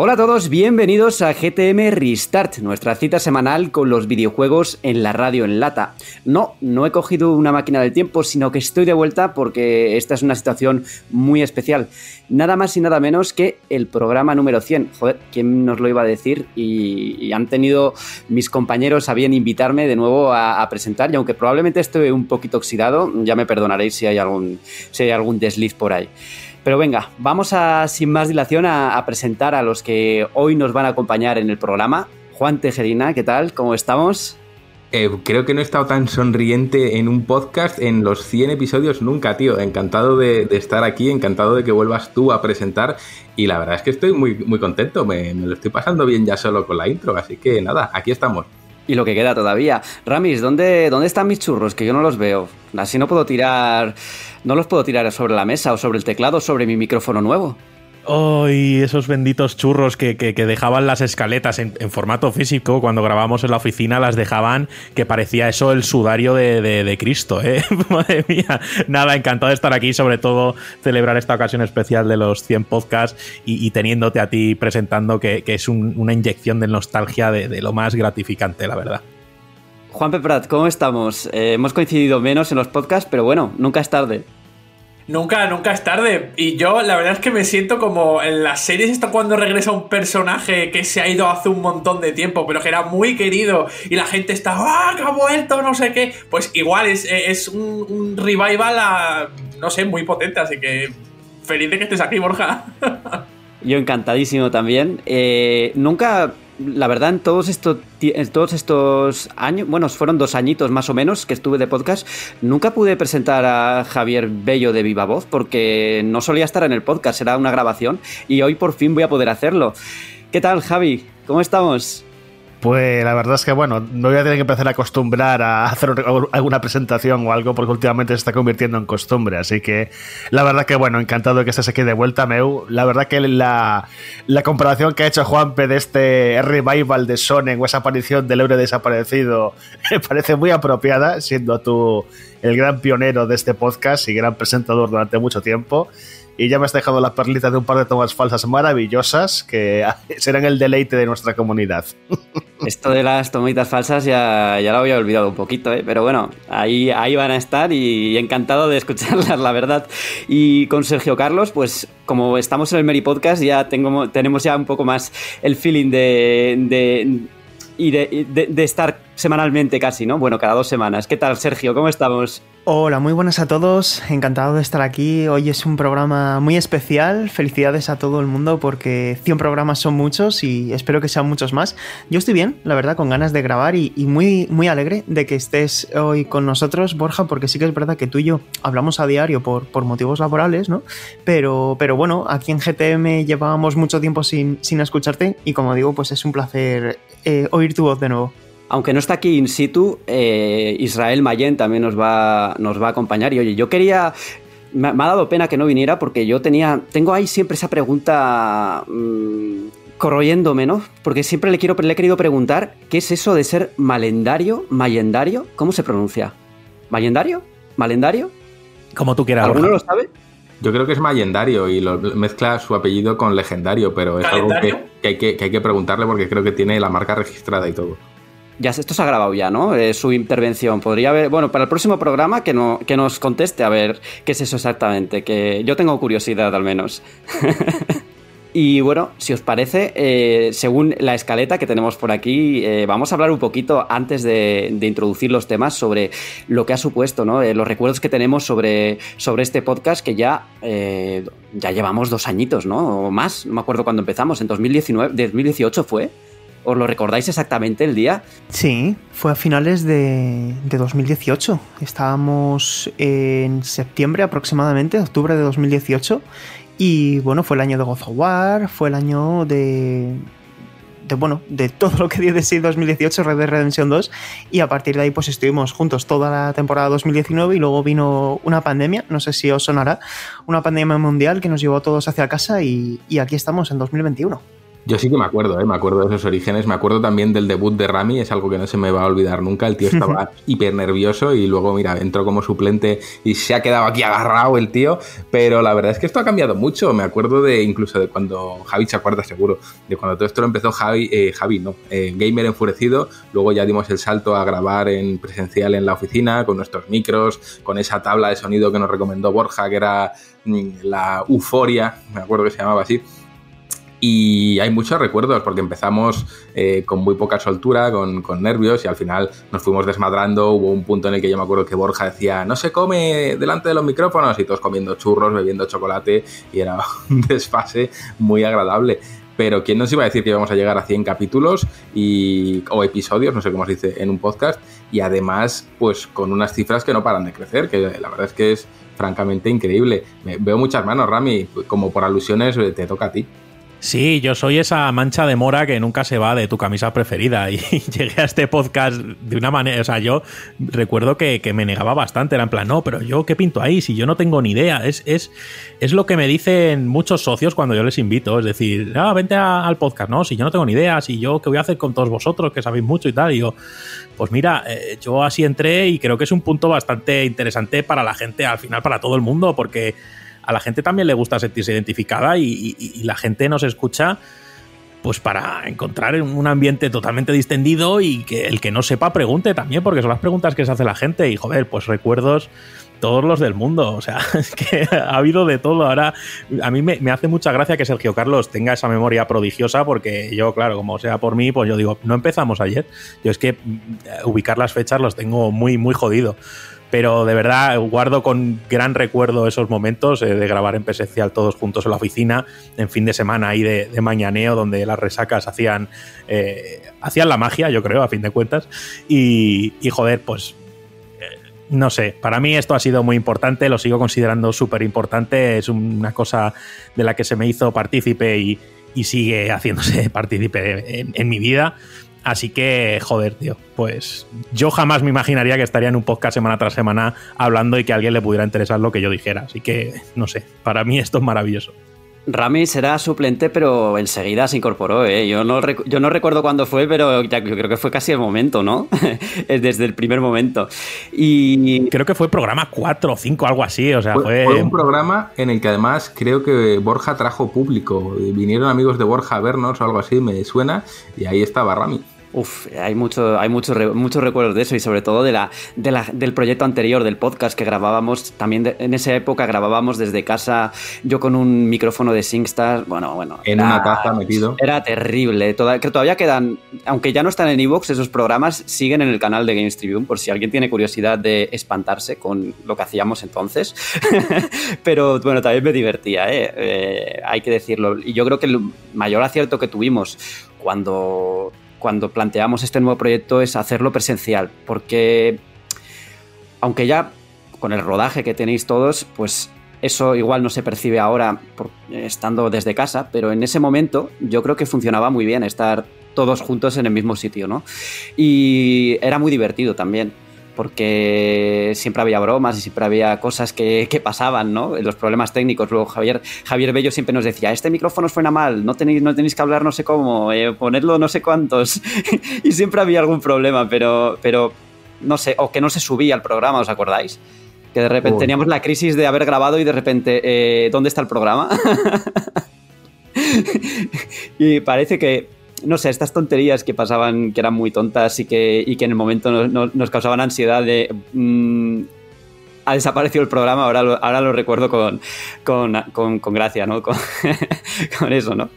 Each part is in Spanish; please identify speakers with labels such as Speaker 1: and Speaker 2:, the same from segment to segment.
Speaker 1: Hola a todos, bienvenidos a GTM Restart, nuestra cita semanal con los videojuegos en la radio en lata. No, no he cogido una máquina del tiempo, sino que estoy de vuelta porque esta es una situación muy especial. Nada más y nada menos que el programa número 100. Joder, ¿quién nos lo iba a decir? Y, han tenido mis compañeros a bien invitarme de nuevo a, presentar, y aunque probablemente estoy un poquito oxidado, ya me perdonaréis si hay algún, si hay algún desliz por ahí. Pero venga, vamos a, sin más dilación, a, presentar a los que hoy nos van a acompañar en el programa. Juan Tejerina, ¿qué tal? ¿Cómo estamos?
Speaker 2: Eh, creo que no he estado tan sonriente en un podcast en los 100 episodios nunca, tío. Encantado de, estar aquí, encantado de que vuelvas tú a presentar. Y la verdad es que estoy muy, muy contento, me, me lo estoy pasando bien ya solo con la intro. Así que nada, aquí estamos.
Speaker 1: Y lo que queda todavía. Ramis, ¿dónde, ¿dónde están mis churros? Que yo no los veo. Así no puedo tirar. No los puedo tirar sobre la mesa o sobre el teclado o sobre mi micrófono nuevo.
Speaker 3: ¡Ay! esos benditos churros que, dejaban las escaletas en, formato físico cuando grabamos en la oficina, las dejaban que parecía eso el sudario de, Cristo, ¿eh? Madre mía. Nada, encantado de estar aquí, sobre todo celebrar esta ocasión especial de los 100 podcasts y, teniéndote a ti presentando que, es una inyección de nostalgia de, lo más gratificante, la verdad.
Speaker 1: Juan Peprat, ¿cómo estamos? Eh, hemos coincidido menos en los podcasts, pero bueno, nunca es tarde.
Speaker 4: Nunca, nunca es tarde. Y yo la verdad es que me siento como en las series esto cuando regresa un personaje que se ha ido hace un montón de tiempo, pero que era muy querido y la gente está, ¡ah, que ha vuelto! No sé qué. Pues igual es, es un, revival a, no sé, muy potente, así que feliz de que estés aquí, Borja.
Speaker 1: yo encantadísimo también. Eh, nunca la verdad, en todos estos, todos estos años, bueno, fueron dos añitos más o menos que estuve de podcast, nunca pude presentar a Javier Bello de Viva Voz porque no solía estar en el podcast, era una grabación y hoy por fin voy a poder hacerlo. ¿Qué tal, Javi? ¿Cómo estamos?
Speaker 5: Pues la verdad es que, bueno, no voy a tener que empezar a acostumbrar a hacer alguna presentación o algo porque últimamente se está convirtiendo en costumbre. Así que la verdad que, bueno, encantado que estés aquí de vuelta, Meu. La verdad que la, la comparación que ha hecho Juanpe de este revival de Sonen o esa aparición del euro desaparecido me parece muy apropiada, siendo tú el gran pionero de este podcast y gran presentador durante mucho tiempo y ya me has dejado la perlita de un par de tomas falsas maravillosas que serán el deleite de nuestra comunidad.
Speaker 1: Esto de las tomitas falsas ya, ya lo había olvidado un poquito, ¿eh? pero bueno, ahí, ahí van a estar y encantado de escucharlas, la verdad. Y con Sergio Carlos, pues como estamos en el Meri Podcast, ya tengo, tenemos ya un poco más el feeling de, de y de, estar semanalmente casi, ¿no? Bueno, cada dos semanas. ¿Qué tal, Sergio? ¿Cómo estamos?
Speaker 6: Hola, muy buenas a todos. Encantado de estar aquí. Hoy es un programa muy especial. Felicidades a todo el mundo porque 100 programas son muchos y espero que sean muchos más. Yo estoy bien, la verdad, con ganas de grabar y, muy, muy alegre de que estés hoy con nosotros, Borja, porque sí que es verdad que tú y yo hablamos a diario por, por motivos laborales, ¿no? Pero, pero bueno, aquí en GTM llevábamos mucho tiempo sin, sin escucharte y como digo, pues es un placer eh, oír tu voz de nuevo.
Speaker 1: Aunque no está aquí in situ, eh, Israel Mayen también nos va, nos va a acompañar. Y oye, yo quería me, ha dado pena que no viniera porque yo tenía, tengo ahí siempre esa pregunta mmm, corroyéndome, ¿no? Porque siempre le, quiero, le he querido preguntar qué es eso de ser malendario, mayendario, ¿cómo se pronuncia? ¿Mayendario? ¿Malendario?
Speaker 3: Como tú quieras.
Speaker 1: ¿Alguno lo sabe?
Speaker 2: Yo creo que es mayendario y lo mezcla su apellido con legendario, pero es algo que, hay que, que hay que preguntarle porque creo que tiene la marca registrada y todo.
Speaker 1: Ya esto se ha grabado ya, ¿no? Eh, su intervención. Podría haber, bueno, para el próximo programa que, no, que nos conteste a ver qué es eso exactamente, que yo tengo curiosidad al menos. y bueno, si os parece, eh, según la escaleta que tenemos por aquí, eh, vamos a hablar un poquito antes de, introducir los temas sobre lo que ha supuesto, ¿no? los recuerdos que tenemos sobre, sobre este podcast que ya, ya llevamos dos añitos, ¿no? O más, no me acuerdo cuándo empezamos, en 2019, 2018 fue. ¿Os lo recordáis exactamente el día?
Speaker 6: Sí, fue a finales de, de 2018. Estábamos en septiembre aproximadamente, octubre de 2018. Y bueno, fue el año de God of War, fue el año de, de, bueno, de todo lo que dio de sí 2018, Red Dead Redemption 2, y a partir de ahí pues estuvimos juntos toda la temporada 2019 y luego vino una pandemia, no sé si os sonará, una pandemia mundial que nos llevó a todos hacia casa y, y aquí estamos en 2021.
Speaker 2: Yo sí que me acuerdo, ¿eh? me acuerdo de esos orígenes. Me acuerdo también del debut de Rami, es algo que no se me va a olvidar nunca. El tío estaba hiper nervioso y luego, mira, entró como suplente y se ha quedado aquí agarrado el tío. Pero la verdad es que esto ha cambiado mucho. Me acuerdo de incluso de cuando Javi se acuerda seguro, de cuando todo esto lo empezó Javi, eh, Javi no, eh, Gamer enfurecido. Luego ya dimos el salto a grabar en presencial en la oficina con nuestros micros, con esa tabla de sonido que nos recomendó Borja, que era mm, la Euforia, me acuerdo que se llamaba así y hay muchos recuerdos porque empezamos eh, con muy poca soltura, con, con, nervios y al final nos fuimos desmadrando. Hubo un punto en el que yo me acuerdo que Borja decía, no se come delante de los micrófonos y todos comiendo churros, bebiendo chocolate y era un desfase muy agradable. Pero ¿quién nos iba a decir que íbamos a llegar a 100 capítulos y, o episodios, no sé cómo se dice, en un podcast? Y además, pues con unas cifras que no paran de crecer, que la verdad es que es francamente increíble. Me, veo muchas manos, Rami, como por alusiones te toca a ti.
Speaker 3: Sí, yo soy esa mancha de mora que nunca se va de tu camisa preferida. Y llegué a este podcast de una manera. O sea, yo recuerdo que, me negaba bastante. Era en plan, no, pero yo qué pinto ahí si yo no tengo ni idea. Es, es, es lo que me dicen muchos socios cuando yo les invito. Es decir, ah, vente al podcast, ¿no? Si yo no tengo ni idea, si yo qué voy a hacer con todos vosotros que sabéis mucho y tal. Y yo, pues mira, eh, yo así entré y creo que es un punto bastante interesante para la gente, al final para todo el mundo, porque a la gente también le gusta sentirse identificada y, la gente nos escucha pues para encontrar un ambiente totalmente distendido y que el que no sepa pregunte también, porque son las preguntas que se hace la gente y joder, pues recuerdos todos los del mundo, o sea, es que ha habido de todo. Ahora, a mí me, hace mucha gracia que Sergio Carlos tenga esa memoria prodigiosa, porque yo, claro, como sea por mí, pues yo digo, no empezamos ayer. Yo es que mm, ubicar las fechas los tengo muy, muy jodido pero de verdad guardo con gran recuerdo esos momentos eh, de grabar en presencial todos juntos en la oficina, en fin de semana ahí de, mañaneo, donde las resacas hacían, eh, hacían la magia, yo creo, a fin de cuentas. Y, joder, pues eh, no sé, para mí esto ha sido muy importante, lo sigo considerando súper importante, es una cosa de la que se me hizo partícipe y, sigue haciéndose partícipe en mi vida. Así que, joder, tío, pues yo jamás me imaginaría que estaría en un podcast semana tras semana hablando y que a alguien le pudiera interesar lo que yo dijera. Así que, no sé, para mí esto es maravilloso.
Speaker 1: Rami será suplente, pero enseguida se incorporó. ¿eh? Yo, no yo no recuerdo cuándo fue, pero yo creo que fue casi el momento, ¿no? Desde el primer momento. Y
Speaker 3: creo que fue programa 4 o 5, algo así. O sea,
Speaker 2: fue, fue... un programa en el que además creo que Borja trajo público. Vinieron amigos de Borja a vernos o algo así, me suena, y ahí estaba Rami.
Speaker 1: Uf, hay mucho, hay muchos muchos recuerdos de eso y sobre todo de la, del proyecto anterior, del podcast que grabábamos. También en esa época grabábamos desde casa, yo con un micrófono de SingStar. Bueno, bueno.
Speaker 2: En una caja metido.
Speaker 1: Era terrible. que todavía quedan, aunque ya no están en Evox, esos programas siguen en el canal de Games Tribune por si alguien tiene curiosidad de espantarse con lo que hacíamos entonces. Pero bueno, también me divertía, ¿eh? ¿eh? hay que decirlo. Y yo creo que el mayor acierto que tuvimos cuando cuando planteamos este nuevo proyecto es hacerlo presencial, porque aunque ya con el rodaje que tenéis todos, pues eso igual no se percibe ahora estando desde casa, pero en ese momento yo creo que funcionaba muy bien estar todos juntos en el mismo sitio, ¿no? Y era muy divertido también porque siempre había bromas y siempre había cosas que, pasaban, ¿no? Los problemas técnicos. Luego Javier, Javier Bello siempre nos decía, este micrófono suena mal, no tenéis, no tenéis que hablar no sé cómo, eh, ponerlo no sé cuántos. y siempre había algún problema, pero, pero no sé, o que no se subía al programa, ¿os acordáis? Que de repente teníamos la crisis de haber grabado y de repente, eh, ¿dónde está el programa? y parece que no sé, estas tonterías que pasaban, que eran muy tontas y que, y que en el momento nos causaban ansiedad de... Mm, ha desaparecido el programa, ahora lo, ahora lo recuerdo con, con, gracia, ¿no? Con, eso, ¿no?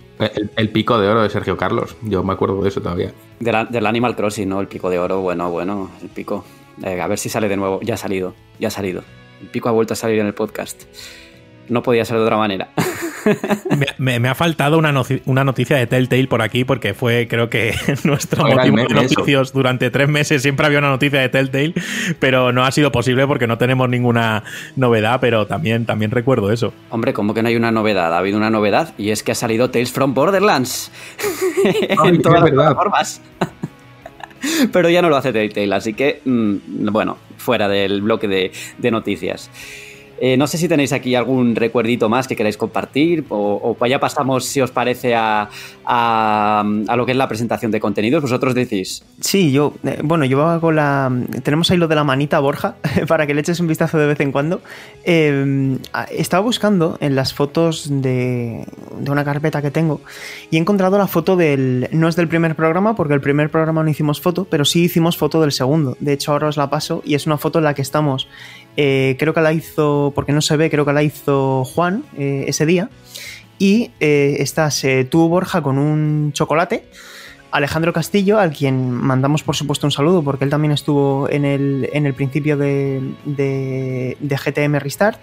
Speaker 2: El, pico de oro de Sergio Carlos, yo me acuerdo de eso todavía.
Speaker 1: del Animal Crossing, ¿no? El pico de oro, bueno, bueno, el pico. Eh, a ver si sale de nuevo. Ya ha salido, ya ha salido. El pico ha vuelto a salir en el podcast. No podía ser de otra manera.
Speaker 3: me, ha faltado una, una, noticia de Telltale por aquí porque fue, creo que, nuestro motivo de noticias durante tres meses. Siempre había una noticia de Telltale, pero no ha sido posible porque no tenemos ninguna novedad, pero también, también recuerdo eso.
Speaker 1: Hombre, como que no hay una novedad? Ha habido una novedad y es que ha salido Tales from Borderlands en todas las plataformas. pero ya no lo hace Telltale, así que, mm, bueno, fuera del bloque de noticias. Eh, no sé si tenéis aquí algún recuerdito más que queráis compartir o, ya pasamos, si os parece, a, a, lo que es la presentación de contenidos. ¿Vosotros decís?
Speaker 6: Sí, yo, eh, bueno, yo hago la... Tenemos ahí lo de la manita, Borja, para que le eches un vistazo de vez en cuando. Eh, estaba buscando en las fotos de, de una carpeta que tengo y he encontrado la foto del... No es del primer programa, porque el primer programa no hicimos foto, pero sí hicimos foto del segundo. De hecho, ahora os la paso y es una foto en la que estamos eh, creo que la hizo, porque no se ve, creo que la hizo Juan eh, ese día. Y eh, estás tú, Borja, con un chocolate. Alejandro Castillo, al quien mandamos por supuesto un saludo, porque él también estuvo en el, en el principio de, de, GTM Restart.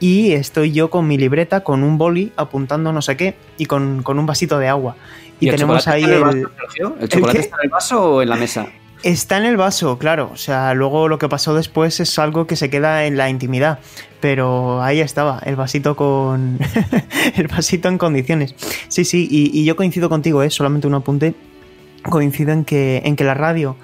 Speaker 6: Y estoy yo con mi libreta, con un boli, apuntando no sé qué, y con, un vasito de agua. Y, tenemos ahí
Speaker 1: el, el, chocolate está en el vaso o en la mesa?
Speaker 6: Está en el vaso, claro. O sea, luego lo que pasó después es algo que se queda en la intimidad. Pero ahí estaba, el vasito con. el vasito en condiciones. Sí, sí, y, yo coincido contigo, es ¿eh? solamente un apunte. Coincido en que, en que la radio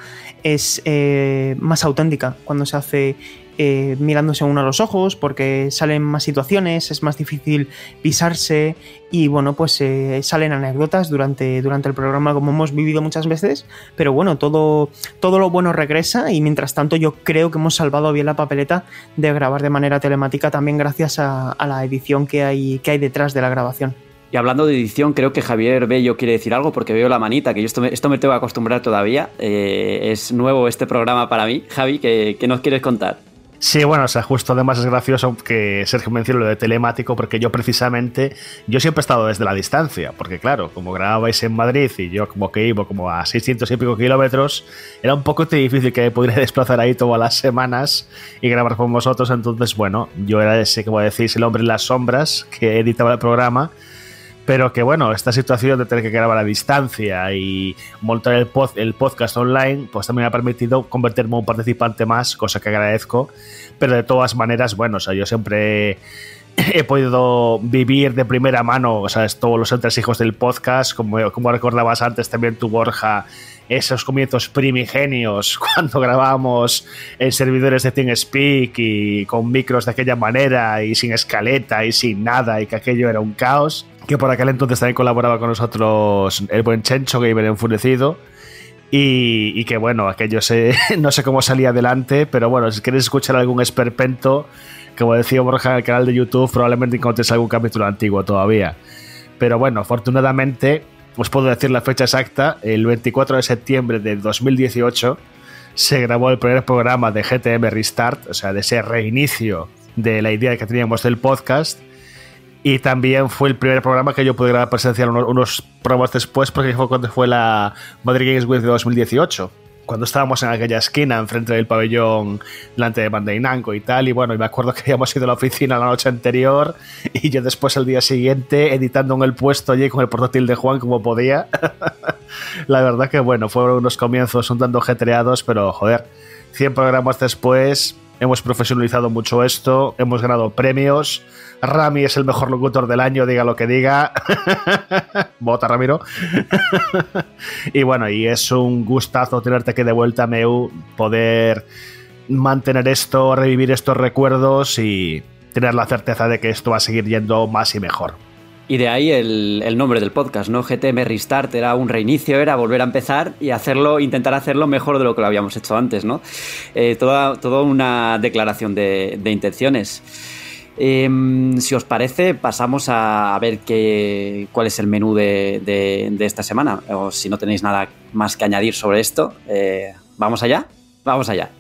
Speaker 6: es eh, más auténtica cuando se hace eh, mirándose uno a los ojos porque salen más situaciones, es más difícil pisarse y bueno, pues eh, salen anécdotas durante, durante el programa como hemos vivido muchas veces, pero bueno, todo, todo lo bueno regresa y mientras tanto yo creo que hemos salvado bien la papeleta de grabar de manera telemática también gracias a, la edición que hay, que hay detrás de la grabación.
Speaker 1: Y hablando de edición, creo que Javier Bello quiere decir algo porque veo la manita, que yo esto me, esto me tengo que acostumbrar todavía. Eh, es nuevo este programa para mí. Javi, ¿qué, ¿qué, nos quieres contar?
Speaker 5: Sí, bueno, o sea, justo además es gracioso que Sergio mencione lo de telemático, porque yo precisamente, yo siempre he estado desde la distancia, porque claro, como grababais en Madrid y yo como que iba como a 600 y pico kilómetros, era un poco difícil que me pudiera desplazar ahí todas las semanas y grabar con vosotros, entonces bueno, yo era ese, como decís, el hombre en las sombras que editaba el programa pero que bueno, esta situación de tener que grabar a distancia y montar el, el podcast online, pues también me ha permitido convertirme en un participante más, cosa que agradezco, pero de todas maneras, bueno, o sea, yo siempre he podido vivir de primera mano, o sea, todos los entresijos del podcast, como, como recordabas antes también tu Borja, esos comienzos primigenios cuando grabábamos en servidores de TeamSpeak y con micros de aquella manera y sin escaleta y sin nada y que aquello era un caos que por aquel entonces también colaboraba con nosotros el buen Chencho Gamer Enfurecido. Y, que bueno, aquello se, no sé cómo salía adelante, pero bueno, si queréis escuchar algún esperpento, como decía Borja en el canal de YouTube, probablemente encontréis algún capítulo antiguo todavía. Pero bueno, afortunadamente, os puedo decir la fecha exacta, el 24 de septiembre de 2018 se grabó el primer programa de GTM Restart, o sea, de ese reinicio de la idea que teníamos del podcast y también fue el primer programa que yo pude grabar presencial unos, programas después, porque fue cuando fue la Madrid Games Week de 2018 cuando estábamos en aquella esquina enfrente del pabellón delante de Bandai Namco y tal y bueno y me acuerdo que habíamos ido a la oficina la noche anterior y yo después el día siguiente editando en el puesto allí con el portátil de Juan como podía. La verdad que bueno fueron unos comienzos un tanto getreados pero joder 100 programas después hemos profesionalizado mucho esto hemos ganado premios Rami es el mejor locutor del año, diga lo que diga. Vota, Ramiro. y bueno, y es un gustazo tenerte aquí de vuelta, Meu, poder mantener esto, revivir estos recuerdos y tener la certeza de que esto va a seguir yendo más y mejor.
Speaker 1: Y de ahí el, nombre del podcast, ¿no? GTM Restart era un reinicio, era volver a empezar y hacerlo, intentar hacerlo mejor de lo que lo habíamos hecho antes, ¿no? Eh, toda, toda, una declaración de, de intenciones. Em, si os parece, pasamos a, ver qué, cuál es el menú de, esta semana. O si no tenéis nada más que añadir sobre esto, eh, ¿vamos allá? Vamos allá.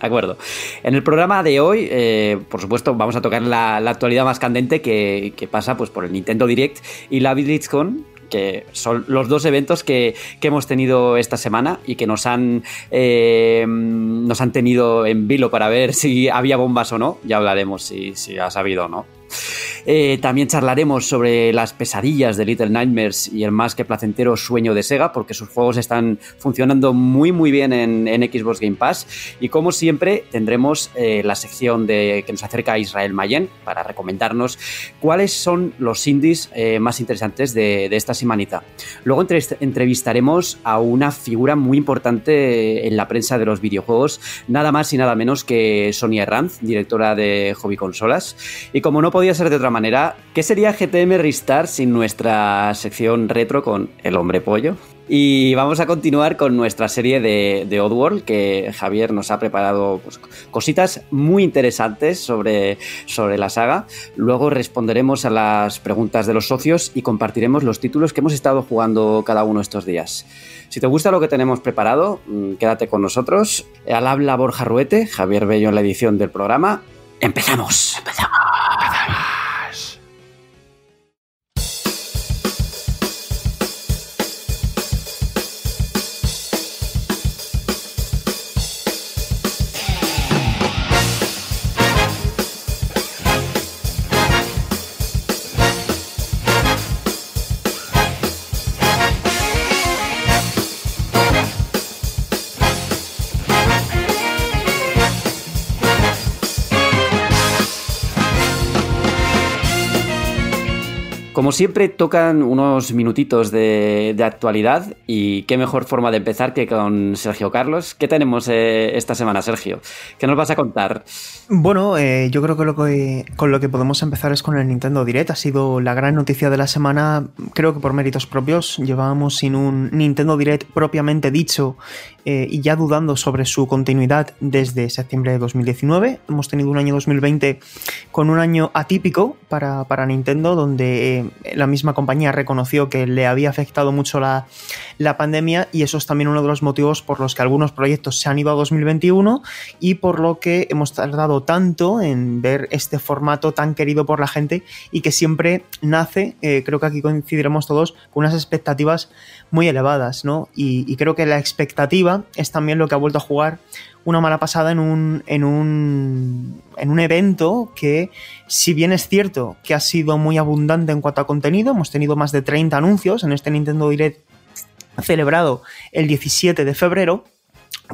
Speaker 1: Acuerdo. En el programa de hoy, eh, por supuesto, vamos a tocar la, actualidad más candente que, pasa pues, por el Nintendo Direct y la BlizzCon, que son los dos eventos que, hemos tenido esta semana y que nos han, eh, nos han tenido en vilo para ver si había bombas o no. Ya hablaremos si, si ha sabido o no. Eh, también charlaremos sobre las pesadillas de Little Nightmares y el más que placentero sueño de Sega, porque sus juegos están funcionando muy muy bien en, Xbox Game Pass. Y como siempre, tendremos eh, la sección de que nos acerca a Israel Mayen para recomendarnos cuáles son los indies eh, más interesantes de, esta semanita. Luego entrevistaremos a una figura muy importante en la prensa de los videojuegos, nada más y nada menos que Sonia Ranz, directora de Hobby Consolas. Y como no podía ser de otra manera, ¿qué sería GTM Restart sin nuestra sección retro con el hombre pollo? Y vamos a continuar con nuestra serie de, de Oddworld, que Javier nos ha preparado pues, cositas muy interesantes sobre, sobre la saga. Luego responderemos a las preguntas de los socios y compartiremos los títulos que hemos estado jugando cada uno estos días. Si te gusta lo que tenemos preparado, mm, quédate con nosotros. Al habla Borja Ruete, Javier Bello en la edición del programa. ¡Empezamos! ¡Empezamos! Como siempre, tocan unos minutitos de, actualidad y qué mejor forma de empezar que con Sergio Carlos. ¿Qué tenemos eh, esta semana, Sergio? ¿Qué nos vas a contar?
Speaker 6: Bueno, eh, yo creo que, que con lo que podemos empezar es con el Nintendo Direct. Ha sido la gran noticia de la semana, creo que por méritos propios. Llevábamos sin un Nintendo Direct propiamente dicho eh, y ya dudando sobre su continuidad desde septiembre de 2019. Hemos tenido un año 2020 con un año atípico para, para Nintendo, donde la misma compañía reconoció que le había afectado mucho la, pandemia y eso es también uno de los motivos por los que algunos proyectos se han ido a 2021 y por lo que hemos tardado tanto en ver este formato tan querido por la gente y que siempre nace, eh, creo que aquí coincidiremos todos, con unas expectativas muy elevadas, ¿no? y creo que la expectativa es también lo que ha vuelto a jugar una mala pasada en un, en un, en un evento que, si bien es cierto que ha sido muy abundante en cuanto a contenido, hemos tenido más de 30 anuncios en este Nintendo Direct celebrado el 17 de febrero,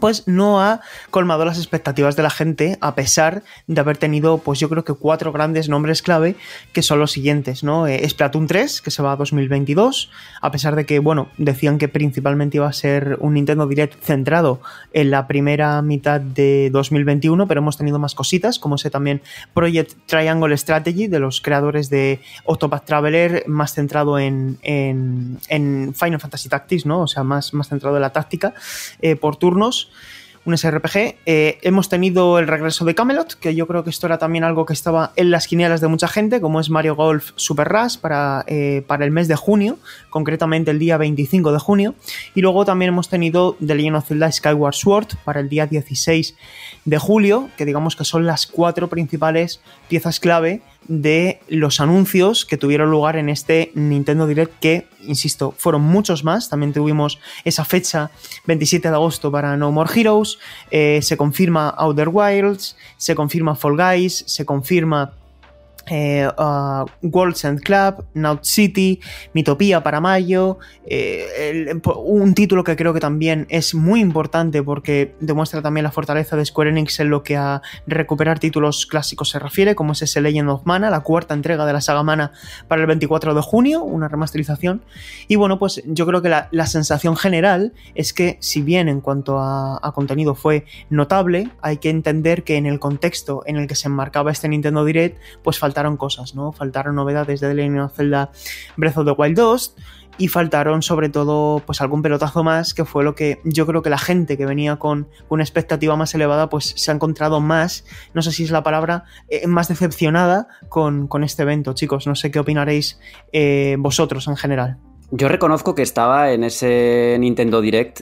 Speaker 6: pues no ha colmado las expectativas de la gente a pesar de haber tenido pues yo creo que cuatro grandes nombres clave que son los siguientes, ¿no? Eh, Splatoon 3 que se va a 2022, a pesar de que bueno, decían que principalmente iba a ser un Nintendo Direct centrado en la primera mitad de 2021, pero hemos tenido más cositas, como ese también Project Triangle Strategy de los creadores de Octopath Traveler, más centrado en, en, Final Fantasy Tactics, ¿no? O sea, más, más centrado en la táctica eh, por turnos un SRPG. Eh, hemos tenido el regreso de Camelot, que yo creo que esto era también algo que estaba en las quinielas de mucha gente, como es Mario Golf Super Rush para, eh, para el mes de junio, concretamente el día 25 de junio. Y luego también hemos tenido The Legend of Zelda Skyward Sword para el día 16 de julio, que digamos que son las cuatro principales piezas clave de los anuncios que tuvieron lugar en este Nintendo Direct que, insisto, fueron muchos más. También tuvimos esa fecha 27 de agosto para No More Heroes, eh, se confirma Outer Wilds, se confirma Fall Guys, se confirma eh, uh, World's End Club, Naut City, Mitopía para mayo, eh, un título que creo que también es muy importante porque demuestra también la fortaleza de Square Enix en lo que a recuperar títulos clásicos se refiere, como es ese Legend of Mana, la cuarta entrega de la saga Mana para el 24 de junio, una remasterización. Y bueno, pues yo creo que la, sensación general es que si bien en cuanto a, a contenido fue notable, hay que entender que en el contexto en el que se enmarcaba este Nintendo Direct, pues falta faltaron cosas, ¿no? Faltaron novedades de The Legend of Zelda Breath of the Wild 2 y faltaron sobre todo pues algún pelotazo más que fue lo que yo creo que la gente que venía con una expectativa más elevada pues se ha encontrado más, no sé si es la palabra, eh, más decepcionada con, este evento, chicos, no sé qué opinaréis eh, vosotros en general.
Speaker 1: Yo reconozco que estaba en ese Nintendo Direct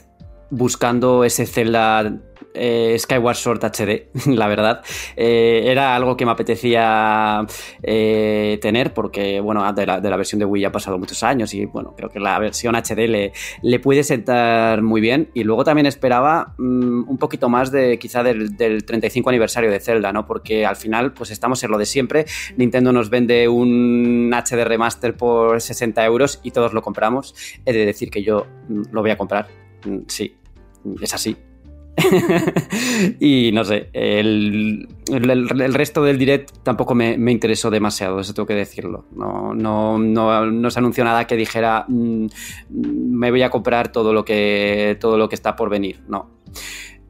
Speaker 1: buscando ese Zelda eh, Skyward Sword HD, la verdad. Eh, era algo que me apetecía eh, tener porque, bueno, de la, de la, versión de Wii ya ha pasado muchos años y, bueno, creo que la versión HD le, le puede sentar muy bien. Y luego también esperaba mmm, un poquito más de quizá del, del, 35 aniversario de Zelda, ¿no? Porque al final, pues estamos en lo de siempre. Nintendo nos vende un HD remaster por 60 euros y todos lo compramos. He de decir que yo mm, lo voy a comprar. Mm, sí, es así. y no sé, el, el, resto del direct tampoco me, me, interesó demasiado, eso tengo que decirlo. No, no, no, no se anunció nada que dijera mmm, me voy a comprar todo lo que, todo lo que está por venir. No.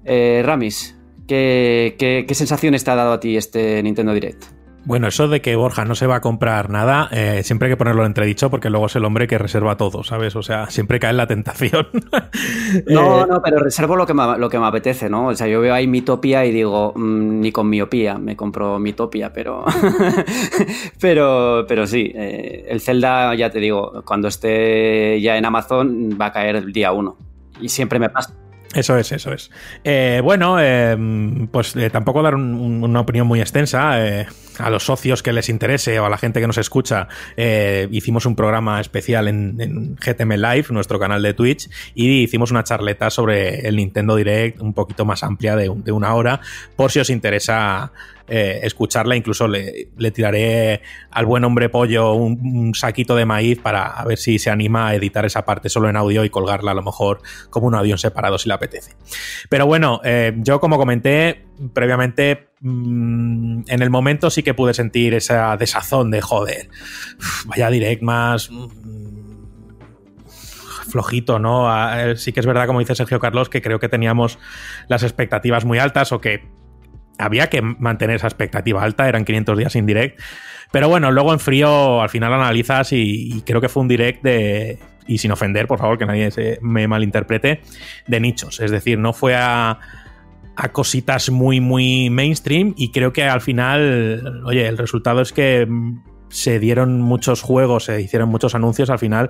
Speaker 1: Eh, Ramis, ¿qué, qué, ¿qué te ha dado a ti este Nintendo Direct?
Speaker 3: Bueno, eso de que Borja no se va a comprar nada, eh, siempre hay que ponerlo entredicho porque luego es el hombre que reserva todo, ¿sabes? O sea, siempre cae en la tentación.
Speaker 1: no, eh, no, pero reservo lo que, me, lo que me apetece, ¿no? O sea, yo veo ahí Mitopia y digo, mmm, ni con miopía me compro Mitopia, pero. pero, pero sí, eh, el Zelda, ya te digo, cuando esté ya en Amazon va a caer el día uno. Y siempre me pasa.
Speaker 3: Eso es, eso es. Eh, bueno, pues tampoco dar un, un, una opinión muy extensa. A los socios que les interese o a la gente que nos escucha, eh, hicimos un programa especial en, GTM Live, nuestro canal de Twitch, y hicimos una charleta sobre el Nintendo Direct un poquito más amplia de, de una hora, por si os interesa eh, escucharla. Incluso le, le, tiraré al buen hombre pollo un, saquito de maíz para a ver si se anima a editar esa parte solo en audio y colgarla a lo mejor como un avión separado si le apetece. Pero bueno, eh, yo como comenté previamente, mmm, en el momento sí que pude sentir esa desazón de joder, vaya direct más. Mmm, flojito, ¿no? Sí que es verdad, como dice Sergio Carlos, que creo que teníamos las expectativas muy altas o que había que mantener esa expectativa alta, eran 500 días sin direct. Pero bueno, luego en frío al final analizas y, y creo que fue un direct de, y sin ofender, por favor, que nadie se me malinterprete, de nichos. Es decir, no fue a, a cositas muy, muy mainstream y creo que al final, oye, el resultado es que se dieron muchos juegos, se hicieron muchos anuncios al final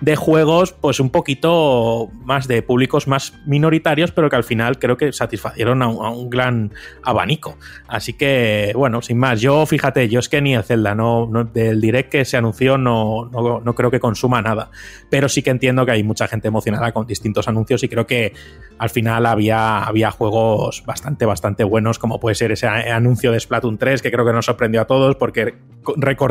Speaker 3: de juegos, pues un poquito más de públicos más minoritarios, pero que al final creo que satisfacieron a un, gran abanico. Así que, bueno, sin más, yo fíjate, yo es que ni el Zelda, no, no del direct que se anunció, no, no, no, creo que consuma nada, pero sí que entiendo que hay mucha gente emocionada con distintos anuncios y creo que al final había, había juegos bastante, bastante buenos, como puede ser ese anuncio de Splatoon 3, que creo que nos sorprendió a todos, porque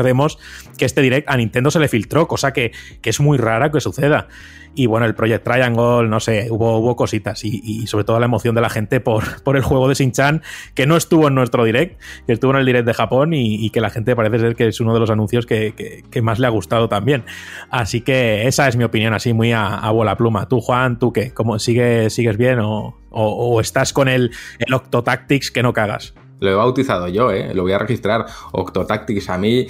Speaker 3: recordemos que este direct a Nintendo se le filtró, cosa que, que es muy rara que suceda. Y bueno, el Project Triangle, no sé, hubo, hubo cositas y, sobre todo la emoción de la gente por, por el juego de Shin-Chan, que no estuvo en nuestro direct, que estuvo en el direct de Japón y, que la gente parece ser que es uno de los anuncios que, que, más le ha gustado también. Así que esa es mi opinión, así muy a, a bola pluma. Tú, Juan, ¿tú qué? ¿Cómo, sigue, ¿Sigues bien o, o, o estás con el, el Octotactics que no cagas?
Speaker 2: Lo he bautizado yo, ¿eh? lo voy a registrar. Octotactics a mí.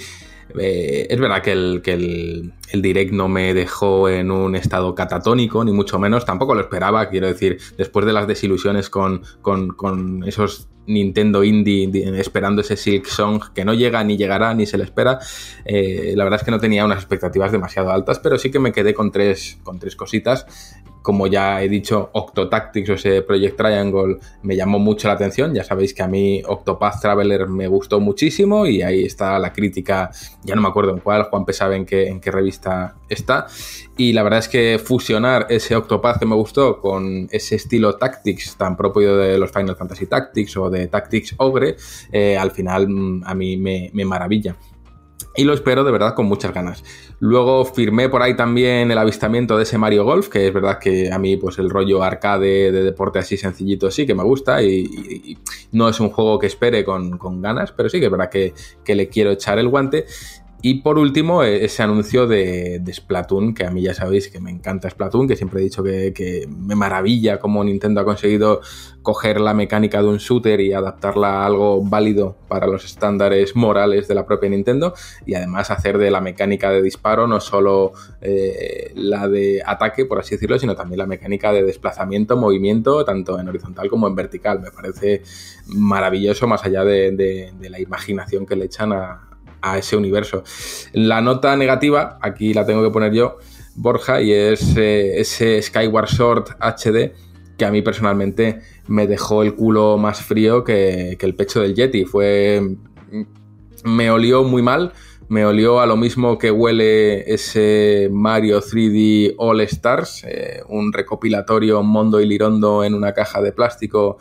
Speaker 2: Eh, es verdad que, el, que el, direct no me dejó en un estado catatónico, ni mucho menos, tampoco lo esperaba, quiero decir, después de las desilusiones con, con, con esos Nintendo Indie esperando ese Silk Song que no llega ni llegará ni se le espera, eh, la verdad es que no tenía unas expectativas demasiado altas, pero sí que me quedé con tres, con tres cositas como ya he dicho, Octotactics o ese Project Triangle me llamó mucho la atención. Ya sabéis que a mí Octopath Traveler me gustó muchísimo y ahí está la crítica, ya no me acuerdo en cuál, Juan sabe en qué, en qué revista está. Y la verdad es que fusionar ese Octopath que me gustó con ese estilo Tactics tan propio de los Final Fantasy Tactics o de Tactics Ogre, eh, al final mm, a mí me, me maravilla y lo espero de verdad con muchas ganas. Luego firmé por ahí también el avistamiento de ese Mario Golf, que es verdad que a mí pues el rollo arcade de deporte así sencillito sí que me gusta y, y, no es un juego que espere con, con, ganas, pero sí que es verdad que, que le quiero echar el guante. Y por último, e, ese anuncio de, Splatoon, que a mí ya sabéis que me encanta Splatoon, que siempre he dicho que, me maravilla cómo Nintendo ha conseguido coger la mecánica de un shooter y adaptarla a algo válido para los estándares morales de la propia Nintendo y además hacer de la mecánica de disparo no solo eh, la de ataque, por así decirlo, sino también la mecánica de desplazamiento, movimiento, tanto en horizontal como en vertical. Me parece maravilloso, más allá de, de la imaginación que le echan a, a ese universo. La nota negativa, aquí la tengo que poner yo, Borja, y es eh, ese Skyward Sword HD que a mí personalmente me dejó el culo más frío que, el pecho del Yeti. Fue. Me olió muy mal me olió a lo mismo que huele ese Mario 3D All Stars, eh, un recopilatorio Mondo y Lirondo en una caja de plástico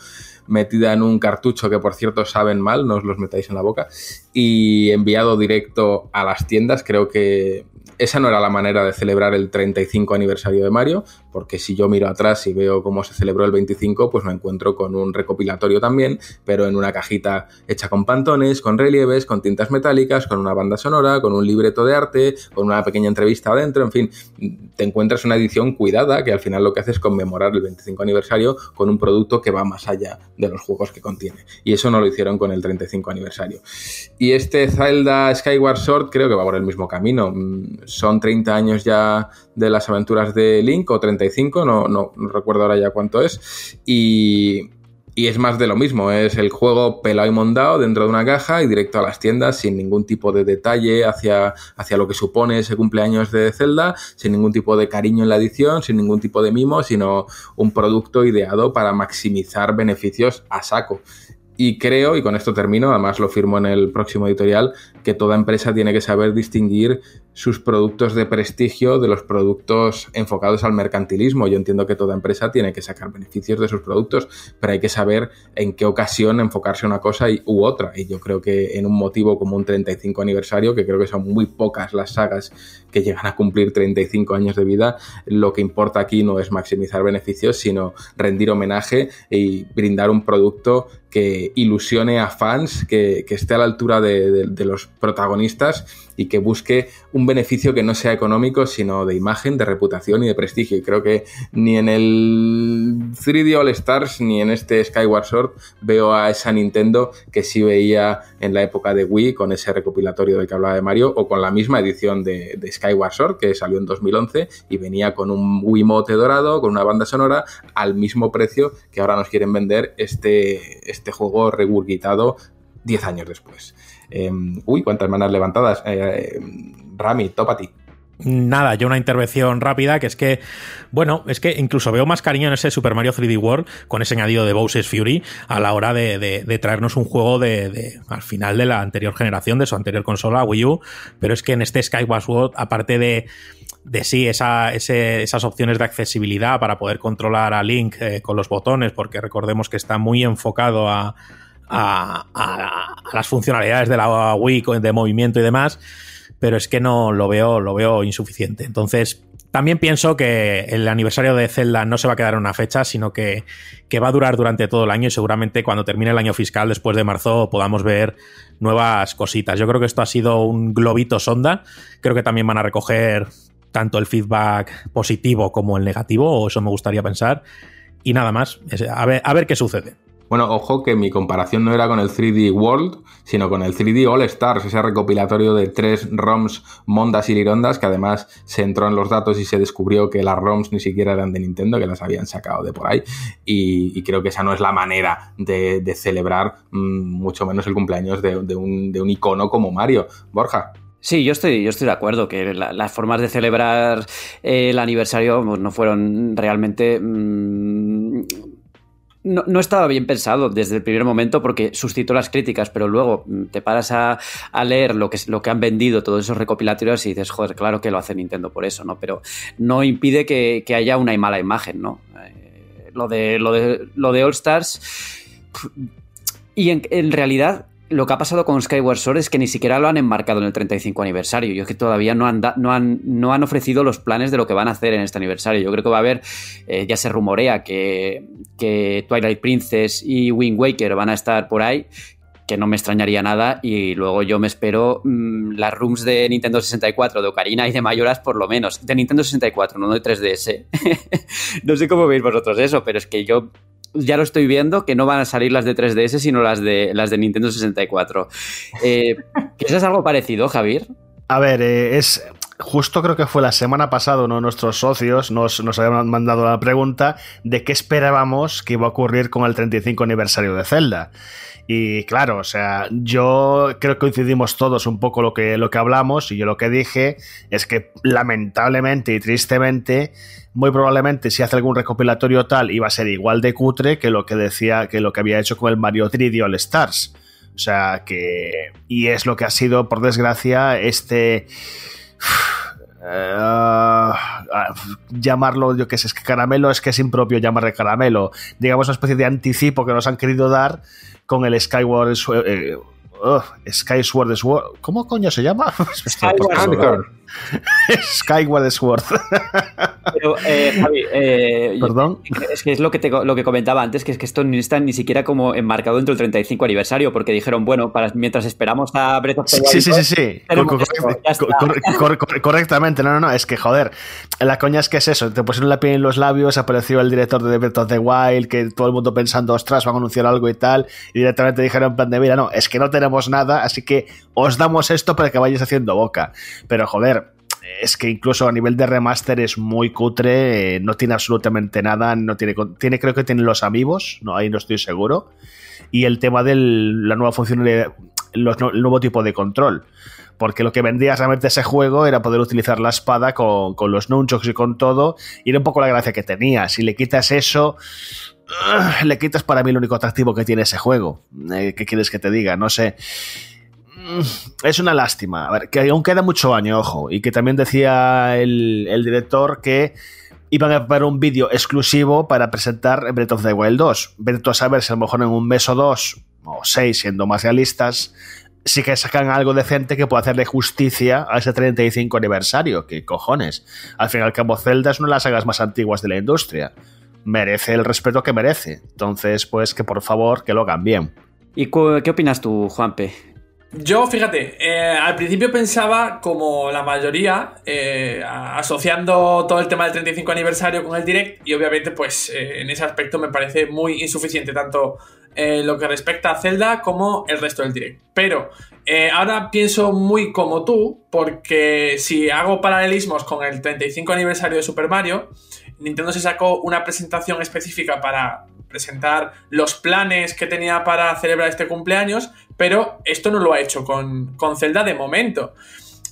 Speaker 2: metida en un cartucho que por cierto saben mal, no os los metáis en la boca, y enviado directo a las tiendas. Creo que esa no era la manera de celebrar el 35 aniversario de Mario, porque si yo miro atrás y veo cómo se celebró el 25, pues me encuentro con un recopilatorio también, pero en una cajita hecha con pantones, con relieves, con tintas metálicas, con una banda sonora, con un libreto de arte, con una pequeña entrevista adentro, en fin, te encuentras una edición cuidada que al final lo que hace es conmemorar el 25 aniversario con un producto que va más allá de los juegos que contiene. Y eso no lo hicieron con el 35 aniversario. Y este Zelda Skyward Sword creo que va por el mismo camino mm, son 30 años ya de las aventuras de Link, o 35, no, no, recuerdo ahora ya cuánto es, y, y, es más de lo mismo, es el juego pelado y mondado dentro de una caja y directo a las tiendas sin ningún tipo de detalle hacia, hacia lo que supone ese cumpleaños de Zelda, sin ningún tipo de cariño en la edición, sin ningún tipo de mimo, sino un producto ideado para maximizar beneficios a saco. Y creo, y con esto termino, además lo firmo en el próximo editorial, que toda empresa tiene que saber distinguir sus productos de prestigio de los productos enfocados al mercantilismo. Yo entiendo que toda empresa tiene que sacar beneficios de sus productos, pero hay que saber en qué ocasión enfocarse una cosa u otra. Y yo creo que en un motivo como un 35 aniversario, que creo que son muy pocas las sagas que llegan a cumplir 35 años de vida, lo que importa aquí no es maximizar beneficios, sino rendir homenaje y brindar un producto que ilusione a fans, que, esté a la altura de, de los protagonistas y que busque un beneficio que no sea económico, sino de imagen, de reputación y de prestigio. Y creo que ni en el 3D All Stars ni en este Skyward Sword veo a esa Nintendo que sí veía en la época de Wii con ese recopilatorio del que hablaba de Mario o con la misma edición de, Skyward Sword que salió en 2011 y venía con un Wiimote dorado, con una banda sonora al mismo precio que ahora nos quieren vender este, este juego regurgitado 10 años después. Em, uy, cuántas manos levantadas. Eh, em, Rami, topa ti.
Speaker 3: Nada, yo una intervención rápida, que es que, bueno, es que incluso veo más cariño en ese Super Mario 3D World con ese añadido de Bowser's Fury a la hora de, traernos un juego de, al final de la anterior generación, de su anterior consola, Wii U, pero es que en este Skyward Sword, aparte de, sí, esa, esas opciones de accesibilidad para poder controlar a Link eh, con los botones, porque recordemos que está muy enfocado a a, las funcionalidades de la Wii de movimiento y demás, pero es que no lo veo, lo veo insuficiente. Entonces, también pienso que el aniversario de Zelda no se va a quedar en una fecha, sino que, va a durar durante todo el año y seguramente cuando termine el año fiscal, después de marzo, podamos ver nuevas cositas. Yo creo que esto ha sido un globito sonda. Creo que también van a recoger tanto el feedback positivo como el negativo, o eso me gustaría pensar. Y nada más, a ver qué sucede.
Speaker 2: Bueno, ojo que mi comparación no era con el 3D World, sino con el 3D All Stars, ese recopilatorio de tres ROMs mondas y lirondas, que además se entró en los datos y se descubrió que las ROMs ni siquiera eran de Nintendo, que las habían sacado de por ahí. Y, creo que esa no es la manera de, celebrar mm, mucho menos el cumpleaños de, un, icono como Mario. Borja.
Speaker 1: Sí, yo estoy, yo estoy de acuerdo que las formas de celebrar el aniversario pues, no fueron realmente mm, no, estaba bien pensado desde el primer momento porque suscitó las críticas, pero luego mm, te paras a, leer lo que, lo que han vendido todos esos recopilatorios y dices, joder, claro que lo hace Nintendo por eso, ¿no? Pero no impide que, haya una mala imagen, ¿no? Eh, lo, de, lo, de, lo de All Stars. Y en realidad lo que ha pasado con Skyward Sword es que ni siquiera lo han enmarcado en el 35 aniversario. Yo es que todavía no han, no han, no han ofrecido los planes de lo que van a hacer en este aniversario. Yo creo que va a haber, eh, ya se rumorea que, que Twilight Princess y Wind Waker van a estar por ahí, que no me extrañaría nada. Y luego yo me espero mm, las rooms de Nintendo 64, de Ocarina y de Mayoras, por lo menos. De Nintendo 64, no de 3DS. no sé cómo veis vosotros eso, pero es que yo ya lo estoy viendo, que no van a salir las de 3DS, sino las de, las de Nintendo 64. Eh, ¿Eso es algo parecido, Javier?
Speaker 5: A ver, eh, es justo creo que fue la semana pasada uno de nuestros socios nos, nos habían mandado la pregunta de qué esperábamos que iba a ocurrir con el 35 aniversario de Zelda. Y claro, o sea, yo creo que coincidimos todos un poco lo que, lo que hablamos y yo lo que dije es que lamentablemente y tristemente, muy probablemente si hace algún recopilatorio tal iba a ser igual de cutre que lo que decía, que lo que había hecho con el Mario 3D All Stars. O sea, que... Y es lo que ha sido, por desgracia, este... Uh, llamarlo, yo que sé, es que caramelo es que es impropio llamarle caramelo. Digamos una especie de anticipo que nos han querido dar con el Skyward eh, uh, Skyward Sword. ¿Cómo coño se llama?
Speaker 1: Skyward
Speaker 5: Skyward Sword.
Speaker 1: Pero, eh, Javi, eh,
Speaker 5: Perdón.
Speaker 1: Es que es lo que, te, lo que comentaba antes, que es que esto no está ni siquiera como enmarcado dentro del 35 aniversario, porque dijeron, bueno, para, mientras esperamos a Breath of the Wild.
Speaker 5: Sí, sí, sí, sí. correctamente. No, no, no. Es que, joder, la coña es que es eso. Te pusieron la piel en los labios, apareció el director de Breath of the Wild, que todo el mundo pensando, ostras, van a anunciar algo y tal. Y directamente dijeron, en plan de, mira, no, es que no tenemos nada, así que os damos esto para que vayáis haciendo boca. Pero, joder, es que incluso a nivel de remaster es muy cutre, eh, no tiene absolutamente nada, no tiene, tiene creo que tiene los amigos, no, ahí no estoy seguro, y el tema de la nueva función, el nuevo tipo de control, porque lo que vendía realmente ese juego era poder utilizar la espada con, los nunchucks y con todo, y era un poco la gracia que tenía, si le quitas eso... le quitas para mí el único atractivo que tiene ese juego. Eh, ¿Qué quieres que te diga? No sé. Mm, es una lástima. A ver, que aún queda mucho año, ojo. Y que también decía el, director que iban a poner un vídeo exclusivo para presentar Breath of the Wild 2. Vete a saber si a lo mejor en un mes o dos, o seis, siendo más realistas, sí que sacan algo decente que pueda hacerle justicia a ese 35 aniversario. ¿Qué cojones? Al fin y al Zelda es una de las sagas más antiguas de la industria. Merece el respeto que merece. Entonces, pues que por favor, que lo hagan bien.
Speaker 1: ¿Y qué opinas tú, Juanpe?
Speaker 4: Yo, fíjate, eh, al principio pensaba, como la mayoría, eh, asociando todo el tema del 35 aniversario con el direct, y obviamente, pues eh, en ese aspecto me parece muy insuficiente, tanto lo que respecta a Zelda como el resto del direct. Pero ahora pienso muy como tú, porque si hago paralelismos con el 35 aniversario de Super Mario, Nintendo se sacó una presentación específica para presentar los planes que tenía para celebrar este cumpleaños, pero esto no lo ha hecho con, con Zelda de momento.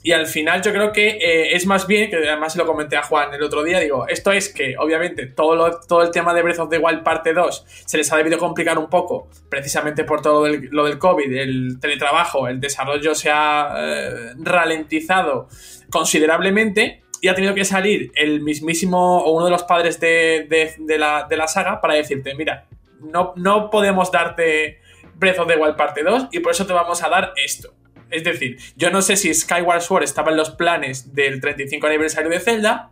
Speaker 4: Y al final yo creo que eh, es más bien, que además lo comenté a Juan el otro día, digo, esto es que obviamente todo, todo el tema de Breath of the Wild parte 2 se les ha debido complicar un poco, precisamente por todo lo del COVID, el teletrabajo, el desarrollo se ha eh, ralentizado considerablemente y ha tenido que salir el mismísimo o uno de los padres de, la, saga para decirte, mira, no, no podemos darte Breath of the Wild parte 2 y por eso te vamos a dar esto. Es decir, yo no sé si Skyward Sword estaba en los planes del 35 aniversario de Zelda.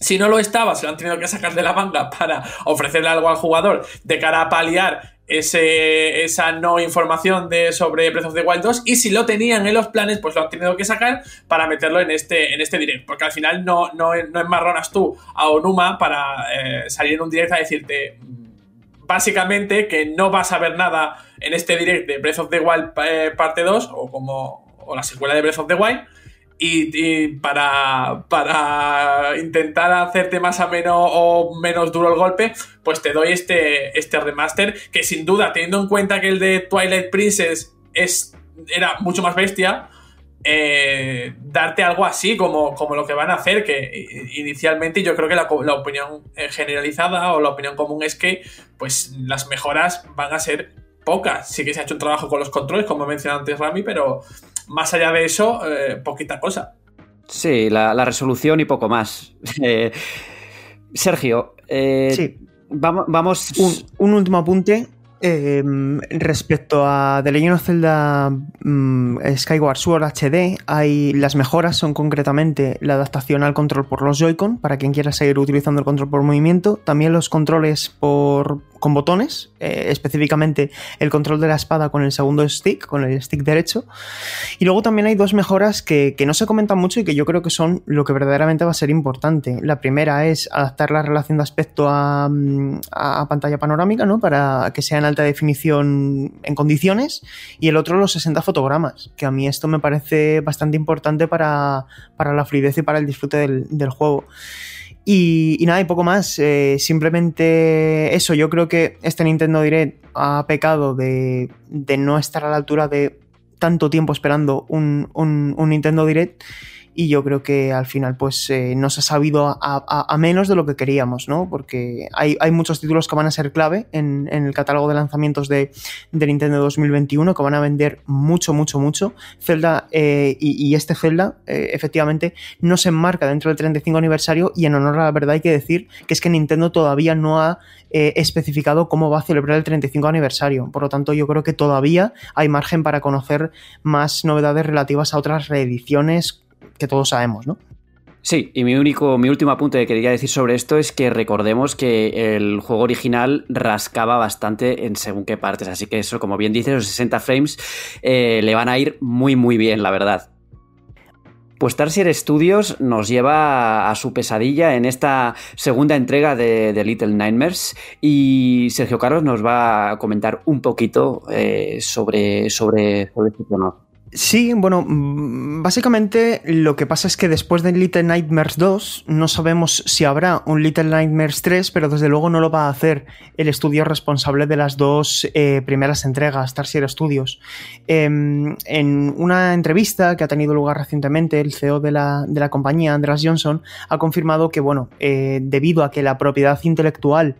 Speaker 4: Si no lo estaba, se lo han tenido que sacar de la manga para ofrecerle algo al jugador de cara a paliar ese, esa no información de, sobre Breath of the Wild 2 y si lo tenían en los planes, pues lo han tenido que sacar para meterlo en este, en este direct, porque al final no, no, no enmarronas tú a Onuma para eh, salir en un direct a decirte básicamente que no vas a ver nada en este direct de Breath of the Wild eh, parte 2 o como o la secuela de Breath of the Wild y, para, para, intentar hacerte más ameno o menos duro el golpe, pues te doy este, este remaster que sin duda, teniendo en cuenta que el de Twilight Princess es, era mucho más bestia, eh, darte algo así como, como lo que van a hacer, que inicialmente yo creo que la, la, opinión generalizada o la opinión común es que pues las mejoras van a ser pocas. Sí que se ha hecho un trabajo con los controles, como mencionado antes Rami, pero más allá de eso, eh, poquita cosa.
Speaker 1: Sí, la, resolución y poco más. Eh, Sergio, eh,
Speaker 6: sí.
Speaker 1: vamos... vamos...
Speaker 6: Un, último apunte. respecto a The Legend of Zelda mm, Skyward Sword HD, hay, las mejoras son concretamente la adaptación al control por los Joy-Con, para quien quiera seguir utilizando el control por movimiento, también los controles por con botones, eh, específicamente el control de la espada con el segundo stick, con el stick derecho. Y luego también hay dos mejoras que, no se comentan mucho y que yo creo que son lo que verdaderamente va a ser importante. La primera es adaptar la relación de aspecto a, mm, pantalla panorámica, ¿no? Para que sea en alta definición en condiciones. Y el otro los 60 fotogramas, que a mí esto me parece bastante importante para, la fluidez y para el disfrute del, del juego. Y, nada, y poco más. Eh, simplemente eso, yo creo que este Nintendo Direct ha pecado de, no estar a la altura de tanto tiempo esperando un, un, un Nintendo Direct y yo creo que al final pues eh, nos ha sabido a, menos de lo que queríamos, ¿no? Porque hay, muchos títulos que van a ser clave en, el catálogo de lanzamientos de, Nintendo 2021 que van a vender mucho, mucho, mucho. Zelda eh, y, este Zelda eh, efectivamente no se enmarca dentro del 35 aniversario y en honor a la verdad hay que decir que es que Nintendo todavía no ha especificado cómo va a celebrar el 35 aniversario. Por lo tanto yo creo que todavía hay margen para conocer más novedades relativas a otras reediciones que todos sabemos, ¿no?
Speaker 1: Sí, y mi único, mi último apunte que quería decir sobre esto es que recordemos que el juego original rascaba bastante en según qué partes, así que eso, como bien dices, los 60 frames eh, le van a ir muy muy bien, la verdad. Pues Tarsier Studios nos lleva a su pesadilla en esta segunda entrega de, Little Nightmares y Sergio Carlos nos va a comentar un poquito eh, sobre, sobre, sobre este tema.
Speaker 6: Sí, bueno, mm, básicamente lo que pasa es que después de Little Nightmares 2 no sabemos si habrá un Little Nightmares 3, pero desde luego no lo va a hacer el estudio responsable de las dos eh, primeras entregas, Tarsier Studios. Em, en una entrevista que ha tenido lugar recientemente, el CEO de la, compañía, Andreas Johnson, ha confirmado que, bueno, eh, debido a que la propiedad intelectual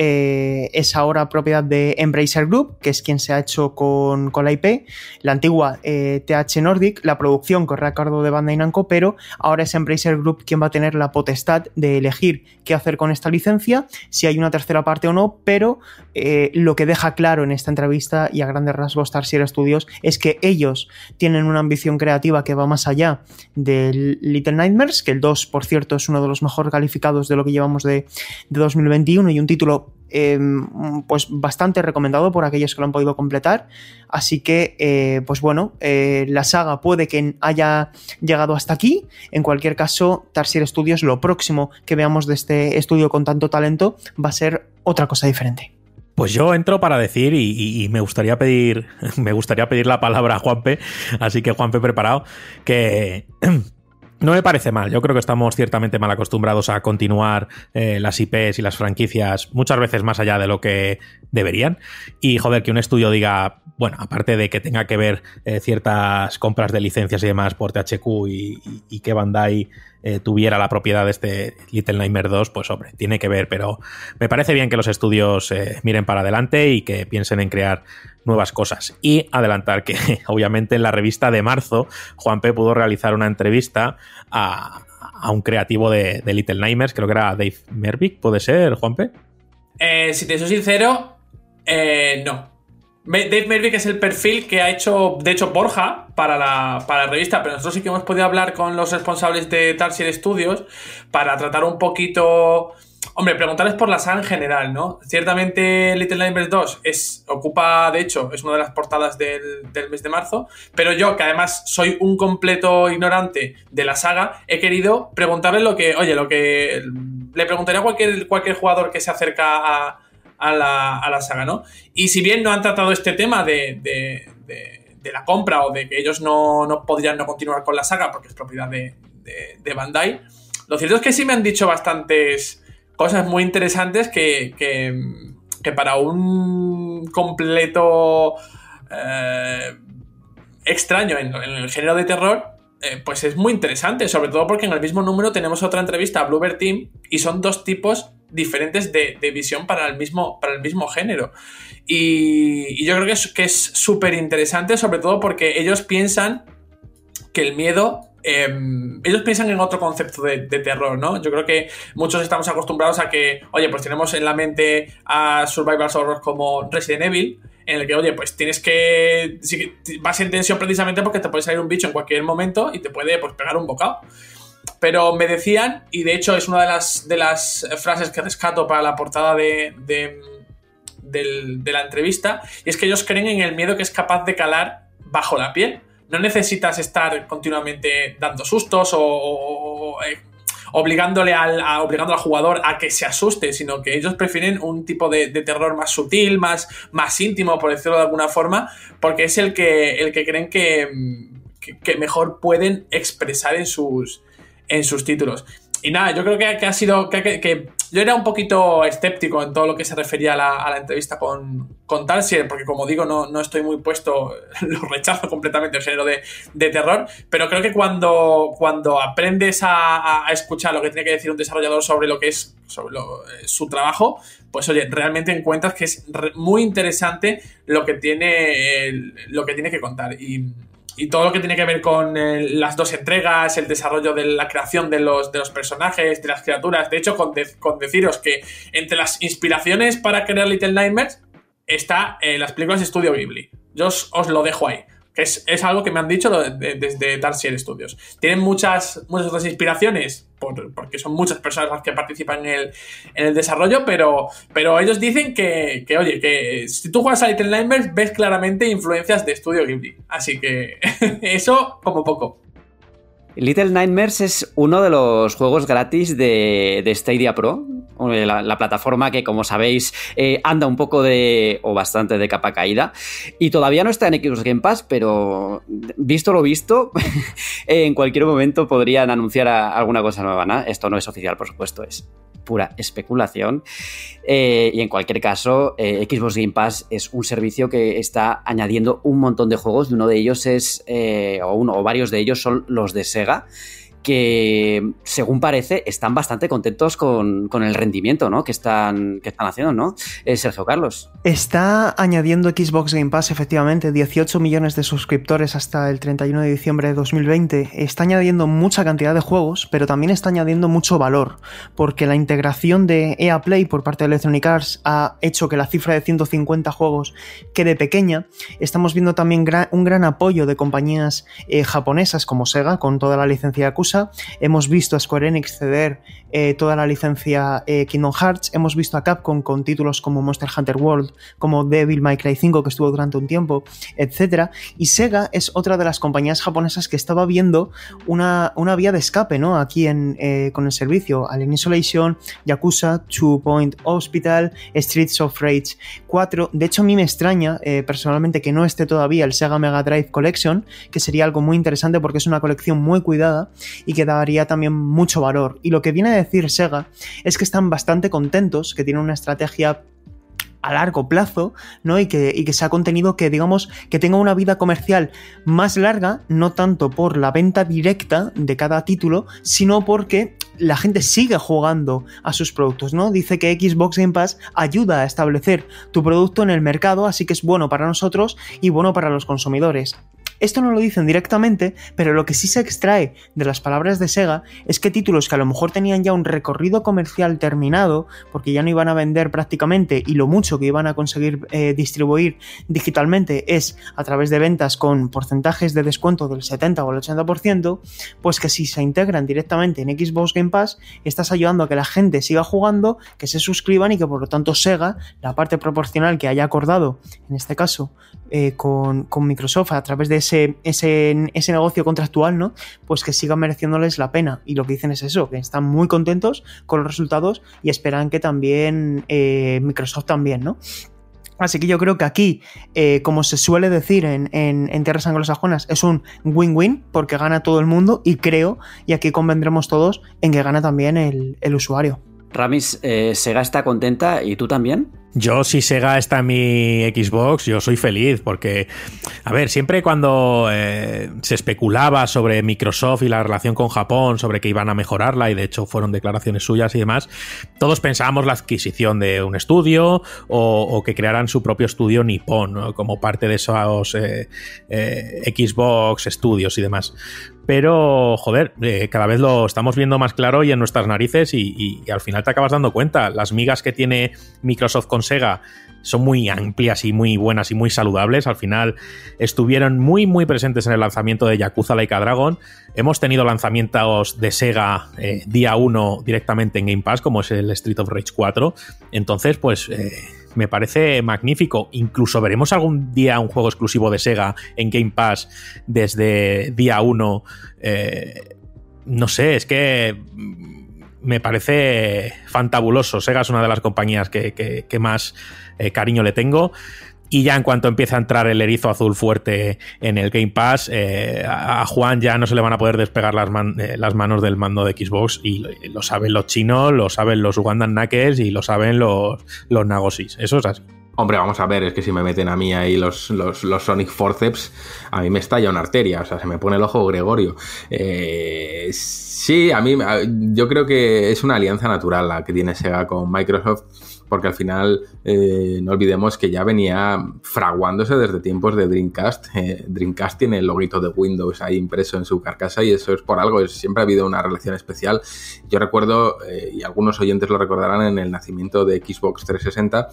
Speaker 6: eh, es ahora propiedad de Embracer Group, que es quien se ha hecho con, la IP, la antigua TH eh, Nordic, la producción corre a cargo de Bandai Namco, pero ahora es Embracer Group quien va a tener la potestad de elegir qué hacer con esta licencia, si hay una tercera parte o no, pero eh, lo que deja claro en esta entrevista y a grandes rasgos Tarsier Studios es que ellos tienen una ambición creativa que va más allá del Little Nightmares, que el 2, por cierto, es uno de los mejor calificados de lo que llevamos de, de 2021 y un título Em, pues bastante recomendado por aquellos que lo han podido completar. Así que, eh, pues bueno, eh, la saga puede que haya llegado hasta aquí. En cualquier caso, Tarsier Studios, lo próximo que veamos de este estudio con tanto talento va a ser otra cosa diferente.
Speaker 3: Pues yo entro para decir y, y, me gustaría pedir me gustaría pedir la palabra a Juanpe, así que Juanpe preparado que No me parece mal, yo creo que estamos ciertamente mal acostumbrados a continuar eh, las IPs y las franquicias muchas veces más allá de lo que deberían. Y joder, que un estudio diga, bueno, aparte de que tenga que ver eh, ciertas compras de licencias y demás por THQ y, que Bandai eh, tuviera la propiedad de este Little Nightmare 2, pues hombre, tiene que ver, pero me parece bien que los estudios miren para adelante y que piensen en crear nuevas cosas. Y adelantar que, obviamente, en la revista de marzo, Juan P. pudo realizar una entrevista a, un creativo de, Little Nightmares, creo que era Dave Mervick, ¿puede ser, Juan P?
Speaker 4: Eh, si te soy sincero, eh, no. Dave Mervick es el perfil que ha hecho, de hecho, Borja para la, para la revista, pero nosotros sí que hemos podido hablar con los responsables de Tarsier Studios para tratar un poquito Hombre, preguntarles por la saga en general, ¿no? Ciertamente Little Nightmares 2 es, ocupa, de hecho, es una de las portadas del, mes de marzo, pero yo, que además soy un completo ignorante de la saga, he querido preguntarle lo que, oye, lo que le preguntaría a cualquier, cualquier jugador que se acerca a, la, saga, ¿no? Y si bien no han tratado este tema de, la compra o de que ellos no, podrían no continuar con la saga porque es propiedad de, de Bandai, lo cierto es que sí me han dicho bastantes cosas muy interesantes que, que, para un completo eh, extraño en, el género de terror, eh, pues es muy interesante, sobre todo porque en el mismo número tenemos otra entrevista a Bluebird Team y son dos tipos diferentes de, visión para el mismo, para el mismo género. Y, yo creo que es que súper interesante, sobre todo porque ellos piensan que el miedo Em, ellos piensan en otro concepto de, terror, ¿no? Yo creo que muchos estamos acostumbrados a que, oye, pues tenemos en la mente a survival horror como Resident Evil, en el que, oye, pues tienes que. vas en tensión precisamente porque te puede salir un bicho en cualquier momento y te puede pues, pegar un bocado. Pero me decían, y de hecho es una de las, de las frases que rescato para la portada de, de la entrevista, y es que ellos creen en el miedo que es capaz de calar bajo la piel. No necesitas estar continuamente dando sustos o, eh, obligándole al, obligando al jugador a que se asuste, sino que ellos prefieren un tipo de, terror más sutil, más, más íntimo, por decirlo de alguna forma, porque es el que, el que creen que, que, mejor pueden expresar en sus, en sus títulos. Y nada, yo creo que, ha sido. Que, yo era un poquito escéptico en todo lo que se refería a la, entrevista con, con Tarsier, porque como digo, no, no, estoy muy puesto, lo rechazo completamente el género de, terror, pero creo que cuando, cuando aprendes a, escuchar lo que tiene que decir un desarrollador sobre lo que es sobre eh, su trabajo, pues oye, realmente encuentras que es muy interesante lo que tiene, lo que, tiene que contar. Y y todo lo que tiene que ver con eh, las dos entregas, el desarrollo de la creación de los, de los personajes, de las criaturas. De hecho, con, deciros que entre las inspiraciones para crear Little Nightmares está en las películas de Studio Ghibli. Yo os lo dejo ahí es, algo que me han dicho desde Darkseid Studios. Tienen muchas, muchas otras inspiraciones, porque son muchas personas las que participan en el, desarrollo, pero, pero ellos dicen que, oye, que si tú juegas a Little Nightmares ves claramente influencias de Studio Ghibli. Así que eso como poco.
Speaker 1: Little Nightmares es uno de los juegos gratis de, Stadia Pro, la, plataforma que, como sabéis, eh, anda un poco de, o bastante de capa caída. Y todavía no está en Xbox Game Pass, pero visto lo visto, en cualquier momento podrían anunciar alguna cosa nueva. Esto no es oficial, por supuesto, es pura especulación. Eh, y en cualquier caso, eh, Xbox Game Pass es un servicio que está añadiendo un montón de juegos. Uno de ellos es, eh, o uno o varios de ellos son los de Sega que según parece están bastante contentos con, el rendimiento ¿no? que, están, que están haciendo, ¿no? Eh, Sergio Carlos.
Speaker 6: Está añadiendo Xbox Game Pass, efectivamente, 18 millones de suscriptores hasta el 31 de diciembre de 2020. Está añadiendo mucha cantidad de juegos, pero también está añadiendo mucho valor, porque la integración de EA Play por parte de Electronic Arts ha hecho que la cifra de 150 juegos quede pequeña. Estamos viendo también un gran apoyo de compañías eh, japonesas como Sega, con toda la licencia de Hemos visto a Square Enix ceder eh, toda la licencia eh, Kingdom Hearts. Hemos visto a Capcom con títulos como Monster Hunter World, como Devil May Cry 5, que estuvo durante un tiempo, etc. Y Sega es otra de las compañías japonesas que estaba viendo una, una vía de escape ¿no? aquí en, eh, con el servicio. Alien Isolation, Yakuza, Two Point Hospital, Streets of Rage 4. De hecho, a mí me extraña personalmente que no esté todavía el Sega Mega Drive Collection, que sería algo muy interesante porque es una colección muy cuidada y que daría también mucho valor. Y lo que viene a decir Sega es que están bastante contentos, que tienen una estrategia a largo plazo, ¿no? Y que, y que sea contenido que, digamos, que tenga una vida comercial más larga, no tanto por la venta directa de cada título, sino porque la gente sigue jugando a sus productos, ¿no? Dice que Xbox Game Pass ayuda a establecer tu producto en el mercado, así que es bueno para nosotros y bueno para los consumidores. Esto no lo dicen directamente, pero lo que sí se extrae de las palabras de Sega es que títulos que a lo mejor tenían ya un recorrido comercial terminado, porque ya no iban a vender prácticamente y lo mucho que iban a conseguir eh, distribuir digitalmente es a través de ventas con porcentajes de descuento del 70 o el 80%, pues que si se integran directamente en Xbox Game Pass, estás ayudando a que la gente siga jugando, que se suscriban y que por lo tanto Sega, la parte proporcional que haya acordado, en este caso, eh, con, Microsoft a través de ese, negocio contractual, ¿no? Pues que siga mereciéndoles la pena. Y lo que dicen es eso, que están muy contentos con los resultados y esperan que también eh, Microsoft también, ¿no? Así que yo creo que aquí, eh, como se suele decir en, tierras anglosajonas, es un win-win porque gana todo el mundo y creo, y aquí convendremos todos, en que gana también el usuario.
Speaker 1: Ramis, eh, ¿Sega está contenta y tú también?
Speaker 3: Yo, si Sega está en mi Xbox, yo soy feliz, porque, a ver, siempre cuando eh, se especulaba sobre Microsoft y la relación con Japón, sobre que iban a mejorarla, y de hecho fueron declaraciones suyas y demás, todos pensábamos la adquisición de un estudio o, que crearan su propio estudio Nippon, como parte de esos eh, Xbox Studios y demás pero joder, eh, cada vez lo estamos viendo más claro y en nuestras narices y, al final te acabas dando cuenta. Las migas que tiene Microsoft con Sega son muy amplias y muy buenas y muy saludables. Al final estuvieron muy muy presentes en el lanzamiento de Yakuza Laika Dragon. Hemos tenido lanzamientos de Sega eh, día 1 directamente en Game Pass, como es el Street of Rage 4. Entonces, pues... Eh, me parece magnífico. Incluso veremos algún día un juego exclusivo de Sega en Game Pass desde día 1. Eh, no sé, es que me parece fantabuloso. Sega es una de las compañías que, más eh, cariño le tengo. Y ya en cuanto empieza a entrar el erizo azul fuerte en el Game Pass, eh, a Juan ya no se le van a poder despegar las, eh, las manos del mando de Xbox. Y lo, saben los chinos, lo saben los Ugandan Knuckles y lo saben los, los Nagosis. Eso es así.
Speaker 2: Hombre, vamos a ver, es que si me meten a mí ahí los, los, Sonic Forceps, a mí me estalla una arteria, o sea, se me pone el ojo Gregorio. Eh, sí, a mí, yo creo que es una alianza natural la que tiene Sega con Microsoft porque al final eh, no olvidemos que ya venía fraguándose desde tiempos de Dreamcast. Eh, Dreamcast tiene el loguito de Windows ahí impreso en su carcasa y eso es por algo, siempre ha habido una relación especial. Yo recuerdo, eh, y algunos oyentes lo recordarán, en el nacimiento de Xbox 360,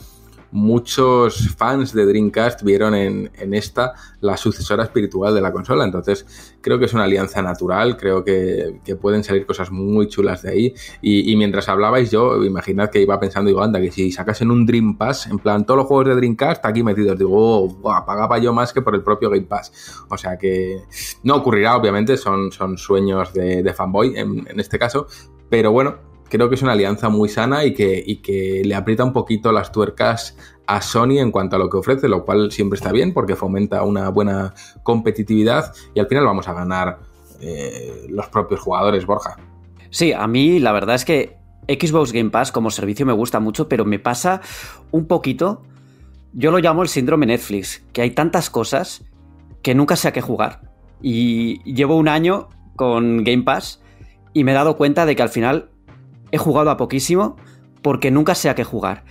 Speaker 2: muchos fans de Dreamcast vieron en, esta la sucesora espiritual de la consola. Entonces, creo que es una alianza natural, creo que, pueden salir cosas muy chulas de ahí. Y, mientras hablabais, yo imaginad que iba pensando, digo, anda, que si sacasen un Dream Pass, en plan, todos los juegos de Dreamcast aquí metidos, digo, oh, pagaba yo más que por el propio Game Pass. O sea que no ocurrirá, obviamente, son, son sueños de, fanboy en, en este caso. Pero bueno, creo que es una alianza muy sana y que, que le aprieta un poquito las tuercas a Sony en cuanto a lo que ofrece, lo cual siempre está bien porque fomenta una buena competitividad y al final vamos a ganar eh, los propios jugadores, Borja.
Speaker 1: Sí, a mí la verdad es que Xbox Game Pass como servicio me gusta mucho, pero me pasa un poquito, yo lo llamo el síndrome Netflix, que hay tantas cosas que nunca sé a qué jugar. Y llevo un año con Game Pass y me he dado cuenta de que al final he jugado a poquísimo porque nunca sé a qué jugar.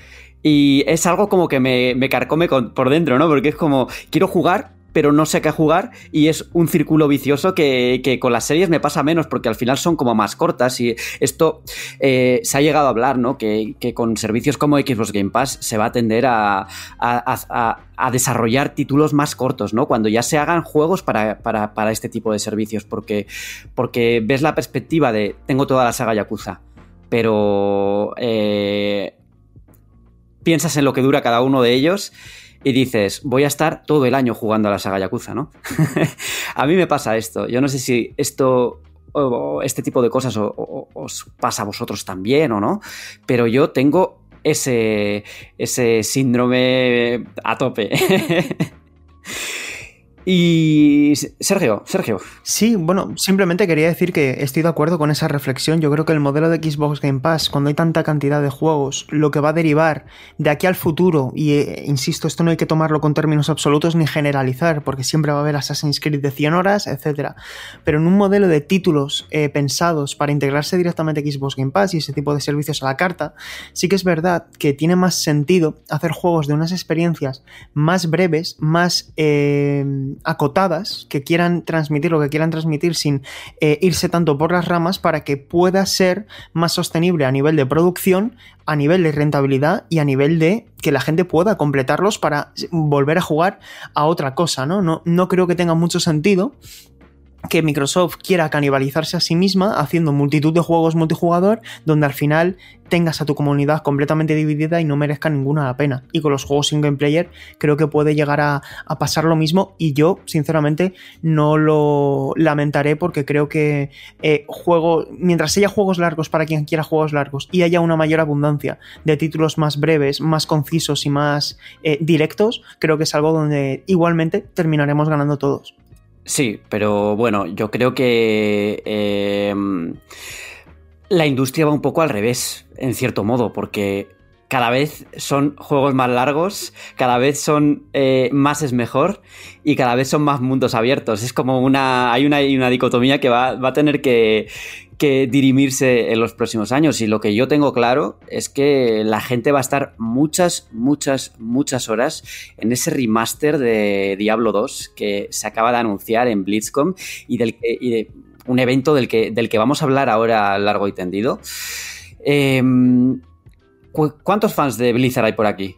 Speaker 1: Y es algo como que me, me carcome por dentro, ¿no? Porque es como, quiero jugar, pero no sé a qué jugar y es un círculo vicioso que, con las series me pasa menos porque al final son como más cortas y esto eh, se ha llegado a hablar, ¿no? Que, con servicios como Xbox Game Pass se va a tender a, a, desarrollar títulos más cortos, ¿no? Cuando ya se hagan juegos para, para, este tipo de servicios porque, porque ves la perspectiva de tengo toda la saga Yakuza pero eh, piensas en lo que dura cada uno de ellos y dices, voy a estar todo el año jugando a la saga Yakuza, ¿no? a mí me pasa esto. Yo no sé si esto o este tipo de cosas os pasa a vosotros también o no, pero yo tengo ese, ese síndrome a tope. Y Sergio, Sergio.
Speaker 6: Sí, bueno, simplemente quería decir que estoy de acuerdo con esa reflexión. Yo creo que el modelo de Xbox Game Pass, cuando hay tanta cantidad de juegos, lo que va a derivar de aquí al futuro, y eh, insisto, esto no hay que tomarlo con términos absolutos ni generalizar, porque siempre va a haber Assassin's Creed de 100 horas, etc. Pero en un modelo de títulos eh, pensados para integrarse directamente a Xbox Game Pass y ese tipo de servicios a la carta, sí que es verdad que tiene más sentido hacer juegos de unas experiencias más breves, más... Eh, acotadas que quieran transmitir lo que quieran transmitir sin eh, irse tanto por las ramas para que pueda ser más sostenible a nivel de producción, a nivel de rentabilidad y a nivel de que la gente pueda completarlos para volver a jugar a otra cosa, ¿no? No, no creo que tenga mucho sentido que Microsoft quiera canibalizarse a sí misma haciendo multitud de juegos multijugador donde al final tengas a tu comunidad completamente dividida y no merezca ninguna la pena. Y con los juegos single player creo que puede llegar a, pasar lo mismo y yo sinceramente no lo lamentaré porque creo que eh, juego, mientras haya juegos largos para quien quiera juegos largos y haya una mayor abundancia de títulos más breves, más concisos y más eh, directos, creo que es algo donde igualmente terminaremos ganando todos.
Speaker 1: Sí, pero bueno, yo creo que em, la industria va un poco al revés, en cierto modo, porque cada vez son juegos más largos, cada vez son eh, más es mejor y cada vez son más mundos abiertos. Es como una. Hay una, una dicotomía que va, va a tener que, que dirimirse en los próximos años. Y lo que yo tengo claro es que la gente va a estar muchas, muchas, muchas horas en ese remaster de Diablo 2 que se acaba de anunciar en BlitzCon y del que. un evento del que, del que vamos a hablar ahora largo y tendido. Em, ¿Cuántos fans de Blizzard hay por aquí?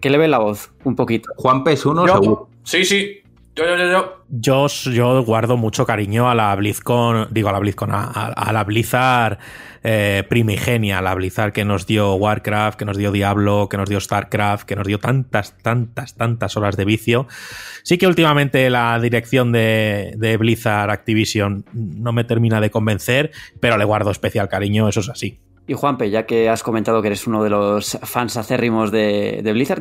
Speaker 1: Que le ve la voz un poquito.
Speaker 2: Juan P. uno seguro.
Speaker 4: Sí, sí. Yo, yo, yo,
Speaker 3: guardo mucho cariño a la BlizzCon, digo a la BlizzCon, a, a la Blizzard eh, primigenia, la Blizzard que nos dio Warcraft, que nos dio Diablo, que nos dio Starcraft, que nos dio tantas, tantas, tantas horas de vicio. Sí que últimamente la dirección de, de Blizzard Activision no me termina de convencer, pero le guardo especial cariño, eso es así.
Speaker 1: Y Juanpe, ya que has comentado que eres uno de los fans acérrimos de, Blizzard,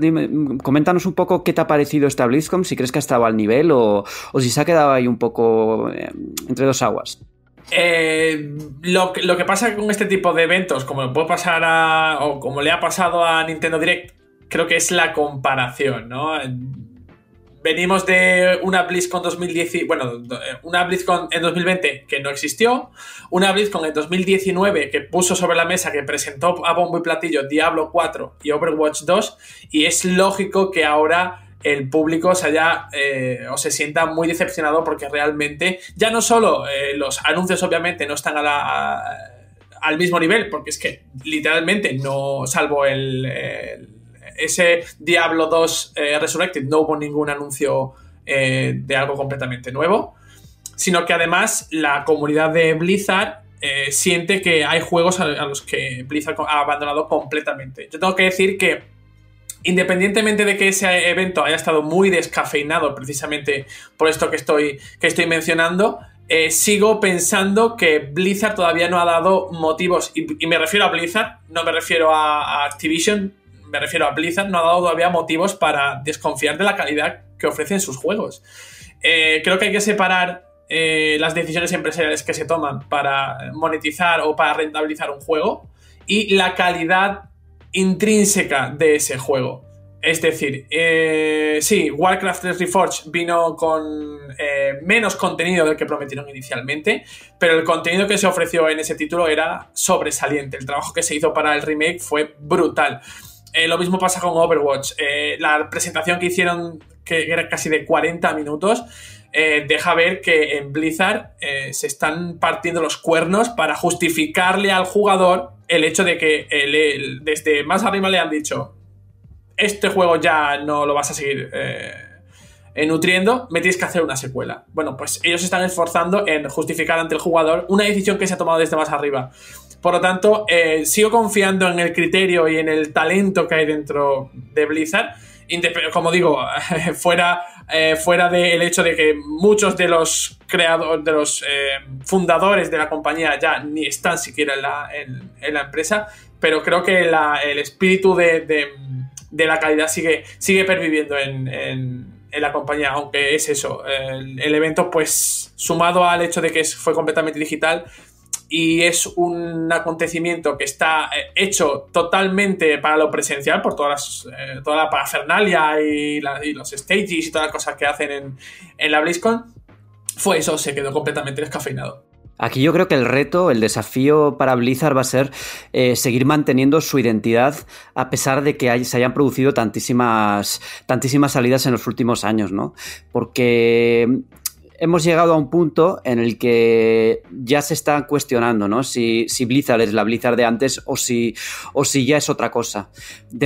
Speaker 1: coméntanos un poco qué te ha parecido esta BlizzCon, si crees que ha estado al nivel o, si se ha quedado ahí un poco eh, entre dos aguas.
Speaker 4: Eh, lo, lo, que pasa con este tipo de eventos, como puede pasar a. o como le ha pasado a Nintendo Direct, creo que es la comparación, ¿no? Venimos de una BlizzCon 2010, bueno, una BlizzCon en 2020 que no existió, una BlizzCon en 2019 que puso sobre la mesa, que presentó a bombo y platillo Diablo 4 y Overwatch 2, y es lógico que ahora el público se haya eh, o se sienta muy decepcionado porque realmente ya no solo eh, los anuncios obviamente no están al mismo nivel, porque es que literalmente no, salvo el, ese Diablo 2 eh, Resurrected, no hubo ningún anuncio de algo completamente nuevo, sino que además la comunidad de Blizzard siente que hay juegos a los que Blizzard ha abandonado completamente. Yo tengo que decir que Independientemente de que ese evento haya estado muy descafeinado precisamente por esto que estoy, que estoy mencionando, eh, sigo pensando que Blizzard todavía no ha dado motivos, y, me refiero a Blizzard, no me refiero a, Activision, me refiero a Blizzard, no ha dado todavía motivos para desconfiar de la calidad que ofrecen sus juegos. Eh, creo que hay que separar eh, las decisiones empresariales que se toman para monetizar o para rentabilizar un juego y la calidad intrínseca de ese juego. Es decir, eh, sí, Warcraft 3 Reforged vino con menos contenido del que prometieron inicialmente, pero el contenido que se ofreció en ese título era sobresaliente. El trabajo que se hizo para el remake fue brutal. Eh, lo mismo pasa con Overwatch. la presentación que hicieron, que era casi de 40 minutos, deja ver que en Blizzard se están partiendo los cuernos para justificarle al jugador el hecho de que desde más arriba le han dicho, este juego ya no lo vas a seguir eh, nutriendo, me tienes que hacer una secuela. Bueno, pues ellos están esforzando en justificar ante el jugador una decisión que se ha tomado desde más arriba. Por lo tanto, eh, sigo confiando en el criterio y en el talento que hay dentro de Blizzard. Como digo, fuera eh, fuera del hecho de que muchos de los creadores, de los eh, fundadores de la compañía ya ni están siquiera en la, empresa, pero creo que el espíritu de, la calidad sigue, sigue perviviendo en, la compañía, aunque es eso, el, el, evento pues sumado al hecho de que fue completamente digital, y es un acontecimiento que está eh, hecho totalmente para lo presencial por todas eh, toda la parafernalia y, los stages y todas las cosas que hacen en, en la BlizzCon, fue eso, se quedó completamente descafeinado.
Speaker 1: Aquí yo creo que el reto, el desafío para Blizzard va a ser eh, seguir manteniendo su identidad a pesar de que se hayan producido tantísimas, tantísimas salidas en los últimos años, ¿no? Porque hemos llegado a un punto en el que ya se está cuestionando, ¿no? Si, si Blizzard es la Blizzard de antes o si, o si ya es otra cosa.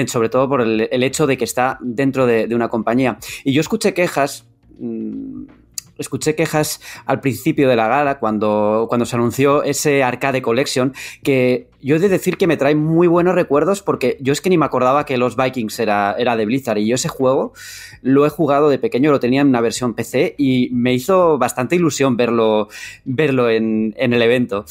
Speaker 1: sobre todo por el, hecho de que está dentro de, una compañía. Y yo escuché quejas. Mmm, escuché quejas al principio de la gala cuando, cuando se anunció ese Arcade Collection que yo he de decir que me trae muy buenos recuerdos porque yo es que ni me acordaba que los Vikings era, era de Blizzard y yo ese juego lo he jugado de pequeño, lo tenía en una versión PC y me hizo bastante ilusión verlo, verlo en, en el evento.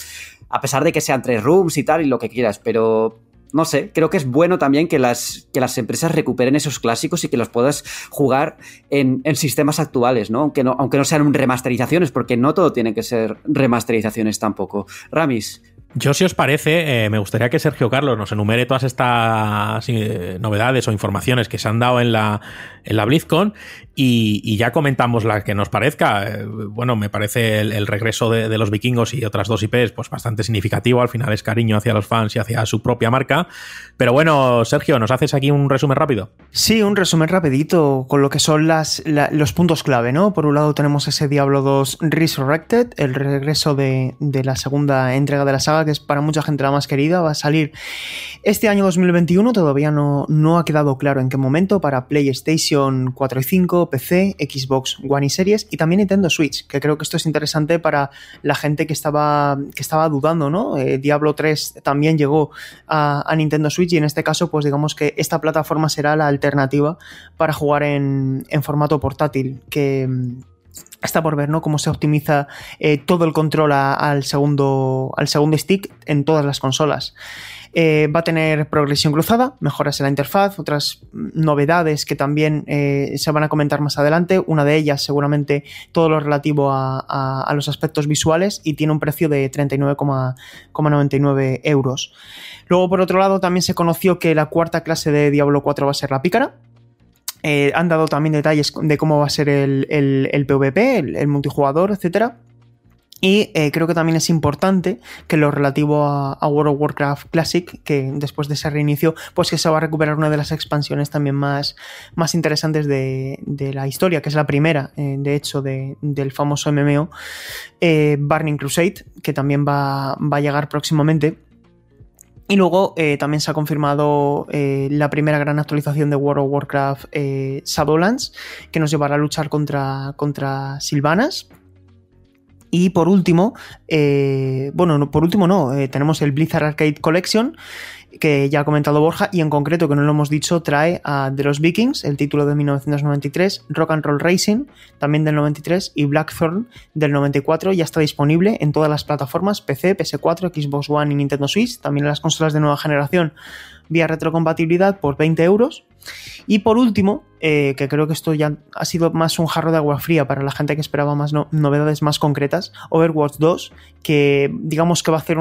Speaker 1: A pesar de que sean tres rooms y tal y lo que quieras, pero no sé, creo que es bueno también que las, que las empresas recuperen esos clásicos y que los puedas jugar en, sistemas actuales, ¿no? Aunque, ¿no? aunque no sean remasterizaciones, porque no todo tiene que ser remasterizaciones tampoco. Ramis,
Speaker 3: yo, si os parece, eh, me gustaría que Sergio Carlos nos enumere todas estas eh, novedades o informaciones que se han dado en la, en la BlizzCon y, ya comentamos la que nos parezca. Eh, bueno, me parece el, regreso de, los vikingos y otras dos IPs pues bastante significativo. Al final es cariño hacia los fans y hacia su propia marca. Pero bueno, Sergio, ¿nos haces aquí un resumen rápido?
Speaker 6: Sí, un resumen rapidito con lo que son las, los puntos clave, ¿no? Por un lado tenemos ese Diablo 2 Resurrected, el regreso de, de la segunda entrega de la saga que es para mucha gente la más querida, va a salir este año 2021, todavía no, no ha quedado claro en qué momento, para PlayStation 4 y 5, PC, Xbox One y Series y también Nintendo Switch, que creo que esto es interesante para la gente que estaba, que estaba dudando, ¿no? Eh, Diablo 3 también llegó a, Nintendo Switch y en este caso, pues digamos que esta plataforma será la alternativa para jugar en, formato portátil, que está por ver, ¿no? Cómo se optimiza eh, todo el control al, segundo, al segundo stick en todas las consolas. Eh, va a tener progresión cruzada, mejoras en la interfaz, otras novedades que también eh, se van a comentar más adelante. Una de ellas, seguramente, todo lo relativo a, los aspectos visuales y tiene un precio de 39,99 euros. Luego, por otro lado, también se conoció que la cuarta clase de Diablo 4 va a ser la pícara. Eh, han dado también detalles de cómo va a ser el, el, el PvP, el, el, multijugador, etc. Y eh, creo que también es importante que lo relativo a, World of Warcraft Classic, que después de ese reinicio, pues que se va a recuperar una de las expansiones también más, más interesantes de, de la historia, que es la primera, eh, de hecho, de, del famoso MMO, eh, Burning Crusade, que también va, va a llegar próximamente. Y luego eh, también se ha confirmado la primera gran actualización de World of Warcraft eh, Shadowlands, que nos llevará a luchar contra, contra Silvanas. Y por último, eh, bueno, no, por último no, tenemos el Blizzard Arcade Collection, que ya ha comentado Borja, y en concreto, que no lo hemos dicho, trae a The Los Vikings, el título de 1993, Rock and Roll Racing, también del 93, y Blackthorn del 94, ya está disponible en todas las plataformas, PC, PS4, Xbox One y Nintendo Switch, también en las consolas de nueva generación vía retrocompatibilidad por 20 euros. Y por último, eh, que creo que esto ya ha sido más un jarro de agua fría para la gente que esperaba más no novedades más concretas, Overwatch 2, que digamos que va a hacer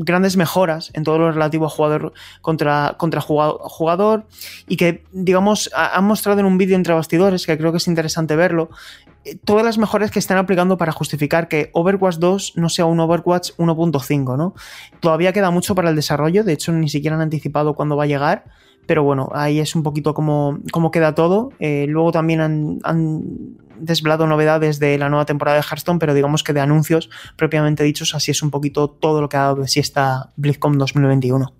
Speaker 6: grandes mejoras en todo lo relativo a jugador contra, contra jugador, jugador y que, digamos, han mostrado en un vídeo entre bastidores, que creo que es interesante verlo, eh, todas las mejoras que están aplicando para justificar que Overwatch 2 no sea un Overwatch 1.5, ¿no? Todavía queda mucho para el desarrollo, de hecho ni siquiera han anticipado cuándo va a llegar, pero bueno, ahí es un poquito como, como queda todo. Eh, luego también han, han, desvelado novedades de la nueva temporada de Hearthstone, pero digamos que de anuncios propiamente dichos, así es un poquito todo lo que ha dado de sí esta BlizzCon 2021.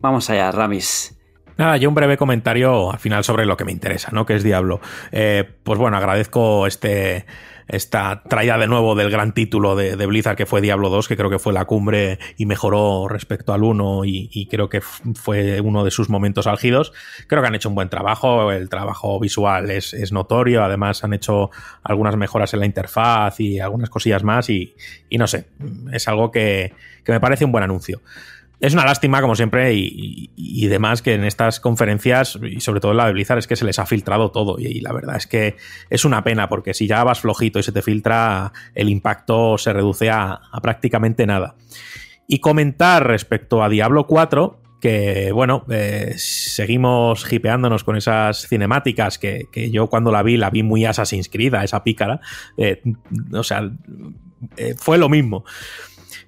Speaker 1: Vamos allá, Ramis.
Speaker 3: Nada, yo un breve comentario al final sobre lo que me interesa, ¿no? Que es Diablo. Eh, pues bueno, agradezco este esta traída de nuevo del gran título de, Blizzard que fue Diablo 2, que creo que fue la cumbre y mejoró respecto al 1 y, y, creo que fue uno de sus momentos álgidos. Creo que han hecho un buen trabajo, el trabajo visual es, es notorio, además han hecho algunas mejoras en la interfaz y algunas cosillas más y, y no sé, es algo que, que me parece un buen anuncio es una lástima, como siempre, y, y, demás, que en estas conferencias, y sobre todo en la de Blizzard, es que se les ha filtrado todo. Y, la verdad es que es una pena, porque si ya vas flojito y se te filtra, el impacto se reduce a, a prácticamente nada. Y comentar respecto a Diablo 4, que bueno, eh, seguimos hipeándonos con esas cinemáticas que, que, yo cuando la vi, la vi muy Assassin's Creed, esa pícara. Eh, o sea, eh, fue lo mismo.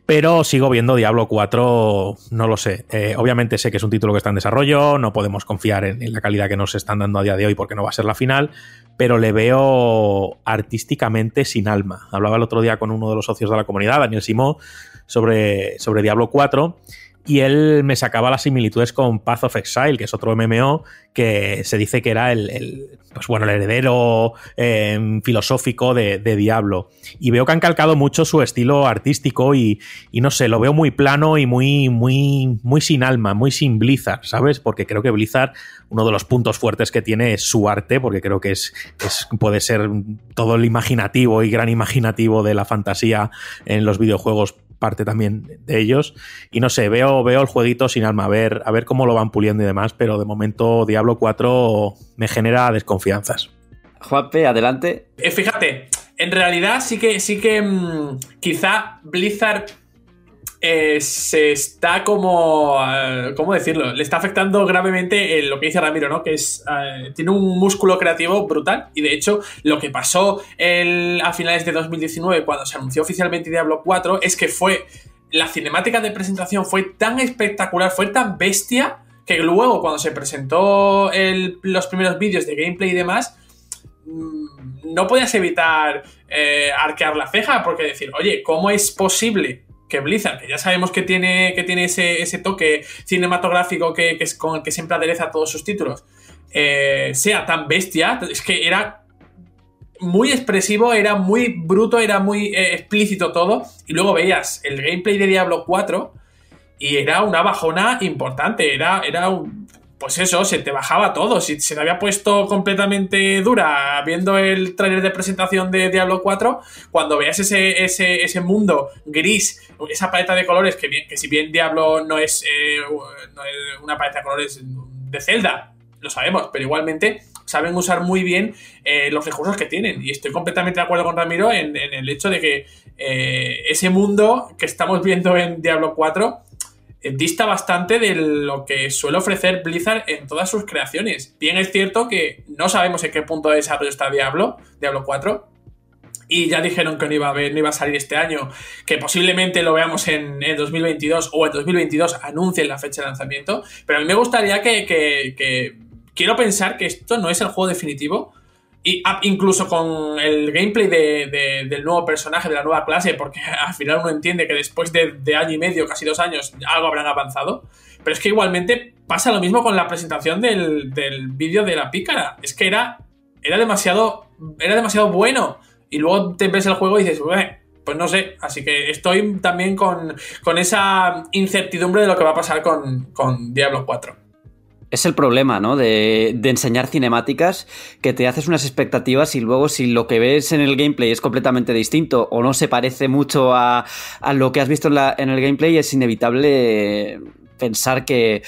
Speaker 3: Pero sigo viendo Diablo 4, no lo sé. Eh, obviamente sé que es un título que está en desarrollo, no podemos confiar en, en, la calidad que nos están dando a día de hoy porque no va a ser la final, pero le veo artísticamente sin alma. Hablaba el otro día con uno de los socios de la comunidad, Daniel Simó, sobre, sobre Diablo 4 y él me sacaba las similitudes con Path of Exile, que es otro MMO que se dice que era el, pues bueno, el heredero eh, filosófico de, de, Diablo. Y veo que han calcado mucho su estilo artístico y, y, no sé, lo veo muy plano y muy, muy, muy sin alma, muy sin Blizzard, ¿sabes? Porque creo que Blizzard, uno de los puntos fuertes que tiene es su arte, porque creo que es, es puede ser todo el imaginativo y gran imaginativo de la fantasía en los videojuegos parte también de ellos. Y no sé, veo, veo el jueguito sin alma, a ver, a ver cómo lo van puliendo y demás, pero de momento Diablo 4 me genera desconfianzas.
Speaker 1: Juanpe, adelante.
Speaker 4: Eh, fíjate, en realidad sí que, sí que mmm, quizá Blizzard eh, se está como. Uh, ¿Cómo decirlo? Le está afectando gravemente lo que dice Ramiro, ¿no? Que es. Tiene un músculo creativo brutal. Y de hecho, lo que pasó a finales de 2019, cuando se anunció oficialmente Diablo 4, es que fue. La cinemática de presentación fue tan espectacular, fue tan bestia, que luego, cuando se presentó los primeros vídeos de gameplay y demás, mmm, no podías evitar eh, arquear la ceja, porque decir, oye, ¿cómo es posible que Blizzard, que ya sabemos que tiene, que tiene ese, ese toque cinematográfico que, es con el que siempre adereza todos sus títulos, eh, sea tan bestia. Es que era muy expresivo, era muy bruto, era muy eh, explícito todo. Y luego veías el gameplay de Diablo 4 y era una bajona importante. Era, era un, pues eso, se te bajaba todo. Si se te había puesto completamente dura viendo el trailer de presentación de Diablo 4, cuando veas ese, ese, ese mundo gris, esa paleta de colores, que, bien, que si bien Diablo no es, eh, no es una paleta de colores de Zelda, lo sabemos, pero igualmente saben usar muy bien eh, los recursos que tienen. Y estoy completamente de acuerdo con Ramiro en, en el hecho de que eh, ese mundo que estamos viendo en Diablo 4 eh, dista bastante de lo que suele ofrecer Blizzard en todas sus creaciones. Bien es cierto que no sabemos en qué punto de desarrollo está Diablo, Diablo 4, y ya dijeron que no iba a, no iba a salir este año, que posiblemente lo veamos en, 2022 o en 2022 anuncien la fecha de lanzamiento, pero a mí me gustaría que, que quiero pensar que esto no es el juego definitivo, y ah, incluso con el gameplay del nuevo personaje, de la nueva clase, porque al final uno entiende que después de, año y medio, casi dos años, algo habrán avanzado. Pero es que igualmente pasa lo mismo con la presentación del, vídeo de la pícara. Es que era, era, demasiado, era demasiado bueno. Y luego te ves el juego y dices, pues no sé. Así que estoy también con, esa incertidumbre de lo que va a pasar con, con Diablo 4
Speaker 1: es el problema, ¿no? De, enseñar cinemáticas que te haces unas expectativas y luego si lo que ves en el gameplay es completamente distinto o no se parece mucho a, lo que has visto en, el gameplay, es inevitable pensar que,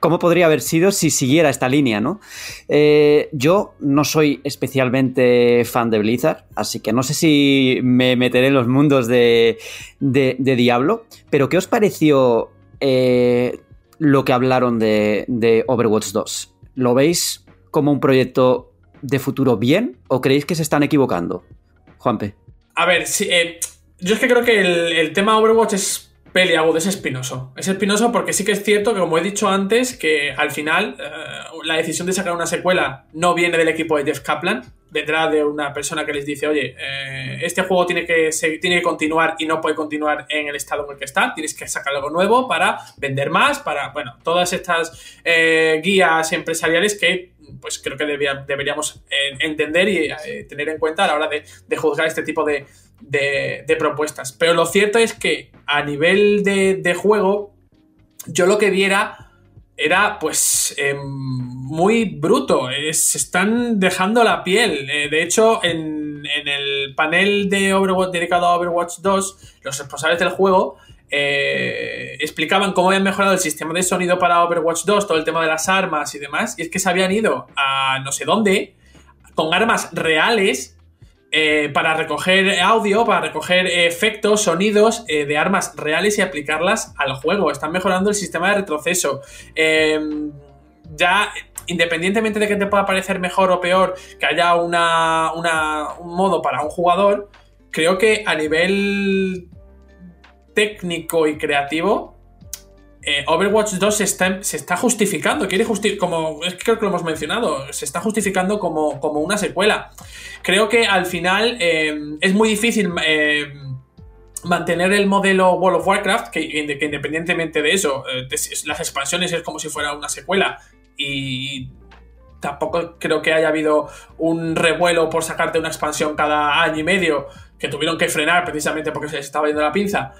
Speaker 1: ¿Cómo podría haber sido si siguiera esta línea, no? Eh, yo no soy especialmente fan de Blizzard, así que no sé si me meteré en los mundos de, Diablo, pero ¿qué os pareció eh, lo que hablaron de, Overwatch 2. ¿Lo veis como un proyecto de futuro bien o creéis que se están equivocando? Juanpe.
Speaker 4: A ver, eh, yo es que creo que el, tema Overwatch es peliagudo, es espinoso. Es espinoso porque sí que es cierto que, como he dicho antes, que al final eh, la decisión de sacar una secuela no viene del equipo de Jeff Kaplan, vendrá de una persona que les dice, oye, eh, este juego tiene que, tiene que continuar y no puede continuar en el estado en el que está, tienes que sacar algo nuevo para vender más, para, bueno, todas estas eh, guías empresariales que pues creo que deberíamos entender y tener en cuenta a la hora de, juzgar este tipo de, de, propuestas. Pero lo cierto es que a nivel de juego, yo lo que viera era pues em, muy bruto. se están dejando la piel. Eh, de hecho, en, el panel de Overwatch dedicado a Overwatch 2, los responsables del juego eh, explicaban cómo habían mejorado el sistema de sonido para Overwatch 2, todo el tema de las armas y demás. Y es que se habían ido a no sé dónde con armas reales eh, para recoger audio, para recoger efectos, sonidos eh, de armas reales y aplicarlas al juego. Están mejorando el sistema de retroceso. Em, ya, independientemente de que te pueda parecer mejor o peor que haya una, un modo para un jugador, creo que a nivel técnico y creativo eh, Overwatch 2 se está, se está justificando, quiere como es que creo que lo hemos mencionado, se está justificando como, una secuela. Creo que al final eh, es muy difícil eh, mantener el modelo World of Warcraft, que, independientemente de eso, las expansiones es como si fuera una secuela y tampoco creo que haya habido un revuelo por sacarte una expansión cada año y medio que tuvieron que frenar precisamente porque se les estaba yendo la pinza.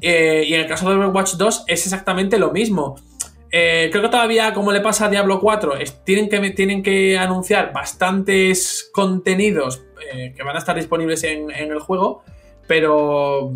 Speaker 4: Eh, y en el caso de Overwatch 2 es exactamente lo mismo. Eh, creo que todavía, como le pasa a Diablo 4, tienen, que, tienen que anunciar bastantes contenidos eh, que van a estar disponibles en el juego, pero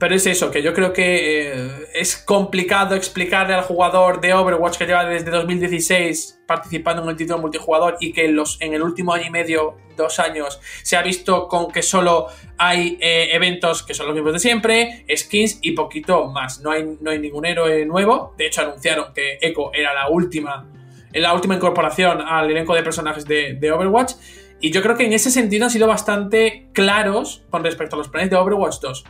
Speaker 4: pero es eso, que yo creo que eh, es complicado explicarle al jugador de Overwatch que lleva desde 2016 participando en el título multijugador y que en, los, en el último año y medio, dos años, se ha visto con que solo hay eh, eventos que son los mismos de siempre, skins y poquito más. No hay, no hay ningún héroe nuevo. De hecho, anunciaron que Echo era la última, la última incorporación al elenco de personajes de, de Overwatch. Y yo creo que en ese sentido han sido bastante claros con respecto a los planes de Overwatch 2.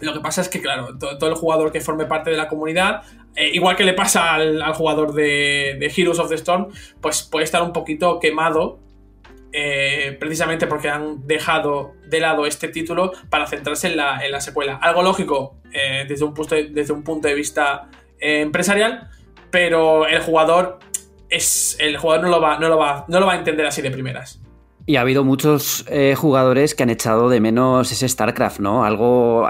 Speaker 4: Lo que pasa es que, claro, todo, el jugador que forme parte de la comunidad, eh, igual que le pasa al, jugador de, Heroes of the Storm, pues puede estar un poquito quemado, eh, precisamente porque han dejado de lado este título para centrarse en la, secuela. Algo lógico eh, desde, un punto de, desde un punto de vista empresarial, pero el jugador es, el jugador no lo, va, no, lo va, no lo va a entender así de primeras.
Speaker 1: Y ha habido muchos eh, jugadores que han echado de menos ese StarCraft, ¿no? Algo,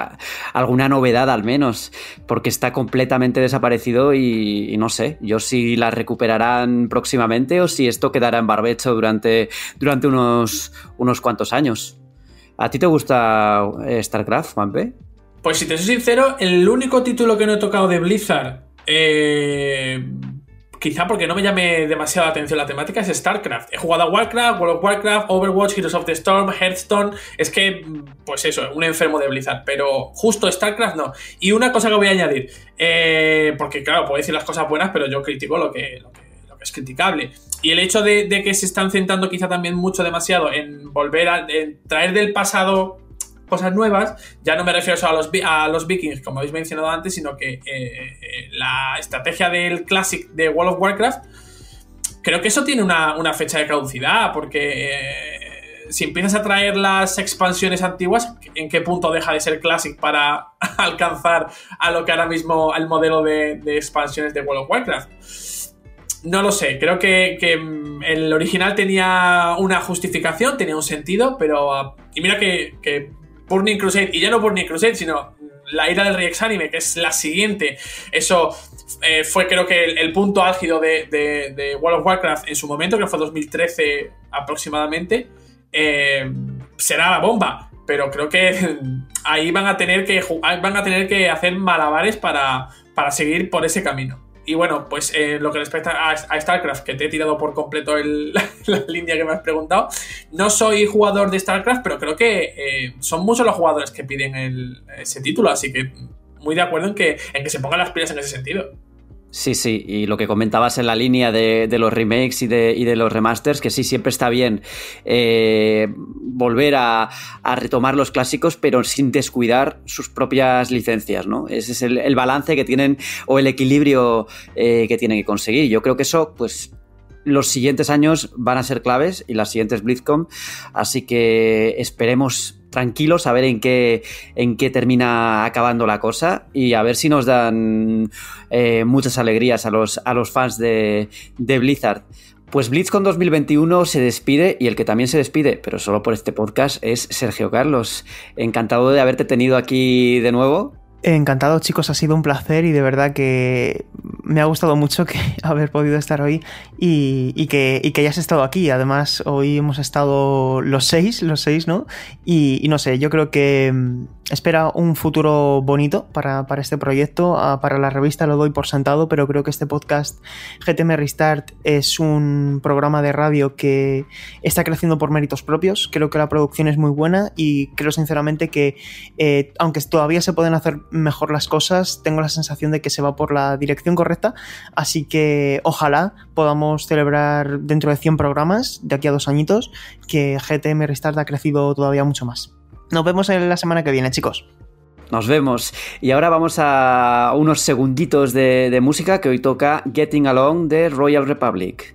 Speaker 1: alguna novedad al menos, porque está completamente desaparecido y, no sé, yo si la recuperarán próximamente o si esto quedará en barbecho durante, durante unos, unos cuantos años. ¿A ti te gusta eh, StarCraft, Juanpe?
Speaker 4: Pues si te soy sincero, el único título que no he tocado de Blizzard eh, quizá porque no me llame demasiado la atención la temática, es StarCraft. He jugado a Warcraft, World of Warcraft, Overwatch, Heroes of the Storm, Hearthstone. Es que, pues eso, un enfermo de Blizzard. Pero justo StarCraft no. Y una cosa que voy a añadir, eh, porque claro, puedo decir las cosas buenas, pero yo critico lo que, lo que, es criticable. Y el hecho de, que se están centrando quizá también mucho demasiado en volver a traer del pasado cosas nuevas, ya no me refiero solo a los, a los vikings, como habéis mencionado antes, sino que eh, eh, la estrategia del Classic de World of Warcraft, creo que eso tiene una, fecha de caducidad, porque eh, si empiezas a traer las expansiones antiguas, ¿en qué punto deja de ser Classic para alcanzar a lo que ahora mismo el modelo de, expansiones de World of Warcraft? No lo sé, creo que, el original tenía una justificación, tenía un sentido, pero... Y mira que, que Burning Crusade, y ya no Burning Crusade, sino la ira del Rey Exanime, que es la siguiente. Eso eh, fue creo que el, punto álgido de, World of Warcraft en su momento, que fue 2013 aproximadamente. Eh, será la bomba, pero creo que ahí van a tener que, van a tener que hacer malabares para, para seguir por ese camino. Y bueno, pues eh, lo que respecta a, StarCraft, que te he tirado por completo la, línea que me has preguntado, no soy jugador de StarCraft, pero creo que eh, son muchos los jugadores que piden ese título, así que muy de acuerdo en que, en que se pongan las pilas en ese sentido.
Speaker 1: Sí, sí, y lo que comentabas en la línea de, los remakes y de, los remasters, que sí, siempre está bien eh, volver a, retomar los clásicos, pero sin descuidar sus propias licencias, ¿no? Ese es el, balance que tienen o el equilibrio eh, que tienen que conseguir. Yo creo que eso, pues, los siguientes años van a ser claves y las siguientes BlizzCon, así que esperemos tranquilos a ver en qué, en qué termina acabando la cosa y a ver si nos dan eh, muchas alegrías a los, a los fans de, de Blizzard. Pues BlizzCon 2021 se despide y el que también se despide, pero solo por este podcast, es Sergio Carlos. Encantado de haberte tenido aquí de nuevo.
Speaker 6: Encantado chicos, ha sido un placer y de verdad que me ha gustado mucho que haber podido estar hoy y, que, y que hayas estado aquí. Además, hoy hemos estado los seis, los seis, ¿no? Y, no sé, yo creo que espera un futuro bonito para, este proyecto. Ah, para la revista lo doy por sentado, pero creo que este podcast GTM Restart es un programa de radio que está creciendo por méritos propios. Creo que la producción es muy buena y creo sinceramente que, eh, aunque todavía se pueden hacer mejor las cosas, tengo la sensación de que se va por la dirección correcta, así que ojalá podamos celebrar dentro de 100 programas, de aquí a dos añitos, que GTM Restart ha crecido todavía mucho más. Nos vemos en la semana que viene, chicos.
Speaker 1: Nos vemos. Y ahora vamos a unos segunditos de, de música que hoy toca Getting Along de Royal Republic.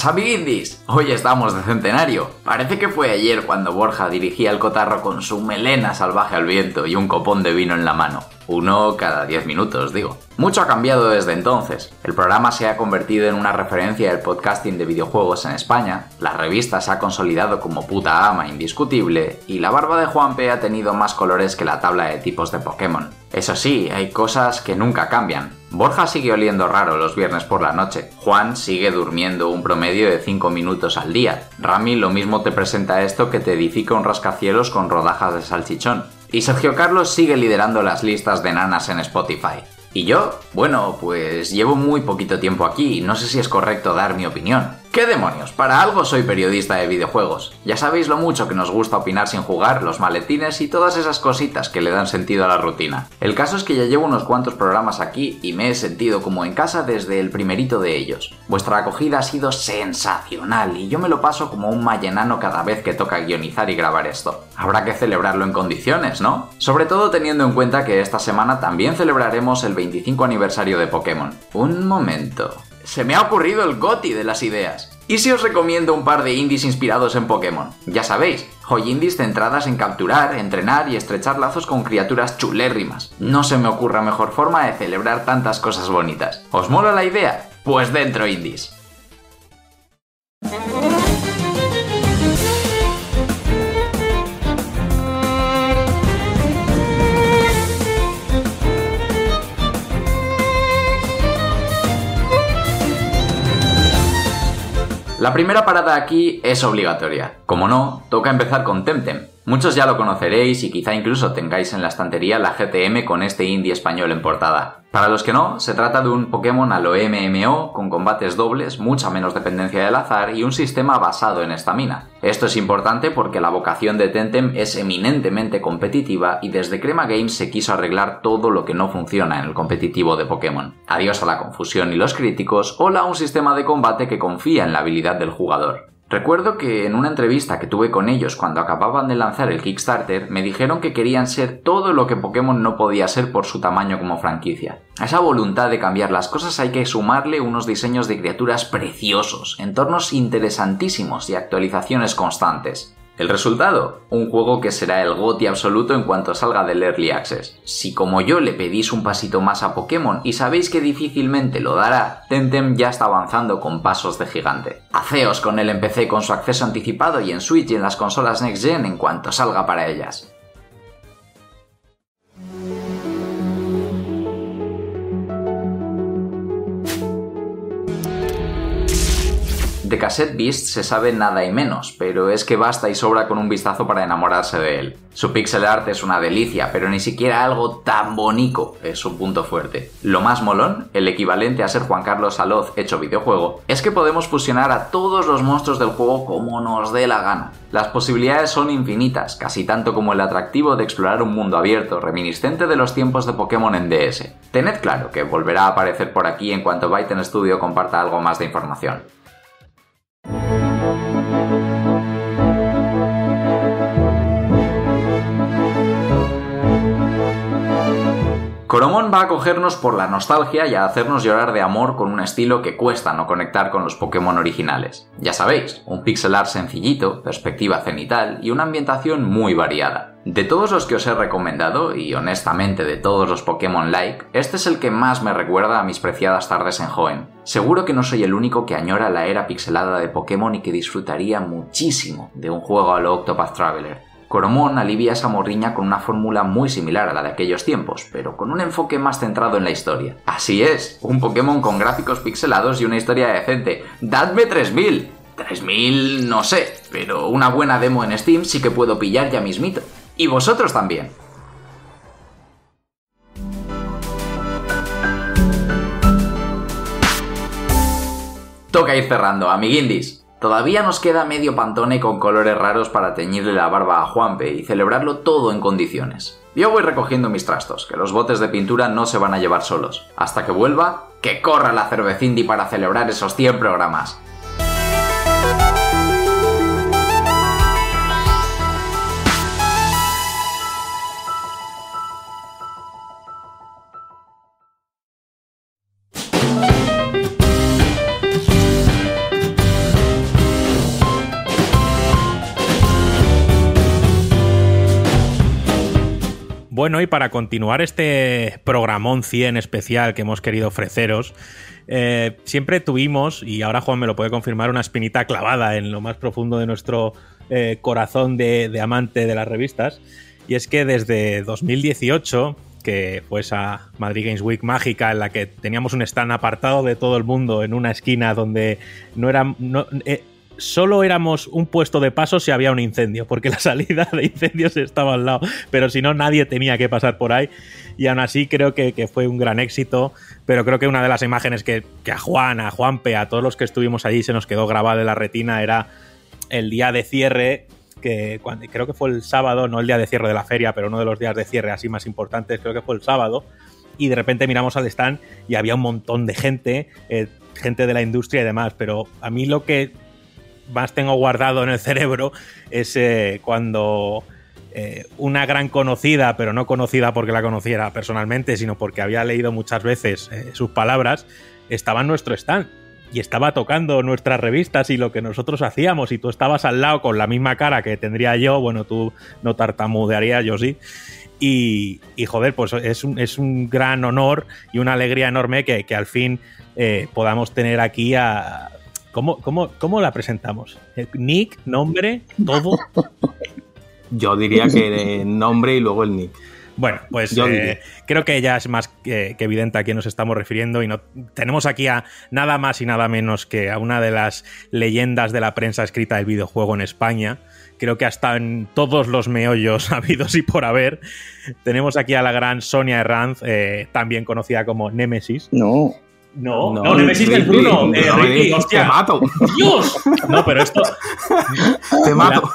Speaker 7: Buenas, amiguindis. Hoy estamos de centenario. Parece que fue ayer cuando Borja dirigía el cotarro con su melena salvaje al viento y un copón de vino en la mano. Uno cada 10 minutos, digo. Mucho ha cambiado desde entonces. El programa se ha convertido en una referencia del podcasting de videojuegos en España, la revista se ha consolidado como puta ama indiscutible y la barba de Juanpe ha tenido más colores que la tabla de tipos de Pokémon. Eso sí, hay cosas que nunca cambian. Borja sigue oliendo raro los viernes por la noche. Juan sigue durmiendo un promedio de 5 minutos al día. Rami lo mismo te presenta esto que te edifica un rascacielos con rodajas de salchichón. Y Sergio Carlos sigue liderando las listas de nanas en Spotify. ¿Y yo? Bueno, pues llevo muy poquito tiempo aquí y no sé si es correcto dar mi opinión. ¿Qué demonios? Para algo soy periodista de videojuegos. Ya sabéis lo mucho que nos gusta opinar sin jugar, los maletines y todas esas cositas que le dan sentido a la rutina. El caso es que ya llevo unos cuantos programas aquí y me he sentido como en casa desde el primerito de ellos. Vuestra acogida ha sido sensacional y yo me lo paso como un mallenano cada vez que toca guionizar y grabar esto. Habrá que celebrarlo en condiciones, ¿no? Sobre todo teniendo en cuenta que esta semana también celebraremos el 25 aniversario de Pokémon. Un momento se me ha ocurrido el goti de las ideas. ¿Y si os recomiendo un par de indies inspirados en Pokémon? Ya sabéis, hoy indies centradas en capturar, entrenar y estrechar lazos con criaturas chulérrimas. No se me ocurra mejor forma de celebrar tantas cosas bonitas. ¿Os mola la idea? Pues dentro indies. La primera parada aquí es obligatoria. Como no, toca empezar con Temtem, Muchos ya lo conoceréis y quizá incluso tengáis en la estantería la GTM con este indie español en portada. Para los que no, se trata de un Pokémon a lo MMO con combates dobles, mucha menos dependencia del azar y un sistema basado en estamina. Esto es importante porque la vocación de Tentem es eminentemente competitiva y desde Crema Games se quiso arreglar todo lo que no funciona en el competitivo de Pokémon. Adiós a la confusión y los críticos, hola a un sistema de combate que confía en la habilidad del jugador. Recuerdo que en una entrevista que tuve con ellos cuando acababan de lanzar el Kickstarter, me dijeron que querían ser todo lo que Pokémon no podía ser por su tamaño como franquicia. A esa voluntad de cambiar las cosas hay que sumarle unos diseños de criaturas preciosos, entornos interesantísimos y actualizaciones constantes. El resultado, un juego que será el GOTI absoluto en cuanto salga del Early Access. Si como yo le pedís un pasito más a Pokémon y sabéis que difícilmente lo dará, Tentem ya está avanzando con pasos de gigante. Haceos con el empecé con su acceso anticipado y en Switch y en las consolas Next Gen en cuanto salga para ellas. De Cassette Beast se sabe nada y menos, pero es que basta y sobra con un vistazo para enamorarse de él. Su pixel art es una delicia, pero ni siquiera algo tan bonito es su punto fuerte. Lo más molón, el equivalente a ser Juan Carlos Saloz hecho videojuego, es que podemos fusionar a todos los monstruos del juego como nos dé la gana. Las posibilidades son infinitas, casi tanto como el atractivo de explorar un mundo abierto reminiscente de los tiempos de Pokémon en DS. Tened claro que volverá a aparecer por aquí en cuanto Byte Studio comparta algo más de información. Coromon va a cogernos por la nostalgia y a hacernos llorar de amor con un estilo que cuesta no conectar con los Pokémon originales. Ya sabéis, un pixel art sencillito, perspectiva cenital y una ambientación muy variada. De todos los que os he recomendado, y honestamente de todos los Pokémon like, este es el que más me recuerda a mis preciadas tardes en Hoenn. Seguro que no soy el único que añora la era pixelada de Pokémon y que disfrutaría muchísimo de un juego a lo Octopath Traveler. Coromon alivia esa morriña con una fórmula muy similar a la de aquellos tiempos, pero con un enfoque más centrado en la historia. Así es, un Pokémon con gráficos pixelados y una historia decente. ¡Dadme 3000! 3000 no sé, pero una buena demo en Steam sí que puedo pillar ya mismito. Y vosotros también. Toca ir cerrando, amiguindis. Todavía nos queda medio pantone con colores raros para teñirle la barba a Juanpe y celebrarlo todo en condiciones. Yo voy recogiendo mis trastos, que los botes de pintura no se van a llevar solos. Hasta que vuelva, que corra la cervecindi para celebrar esos 100 programas.
Speaker 3: Bueno, y para continuar este programón 100 especial que hemos querido ofreceros, eh, siempre tuvimos, y ahora Juan me lo puede confirmar, una espinita clavada en lo más profundo de nuestro eh, corazón de, amante de las revistas. Y es que desde 2018, que fue esa Madrid Games Week mágica en la que teníamos un stand apartado de todo el mundo en una esquina donde no era. Eh, solo éramos un puesto de paso si había un incendio, porque la salida de incendios estaba al lado, pero si no, nadie tenía que pasar por ahí. Y aún así creo que, fue un gran éxito, pero creo que una de las imágenes que, a Juan, a Juanpe, a todos los que estuvimos allí se nos quedó grabada en la retina era el día de cierre que cuando, creo que fue el sábado, no el día de cierre de la feria, pero uno de los días de cierre así más importantes, creo que fue el sábado, y de repente miramos al stand y había un montón de gente, eh, gente de la industria y demás, pero a mí lo que más tengo guardado en el cerebro es eh, cuando eh, una gran conocida, pero no conocida porque la conociera personalmente, sino porque había leído muchas veces eh, sus palabras, estaba en nuestro stand y estaba tocando nuestras revistas y lo que nosotros hacíamos y tú estabas al lado con la misma cara que tendría yo, bueno, tú no tartamudearías, yo sí. Y, joder, pues es un, es un, gran honor y una alegría enorme que, al fin podamos tener aquí a, ¿Cómo, cómo, cómo la presentamos? ¿Nick? ¿Nombre? ¿Todo?
Speaker 2: Yo diría que nombre y luego el nick.
Speaker 3: Bueno, pues eh, creo que ya es más que, evidente a quién nos estamos refiriendo y no tenemos aquí a nada más y nada menos que a una de las leyendas de la prensa escrita del videojuego en España. Creo que hasta en todos los meollos habidos y por haber. Tenemos aquí a la gran Sonia Herranz, eh, también conocida como Nemesis.
Speaker 8: No.
Speaker 3: No, no, no Nemesis del Bruno. Eh, Ricky, hostia.
Speaker 2: Te mato.
Speaker 3: ¡Dios! No, pero esto.
Speaker 2: Te mato.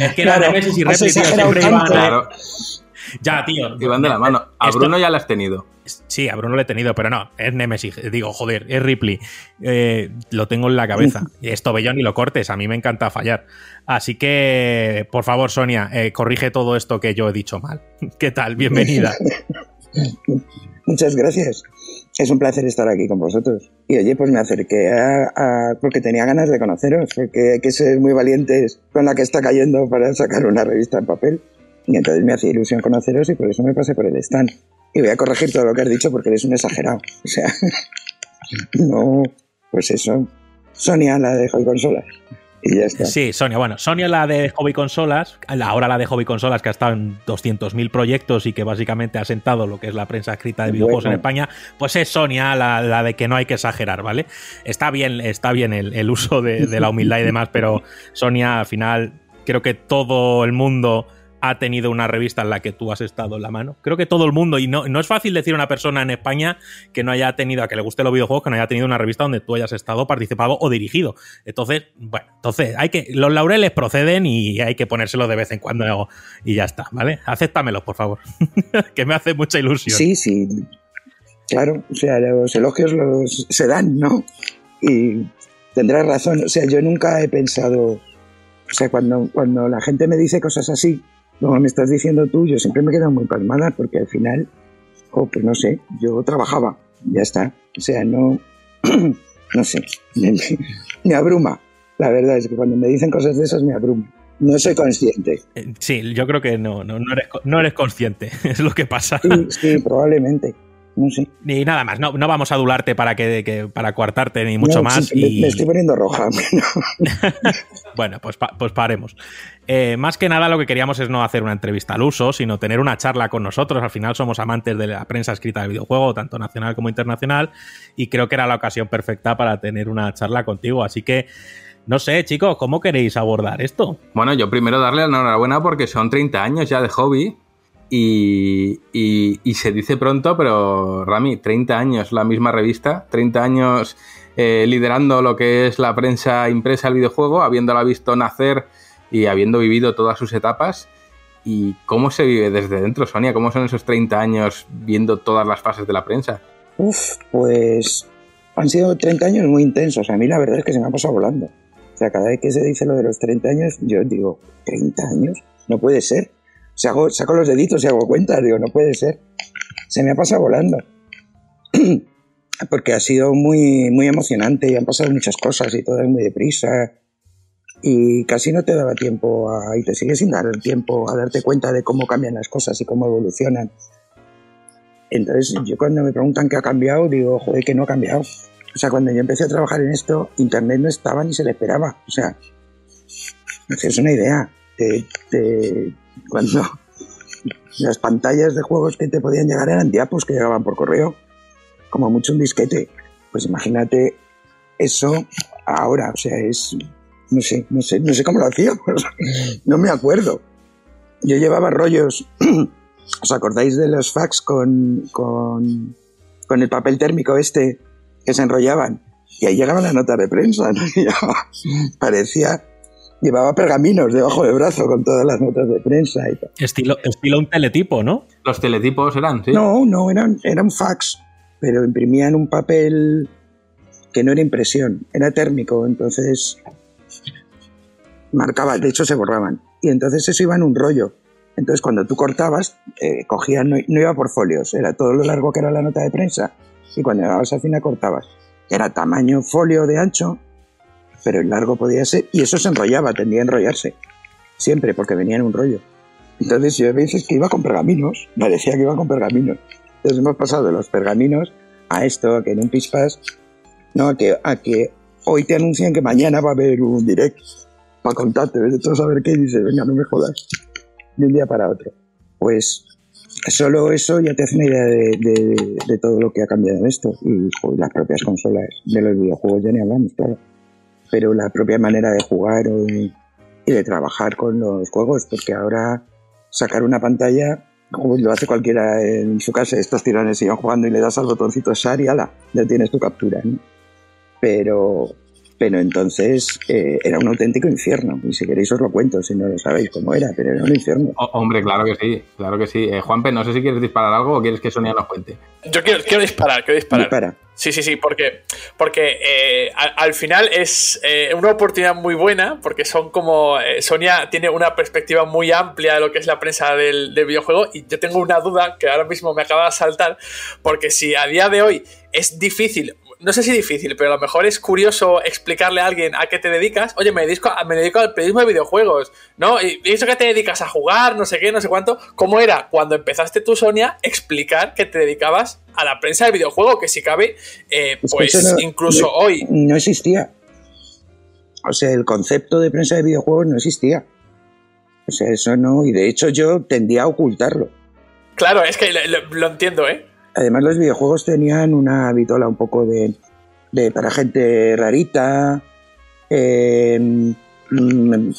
Speaker 3: es que la Nemesis y Ripley siempre iban. Claro. Ya, tío.
Speaker 2: Iban de la mano. A Bruno ya la has tenido.
Speaker 3: Sí, a Bruno lo he tenido, pero no, es Nemesis. Digo, joder, es Ripley. Eh, lo tengo en la cabeza. Esto bellón y lo cortes, a mí me encanta fallar. Así que, por favor, Sonia, eh, corrige todo esto que yo he dicho mal. ¿Qué tal? Bienvenida.
Speaker 8: Muchas gracias. Es un placer estar aquí con vosotros. Y oye, pues me acerqué a, porque tenía ganas de conoceros, porque hay que ser muy valientes con la que está cayendo para sacar una revista en papel. Y entonces me hacía ilusión conoceros y por eso me pasé por el stand. Y voy a corregir todo lo que has dicho porque eres un exagerado. O sea, no, pues eso. Sonia, la de Hobby Consolas. Y ya está.
Speaker 3: Sí, Sonia. Bueno, Sonia la de Hobby Consolas, ahora la de Hobby Consolas que ha estado en 200.000 proyectos y que básicamente ha sentado lo que es la prensa escrita de videojuegos en España, pues es Sonia la, de que no hay que exagerar, ¿vale? Está bien, está bien el, uso de, de la humildad y demás, pero Sonia al final creo que todo el mundo ha tenido una revista en la que tú has estado en la mano. Creo que todo el mundo, y no, no es fácil decir a una persona en España que no haya tenido, a que le guste los videojuegos, que no haya tenido una revista donde tú hayas estado, participado o dirigido. Entonces, bueno, entonces hay que, los laureles proceden y hay que ponérselos de vez en cuando y ya está, ¿vale? Acéptamelos, por favor, que me hace mucha ilusión.
Speaker 8: Sí, sí, claro, o sea, los elogios los, se dan, ¿no? Y tendrás razón, o sea, yo nunca he pensado, o sea, cuando, cuando la gente me dice cosas así, como me estás diciendo tú, yo siempre me he quedado muy palmada porque al final, oh, pues no sé, yo trabajaba, ya está. O sea, no, no sé, me, abruma. La verdad es que cuando me dicen cosas de esas me abruma. No soy consciente.
Speaker 3: Eh, sí, yo creo que no, no, eres, no eres consciente, es lo que pasa.
Speaker 8: sí probablemente. No sé.
Speaker 3: Nada más, no, no vamos a adularte para que, para coartarte ni mucho más.
Speaker 8: y... me, estoy poniendo roja.
Speaker 3: bueno, pues, pues paremos. Eh, más que nada lo que queríamos es no hacer una entrevista al uso, sino tener una charla con nosotros. Al final somos amantes de la prensa escrita del videojuego, tanto nacional como internacional, y creo que era la ocasión perfecta para tener una charla contigo. Así que, no sé, chicos, ¿cómo queréis abordar esto?
Speaker 2: Bueno, yo primero darle la enhorabuena porque son 30 años ya de hobby y, se dice pronto, pero Rami, 30 años la misma revista, 30 años eh, liderando lo que es la prensa impresa del videojuego, habiéndola visto nacer y habiendo vivido todas sus etapas. ¿Y cómo se vive desde dentro, Sonia? ¿Cómo son esos 30 años viendo todas las fases de la prensa?
Speaker 8: Uf, pues han sido 30 años muy intensos. A mí la verdad es que se me ha pasado volando. O sea, cada vez que se dice lo de los 30 años, yo digo, ¿30 años? No puede ser saco los deditos y hago cuenta, digo, no puede ser. Se me ha pasado volando. Porque ha sido muy, muy emocionante y han pasado muchas cosas y todo es muy deprisa. y casi no te daba tiempo a, y te sigue sin dar el tiempo a darte cuenta de cómo cambian las cosas y cómo evolucionan. Entonces, yo cuando me preguntan qué ha cambiado, digo, joder, que no ha cambiado. O sea, cuando yo empecé a trabajar en esto, Internet no estaba ni se le esperaba. O sea, es una idea. Cuando las pantallas de juegos que te podían llegar eran diapos que llegaban por correo, como mucho un disquete. Pues imagínate eso ahora, o sea, es no sé, no sé, no sé cómo lo hacía, no me acuerdo. Yo llevaba rollos, ¿os acordáis de los fax con, con, con el papel térmico este que se enrollaban? Y ahí llegaban las notas de prensa, ¿no? parecía, llevaba pergaminos debajo del brazo con todas las notas de prensa y
Speaker 3: Estilo, estilo un teletipo, ¿no?
Speaker 2: Los teletipos eran, sí.
Speaker 8: No, no, eran, eran fax, pero imprimían un papel que no era impresión, era térmico, entonces marcaba, de hecho se borraban. Y entonces eso iba en un rollo. Entonces cuando tú cortabas, eh, cogías, no, iba por folios, era todo lo largo que era la nota de prensa. Y cuando llegabas al final cortabas. Era tamaño folio de ancho, pero el largo podía ser, y eso se enrollaba, tendía a enrollarse. Siempre, porque venía en un rollo. Entonces yo a veces que iba con pergaminos, parecía que iba con pergaminos. Entonces hemos pasado de los pergaminos a esto, a que en un pispas, no, que, a que hoy te anuncian que mañana va a haber un direct para contarte, de todo saber qué dice, venga, no me jodas, de un día para otro. Pues solo eso ya te hace una idea de, todo lo que ha cambiado en esto. Y las propias consolas de los videojuegos ya ni hablamos, claro. Pero la propia manera de jugar y, de trabajar con los juegos, porque ahora sacar una pantalla, como lo hace cualquiera en su casa, estos tirones siguen jugando y le das al botoncito SAR y ala, ya tienes tu captura. Pero pero entonces eh, era un auténtico infierno. Y si queréis os lo cuento, si no lo sabéis cómo era, pero era un infierno.
Speaker 2: hombre, claro que sí, claro que sí. Eh, Juanpe, no sé si quieres disparar algo o quieres que Sonia nos cuente.
Speaker 4: Yo quiero, quiero disparar, quiero disparar. Sí, sí, sí, porque, porque eh, al, final es una oportunidad muy buena, porque son como. Sonia tiene una perspectiva muy amplia de lo que es la prensa del, del videojuego, y yo tengo una duda que ahora mismo me acaba de saltar, porque si a día de hoy es difícil no sé si difícil, pero a lo mejor es curioso explicarle a alguien a qué te dedicas. Oye, me dedico, me dedico al periodismo de videojuegos, ¿no? Y eso que te dedicas a jugar, no sé qué, no sé cuánto. ¿Cómo era cuando empezaste tú, Sonia, explicar que te dedicabas a la prensa de videojuego? Que si cabe, eh, pues incluso hoy.
Speaker 8: No existía. O sea, el concepto de prensa de videojuegos no existía. O sea, eso no. Y de hecho, yo tendía a ocultarlo.
Speaker 4: Claro, es que lo entiendo, ¿eh?
Speaker 8: Además, los videojuegos tenían una vitola un poco de, para gente rarita, mm,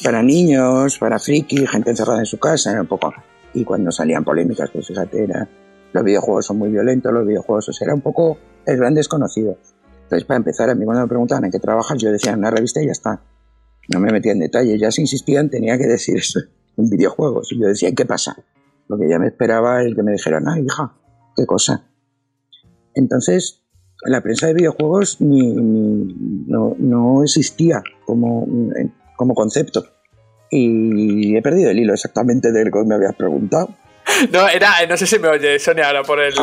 Speaker 8: para niños, para friki, gente encerrada en su casa, era un poco. Y cuando salían polémicas, pues fíjate, era, los videojuegos son muy violentos, los videojuegos, o sea, era un poco el gran desconocido. Entonces, para empezar, a mí cuando me preguntaban en qué trabajas, yo decía en una revista y ya está. No me metía en detalle, ya si insistían tenía que decir eso, en videojuegos. Y yo decía, ¿qué pasa? Lo que ya me esperaba es que me dijeran, ah, hija, qué cosa. Entonces, la prensa de videojuegos ni, no, existía como, como concepto. Y he perdido el hilo exactamente del que me habías preguntado.
Speaker 4: No, era, no sé si me oye Sonia ahora por el,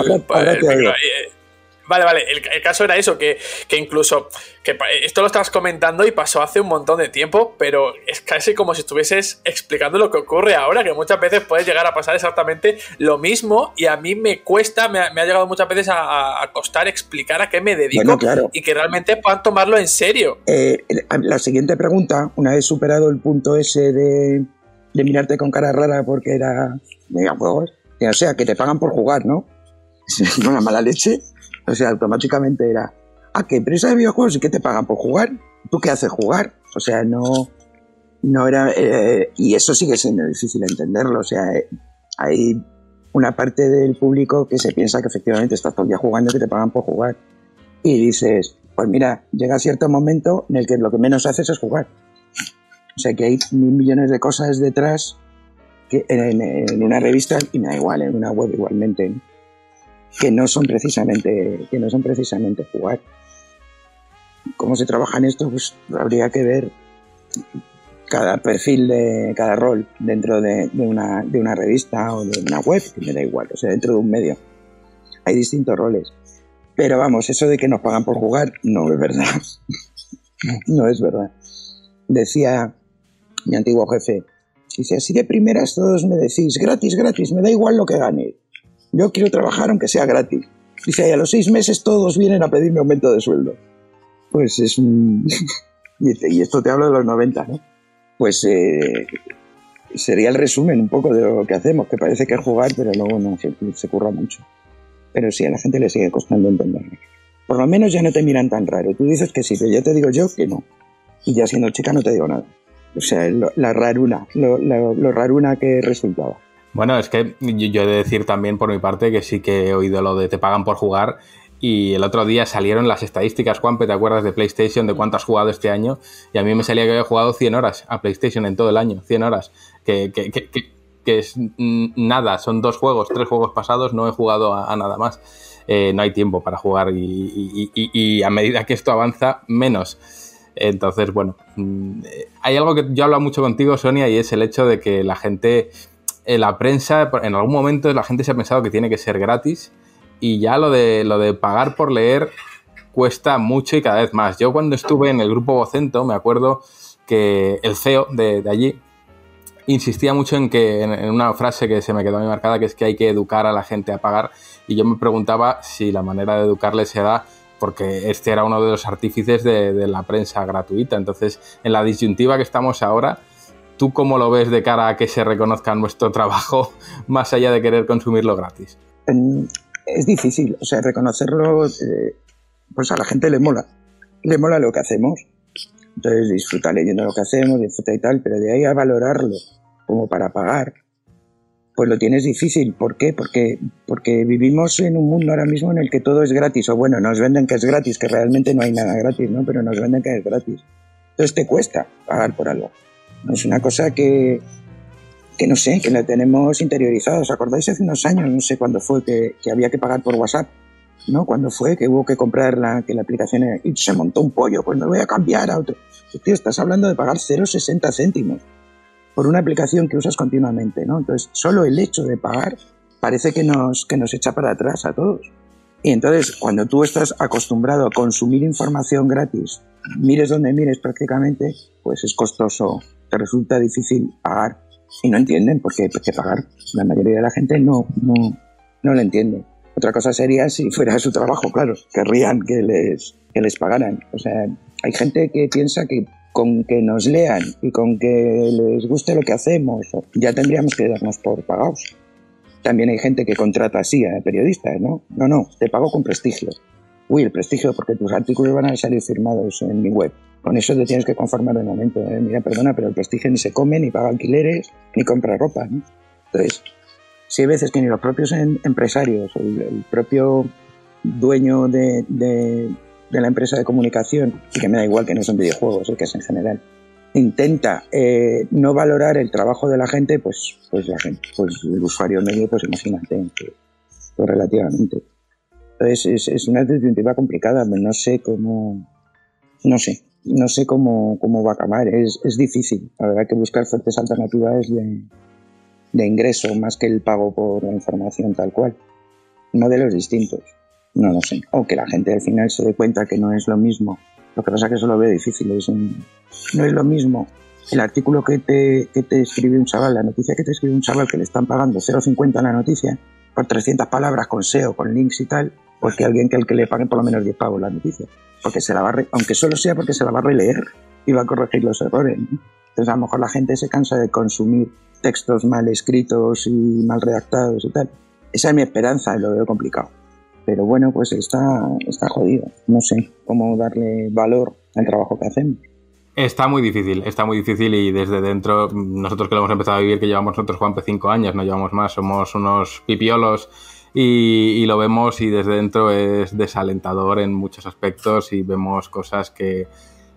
Speaker 4: Vale, vale. El, caso era eso, que, incluso. que Esto lo estabas comentando y pasó hace un montón de tiempo, pero es casi como si estuvieses explicando lo que ocurre ahora, que muchas veces puede llegar a pasar exactamente lo mismo y a mí me cuesta, me ha, llegado muchas veces a, costar explicar a qué me dedico y que realmente puedan tomarlo en serio.
Speaker 8: Eh, la siguiente pregunta, una vez superado el punto ese de, de mirarte con cara rara porque era de juegos, o sea, que te pagan por jugar, ¿no? Una mala leche. O sea, automáticamente era, ah, ¿qué empresa de videojuegos y qué te pagan por jugar? ¿Tú qué haces jugar? O sea, no, no era, eh, y eso sigue siendo difícil entenderlo. O sea, eh, hay una parte del público que se piensa que efectivamente estás todo el día jugando y que te pagan por jugar. Y dices, pues mira, llega cierto momento en el que lo que menos haces es jugar. O sea que hay mil millones de cosas detrás que en, en una revista y me da igual, en una web igualmente que no son precisamente, que no son precisamente jugar. ¿Cómo se trabaja en esto? Pues habría que ver cada perfil de cada rol dentro de, una, de una revista o de una web, me da igual, o sea, dentro de un medio. Hay distintos roles. Pero vamos, eso de que nos pagan por jugar no es verdad. no es verdad. Decía, mi antiguo jefe, dice, así de primeras todos me decís, gratis, gratis, me da igual lo que gane. Yo quiero trabajar aunque sea gratis. Dice, y a los seis meses todos vienen a pedirme aumento de sueldo. Pues es un... y esto te hablo de los 90, ¿no? Pues eh, sería el resumen un poco de lo que hacemos, que parece que es jugar, pero luego no, se, se curra mucho. Pero sí, a la gente le sigue costando entenderlo. Por lo menos ya no te miran tan raro. Tú dices que sí, pero ya te digo yo que no. Y ya siendo chica no te digo nada. O sea, lo, la raruna, lo raruna que resultaba.
Speaker 2: Bueno, es que yo he de decir también por mi parte que sí que he oído lo de te pagan por jugar y el otro día salieron las estadísticas, Juanpe, ¿te acuerdas de PlayStation, de cuánto has jugado este año? Y a mí me salía que había jugado 100 horas a PlayStation en todo el año, 100 horas, que, que, que, que es nada, son dos juegos, tres juegos pasados, no he jugado a, nada más. Eh, no hay tiempo para jugar y, y, a medida que esto avanza, menos. Entonces, bueno, mm, hay algo que yo hablo mucho contigo, Sonia, y es el hecho de que la gente en la prensa, en algún momento la gente se ha pensado que tiene que ser gratis y ya lo de, lo de pagar por leer cuesta mucho y cada vez más. Yo cuando estuve en el grupo Vocento me acuerdo que el CEO de, de allí insistía mucho en que en, en, una frase que se me quedó muy marcada que es que hay que educar a la gente a pagar y yo me preguntaba si la manera de educarle se da porque este era uno de los artífices de, de la prensa gratuita. Entonces, en la disyuntiva que estamos ahora, ¿Tú cómo lo ves de cara a que se reconozca nuestro trabajo más allá de querer consumirlo gratis?
Speaker 8: Es difícil, o sea, reconocerlo, eh, pues a la gente le mola, le mola lo que hacemos. Entonces disfruta leyendo lo que hacemos, disfruta y tal, pero de ahí a valorarlo como para pagar, pues lo tienes difícil. ¿Por qué? Porque, porque vivimos en un mundo ahora mismo en el que todo es gratis, o bueno, nos venden que es gratis, que realmente no hay nada gratis, ¿no? Pero nos venden que es gratis. Entonces te cuesta pagar por algo. Es una cosa que, que no sé, que la tenemos interiorizada. ¿Os acordáis hace unos años, no sé cuándo fue, que, que había que pagar por WhatsApp? ¿No? Cuando fue que hubo que comprar la, que la aplicación era, se montó un pollo, pues me voy a cambiar a otro. Tío, estás hablando de pagar 0,60 céntimos por una aplicación que usas continuamente, ¿no? Entonces, solo el hecho de pagar parece que nos, que nos echa para atrás a todos. Y entonces, cuando tú estás acostumbrado a consumir información gratis, mires donde mires prácticamente, pues es costoso te resulta difícil pagar y no entienden por qué, por pagar. La mayoría de la gente no, no, no lo entiende. Otra cosa sería si fuera su trabajo, claro, querrían que les, que les pagaran. O sea, hay gente que piensa que con que nos lean y con que les guste lo que hacemos, ya tendríamos que darnos por pagados. También hay gente que contrata así a periodistas, ¿no? No, no, te pago con prestigio. Uy, el prestigio porque tus artículos van a salir firmados en mi web. Con eso te tienes que conformar de momento. ¿eh? Mira, perdona, pero el prestigio ni se come, ni paga alquileres, ni compra ropa. ¿no? Entonces, sí hay veces que ni los propios em empresarios, el, propio dueño de, la empresa de comunicación, y que me da igual que no son videojuegos, ¿eh? que es en general, intenta eh, no valorar el trabajo de la gente, pues, pues la gente, pues el usuario medio, pues imagínate, pues relativamente. Es, es una disyuntiva complicada, pero no sé cómo, no sé, no sé cómo, cómo va a acabar. Es, es difícil. Habrá que buscar fuertes alternativas de, de ingreso más que el pago por la información tal cual. Modelos distintos. No lo sé. O que la gente al final se dé cuenta que no es lo mismo. Lo que pasa es que eso lo veo difícil. Es no es lo mismo el artículo que te, que te escribe un chaval, la noticia que te escribe un chaval que le están pagando 0,50 en la noticia, por 300 palabras con SEO, con links y tal, pues que alguien que el que le paguen por lo menos 10 pavos la noticia porque se la va a re, aunque solo sea porque se la va a releer y va a corregir los errores. ¿no? Entonces a lo mejor la gente se cansa de consumir textos mal escritos y mal redactados y tal. Esa es mi esperanza y lo veo complicado. Pero bueno, pues está, está jodido. No sé cómo darle valor al trabajo que hacemos.
Speaker 2: Está muy difícil, está muy difícil y desde dentro, nosotros que lo hemos empezado a vivir, que llevamos nosotros, Juanpe, cinco años, no llevamos más, somos unos pipiolos y, y, lo vemos y desde dentro es desalentador en muchos aspectos y vemos cosas que,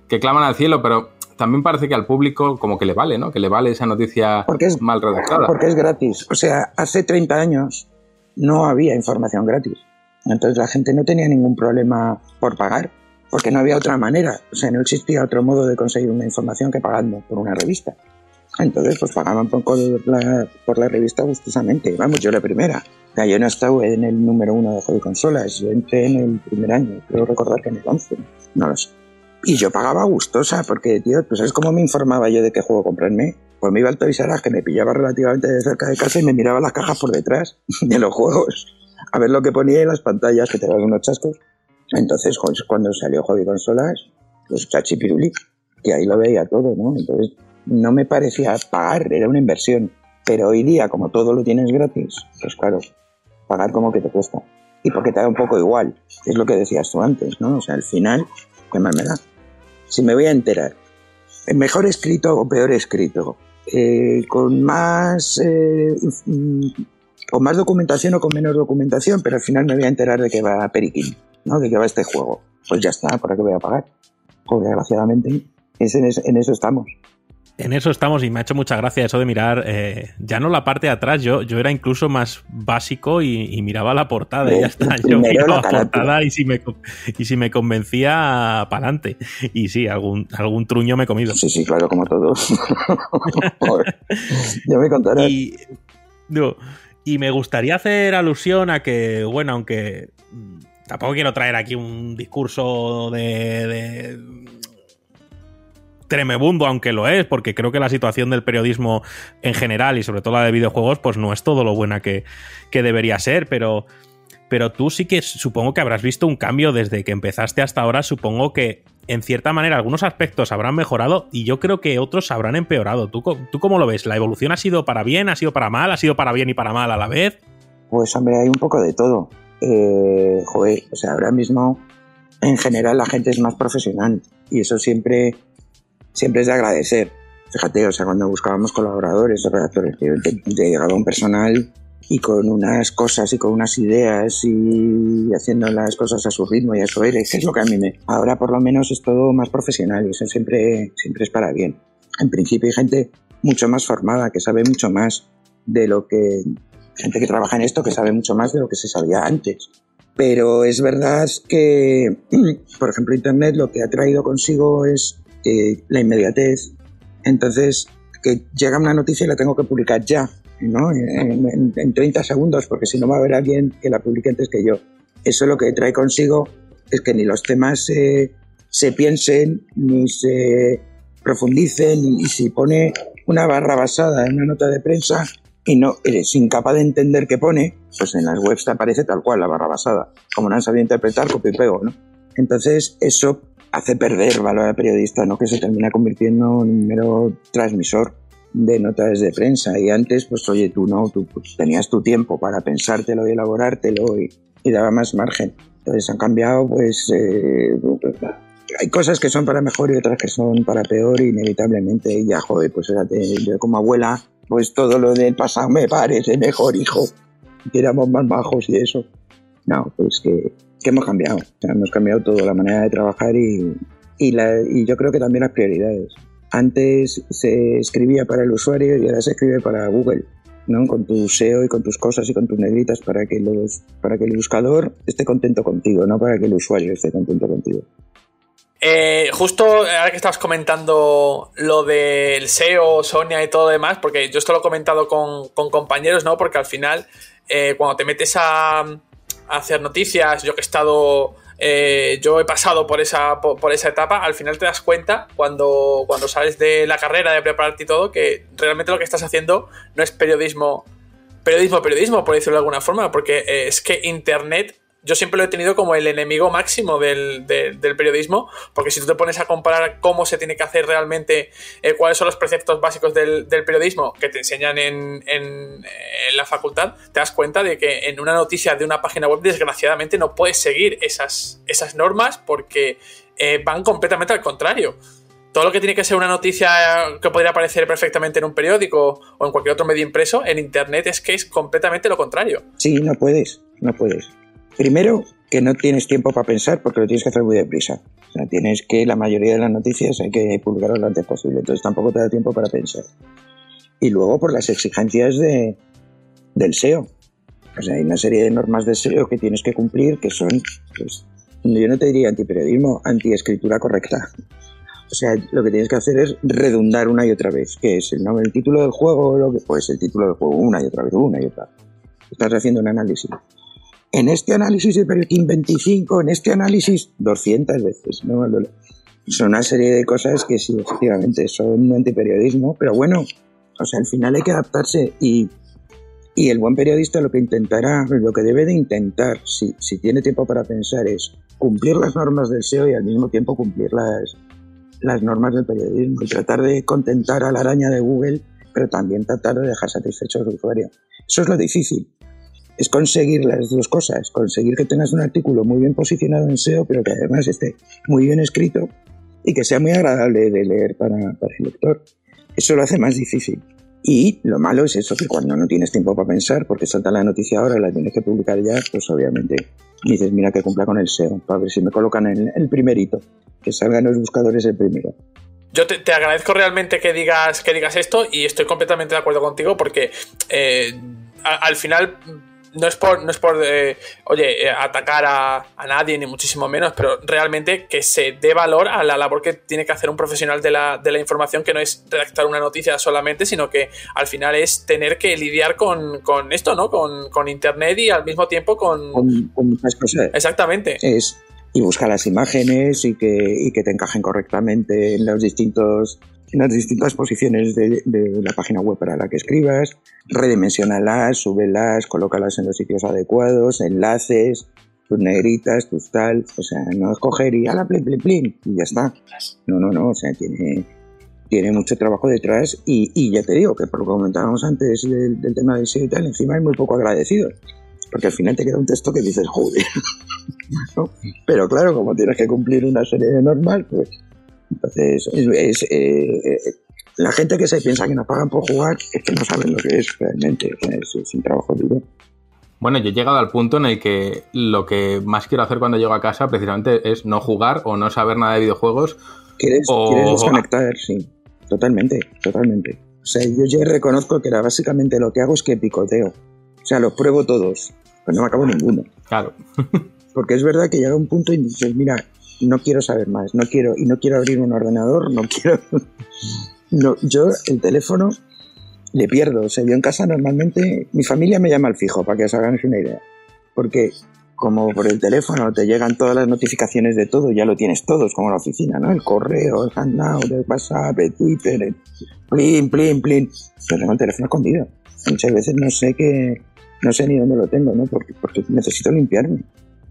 Speaker 2: que, claman al cielo, pero también parece que al público como que le vale, ¿no? Que le vale esa noticia
Speaker 8: porque es,
Speaker 2: mal redactada.
Speaker 8: Porque es gratis. O sea, hace 30 años no había información gratis. Entonces la gente no tenía ningún problema por pagar, porque no había otra manera. O sea, no existía otro modo de conseguir una información que pagando por una revista. Entonces, pues pagaban por la, por la revista gustosamente. Vamos, yo la primera. O sea, yo no he estado en el número uno de de consolas. Yo entré en el primer año. Creo recordar que en el 11. No lo sé. Y yo pagaba gustosa, porque, tío, ¿tú sabes cómo me informaba yo de qué juego comprarme? Pues me iba al Toys que me pillaba relativamente de cerca de casa y me miraba las cajas por detrás de los juegos. A ver lo que ponía en las pantallas, que te daban unos chascos. Entonces, jo, cuando salió Hobby Consolas, pues chachipiruli, que ahí lo veía todo, ¿no? Entonces, no me parecía pagar, era una inversión. Pero hoy día, como todo lo tienes gratis, pues claro, pagar como que te cuesta. Y porque te da un poco igual, es lo que decías tú antes, ¿no? O sea, al final, ¿qué más me da? Si me voy a enterar, mejor escrito o peor escrito, eh, con más eh, mm, con más documentación o con menos documentación, pero al final me voy a enterar de que va Periquín, ¿no? De que va este juego. Pues ya está, ¿para qué voy a pagar? Pues desgraciadamente, es en, es- en eso estamos.
Speaker 3: En eso estamos y me ha hecho mucha gracia eso de mirar eh, ya no la parte de atrás, yo, yo era incluso más básico y, y miraba la portada y
Speaker 8: Eh,
Speaker 3: ya está. Yo miro
Speaker 8: la
Speaker 3: portada y si me, y si me convencía, para adelante. Y sí, algún, algún truño me he comido.
Speaker 8: Sí, sí, claro, como todo. Joder. ya me contarás.
Speaker 3: Y, y me gustaría hacer alusión a que, bueno, aunque mm, tampoco quiero traer aquí un discurso de, de tremebundo, aunque lo es, porque creo que la situación del periodismo en general y sobre todo la de videojuegos, pues no es todo lo buena que, que debería ser, pero, pero tú sí que supongo que habrás visto un cambio desde que empezaste hasta ahora, supongo que en cierta manera algunos aspectos habrán mejorado y yo creo que otros habrán empeorado. ¿Tú, ¿Tú cómo lo ves? ¿La evolución ha sido para bien, ha sido para mal, ha sido para bien y para mal a la vez?
Speaker 8: Pues hombre, hay un poco de todo. Eh, joder, o sea, ahora mismo en general la gente es más profesional y eso siempre, siempre es de agradecer. Fíjate, o sea, cuando buscábamos colaboradores o redactores, te llegaba un personal y con unas cosas y con unas ideas y haciendo las cosas a su ritmo y a su aire, que es lo que a mí me... Ahora por lo menos es todo más profesional y eso siempre, siempre es para bien. En principio hay gente mucho más formada, que sabe mucho más de lo que gente que trabaja en esto que sabe mucho más de lo que se sabía antes. Pero es verdad que, por ejemplo, Internet lo que ha traído consigo es eh, la inmediatez. Entonces, que llega una noticia y la tengo que publicar ya, ¿no? En, en- en 30 segundos, porque si no va a haber alguien que la publique antes que yo. Eso lo que trae consigo es que ni los temas eh, se piensen, ni se profundicen, y si pone una barra basada en una nota de prensa, y no eres incapaz de entender qué pone, pues en las webs te aparece tal cual la barra basada. Como no han sabido interpretar, copio y pego, ¿no? Entonces, eso hace perder valor al periodista, ¿no? Que se termina convirtiendo en un mero transmisor de notas de prensa. Y antes, pues oye, tú no, tú pues, tenías tu tiempo para pensártelo y elaborártelo y, y daba más margen. Entonces han cambiado, pues eh, hay cosas que son para mejor y otras que son para peor, inevitablemente. Ya, joder, pues fíjate, yo como abuela, pues todo lo del pasado me parece mejor, hijo. Que éramos más bajos y eso. No, pues que, que hemos cambiado. O sea, hemos cambiado todo, la manera de trabajar y, y, la, y yo creo que también las prioridades. Antes se escribía para el usuario y ahora se escribe para Google. ¿no? con tu SEO y con tus cosas y con tus negritas para que, los, para que el buscador esté contento contigo, no para que el usuario esté contento contigo.
Speaker 4: Eh, justo ahora que estabas comentando lo del SEO, Sonia y todo lo demás, porque yo esto lo he comentado con, con compañeros, ¿no? Porque al final, eh, cuando te metes a, hacer noticias, yo que he estado. Eh, yo he pasado por esa, por, esa etapa, al final te das cuenta cuando, cuando sales de la carrera, de prepararte y todo, que realmente lo que estás haciendo no es periodismo, periodismo, periodismo, por decirlo de alguna forma, porque eh, es que Internet yo siempre lo he tenido como el enemigo máximo del, periodismo, porque si tú te pones a comparar cómo se tiene que hacer realmente, eh, cuáles son los preceptos básicos del, del periodismo que te enseñan en, en, la facultad, te das cuenta de que en una noticia de una página web, desgraciadamente, no puedes seguir esas, esas normas porque eh, van completamente al contrario. Todo lo que tiene que ser una noticia que podría aparecer perfectamente en un periódico o en cualquier otro medio impreso, en Internet es que es completamente lo contrario.
Speaker 8: Sí, no puedes, no puedes. Primero, que no tienes tiempo para pensar porque lo tienes que hacer muy deprisa. O sea, tienes que, la mayoría de las noticias hay que publicarlas lo antes posible, entonces tampoco te da tiempo para pensar. Y luego por las exigencias de, del SEO. O sea, hay una serie de normas de SEO que tienes que cumplir que son, pues, yo no te diría antiperiodismo, antiescritura correcta. O sea, lo que tienes que hacer es redundar una y otra vez, que es el nombre, el título del juego, lo que pues el título del juego una y otra vez, una y otra vez. Estás haciendo un análisis en este análisis de Perkin 25, en este análisis 200 veces, ¿no? son una serie de cosas que sí, efectivamente, son antiperiodismo, pero bueno, o sea, al final hay que adaptarse y, y el buen periodista lo que intentará, lo que debe de intentar, si, si tiene tiempo para pensar, es cumplir las normas del SEO y al mismo tiempo cumplir las, las normas del periodismo y tratar de contentar a la araña de Google, pero también tratar de dejar satisfecho al usuario. Eso es lo difícil. Es conseguir las dos cosas, conseguir que tengas un artículo muy bien posicionado en SEO, pero que además esté muy bien escrito y que sea muy agradable de leer para, para el lector. Eso lo hace más difícil. Y lo malo es eso, que cuando no tienes tiempo para pensar, porque salta la noticia ahora la tienes que publicar ya, pues obviamente dices, mira que cumpla con el SEO, para ver si me colocan en el primerito, que salgan los buscadores el primero.
Speaker 4: Yo te, agradezco realmente que digas, que digas esto y estoy completamente de acuerdo contigo porque eh, al final no es por, no es por eh, oye, eh, atacar a, a, nadie, ni muchísimo menos, pero realmente que se dé valor a la labor que tiene que hacer un profesional de la, de la información, que no es redactar una noticia solamente, sino que al final es tener que lidiar con, con esto, ¿no? Con, con, Internet y al mismo tiempo con...
Speaker 8: Con, con muchas cosas.
Speaker 4: Exactamente.
Speaker 8: Es, y buscar las imágenes y que, y que te encajen correctamente en los distintos en las distintas posiciones de, la página web para la que escribas, redimensionalas, súbelas, colócalas en los sitios adecuados, enlaces, tus negritas, tus tal, o sea, no escoger y a la plin, plin, plin, y ya está. No, no, no, o sea, tiene, tiene mucho trabajo detrás y, y ya te digo que por lo que comentábamos antes del, del tema del SEO y tal, encima es muy poco agradecido. Porque al final te queda un texto que dices, joder. ¿no? Pero claro, como tienes que cumplir una serie de normas, pues entonces, es, es eh, la gente que se piensa que nos pagan por jugar es que no saben lo que es realmente, es, es un trabajo duro.
Speaker 2: Bueno, yo he llegado al punto en el que lo que más quiero hacer cuando llego a casa precisamente es no jugar o no saber nada de videojuegos.
Speaker 8: ¿Quieres, o... ¿quieres desconectar? Sí, totalmente, totalmente. O sea, yo ya reconozco que era básicamente lo que hago es que picoteo. O sea, los pruebo todos, pero no me acabo ninguno.
Speaker 2: Claro.
Speaker 8: Porque es verdad que llega un punto y dices, mira, no quiero saber más, no quiero, y no quiero abrir un ordenador, no quiero. No, yo el teléfono le pierdo. O sea, en casa normalmente, mi familia me llama al fijo, para que os hagan una idea. Porque como por el teléfono te llegan todas las notificaciones de todo, ya lo tienes todo, es como la oficina, ¿no? El correo, el hangout, el WhatsApp, el Twitter, el plin, plin, plin. Yo tengo el teléfono escondido. Muchas veces no sé qué, no sé ni dónde lo tengo, ¿no? Porque, porque necesito limpiarme.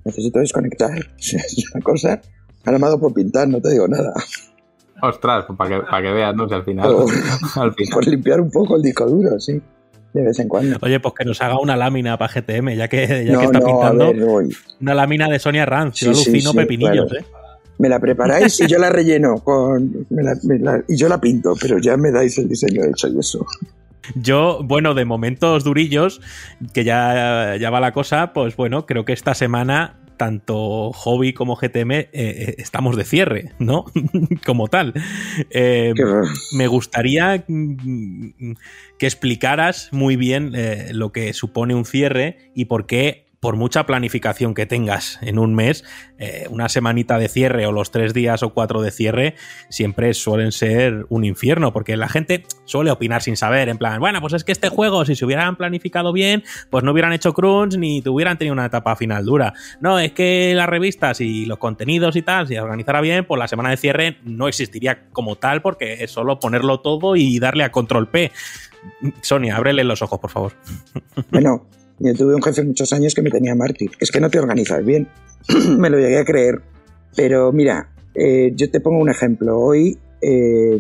Speaker 8: Necesito desconectar. Es una cosa. Ahora me ha dado por pintar, no te digo nada.
Speaker 2: Ostras, pues para que, para que veas, ¿no? Si al final, al final.
Speaker 8: Por limpiar un poco el disco duro, sí. De vez en cuando.
Speaker 3: Oye, pues que nos haga una lámina para GTM, ya que, ya
Speaker 8: No,
Speaker 3: que está
Speaker 8: no, a
Speaker 3: pintando.
Speaker 8: ver, voy.
Speaker 3: Una lámina de Sonia Ranz.
Speaker 8: Sí,
Speaker 3: yo
Speaker 8: sí,
Speaker 3: alucino
Speaker 8: sí,
Speaker 3: pepinillos,
Speaker 8: claro.
Speaker 3: ¿eh?
Speaker 8: Me la preparáis y yo la relleno con. me la- me la- y yo la pinto, pero ya me dais el diseño hecho y eso.
Speaker 3: Yo, bueno, de momentos durillos, que ya, ya va la cosa, pues bueno, creo que esta semana tanto Hobby como GTM eh, eh, estamos de cierre, ¿no? como tal. Eh, me gustaría mm, que explicaras muy bien eh, lo que supone un cierre y por qué, por mucha planificación que tengas en un mes, eh, una semanita de cierre o los tres días o cuatro de cierre siempre suelen ser un infierno, porque la gente suele opinar sin saber, en plan, bueno, pues es que este juego, si se hubieran planificado bien, pues no hubieran hecho crunch ni te hubieran tenido una etapa final dura. No, es que las revistas y los contenidos y tal, si organizara bien, pues la semana de cierre no existiría como tal, porque es solo ponerlo todo y darle a control P. Sonia, ábrele los ojos, por favor.
Speaker 8: Bueno, yo tuve un jefe muchos años que me tenía mártir. Es que no te organizas bien. me lo llegué a creer. Pero mira, eh, yo te pongo un ejemplo. Hoy, eh,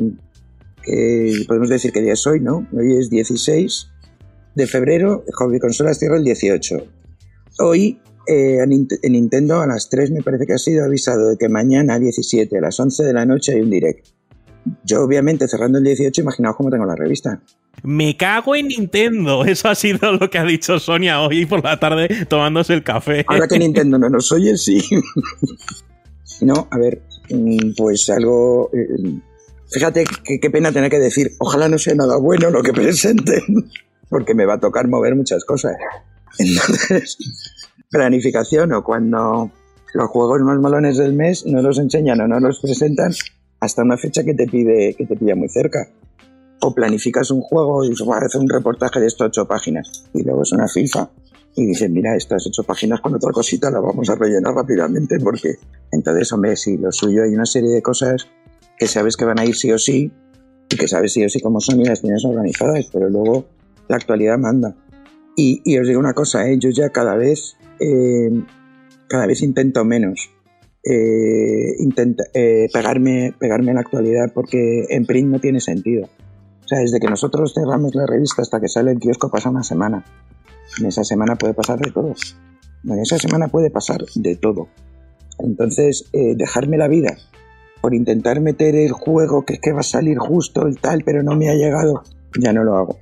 Speaker 8: eh, podemos decir que día es hoy, ¿no? Hoy es 16 de febrero, Hobby Consolas cierra el 18. Hoy, eh, en, Nint- en Nintendo, a las 3 me parece que ha sido avisado de que mañana, 17, a las 11 de la noche, hay un direct. Yo, obviamente, cerrando el 18, imaginaos cómo tengo la revista.
Speaker 3: Me cago en Nintendo. Eso ha sido lo que ha dicho Sonia hoy por la tarde tomándose el café.
Speaker 8: Ahora que Nintendo no nos oye, sí. no, a ver, mm, pues algo. eh, Fíjate que- qué pena tener que decir, ojalá no sea nada bueno lo que presenten, porque me va a tocar mover muchas cosas. Entonces, planificación o cuando los juegos más malones del mes no los enseñan o no los presentan hasta una fecha que te pide que te pilla muy cerca. O planificas un juego y hacer un reportaje de estas ocho páginas y luego es una FIFA. y dices, mira, estas ocho páginas con otra cosita la vamos a rellenar rápidamente porque entonces, hombre, sí, lo suyo hay una serie de cosas que sabes que van a ir sí o sí y que sabes sí o sí cómo son y las tienes organizadas, pero luego la actualidad manda. Y, y os digo una cosa, ¿eh? yo ya cada vez, eh, cada vez intento menos eh, intenta, eh, pegarme, pegarme en la actualidad porque en print no tiene sentido. O sea, desde que nosotros cerramos la revista hasta que sale el kiosco pasa una semana. En esa semana puede pasar de todo. En esa semana puede pasar de todo. Entonces, eh, dejarme la vida por intentar meter el juego que es que va a salir justo el tal, pero no me ha llegado, ya no lo hago.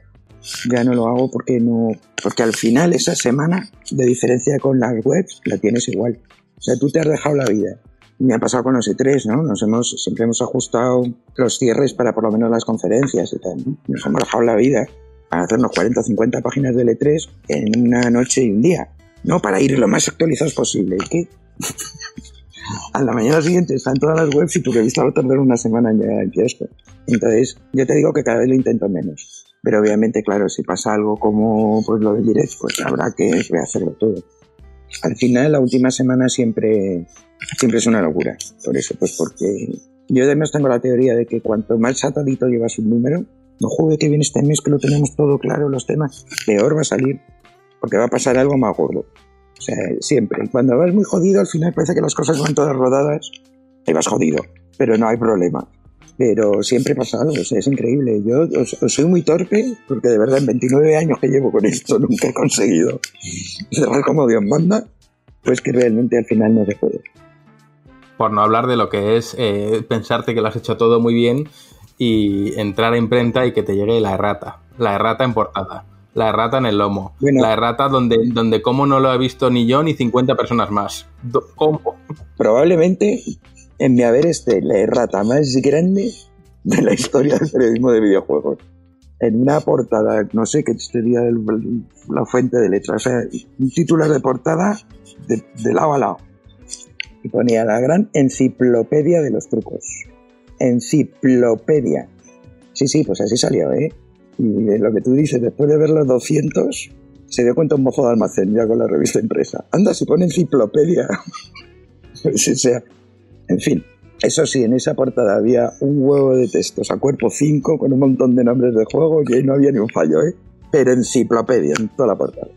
Speaker 8: Ya no lo hago porque no, porque al final esa semana, de diferencia con las webs, la tienes igual. O sea, tú te has dejado la vida. Me ha pasado con los E3, ¿no? Nos hemos, siempre hemos ajustado los cierres para por lo menos las conferencias y tal, ¿no? Nos hemos dejado la vida para hacernos 40 o 50 páginas del E3 en una noche y un día. No para ir lo más actualizados posible. ¿Y qué? a la mañana siguiente están todas las webs y tu revista va a tardar una semana en llegar al. Entonces, yo te digo que cada vez lo intento menos. Pero obviamente, claro, si pasa algo como pues lo del direct, pues habrá que rehacerlo todo. Al final, la última semana siempre, siempre es una locura. Por eso, pues porque yo además tengo la teoría de que cuanto más atadito llevas un número, no juegue que viene este mes que lo tenemos todo claro los temas, peor va a salir. Porque va a pasar algo más gordo. O sea, siempre. Cuando vas muy jodido, al final parece que las cosas van todas rodadas y vas jodido. Pero no hay problema. Pero siempre pasa algo, o sea, es increíble. Yo os, os soy muy torpe porque de verdad en 29 años que llevo con esto nunca he conseguido cerrar como Dios manda, pues que realmente al final no se puede.
Speaker 2: Por no hablar de lo que es eh, pensarte que lo has hecho todo muy bien y entrar a imprenta y que te llegue la errata. La errata en portada. La errata en el lomo.
Speaker 8: Bueno.
Speaker 2: La errata donde, donde como no lo he visto ni yo ni 50 personas más. ¿Cómo?
Speaker 8: Probablemente en mi haber esté la errata más grande de la historia del periodismo de videojuegos. En una portada, no sé qué sería el- la fuente de letras, o sea, un titular de portada de, lado a lado. Y ponía la gran enciclopedia de los trucos. Enciclopedia. Sí, sí, pues así salió, ¿eh? Y lo que tú dices, después de ver los 200, se dio cuenta un mozo de almacén ya con la revista impresa. Anda, si pone enciclopedia. Sea, en fin. Eso sí, en esa portada había un huevo de textos a cuerpo 5 con un montón de nombres de juego y ahí no había ni un fallo, ¿eh? Pero enciclopedia en toda la portada.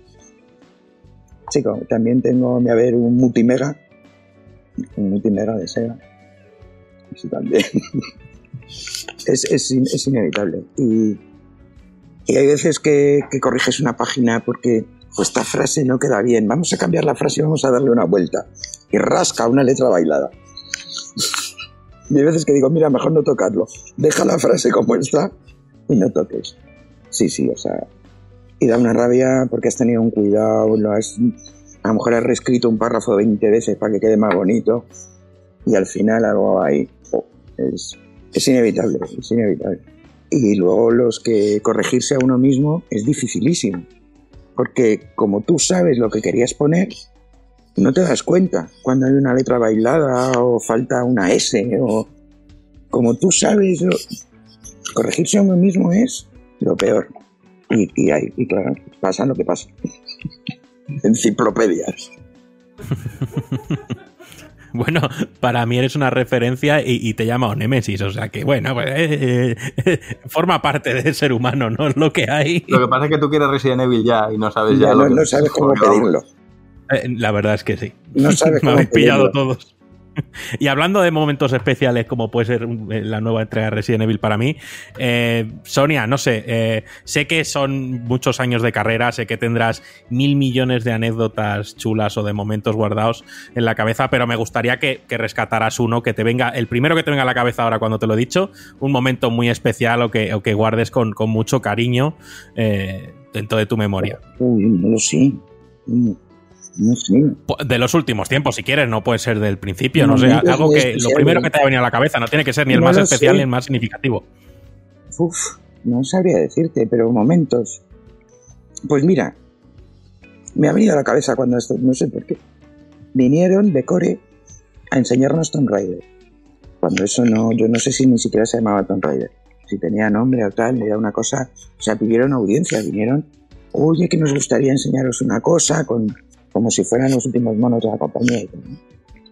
Speaker 8: Chico, también tengo, a ver, un multimega. Un multimega de Sega. Eso también. es, es, es inevitable. Y, y hay veces que, que corriges una página porque esta frase no queda bien. Vamos a cambiar la frase y vamos a darle una vuelta. Y rasca una letra bailada. Y hay veces que digo, mira, mejor no tocarlo. Deja la frase como está y no toques. Sí, sí, o sea. Y da una rabia porque has tenido un cuidado, lo has, a lo mejor has reescrito un párrafo 20 veces para que quede más bonito. Y al final algo ahí. oh, es, es inevitable, es inevitable. Y luego los que corregirse a uno mismo es dificilísimo. Porque como tú sabes lo que querías poner, no te das cuenta cuando hay una letra bailada o falta una S o como tú sabes, lo- corregirse a uno mismo es lo peor. Y, y, hay- y claro, pasa lo que pasa. Enciclopedias.
Speaker 3: Bueno, para mí eres una referencia y, y te llama Nemesis, o sea que bueno, pues, eh, eh, forma parte del ser humano, ¿no? Es lo que hay.
Speaker 2: Lo que pasa es que tú quieres Resident Evil ya y no sabes
Speaker 8: Ya
Speaker 2: ya, lo
Speaker 8: no,
Speaker 2: que
Speaker 8: no sabes cómo pedirlo.
Speaker 3: Eh, La verdad es que sí.
Speaker 8: No sabes
Speaker 3: Me habéis pillado todos. Y hablando de momentos especiales, como puede ser eh, la nueva entrega de Resident Evil para mí, eh, Sonia, no sé, eh, sé que son muchos años de carrera, sé que tendrás mil millones de anécdotas chulas o de momentos guardados en la cabeza, pero me gustaría que, que rescataras uno, que te venga, el primero que te venga a la cabeza ahora cuando te lo he dicho, un momento muy especial o que, o que guardes con, con mucho cariño eh, dentro de tu memoria.
Speaker 8: No lo sé. No sé.
Speaker 3: Po- De los últimos tiempos, si quieres, no puede ser del principio, no sé, algo que lo primero que te ha venido a la cabeza, no tiene que ser ni el
Speaker 8: No
Speaker 3: más especial
Speaker 8: sé.
Speaker 3: ni el más significativo.
Speaker 8: Uf, no sabría decirte, pero momentos. Pues mira, me ha venido a la cabeza cuando esto, no sé por qué. Vinieron de Core a enseñarnos Tomb Raider. Cuando eso no, yo no sé si ni siquiera se llamaba Tomb Raider. Si tenía nombre o tal, era una cosa. O sea, pidieron audiencia, vinieron oye, que nos gustaría enseñaros una cosa, con, como si fueran los últimos monos de la compañía.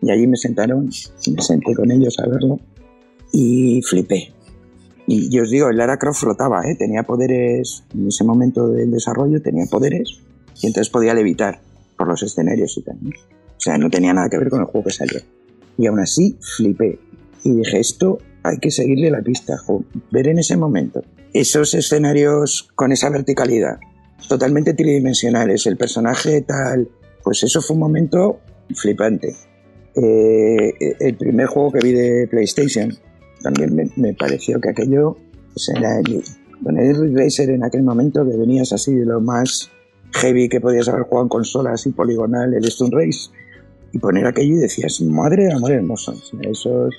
Speaker 8: Y, allí me sentaron, me senté con ellos a verlo y flipé. Y yo os digo, el Lara Croft flotaba, ¿eh? tenía poderes, en ese momento del desarrollo tenía poderes y entonces podía levitar por los escenarios y tal. ¿no? O sea, no tenía nada que ver con el juego que salió. Y aún así flipé. Y dije, esto hay que seguirle la pista, jo, ver en ese momento esos escenarios con esa verticalidad, totalmente tridimensionales, el personaje tal, pues eso fue un momento flipante. Eh, el primer juego que vi de PlayStation también me, pareció que aquello, pues era el- con el Racer en aquel momento que venías así de lo más heavy que podías haber jugado en consola, así poligonal, el Stone Race, y poner aquello y decías, madre de amor hermoso, o sea, eso es-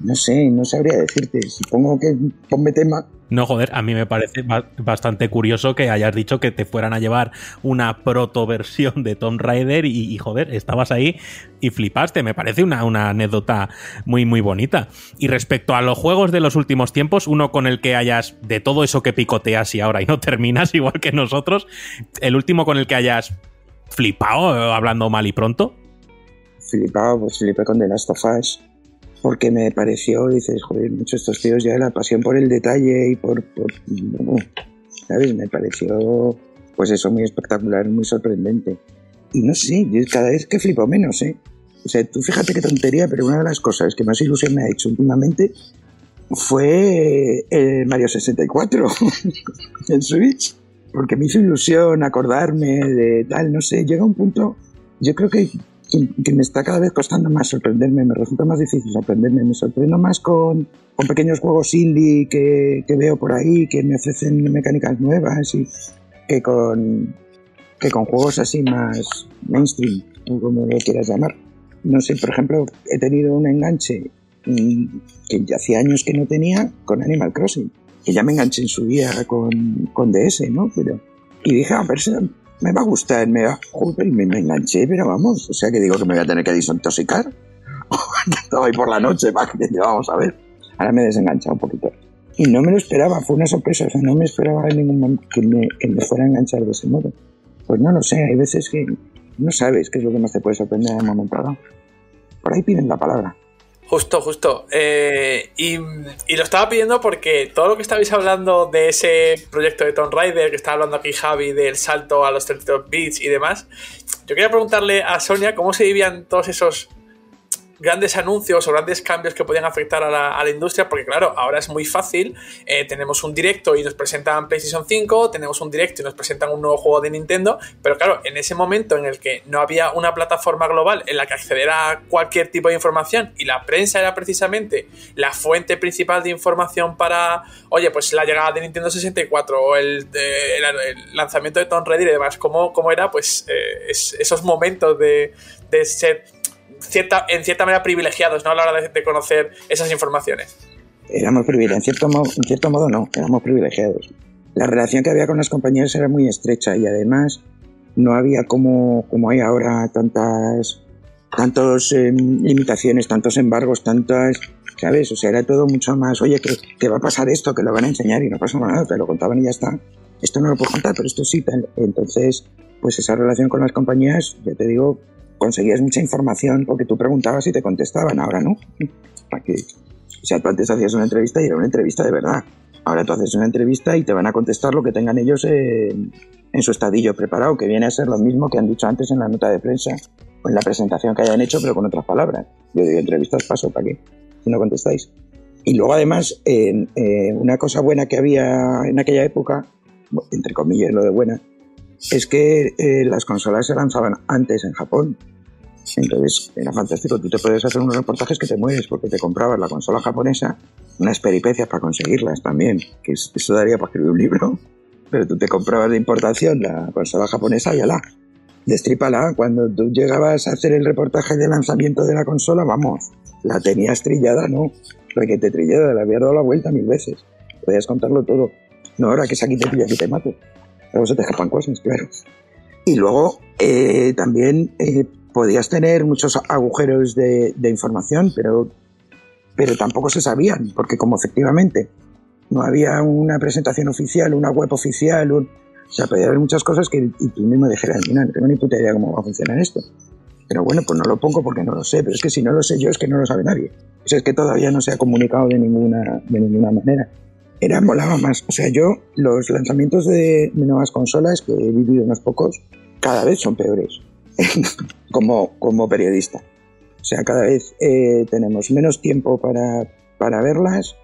Speaker 8: no sé, no sabría decirte, supongo que ponme tema,
Speaker 3: No, joder, a mí me parece ba- bastante curioso que hayas dicho que te fueran a llevar una protoversión de Tomb Raider y, y, joder, estabas ahí y flipaste. Me parece una, una anécdota muy, muy bonita. Y respecto a los juegos de los últimos tiempos, uno con el que hayas, de todo eso que picoteas y ahora y no terminas, igual que nosotros, el último con el que hayas flipado, eh, hablando mal y pronto.
Speaker 8: flipado, pues flipé con The Last of Us, porque me pareció, dices, joder, muchos estos tíos ya la pasión por el detalle y por, por- ¿sabes? Me pareció, pues eso, muy espectacular, muy sorprendente. Y no sé, yo cada vez que flipo menos, ¿eh? O sea, tú fíjate qué tontería, pero una de las cosas que más ilusión me ha hecho últimamente fue el Mario 64 en Switch, porque me hizo ilusión acordarme de tal, no sé, llega un punto, yo creo que, que, me está cada vez costando más sorprenderme, me resulta más difícil sorprenderme, me sorprendo más con, con pequeños juegos indie que, que veo por ahí, que me ofrecen mecánicas nuevas y que con, que con juegos así más mainstream, como lo quieras llamar. No sé, por ejemplo, he tenido un enganche mm, que ya hacía años que no tenía con Animal Crossing, que ya me enganché en su día con, con DS, ¿no? Pero, y dije, a ver si me va a gustar, me va, joder, me, me enganché, pero vamos, o sea que digo que me voy a tener que desintoxicar. Ahí por la noche, vamos a ver. Ahora me he desenganchado un poquito. Y no me lo esperaba, fue una sorpresa, o sea, no me esperaba en ningún momento que me, que me fuera a enganchar de ese modo. Pues no lo sé, hay veces que no sabes qué es lo que más te puede sorprender en un momento dado. Por ahí piden la palabra.
Speaker 4: Justo, justo. Eh, y, y lo estaba pidiendo porque todo lo que estabais hablando de ese proyecto de Tomb Raider, que estaba hablando aquí Javi, del salto a los 32 bits y demás, yo quería preguntarle a Sonia cómo se vivían todos esos grandes anuncios o grandes cambios que podían afectar a la, industria, porque claro, ahora es muy fácil, eh, tenemos un directo y nos presentan PlayStation 5, tenemos un directo y nos presentan un nuevo juego de Nintendo, pero claro, en ese momento en el que no había una plataforma global en la que acceder a cualquier tipo de información y la prensa era precisamente la fuente principal de información para, oye, pues la llegada de Nintendo 64 o el, de- el- el lanzamiento de Tomb Raider y demás, ¿cómo, era pues eh, es- esos momentos de, de ser cierta, en cierta manera privilegiados ¿no? a la hora de, de conocer esas informaciones.
Speaker 8: Éramos privilegiados, en cierto, modo, en cierto modo no, éramos privilegiados. La relación que había con las compañías era muy estrecha y además no había como, como hay ahora tantas tantos eh, limitaciones, tantos embargos, tantas, ¿sabes? O sea, era todo mucho más, oye, que, que va a pasar esto, que lo van a enseñar y no pasa nada, te lo contaban y ya está. Esto no lo puedo contar, pero esto sí, tal. Entonces, pues esa relación con las compañías, ya te digo, conseguías mucha información porque tú preguntabas y te contestaban, ahora no. ¿Para qué? O sea, antes hacías una entrevista y era una entrevista de verdad. Ahora tú haces una entrevista y te van a contestar lo que tengan ellos en, su estadillo preparado, que viene a ser lo mismo que han dicho antes en la nota de prensa o en la presentación que hayan hecho, pero con otras palabras. Yo digo, entrevistas paso, ¿para qué? Si no contestáis. Y luego, además, eh, una cosa buena que había en aquella época, entre comillas lo de buena, es que eh, las consolas se lanzaban antes en Japón. Entonces era fantástico. Tú te podías hacer unos reportajes que te mueres porque te comprabas la consola japonesa, unas peripecias para conseguirlas también, que es- eso daría para escribir un libro. Pero tú te comprabas de importación la consola japonesa y ala, destrípala. Cuando tú llegabas a hacer el reportaje de lanzamiento de la consola, vamos, la tenías trillada, ¿no? que te trillada, le habías dado la vuelta mil veces. Podías contarlo todo. No, ahora que es aquí te pillas y te mato. Luego se te escapan cosas, claro. Y luego eh, también eh, podías tener muchos agujeros de, de información, pero, pero tampoco se sabían, porque como efectivamente no había una presentación oficial, una web oficial, un- O sea, podría haber muchas cosas que y tú mismo dijeras, mira, no tengo ni puta idea cómo va a funcionar esto. Pero bueno, pues no lo pongo porque no lo sé. Pero es que si no lo sé yo, es que no lo sabe nadie. O sea, es que todavía no se ha comunicado de ninguna, de ninguna manera. Era, molaba más. O sea, yo, los lanzamientos de, nuevas consolas, que he vivido unos pocos, cada vez son peores. como, como periodista. O sea, cada vez eh, tenemos menos tiempo para, para verlas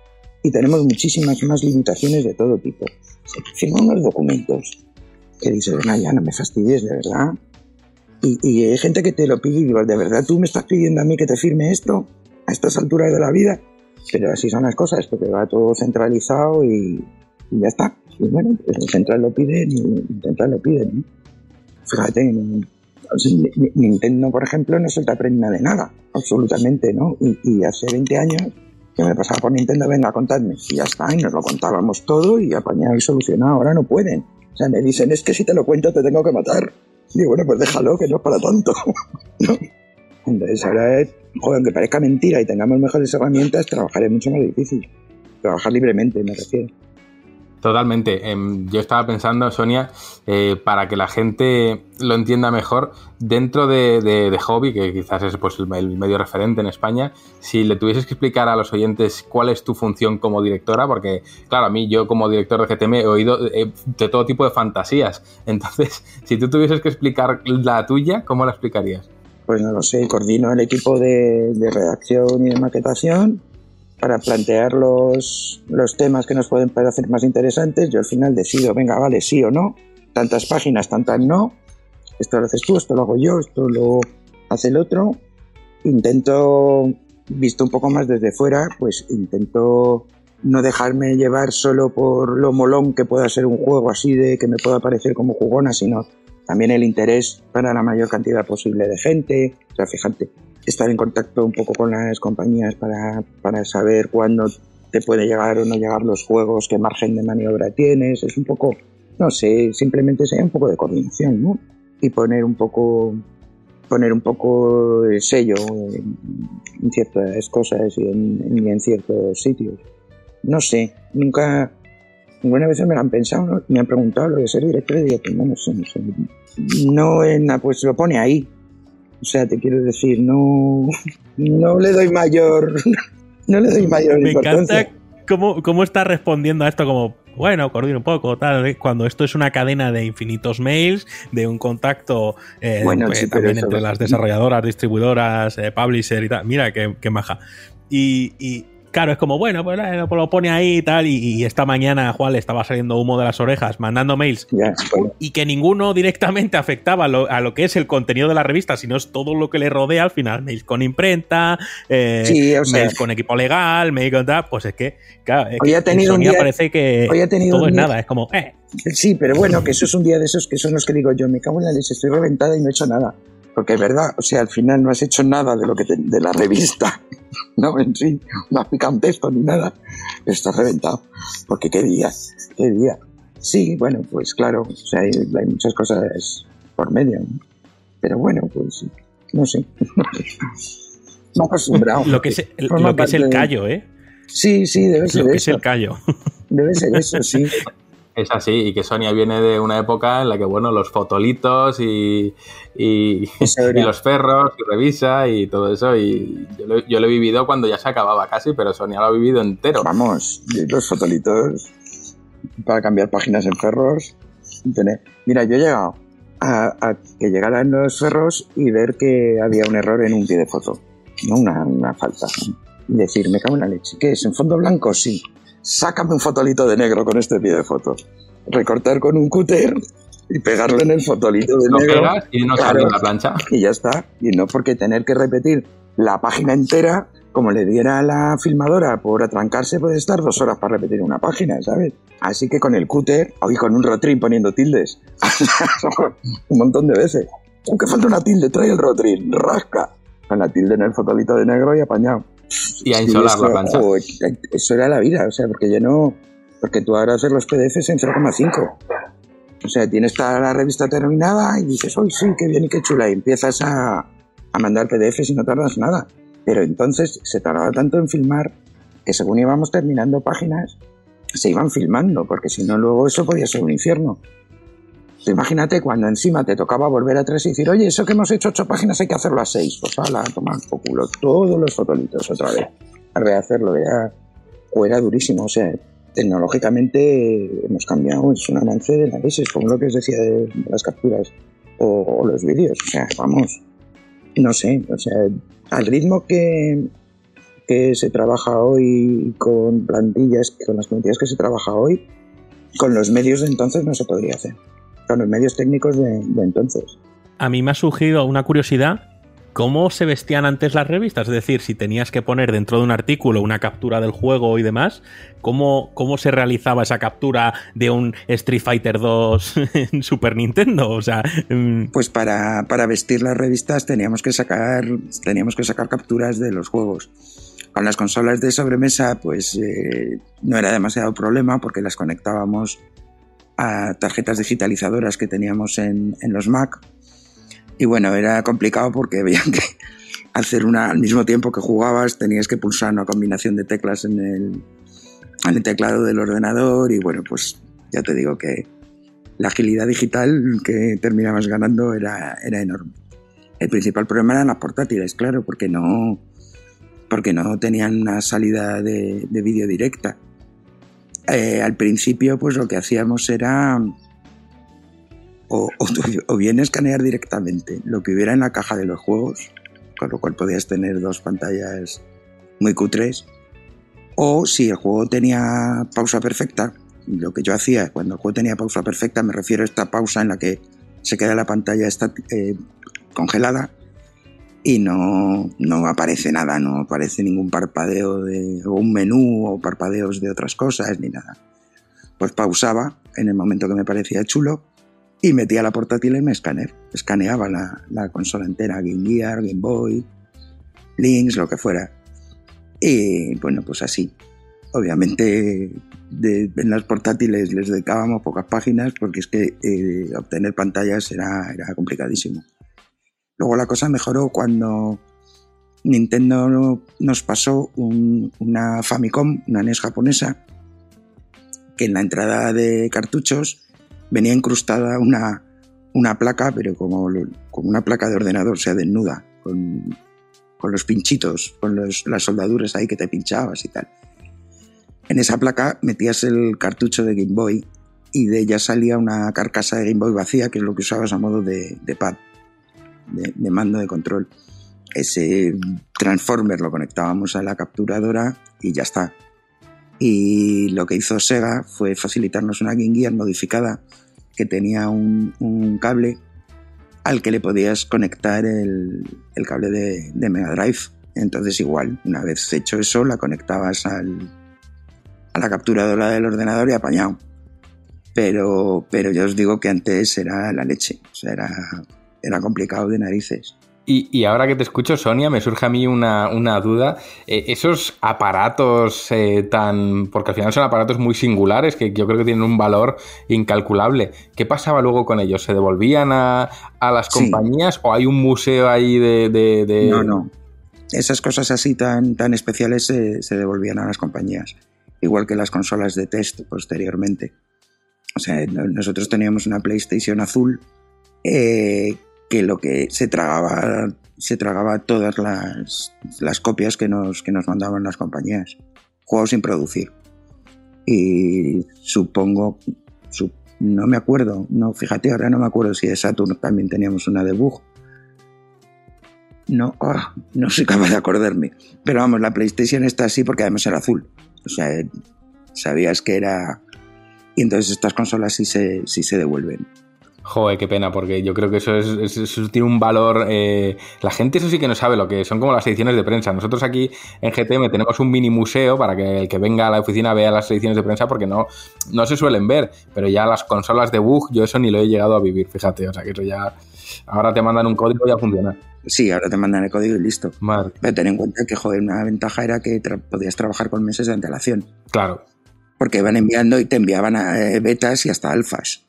Speaker 8: y tenemos muchísimas más limitaciones de todo tipo. Se firman unos documentos que dices, no, ya no me fastidies, de verdad. Y, y hay gente que te lo pide y digo, ¿de verdad tú me estás pidiendo a mí que te firme esto a estas alturas de la vida? Pero así son las cosas, porque va todo centralizado y, y ya está. Y bueno, pues el central lo pide y el central lo pide. ¿no? Fíjate, Nintendo, por ejemplo, no se te aprende de nada, absolutamente, ¿no? Y, y hace 20 años que me pasaba por Nintendo, venga, contadme. Y ya está, y nos lo contábamos todo y apañado y solucionado. Ahora no pueden. O sea, me dicen, es que si te lo cuento te tengo que matar. Y digo, bueno, pues déjalo, que no es para tanto. ¿no? Entonces ahora, es, joder, aunque parezca mentira y tengamos mejores herramientas, trabajar es mucho más difícil. Trabajar libremente, me refiero.
Speaker 2: Totalmente. Em, yo estaba pensando, Sonia, eh, para que la gente lo entienda mejor, dentro de, de- de Hobby, que quizás es pues, el, medio referente en España, si le tuvieses que explicar a los oyentes cuál es tu función como directora, porque, claro, a mí yo como director de GTM he oído eh, de todo tipo de fantasías. Entonces, si tú tuvieses que explicar la tuya, ¿cómo la explicarías?
Speaker 8: Pues no lo sé, coordino el equipo de, de redacción y de maquetación para plantear los, los temas que nos pueden parecer más interesantes. Yo al final decido, venga, vale, sí o no, tantas páginas, tantas no, esto lo haces tú, esto lo hago yo, esto lo hace el otro. Intento, visto un poco más desde fuera, pues intento no dejarme llevar solo por lo molón que pueda ser un juego así de que me pueda parecer como jugona, sino también el interés para la mayor cantidad posible de gente. O sea, fíjate, estar en contacto un poco con las compañías para, para saber cuándo te puede llegar o no llegar los juegos, qué margen de maniobra tienes. Es un poco, no sé, simplemente sea un poco de coordinación, ¿no? Y poner un poco poner un poco el sello en, en ciertas cosas y en, y en ciertos sitios. No sé, nunca, Ninguna vez me lo han pensado, ¿no? me han preguntado lo de ser director y digo, pues no, no sé, no sé. No en pues lo pone ahí. O sea, te quiero decir, no, no le doy mayor, no le doy mayor
Speaker 3: Me
Speaker 8: importancia.
Speaker 3: encanta cómo, cómo está respondiendo a esto como, bueno, coordina un poco, tal, ¿eh? cuando esto es una cadena de infinitos mails, de un contacto eh,
Speaker 8: Bueno,
Speaker 3: pues,
Speaker 8: sí,
Speaker 3: también entre las desarrolladoras, distribuidoras, eh, publisher y tal. Mira qué, qué maja. Y, y, claro, es como, bueno, pues eh, lo pone ahí y tal, y, y esta mañana Juan le estaba saliendo humo de las orejas mandando mails
Speaker 8: bueno,
Speaker 3: y que ninguno directamente afectaba a lo, a lo que es el contenido de la revista, sino es todo lo que le rodea al final. Mails con imprenta, eh,
Speaker 8: Sí, o sea-
Speaker 3: mails con equipo legal, mails con tal. Pues es que, claro, es
Speaker 8: Hoy
Speaker 3: que
Speaker 8: ha tenido
Speaker 3: en
Speaker 8: un día-
Speaker 3: parece que
Speaker 8: hoy ha tenido
Speaker 3: todo es nada. Es como, eh,
Speaker 8: Sí, pero bueno, que eso es un día de esos que son los que digo yo, me cago en la leche, estoy reventada y no he hecho nada. Porque es verdad, o sea, al final no has hecho nada de lo que te- de la revista, no en sí, no has picado un texto ni nada, pero estás reventado. Porque qué día, qué día. Sí, bueno, pues claro, o sea, hay, hay muchas cosas por medio, ¿no? pero bueno, pues no sé. He acostumbrado.
Speaker 3: lo que es, el- lo que es el callo, ¿eh?
Speaker 8: Sí, sí, debe ser
Speaker 3: Lo que es
Speaker 8: eso.
Speaker 3: el callo.
Speaker 8: Debe ser eso, sí.
Speaker 2: Es así, y que Sonia viene de una época en la que, bueno, los fotolitos y, y, los perros y revisa y todo eso, y yo lo, yo lo he vivido cuando ya se acababa casi, pero Sonia lo ha vivido entero.
Speaker 8: Vamos, los fotolitos para cambiar páginas en ferros. tener- Mira, yo he llegado a, a que llegaran los ferros y ver que había un error en un pie de foto, no una, una falta. Y decir, me cago en la leche, ¿qué es? ¿En fondo blanco? Sí. Sácame un fotolito de negro con este pie de foto. Recortar con un cúter y pegarlo en el fotolito de
Speaker 2: Lo
Speaker 8: negro.
Speaker 2: pegas y no
Speaker 8: Claro.
Speaker 2: sale la plancha.
Speaker 8: y ya está. Y no porque tener que repetir la página entera, como le diera a la filmadora por atrancarse, puede estar dos horas para repetir una página, ¿sabes? Así que con el cúter, hoy con un rotring poniendo tildes, un montón de veces. Aunque falta una tilde, trae el rotring, rasca. Con la tilde en el fotolito de negro y apañado.
Speaker 2: Y a insolar la plancha.
Speaker 8: joder, eso era la vida, o sea, porque yo no. Porque tú ahora haces los PDFs en 0,5. O sea, tienes toda la revista terminada y dices, ¡ay, sí, qué bien y qué chula! Y empiezas a, a mandar PDFs y no tardas nada. Pero entonces se tardaba tanto en filmar que según íbamos terminando páginas, se iban filmando, porque si no, luego eso podía ser un infierno. Imagínate cuando encima te tocaba volver atrás y decir, oye, eso que hemos hecho ocho páginas hay que hacerlo a seis. Pues ala, tomar culo todos los fotolitos otra vez. A rehacerlo. O era durísimo, o sea, tecnológicamente hemos cambiado, es un avance de la S, como lo que os decía de, las capturas o, o los vídeos, o sea, vamos, no sé, o sea, al ritmo que, que se trabaja hoy con plantillas, con las plantillas que se trabaja hoy, con los medios de entonces no se podría hacer. Con los medios técnicos de, de entonces.
Speaker 3: A mí me ha surgido una curiosidad. ¿Cómo se vestían antes las revistas? Es decir, si tenías que poner dentro de un artículo una captura del juego y demás, ¿cómo, cómo se realizaba esa captura de un Street Fighter 2 en Super Nintendo? O sea, mm,
Speaker 8: Pues para, para vestir las revistas teníamos que sacar teníamos que sacar capturas de los juegos. Con las consolas de sobremesa, pues eh, no era demasiado problema porque las conectábamos a tarjetas digitalizadoras que teníamos en, los Mac. Y bueno, era complicado porque veían que hacer una al mismo tiempo que jugabas tenías que pulsar una combinación de teclas en el, en el teclado del ordenador y bueno, pues ya te digo que la agilidad digital que terminabas ganando era, era enorme. El principal problema eran las portátiles, claro, porque no, porque no tenían una salida de, de vídeo directa. Eh, al principio, pues lo que hacíamos era o, bien escanear directamente lo que hubiera en la caja de los juegos, con lo cual podías tener dos pantallas muy cutres, o si el juego tenía pausa perfecta, lo que yo hacía cuando el juego tenía pausa perfecta, me refiero a esta pausa en la que se queda la pantalla está, eh, congelada y no, no aparece nada, no aparece ningún parpadeo de o un menú o parpadeos de otras cosas ni nada. Pues pausaba en el momento que me parecía chulo y metía la portátil en escáner. Escaneaba la, la consola entera, Game Gear, Game Boy, Links, lo que fuera. Y bueno, pues así. Obviamente de, en las portátiles les dedicábamos pocas páginas porque es que eh, obtener pantallas era, era complicadísimo. Luego la cosa mejoró cuando Nintendo nos pasó un, una Famicom, una NES japonesa, que en la entrada de cartuchos venía incrustada una, una placa, pero como, como, una placa de ordenador, o sea, desnuda, con, con los pinchitos, con los, las soldaduras ahí que te pinchabas y tal. En esa placa metías el cartucho de Game Boy y de ella salía una carcasa de Game Boy vacía, que es lo que usabas a modo de, de pad, de, de mando de control. Ese transformer lo conectábamos a la capturadora y ya está. Y lo que hizo Sega fue facilitarnos una Game Gear modificada que tenía un, un cable al que le podías conectar el, el cable de, de, Mega Drive. Entonces igual, una vez hecho eso, la conectabas al, a la capturadora del ordenador y apañado. Pero, pero yo os digo que antes era la leche, o sea, era, era complicado de narices.
Speaker 2: Y, y, ahora que te escucho, Sonia, me surge a mí una, una duda. Eh, esos aparatos eh, tan. Porque al final son aparatos muy singulares que yo creo que tienen un valor incalculable. ¿Qué pasaba luego con ellos? ¿Se devolvían a, a las sí. compañías o hay un museo ahí de, de, de,
Speaker 8: No, no. Esas cosas así tan, tan especiales se, se devolvían a las compañías. Igual que las consolas de test posteriormente. O sea, nosotros teníamos una PlayStation azul. Eh, lo que se tragaba se tragaba todas las, las copias que nos, que nos mandaban las compañías. Juegos sin producir. Y supongo, su, no me acuerdo, no, fíjate, ahora no me acuerdo si de Saturn también teníamos una de bug. No, oh, no soy capaz de acordarme. Pero vamos, la PlayStation está así porque además era azul. O sea, sabías que era... Y entonces estas consolas sí se, sí se devuelven.
Speaker 2: Joder, qué pena, porque yo creo que eso, es, eso tiene un valor. Eh, la gente, eso sí que no sabe lo que son como las ediciones de prensa. Nosotros aquí en GTM tenemos un mini museo para que el que venga a la oficina vea las ediciones de prensa, porque no, no se suelen ver. Pero ya las consolas de bug, yo eso ni lo he llegado a vivir, fíjate. O sea que eso ya. Ahora te mandan un código y ya funciona.
Speaker 8: Sí, ahora te mandan el código y listo.
Speaker 2: Madre.
Speaker 8: Pero ten en cuenta que, joder, una ventaja era que tra podías trabajar con meses de antelación.
Speaker 2: Claro.
Speaker 8: Porque iban enviando y te enviaban a eh, betas y hasta alfas.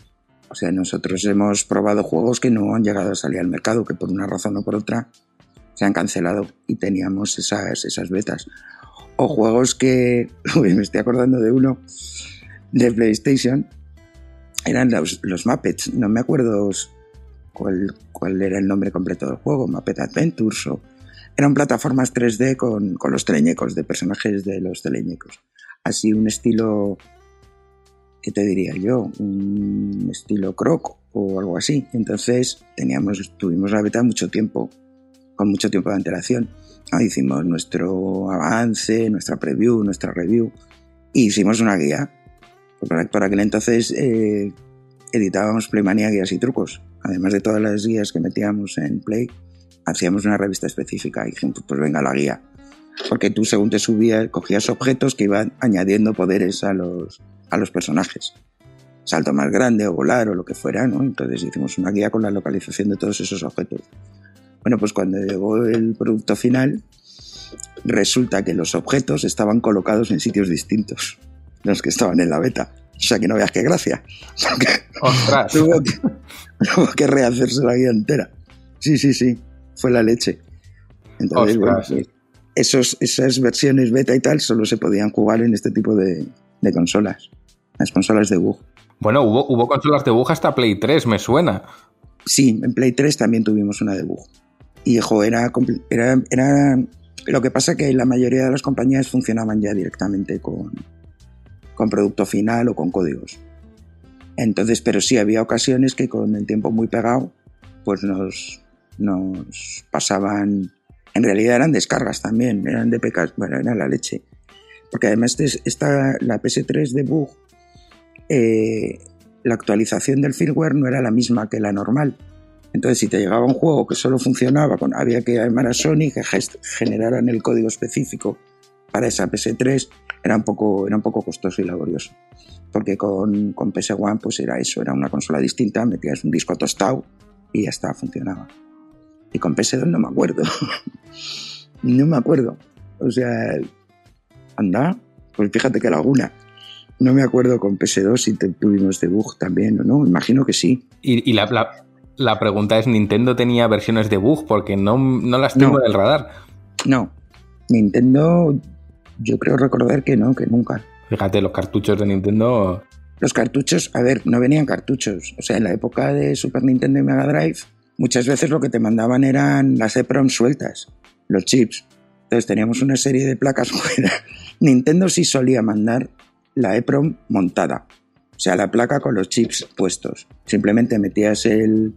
Speaker 8: O sea, nosotros hemos probado juegos que no han llegado a salir al mercado, que por una razón o por otra se han cancelado y teníamos esas, esas betas. O juegos que, me estoy acordando de uno de PlayStation, eran los, los Muppets, no me acuerdo cuál, cuál era el nombre completo del juego, Muppet Adventures o... Eran plataformas 3D con, con los teleñecos, de personajes de los teleñecos. Así un estilo, ¿qué te diría yo? Un estilo croc o algo así. Entonces teníamos, tuvimos la beta mucho tiempo, con mucho tiempo de antelación. Ah, hicimos nuestro avance, nuestra preview, nuestra review y hicimos una guía. Por, por aquel entonces eh, editábamos Playmania guías y trucos. Además de todas las guías que metíamos en Play, hacíamos una revista específica y dijimos, pues venga la guía. Porque tú según te subías, cogías objetos que iban añadiendo poderes a los, a los personajes. Salto más grande o volar o lo que fuera, ¿no? Entonces hicimos una guía con la localización de todos esos objetos. Bueno, pues cuando llegó el producto final, resulta que los objetos estaban colocados en sitios distintos de los que estaban en la beta. O sea que no veas qué gracia.
Speaker 2: ¡Ostras!
Speaker 8: tuvo, que, tuvo que rehacerse la guía entera. Sí, sí, sí. Fue la leche. Entonces, bueno,
Speaker 2: Ostras.
Speaker 8: pues, esos, esas versiones beta y tal solo se podían jugar en este tipo de, de consolas. Las consolas de bug.
Speaker 2: Bueno, hubo, hubo consolas de bug hasta Play 3, me suena.
Speaker 8: Sí, en Play 3 también tuvimos una de bug. Y jo, era, era, era. Lo que pasa que la mayoría de las compañías funcionaban ya directamente con, con producto final o con códigos. Entonces, pero sí había ocasiones que con el tiempo muy pegado, pues nos, nos pasaban. En realidad eran descargas también, eran de pecas, bueno, era la leche. Porque además es- esta, la PS3 de bug, eh, la actualización del firmware no era la misma que la normal. Entonces, si te llegaba un juego que solo funcionaba, con, había que llamar a Sony que generaran el código específico para esa PS3, era un poco, era un poco costoso y laborioso. Porque con, con PS1 pues era eso, era una consola distinta, metías un disco tostado y ya está, funcionaba. Y con PS2 no me acuerdo. no me acuerdo. O sea, anda, pues fíjate que alguna. No me acuerdo con PS2 si tuvimos debug también o no, imagino que sí.
Speaker 2: Y, y la, la- la pregunta es, ¿Nintendo tenía versiones de bug? Porque no, no las tengo
Speaker 8: No.
Speaker 2: del radar.
Speaker 8: No, Nintendo, yo creo recordar que no, que nunca.
Speaker 2: Fíjate, los cartuchos de Nintendo...
Speaker 8: Los cartuchos, a ver, no venían cartuchos. O sea, en la época de Super Nintendo y Mega Drive, muchas veces lo que te mandaban eran las EPROM sueltas, los chips. Entonces teníamos una serie de placas fuera. Nintendo sí solía mandar la EPROM montada. O sea, la placa con los chips puestos. Simplemente metías el,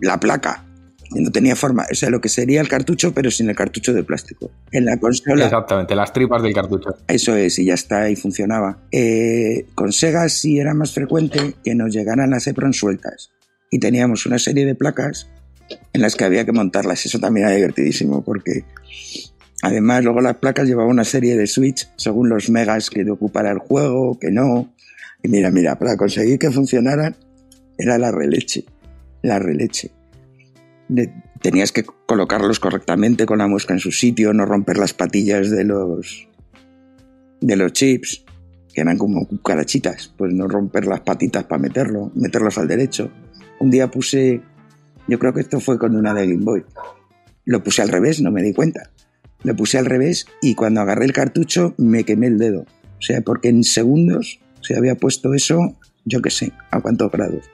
Speaker 8: la placa. Y no tenía forma. O sea, lo que sería el cartucho, pero sin el cartucho de plástico. En la consola.
Speaker 2: Exactamente, las tripas del cartucho.
Speaker 8: Eso es, y ya está, y funcionaba. Eh, con Sega sí era más frecuente que nos llegaran las EPROM sueltas. Y teníamos una serie de placas en las que había que montarlas. Eso también era divertidísimo, porque además luego las placas llevaban una serie de switch según los megas que ocupara el juego, que no. Y mira, mira, para conseguir que funcionaran era la releche. La releche. Tenías que colocarlos correctamente con la muesca en su sitio, no romper las patillas de los de los chips, que eran como cucarachitas, pues no romper las patitas para meterlo, meterlos al derecho. Un día puse, yo creo que esto fue con una de Game Boy, lo puse al revés, no me di cuenta. Lo puse al revés y cuando agarré el cartucho me quemé el dedo. O sea, porque en segundos se había puesto eso, yo qué sé, a cuántos grados.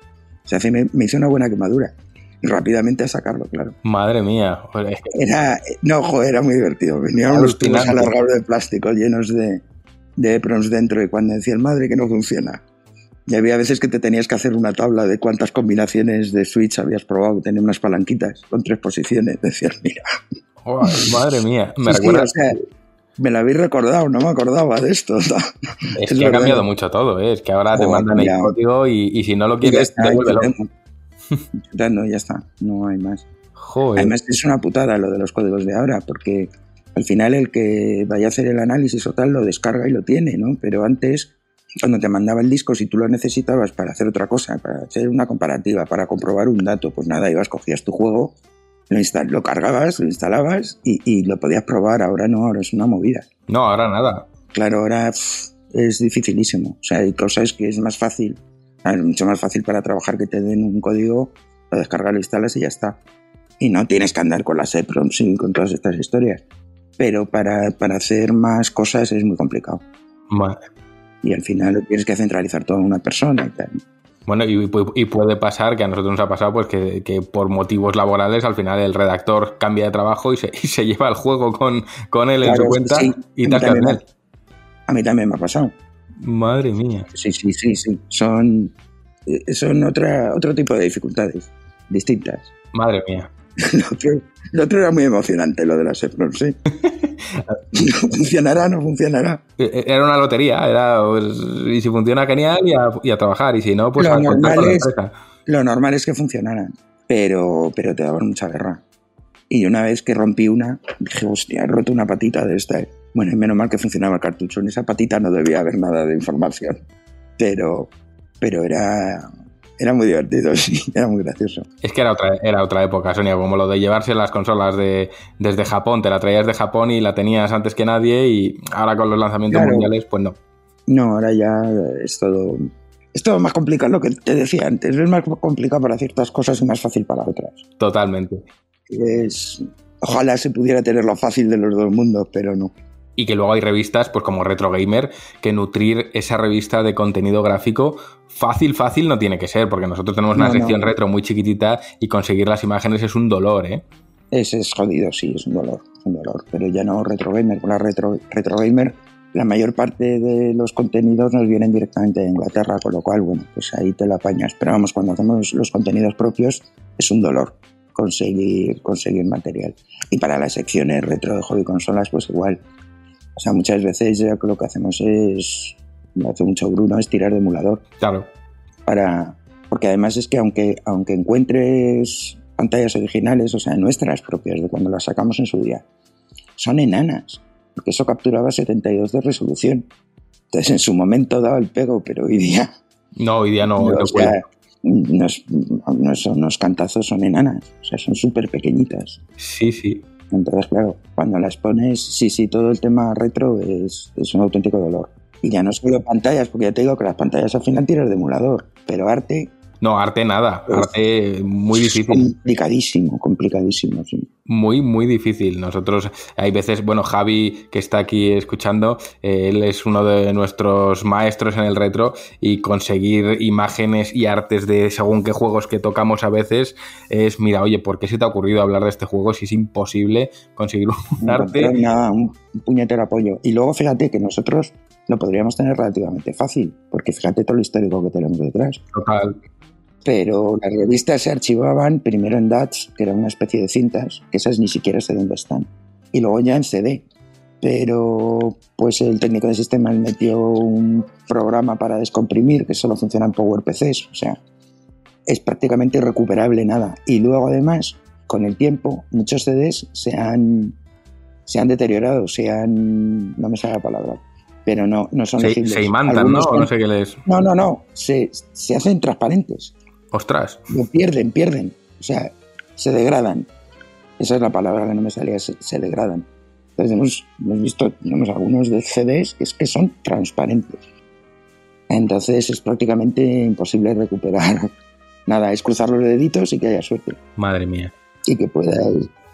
Speaker 8: O sea, me, me hizo una buena quemadura. Y rápidamente a sacarlo, claro.
Speaker 2: Madre mía. joder,
Speaker 8: Era, no, joder, era muy divertido. Venían unos tubos alargados de plástico llenos de, de dentro y cuando decían, madre, que no funciona. Y había veces que te tenías que hacer una tabla de cuántas combinaciones de switch habías probado. Tenía unas palanquitas con tres posiciones. Decías, mira.
Speaker 2: madre mía. Me recuerda...
Speaker 8: o sea, me lo habéis recordado, no me acordaba de esto.
Speaker 2: Es
Speaker 8: es
Speaker 2: que ha cambiado mucho todo, ¿eh? Es que ahora te mandan el código y, y si no lo quieres,
Speaker 8: está,
Speaker 2: devuélvelo.
Speaker 8: Ya no, ya está, no hay más.
Speaker 2: Joder.
Speaker 8: Además es una putada lo de los códigos de ahora, porque al final el que vaya a hacer el análisis o tal lo descarga y lo tiene, ¿no? Pero antes, cuando te mandaba el disco, si tú lo necesitabas para hacer otra cosa, para hacer una comparativa, para comprobar un dato, pues nada, ibas, cogías tu juego, lo, instal- lo cargabas, lo instalabas y, y lo podías probar. Ahora no, ahora es una movida.
Speaker 2: No, ahora nada.
Speaker 8: Claro, ahora pff, es dificilísimo. O sea, hay cosas que es más fácil, es mucho más fácil para trabajar que te den un código, lo descargas, lo instalas y ya está. Y no tienes que andar con las EPROMs y con todas estas historias. Pero para, para hacer más cosas es muy complicado.
Speaker 2: Ma-
Speaker 8: Y al final lo tienes que centralizar todo en una persona y tal.
Speaker 2: Bueno, y, pu- y puede pasar, que a nosotros nos ha pasado, pues que, que por motivos laborales al final el redactor cambia de trabajo y se, y se lleva el juego con, con él en su cuenta
Speaker 8: sí,
Speaker 2: y él.
Speaker 8: A mí también me ha pasado.
Speaker 2: Madre mía.
Speaker 8: Sí, sí, sí, sí. Son, eh, son otra, otro tipo de dificultades distintas.
Speaker 2: Madre mía.
Speaker 8: Lo otro, lo otro era muy emocionante, lo de las Efron, sí. ¿Funcionará no funcionará?
Speaker 2: E- e- Era una lotería, era pues, y si funciona genial y a, y a trabajar, y si no, pues
Speaker 8: Lo
Speaker 2: a
Speaker 8: normal
Speaker 2: con la
Speaker 8: es-
Speaker 2: empresa.
Speaker 8: Lo normal es que funcionaran, pero, pero te daban mucha guerra. Y una vez que rompí una, dije, hostia, he roto una patita de esta. Bueno, y menos mal que funcionaba el cartucho. En esa patita no debía haber nada de información. Pero, pero era, era muy divertido, sí, era muy gracioso.
Speaker 2: Es que era otra, era otra época, Sonia, como lo de llevarse las consolas de, desde Japón, te la traías de Japón y la tenías antes que nadie y ahora con los lanzamientos
Speaker 8: Claro.
Speaker 2: mundiales, pues no.
Speaker 8: No, ahora ya es todo, es todo más complicado, lo que te decía antes. Es más complicado para ciertas cosas y más fácil para otras.
Speaker 2: Totalmente.
Speaker 8: Es, ojalá se pudiera tener lo fácil de los dos mundos, pero no.
Speaker 2: Y que luego hay revistas, pues como Retro Gamer, que nutrir esa revista de contenido gráfico fácil, fácil no tiene que ser, porque nosotros tenemos una
Speaker 8: No, no.
Speaker 2: sección retro muy chiquitita y conseguir las imágenes es un dolor, ¿eh?
Speaker 8: Es, es jodido, sí, es un dolor, es un dolor. Pero ya no retro gamer. Con la retro, retro gamer, la mayor parte de los contenidos nos vienen directamente de Inglaterra, con lo cual, bueno, pues ahí te la apañas. Pero vamos, cuando hacemos los contenidos propios, es un dolor conseguir, conseguir material. Y para las secciones retro de hobby consolas, pues igual. O sea, muchas veces ya lo que hacemos es, lo hace mucho Bruno, es tirar de emulador
Speaker 2: Claro.
Speaker 8: para porque además es que aunque aunque encuentres pantallas originales, o sea, nuestras propias de cuando las sacamos en su día, son enanas, porque eso capturaba 72 de resolución. Entonces en su momento daba el pego, pero hoy día
Speaker 2: No, hoy día no, no
Speaker 8: nos, nos- unos cantazos son enanas, o sea, son súper pequeñitas.
Speaker 2: Sí, sí.
Speaker 8: Entonces, claro, cuando las pones, sí, sí, todo el tema retro es, es un auténtico dolor. Y ya no solo pantallas, porque ya te digo que las pantallas al final tiras de emulador, pero arte
Speaker 2: No, arte nada. Arte muy
Speaker 8: es
Speaker 2: difícil.
Speaker 8: complicadísimo, complicadísimo, sí.
Speaker 2: Muy, muy difícil. Nosotros, hay veces, bueno, Javi, que está aquí escuchando, eh, él es uno de nuestros maestros en el retro y conseguir imágenes y artes de según qué juegos que tocamos a veces es, mira, oye, ¿por qué se te ha ocurrido hablar de este juego si es imposible conseguir un
Speaker 8: Encontrar
Speaker 2: arte?
Speaker 8: nada, un un puñetero apoyo. Y luego fíjate que nosotros lo podríamos tener relativamente fácil, porque fíjate todo lo histórico que tenemos detrás.
Speaker 2: Total.
Speaker 8: Pero las revistas se archivaban primero en DATS, que era una especie de cintas, que esas ni siquiera sé dónde están, y luego ya en CD. Pero pues el técnico de sistemas metió un programa para descomprimir que solo funciona en PowerPCs, o sea, es prácticamente irrecuperable nada. Y luego además, con el tiempo, muchos CDs se han, se han deteriorado, se han... no me sale la palabra, pero no, no son
Speaker 2: Se,
Speaker 8: legibles.
Speaker 2: se imantan, ¿no?
Speaker 8: Algunos
Speaker 2: O
Speaker 8: son-
Speaker 2: no sé qué les...
Speaker 8: no, no, no, se, se hacen transparentes
Speaker 2: Ostras.
Speaker 8: lo pierden, pierden. O sea, se degradan. Esa es la palabra que no me salía, se, se degradan. Entonces hemos, hemos visto tenemos algunos de CDs que es que son transparentes. Entonces es prácticamente imposible recuperar nada, es cruzar los deditos y que haya suerte.
Speaker 2: Madre mía.
Speaker 8: Y que puedas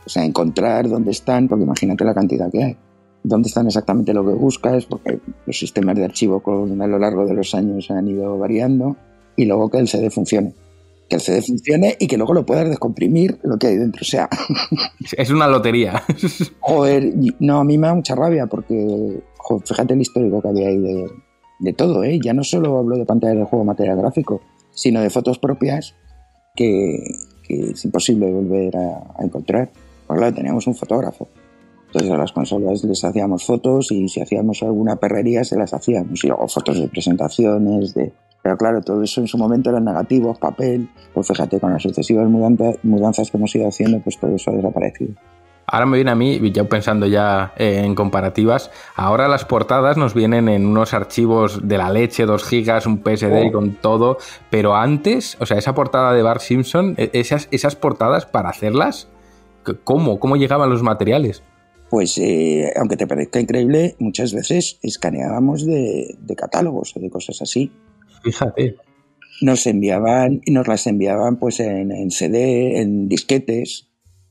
Speaker 8: o sea, encontrar dónde están, porque imagínate la cantidad que hay. Dónde están exactamente lo que buscas, porque los sistemas de archivo a lo largo de los años han ido variando. Y luego que el CD funcione. Que el CD funcione y que luego lo puedas descomprimir lo que hay dentro. O sea,
Speaker 2: Es una lotería.
Speaker 8: Joder, no, a mí me da mucha rabia porque, joder, fíjate el histórico que había ahí de, de todo, ¿eh? Ya no solo hablo de pantalla de juego, material gráfico, sino de fotos propias que, que es imposible volver a, a encontrar. Pues claro, teníamos un fotógrafo. Entonces a las consolas les hacíamos fotos y si hacíamos alguna perrería se las hacíamos. Y luego fotos de presentaciones, de... Pero claro, todo eso en su momento eran negativos, papel. Pues fíjate, con las sucesivas mudanza- mudanzas que hemos ido haciendo, pues todo eso ha desaparecido.
Speaker 2: Ahora me viene a mí, ya pensando ya eh, en comparativas, ahora las portadas nos vienen en unos archivos de la leche, 2 gigas, un PSD
Speaker 8: Oh.
Speaker 2: con todo, pero antes, o sea, esa portada de Bart Simpson, e- esas, esas portadas para hacerlas, ¿cómo? ¿Cómo llegaban los materiales?
Speaker 8: Pues eh, aunque te parezca increíble, muchas veces escaneábamos de, de catálogos o de cosas así.
Speaker 2: Fíjate.
Speaker 8: Nos enviaban y nos las enviaban pues en, en CD, en disquetes,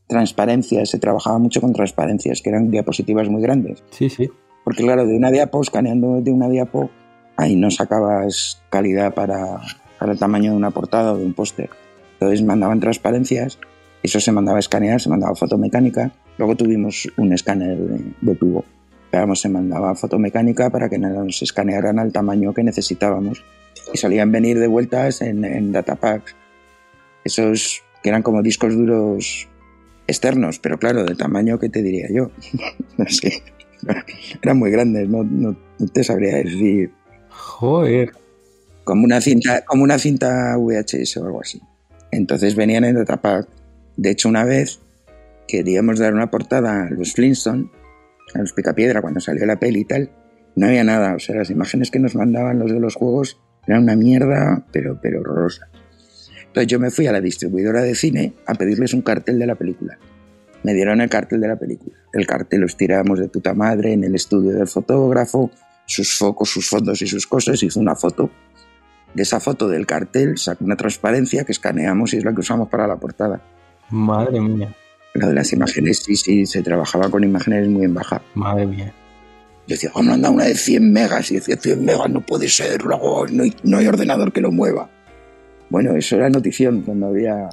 Speaker 8: transparencias. Se trabajaba mucho con transparencias, que eran diapositivas muy grandes.
Speaker 2: Sí, sí.
Speaker 8: Porque claro, de una diapo, escaneando de una diapo, ahí no sacabas calidad para, para el tamaño de una portada o de un póster. Entonces mandaban transparencias, eso se mandaba a escanear, se mandaba fotomecánica. Luego tuvimos un escáner de, de tubo. Pero vamos, se mandaba fotomecánica para que nos escanearan al tamaño que necesitábamos. Y solían venir de vueltas en, en datapacks. Esos que eran como discos duros externos, pero claro, de tamaño que te diría yo. no sé. Eran muy grandes, no, no, no te sabría decir.
Speaker 2: Joder.
Speaker 8: Como una cinta, como una cinta VHS o algo así. Entonces venían en datapack. De hecho, una vez queríamos dar una portada a los Flintstone, a los Picapiedra, cuando salió la peli y tal. No había nada, o sea, las imágenes que nos mandaban los de los juegos eran una mierda, pero, pero horrorosa. Entonces yo me fui a la distribuidora de cine a pedirles un cartel de la película. Me dieron el cartel de la película. El cartel lo estirábamos de puta madre en el estudio del fotógrafo, sus focos, sus fondos y sus cosas. Hizo una foto. De esa foto del cartel sacó una transparencia que escaneamos y es la que usamos para la portada.
Speaker 2: Madre mía.
Speaker 8: Lo de las imágenes, sí, sí, se trabajaba con imágenes muy en baja.
Speaker 2: Madre mía.
Speaker 8: Yo decía, vamos a una de 100 megas. Y decía, 100 megas no puede ser, luego no hay, no hay ordenador que lo mueva. Bueno, eso era notición cuando había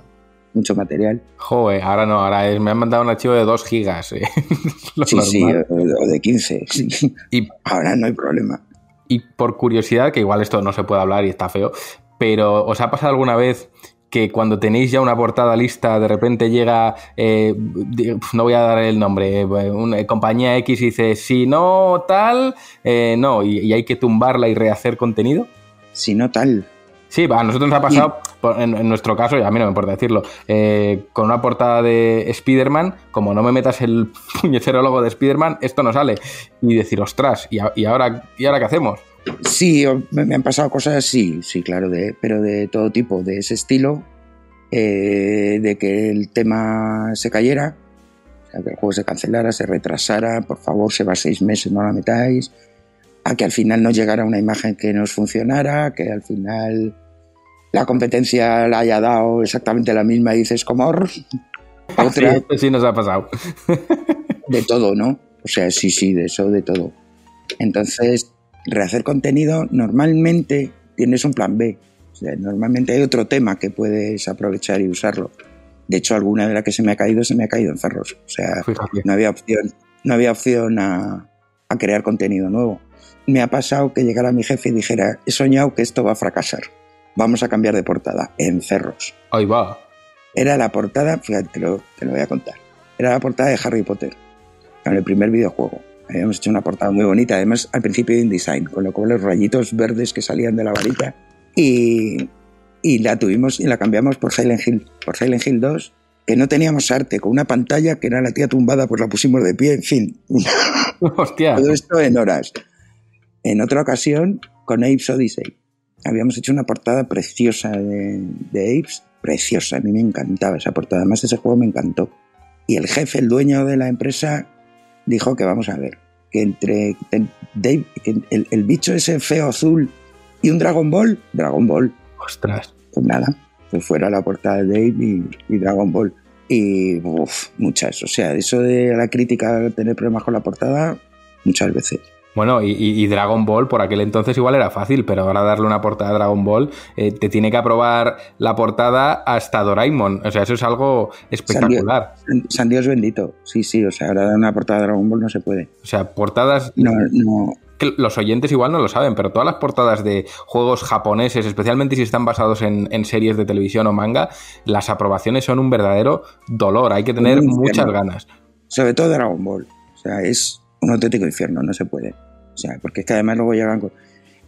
Speaker 8: mucho material.
Speaker 2: Joder, ahora no, ahora es, me han mandado un archivo de 2 gigas. eh.
Speaker 8: Sí, sí, o de 15. sí.
Speaker 2: Y,
Speaker 8: Ahora no hay problema.
Speaker 2: y por curiosidad, que igual esto no se puede hablar y está feo, pero ¿os ha pasado alguna vez que cuando tenéis ya una portada lista, de repente llega, eh, no voy a dar el nombre, eh, una compañía X dice, si no tal, eh, no, y hay que tumbarla y rehacer contenido?
Speaker 8: Si no tal.
Speaker 2: Sí, a nosotros nos ha pasado, en, en nuestro caso, y a mí no me importa decirlo, eh, con una portada de Spider-Man, como no me metas el puñetero logo de Spider-Man, esto no sale. Y decir, ostras, ¿y, a- y ahora, ¿y ahora qué hacemos?
Speaker 8: Sí, me, me han pasado cosas, sí, sí, claro, de, pero de todo tipo, de ese estilo, eh, de que el tema se cayera, o sea, que el juego se cancelara, se retrasara, por favor, se va seis meses, no la metáis, a que al final no llegara una imagen que nos funcionara, que al final la competencia la haya dado exactamente la misma y dices, como otra,
Speaker 2: Sí, esto sí nos ha pasado.
Speaker 8: de todo, ¿no? O sea, sí, sí, de eso, de todo. Entonces, rehacer contenido, normalmente tienes un plan B. O sea, normalmente hay otro tema que puedes aprovechar y usarlo. De hecho, alguna de las que se me ha caído, se me ha caído en ferros. O sea,
Speaker 2: Fíjate.
Speaker 8: no había opción, no había opción a, a crear contenido nuevo. Me ha pasado que llegara mi jefe y dijera, he soñado que esto va a fracasar. Vamos a cambiar de portada, en ferros.
Speaker 2: Ahí va.
Speaker 8: Era la portada, fíjate, te lo, te lo voy a contar. Era la portada de Harry Potter, en el primer videojuego. Habíamos hecho una portada muy bonita, además al principio de InDesign, con lo cual los rayitos verdes que salían de la varita. Y, y la tuvimos y la cambiamos por Silent Hill, por Silent Hill 2, que no teníamos arte, con una pantalla que era la tía tumbada, pues la pusimos de pie, en fin.
Speaker 2: Hostia.
Speaker 8: Todo esto en horas. En otra ocasión, con Apes Odyssey. Habíamos hecho una portada preciosa de, de Apes, preciosa, a mí me encantaba esa portada, además ese juego me encantó. Y el jefe, el dueño de la empresa, dijo que vamos a ver, que entre el, Dave- que el, el bicho ese feo azul y un Dragon Ball, Dragon Ball,
Speaker 2: Ostras.
Speaker 8: pues nada, pues fuera la portada de Dave y, y Dragon Ball. Y uf, muchas, o sea, eso de la crítica tener problemas con la portada, muchas veces.
Speaker 2: Bueno, y, Dragon Ball por aquel entonces igual era fácil, pero ahora darle una portada a Dragon Ball eh, te tiene que aprobar la portada hasta Doraemon. O sea, eso es algo espectacular.
Speaker 8: San, San Dios bendito, sí, sí, o sea, ahora dar una portada de Dragon Ball no se puede.
Speaker 2: O sea, portadas
Speaker 8: No, no,
Speaker 2: que los oyentes igual no lo saben, pero todas las portadas de juegos japoneses, especialmente si están basados en, en series de televisión o manga, las aprobaciones son un verdadero dolor. Hay que tener muchas ganas.
Speaker 8: sobre todo Dragon Ball, o sea, es un auténtico infierno, no se puede. O sea, porque es que además luego llegan con...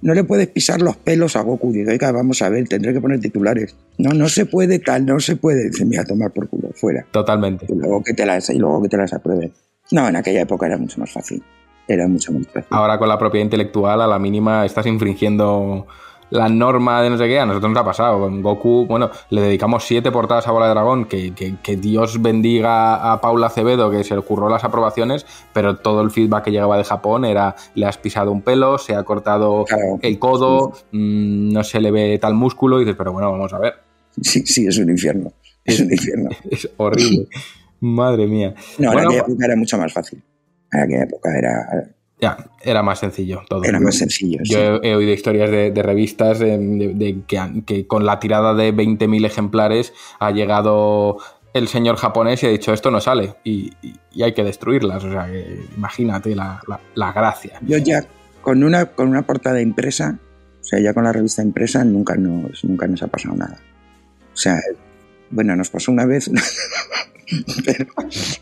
Speaker 8: No le puedes pisar los pelos a Goku. Digo, oiga, vamos a ver, tendré que poner titulares. No, no se puede tal, no se puede. Dice, mira, tomar por culo, fuera.
Speaker 2: Totalmente.
Speaker 8: Y luego que te las, y luego que te las aprueben. No, en aquella época era mucho más fácil. Era mucho más fácil.
Speaker 2: Ahora con la propiedad intelectual, a la mínima estás infringiendo la norma de no sé qué. A nosotros nos ha pasado. Con Goku, bueno, le dedicamos siete portadas a Bola de Dragón. Que, que- que Dios bendiga a Paula Acevedo, que se le ocurrió las aprobaciones, pero todo el feedback que llegaba de Japón era: le has pisado un pelo, se ha cortado
Speaker 8: Claro.
Speaker 2: el codo, mm, no se le ve tal músculo. Y dices, pero bueno, vamos a ver.
Speaker 8: Sí, sí, es un infierno. Es un infierno.
Speaker 2: Es horrible. Madre mía.
Speaker 8: No, en
Speaker 2: Bueno,
Speaker 8: aquella época era mucho más fácil. En aquella época era.
Speaker 2: Ya, era más sencillo todo.
Speaker 8: Era más sencillo.
Speaker 2: Yo he, he oído historias de, de revistas eh, de, de que, que con la tirada de 20.000 ejemplares ha llegado el señor japonés y ha dicho esto no sale y, y- y hay que destruirlas. O sea, que imagínate la, la- la gracia.
Speaker 8: Yo ya con una, con una portada impresa, o sea, ya con la revista impresa, nunca nos, nunca nos ha pasado nada. O sea, bueno, nos pasó una vez, pero,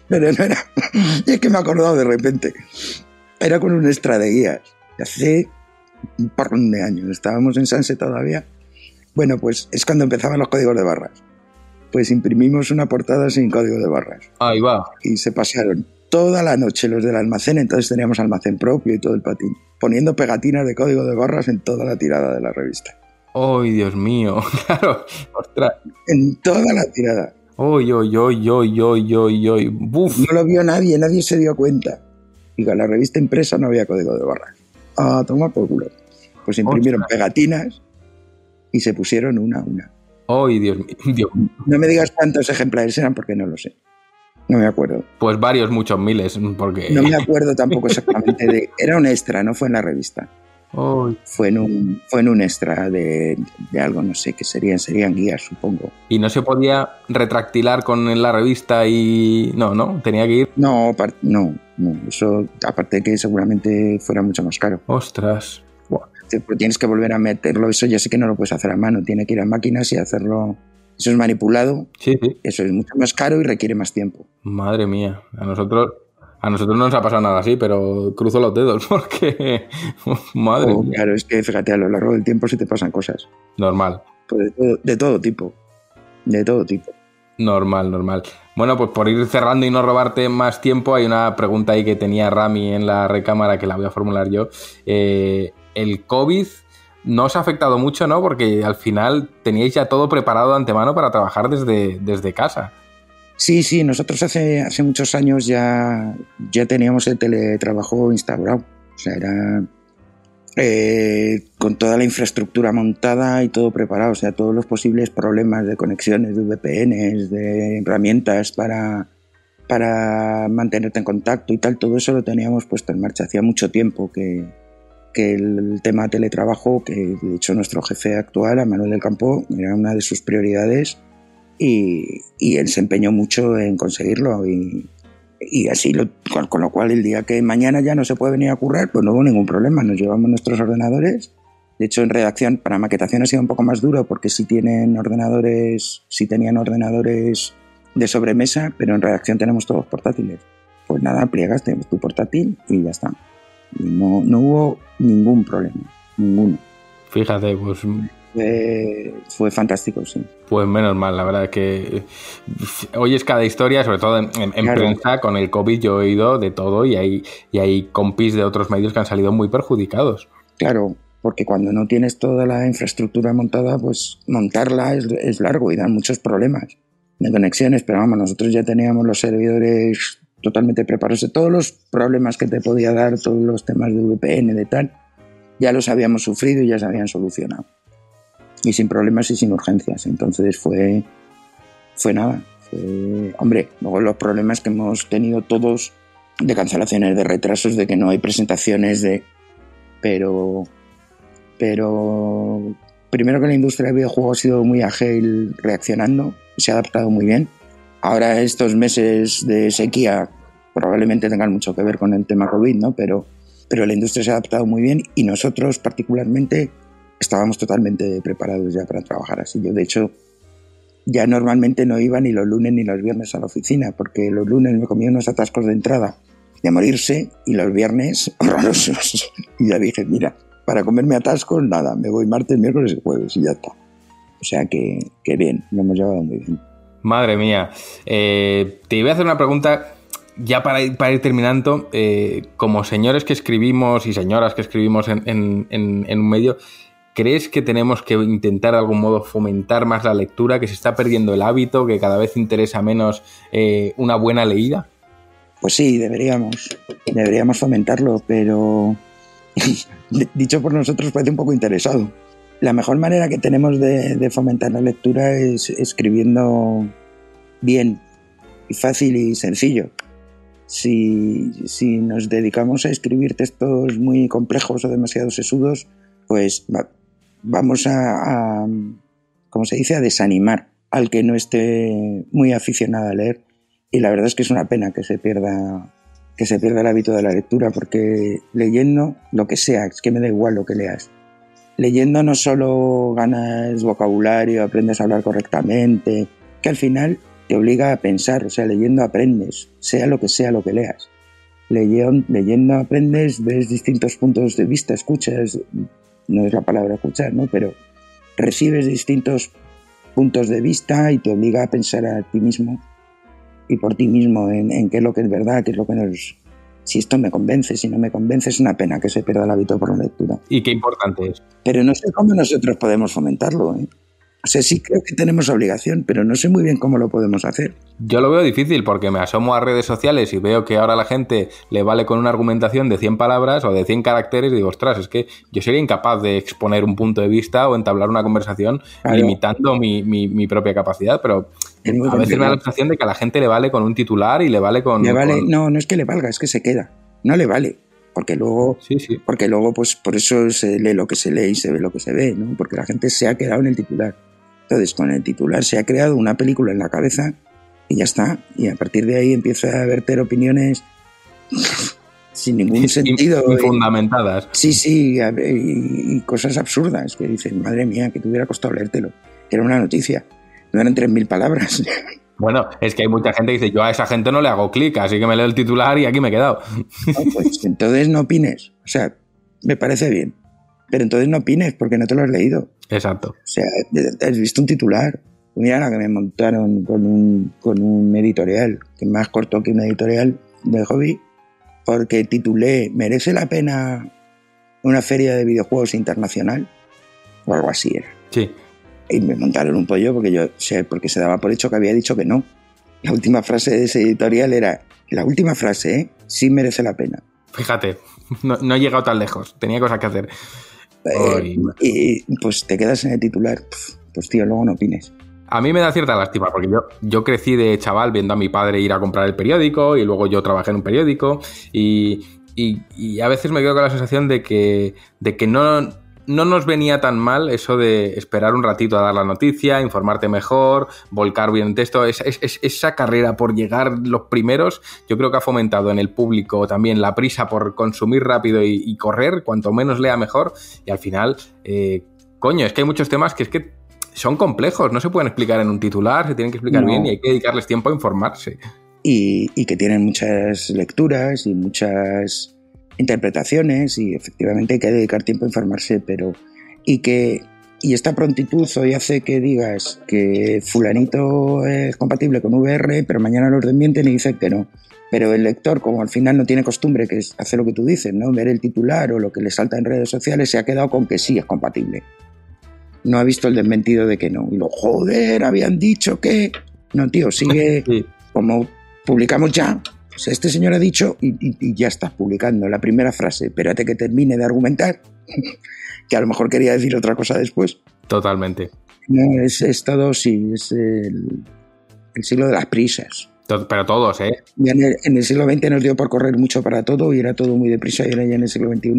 Speaker 8: pero no era. Es que me he acordado de repente. Era con un extra de guías. Hace un porrón de años. Estábamos en Sanse todavía. Bueno, pues es cuando empezaban los códigos de barras. Pues imprimimos una portada sin código de barras
Speaker 2: Ahí va.
Speaker 8: y se pasearon toda la noche los del almacén, entonces teníamos almacén propio y todo el patín, poniendo pegatinas de código de barras en toda la tirada de la revista.
Speaker 2: ¡Ay, Dios mío! Claro, ostras.
Speaker 8: En toda la tirada.
Speaker 2: ¡Uy, uy, uy, uy, uy, uy, uy! ¡Buf!
Speaker 8: No lo vio nadie, nadie se dio cuenta. Y con la revista impresa no había código de barras. Ah, toma por culo. Pues imprimieron
Speaker 2: Ostras.
Speaker 8: pegatinas y se pusieron una a una.
Speaker 2: ¡Ay, Dios mío!
Speaker 8: No me digas cuántos ejemplares eran porque no lo sé. No me acuerdo.
Speaker 2: Pues varios, muchos miles, porque...
Speaker 8: No me acuerdo tampoco exactamente de... Era un extra, no fue en la revista. Fue en un, fue en un extra de, de algo, no sé, que serían, serían guías, supongo.
Speaker 2: Y no se podía retractilar con la revista y... No, no, tenía que ir...
Speaker 8: No, no, no, eso, aparte que seguramente fuera mucho más caro.
Speaker 2: ¡Ostras!
Speaker 8: Te- pues Tienes que volver a meterlo, eso ya sé que no lo puedes hacer a mano, tiene que ir a máquinas y hacerlo. Eso es manipulado,
Speaker 2: Sí, sí.
Speaker 8: eso es mucho más caro y requiere más tiempo.
Speaker 2: Madre mía, a nosotros, a nosotros no nos ha pasado nada así, pero cruzo los dedos porque, madre
Speaker 8: O,
Speaker 2: mía,
Speaker 8: claro, es que fíjate, a lo largo del tiempo sí te pasan cosas.
Speaker 2: normal,
Speaker 8: Pues de, todo, de todo tipo, de todo tipo.
Speaker 2: normal, normal. Bueno, pues por ir cerrando y no robarte más tiempo, hay una pregunta ahí que tenía Rami en la recámara que la voy a formular yo. Eh, el COVID no os ha afectado mucho, ¿no? Porque al final teníais ya todo preparado de antemano para trabajar desde, desde casa.
Speaker 8: Sí, sí, nosotros hace, hace muchos años ya, ya teníamos el teletrabajo instaurado. O sea, era eh, con toda la infraestructura montada y todo preparado. O sea, todos los posibles problemas de conexiones, de VPNs, de herramientas para, para mantenerte en contacto y tal, todo eso lo teníamos puesto en marcha. Hacía mucho tiempo que, que el tema teletrabajo, que de hecho nuestro jefe actual, Manuel del Campo, era una de sus prioridades y, y él se empeñó mucho en conseguirlo y, y así, lo, con, lo cual el día que mañana ya no se puede venir a currar, pues no hubo ningún problema, nos llevamos nuestros ordenadores. De hecho, en redacción, para maquetación ha sido un poco más duro porque sí tienen ordenadores, sí tenían ordenadores de sobremesa, pero en redacción tenemos todos portátiles. Pues nada, pliegas, tu portátil y ya está. Y no, no hubo ningún problema, ninguno.
Speaker 2: Fíjate, pues
Speaker 8: Fue, fue fantástico, sí.
Speaker 2: Pues menos mal, la verdad que oyes cada historia, sobre todo en, en- en
Speaker 8: Claro.
Speaker 2: prensa, con el COVID yo he oído de todo y hay, y hay compis de otros medios que han salido muy perjudicados.
Speaker 8: Claro, porque cuando no tienes toda la infraestructura montada, pues montarla es, es largo y da muchos problemas de conexiones, pero vamos, nosotros ya teníamos los servidores totalmente preparados. De todos los problemas que te podía dar, todos los temas de VPN, de tal, ya los habíamos sufrido y ya se habían solucionado. Y sin problemas y sin urgencias. Entonces fue, fue nada. Hombre, luego los problemas que hemos tenido todos de cancelaciones, de retrasos, de que no hay presentaciones, de... Pero, pero primero que la industria del videojuego ha sido muy ágil reaccionando, se ha adaptado muy bien. Ahora estos meses de sequía probablemente tengan mucho que ver con el tema COVID, ¿no? Pero, pero la industria se ha adaptado muy bien y nosotros particularmente estábamos totalmente preparados ya para trabajar así. Yo de hecho ya normalmente no iba ni los lunes ni los viernes a la oficina porque los lunes me comía unos atascos de entrada de morirse y los viernes horrorosos. Y ya dije, mira, para comerme atascos, nada, me voy martes, miércoles y jueves y ya está. O sea que, que bien, lo hemos llevado muy bien.
Speaker 2: Madre mía. Eh, te iba a hacer una pregunta ya para ir, para ir terminando. Eh, como señores que escribimos y señoras que escribimos en, un medio, ¿crees que tenemos que intentar de algún modo fomentar más la lectura, que se está perdiendo el hábito, que cada vez interesa menos eh, una buena leída?
Speaker 8: Pues sí, deberíamos, deberíamos fomentarlo, pero dicho por nosotros parece un poco interesado. La mejor manera que tenemos de, fomentar la lectura es escribiendo bien y fácil y sencillo. si, si nos dedicamos a escribir textos muy complejos o demasiado sesudos, pues vamos a, ¿cómo se dice?, a desanimar al que no esté muy aficionado a leer. Y la verdad es que es una pena que se pierda que se pierda el hábito de la lectura, porque leyendo lo que sea, es que me da igual lo que leas. Leyendo no solo ganas vocabulario, aprendes a hablar correctamente, que al final te obliga a pensar, o sea, leyendo aprendes, sea lo que sea lo que leas. Leyendo, leyendo aprendes, ves distintos puntos de vista, escuchas, no es la palabra escuchar, ¿no? Pero recibes distintos puntos de vista y te obliga a pensar a ti mismo y por ti mismo en, en qué es lo que es verdad, qué es lo que nos... Si esto me convence, si no me convence, es una pena que se pierda el hábito por la lectura.
Speaker 2: Y qué importante es.
Speaker 8: Pero no sé cómo nosotros podemos fomentarlo. ¿eh? O sea, sí creo que tenemos obligación, pero no sé muy bien cómo lo podemos hacer.
Speaker 2: Yo lo veo difícil porque me asomo a redes sociales y veo que ahora a la gente le vale con una argumentación de 100 palabras o de 100 caracteres y digo, ostras, es que yo sería incapaz de exponer un punto de vista o entablar una conversación
Speaker 8: Claro.
Speaker 2: limitando mi, mi- mi propia capacidad, pero
Speaker 8: Es muy
Speaker 2: a veces me da la sensación de que a la gente le vale con un titular y le vale con...
Speaker 8: Le vale,
Speaker 2: con-
Speaker 8: no, no es que le valga, es que se queda. No le vale. Porque luego,
Speaker 2: Sí, sí.
Speaker 8: porque luego, pues por eso se lee lo que se lee y se ve lo que se ve, ¿no? Porque la gente se ha quedado en el titular. Entonces, con el titular se ha creado una película en la cabeza y ya está. Y a partir de ahí empieza a verter opiniones sin ningún sentido.
Speaker 2: Infundamentadas.
Speaker 8: Sí, sí, y, cosas absurdas que dicen, madre mía, que te hubiera costado leértelo. Era una noticia. No eran 3.000 palabras.
Speaker 2: Bueno, es que hay mucha gente que dice, yo a esa gente no le hago clic, así que me leo el titular y aquí me he quedado.
Speaker 8: No, pues entonces no opines. O sea, me parece bien. Pero entonces no opines porque no te lo has leído.
Speaker 2: Exacto.
Speaker 8: O sea, has visto un titular. Mira la que me montaron con un, con un editorial, que más corto que un editorial de hobby, porque titulé ¿Merece la pena una feria de videojuegos internacional? O algo así era.
Speaker 2: Sí.
Speaker 8: Y me montaron un pollo porque yo, sea, porque se daba por hecho que había dicho que no. La última frase de ese editorial era, la última frase, ¿eh? Sí merece la pena.
Speaker 2: Fíjate, no, no he llegado tan lejos, tenía cosas que hacer.
Speaker 8: Eh, y pues te quedas en el titular. Pues tío, luego no opines.
Speaker 2: A mí me da cierta lástima porque yo, yo crecí de chaval viendo a mi padre ir a comprar el periódico y luego yo trabajé en un periódico y, y- y a veces me quedo con la sensación de que, de que no, no nos venía tan mal eso de esperar un ratito a dar la noticia, informarte mejor, volcar bien el texto. Es- es- es- esa carrera por llegar los primeros yo creo que ha fomentado en el público también la prisa por consumir rápido y, y correr, cuanto menos lea mejor y al final... eh, Coño, es que hay muchos temas que es que son complejos, no se pueden explicar en un titular, se tienen que explicar
Speaker 8: No.
Speaker 2: bien y hay que dedicarles tiempo a informarse.
Speaker 8: y, y que tienen muchas lecturas y muchas interpretaciones y efectivamente hay que dedicar tiempo a informarse, pero y que y esta prontitud hoy hace que digas que fulanito es compatible con VR, pero mañana lo desmienten y dicen que no. Pero el lector, como al final no tiene costumbre, que es hacer lo que tú dices, ¿no? Ver el titular o lo que le salta en redes sociales, se ha quedado con que sí es compatible. No ha visto el desmentido de que no. Y lo, joder, habían dicho que... No, tío, sigue
Speaker 2: Sí.
Speaker 8: como publicamos ya, pues este señor ha dicho y, y- y ya estás publicando la primera frase. Espérate que termine de argumentar, que a lo mejor quería decir otra cosa después.
Speaker 2: Totalmente.
Speaker 8: No, es, es todo, sí, es el, el siglo de las prisas.
Speaker 2: Pero todos, ¿eh?
Speaker 8: En, el, en el siglo XX nos dio por correr mucho para todo y era todo muy deprisa y ahora ya en el siglo XXI,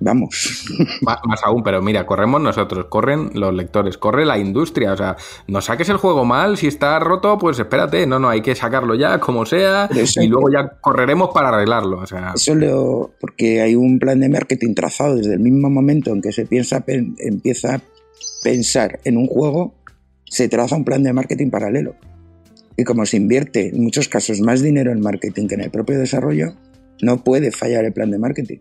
Speaker 8: vamos.
Speaker 2: Más, más aún, pero mira, corremos nosotros, corren los lectores, corre la industria. O sea, no saques el juego mal, si está roto, pues espérate. No, no, hay que sacarlo ya, como sea,
Speaker 8: eso-
Speaker 2: y luego ya correremos para arreglarlo. O sea,
Speaker 8: Eso lo, porque hay un plan de marketing trazado desde el mismo momento en que se piensa, pen- empieza a pensar en un juego, se traza un plan de marketing paralelo. Y como se invierte en muchos casos más dinero en marketing que en el propio desarrollo, no puede fallar el plan de marketing.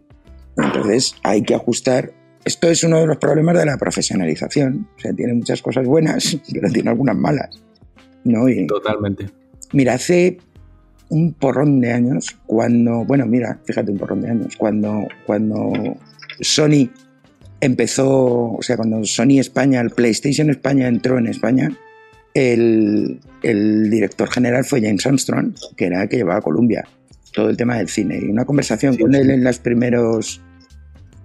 Speaker 8: Entonces hay que ajustar. Esto es uno de los problemas de la profesionalización. O sea, tiene muchas cosas buenas, pero tiene algunas malas. ¿no? Y,
Speaker 2: totalmente.
Speaker 8: Mira, hace un porrón de años, cuando, bueno, mira, fíjate, un porrón de años, cuando, cuando Sony empezó, o sea, cuando Sony España, el PlayStation España entró en España, el, el director general fue James Armstrong, que era el que llevaba a Columbia todo el tema del cine. Y una conversación
Speaker 2: Sí,
Speaker 8: con él en las, primeros,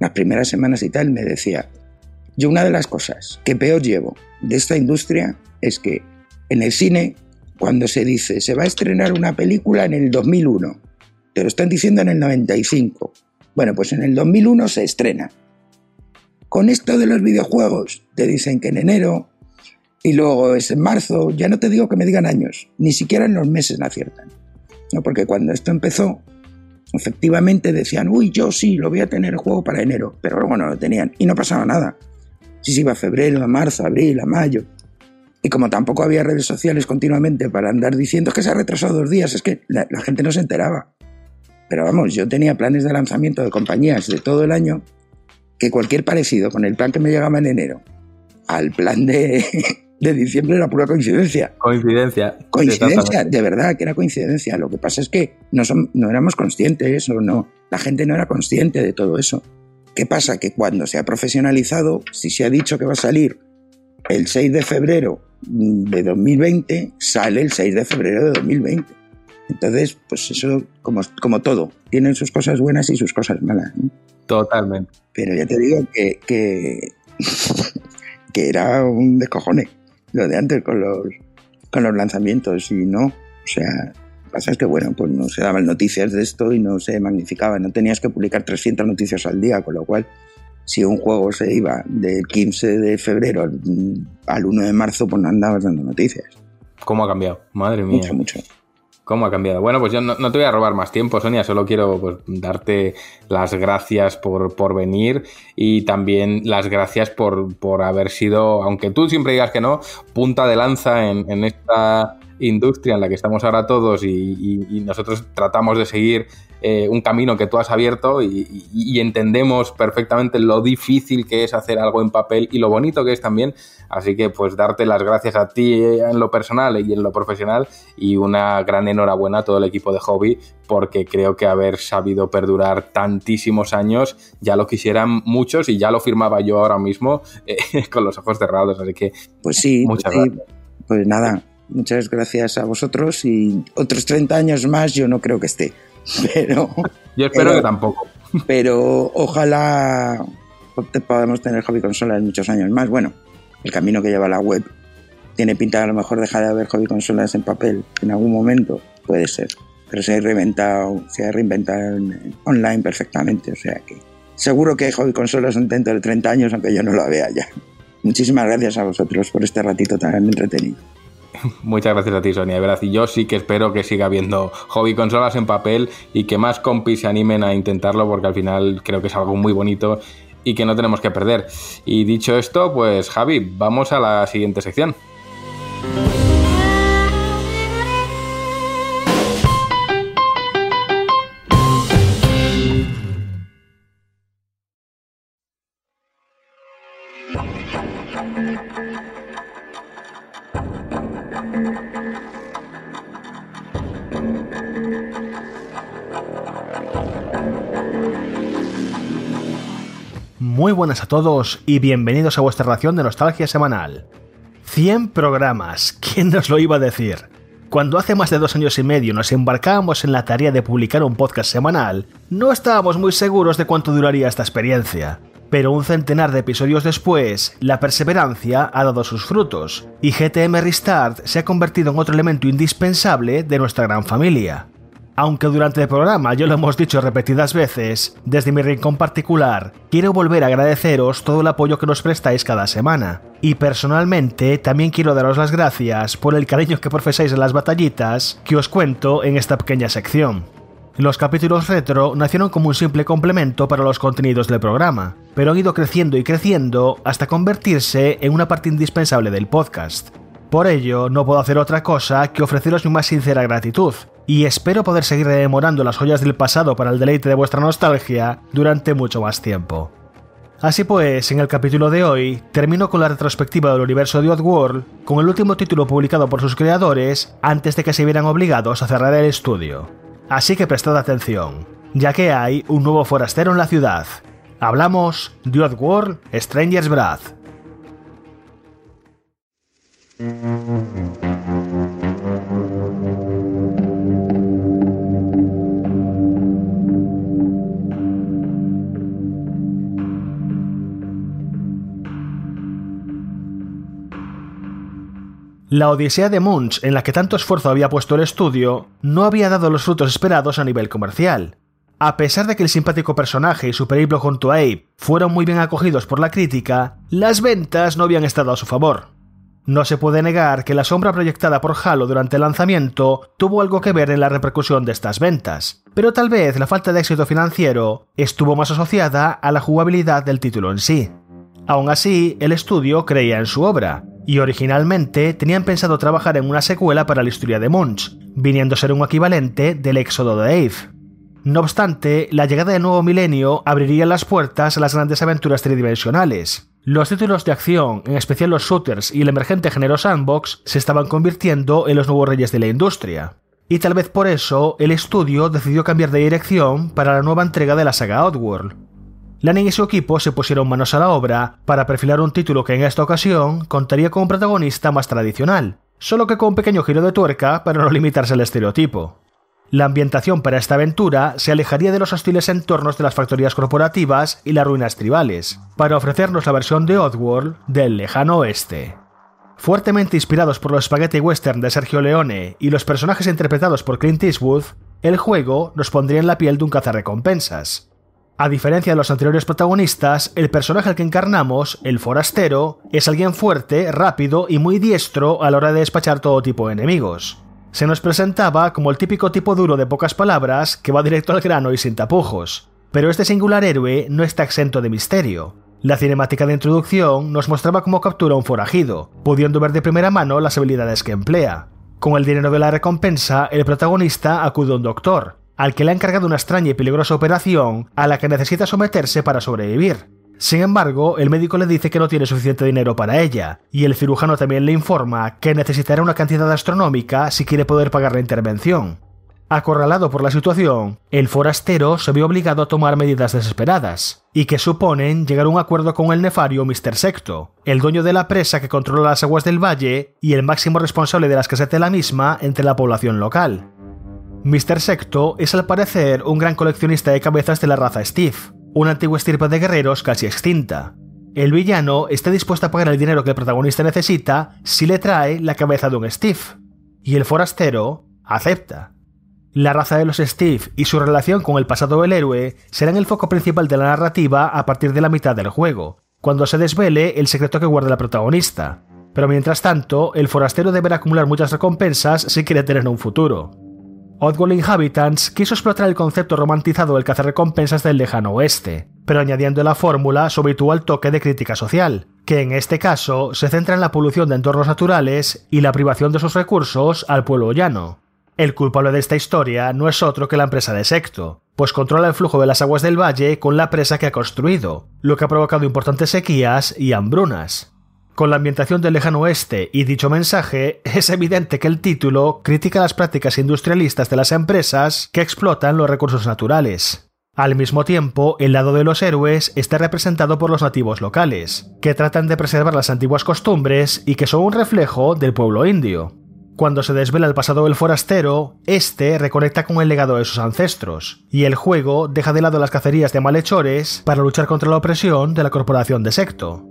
Speaker 8: las primeras semanas y tal, me decía, yo una de las cosas que peor llevo de esta industria es que en el cine cuando se dice se va a estrenar una película en el 2001. Te lo están diciendo en el 95. Bueno, pues en el 2001 se estrena. Con esto de los videojuegos, te dicen que en enero y luego es en marzo, ya no te digo que me digan años, ni siquiera en los meses me aciertan. ¿No? Porque cuando esto empezó, efectivamente decían, uy, yo sí, lo voy a tener el juego para enero, pero luego no lo tenían y no pasaba nada. Si se iba a febrero, a marzo, a abril, a mayo. Y como tampoco había redes sociales continuamente para andar diciendo que se ha retrasado dos días, es que la, la gente no se enteraba. Pero vamos, yo tenía planes de lanzamiento de compañías de todo el año que cualquier parecido con el plan que me llegaba en enero al plan de, de diciembre era pura coincidencia.
Speaker 2: Coincidencia.
Speaker 8: Coincidencia, de verdad que era coincidencia. Lo que pasa es que no, son- no éramos conscientes o no. La gente no era consciente de todo eso. ¿Qué pasa? Que cuando se ha profesionalizado, si se ha dicho que va a salir el 6 de febrero de 2020, sale el 6 de febrero de 2020. Entonces, pues eso, como, como todo, tienen sus cosas buenas y sus cosas malas. ¿no?
Speaker 2: Totalmente.
Speaker 8: Pero ya te digo que, que, que era un descojone lo de antes con los, con los lanzamientos y no. O sea, pasa es que, bueno, pues no se daban noticias de esto y no se magnificaba. No tenías que publicar 300 noticias al día, con lo cual, si un juego se iba del 15 de febrero al, al 1 de marzo, pues no andabas dando noticias.
Speaker 2: ¿Cómo ha cambiado? Madre mía.
Speaker 8: Mucho, mucho.
Speaker 2: ¿Cómo ha cambiado? Bueno, pues yo no, te voy a robar más tiempo, Sonia, solo quiero pues, darte las gracias por, por venir y también las gracias por, por haber sido, aunque tú siempre digas que no, punta de lanza en, en esta industria en la que estamos ahora todos y nosotros tratamos de seguir eh, un camino que tú has abierto y, y- y entendemos perfectamente lo difícil que es hacer algo en papel y lo bonito que es también. Así que pues darte las gracias a ti en lo personal y en lo profesional y una gran enhorabuena a todo el equipo de Hobby porque creo que haber sabido perdurar tantísimos años ya lo quisieran muchos y ya lo firmaba yo ahora mismo eh, con los ojos cerrados. Así que
Speaker 8: Pues sí,
Speaker 2: Muchas
Speaker 8: pues, sí. pues nada, muchas gracias a vosotros y otros 30 años más yo no creo que esté. Pero,
Speaker 2: yo espero
Speaker 8: Pero-
Speaker 2: que tampoco.
Speaker 8: pero ojalá podamos tener hobby consolas muchos años más. Bueno, el camino que lleva la web tiene pinta de a lo mejor dejar de haber hobby consolas en papel en algún momento, puede ser. Pero se ha reinventado, se ha reinventado en- online perfectamente, o sea que seguro que hay hobby consolas dentro de 30 años, aunque yo no lo vea ya. Muchísimas gracias a vosotros por este ratito tan entretenido.
Speaker 2: Muchas gracias a ti, Sonia, de verdad. Y yo sí que espero que siga habiendo hobby consolas en papel y que más compis se animen a intentarlo porque al final creo que es algo muy bonito y que no tenemos que perder. Y dicho esto, pues Javi, vamos a la siguiente sección.
Speaker 5: Muy buenas a todos y bienvenidos a vuestra ración de nostalgia semanal. 100 programas, ¿quién nos lo iba a decir? Cuando hace más de dos años y medio nos embarcábamos en la tarea de publicar un podcast semanal, no estábamos muy seguros de cuánto duraría esta experiencia. Pero un centenar de episodios después, la perseverancia ha dado sus frutos, y GTM Restart se ha convertido en otro elemento indispensable de nuestra gran familia. Aunque durante el programa ya lo hemos dicho repetidas veces, desde mi rincón particular, quiero volver a agradeceros todo el apoyo que nos prestáis cada semana. Y personalmente también quiero daros las gracias por el cariño que profesáis en las batallitas que os cuento en esta pequeña sección. Los capítulos retro nacieron como un simple complemento para los contenidos del programa, pero han ido creciendo y creciendo hasta convertirse en una parte indispensable del podcast. Por ello, no puedo hacer otra cosa que ofreceros mi más sincera gratitud, y espero poder seguir rememorando las joyas del pasado para el deleite de vuestra nostalgia durante mucho más tiempo. Así pues, en el capítulo de hoy, termino con la retrospectiva del universo de Oddworld, con el último título publicado por sus creadores antes de que se vieran obligados a cerrar el estudio. Así que prestad atención, ya que hay un nuevo forastero en la ciudad. Hablamos de Oddworld Stranger's Wrath. La Odisea de Munch, en la que tanto esfuerzo había puesto el estudio, no había dado los frutos esperados a nivel comercial. A pesar de que el simpático personaje y su periplo junto a Abe fueron muy bien acogidos por la crítica, las ventas no habían estado a su favor. No se puede negar que la sombra proyectada por Halo durante el lanzamiento tuvo algo que ver en la repercusión de estas ventas, pero tal vez la falta de éxito financiero estuvo más asociada a la jugabilidad del título en sí. Aún así, el estudio creía en su obra, y originalmente tenían pensado trabajar en una secuela para la historia de Munch, viniendo a ser un equivalente del éxodo de Eve. No obstante, la llegada del nuevo milenio abriría las puertas a las grandes aventuras tridimensionales, los títulos de acción, en especial los shooters y el emergente género sandbox, se estaban convirtiendo en los nuevos reyes de la industria. Y tal vez por eso el estudio decidió cambiar de dirección para la nueva entrega de la saga Outworld. Lanning y su equipo se pusieron manos a la obra para perfilar un título que en esta ocasión contaría con un protagonista más tradicional, solo que con un pequeño giro de tuerca para no limitarse al estereotipo. La ambientación para esta aventura se alejaría de los hostiles entornos de las factorías corporativas y las ruinas tribales, para ofrecernos la versión de Oddworld del lejano oeste. Fuertemente inspirados por los spaghetti western de Sergio Leone y los personajes interpretados por Clint Eastwood, el juego nos pondría en la piel de un cazarrecompensas. A diferencia de los anteriores protagonistas, el personaje al que encarnamos, el forastero, es alguien fuerte, rápido y muy diestro a la hora de despachar todo tipo de enemigos se nos presentaba como el típico tipo duro de pocas palabras que va directo al grano y sin tapujos. Pero este singular héroe no está exento de misterio. La cinemática de introducción nos mostraba cómo captura a un forajido, pudiendo ver de primera mano las habilidades que emplea. Con el dinero de la recompensa, el protagonista acude a un doctor, al que le ha encargado una extraña y peligrosa operación a la que necesita someterse para sobrevivir. Sin embargo, el médico le dice que no tiene suficiente dinero para ella, y el cirujano también le informa que necesitará una cantidad astronómica si quiere poder pagar la intervención. Acorralado por la situación, el forastero se ve obligado a tomar medidas desesperadas, y que suponen llegar a un acuerdo con el nefario Mr. Secto, el dueño de la presa que controla las aguas del valle y el máximo responsable de la escasez de la misma entre la población local. Mr. Secto es al parecer un gran coleccionista de cabezas de la raza Steve, una antigua estirpe de guerreros casi extinta. El villano está dispuesto a pagar el dinero que el protagonista necesita si le trae la cabeza de un Steve, y el forastero acepta. La raza de los Steve y su relación con el pasado del héroe serán el foco principal de la narrativa a partir de la mitad del juego, cuando se desvele el secreto que guarda la protagonista. Pero mientras tanto, el forastero deberá acumular muchas recompensas si quiere tener un futuro. Oddworld Inhabitants quiso explotar el concepto romantizado del cazarrecompensas del lejano oeste, pero añadiendo la fórmula su habitual toque de crítica social, que en este caso se centra en la polución de entornos naturales y la privación de sus recursos al pueblo llano. El culpable de esta historia no es otro que la empresa de Secto, pues controla el flujo de las aguas del valle con la presa que ha construido, lo que ha provocado importantes sequías y hambrunas. Con la ambientación del lejano oeste y dicho mensaje, es evidente que el título critica las prácticas industrialistas de las empresas que explotan los recursos naturales. Al mismo tiempo, el lado de los héroes está representado por los nativos locales, que tratan de preservar las antiguas costumbres y que son un reflejo del pueblo indio. Cuando se desvela el pasado del forastero, este reconecta con el legado de sus ancestros, y el juego deja de lado las cacerías de malhechores para luchar contra la opresión de la corporación de Secto.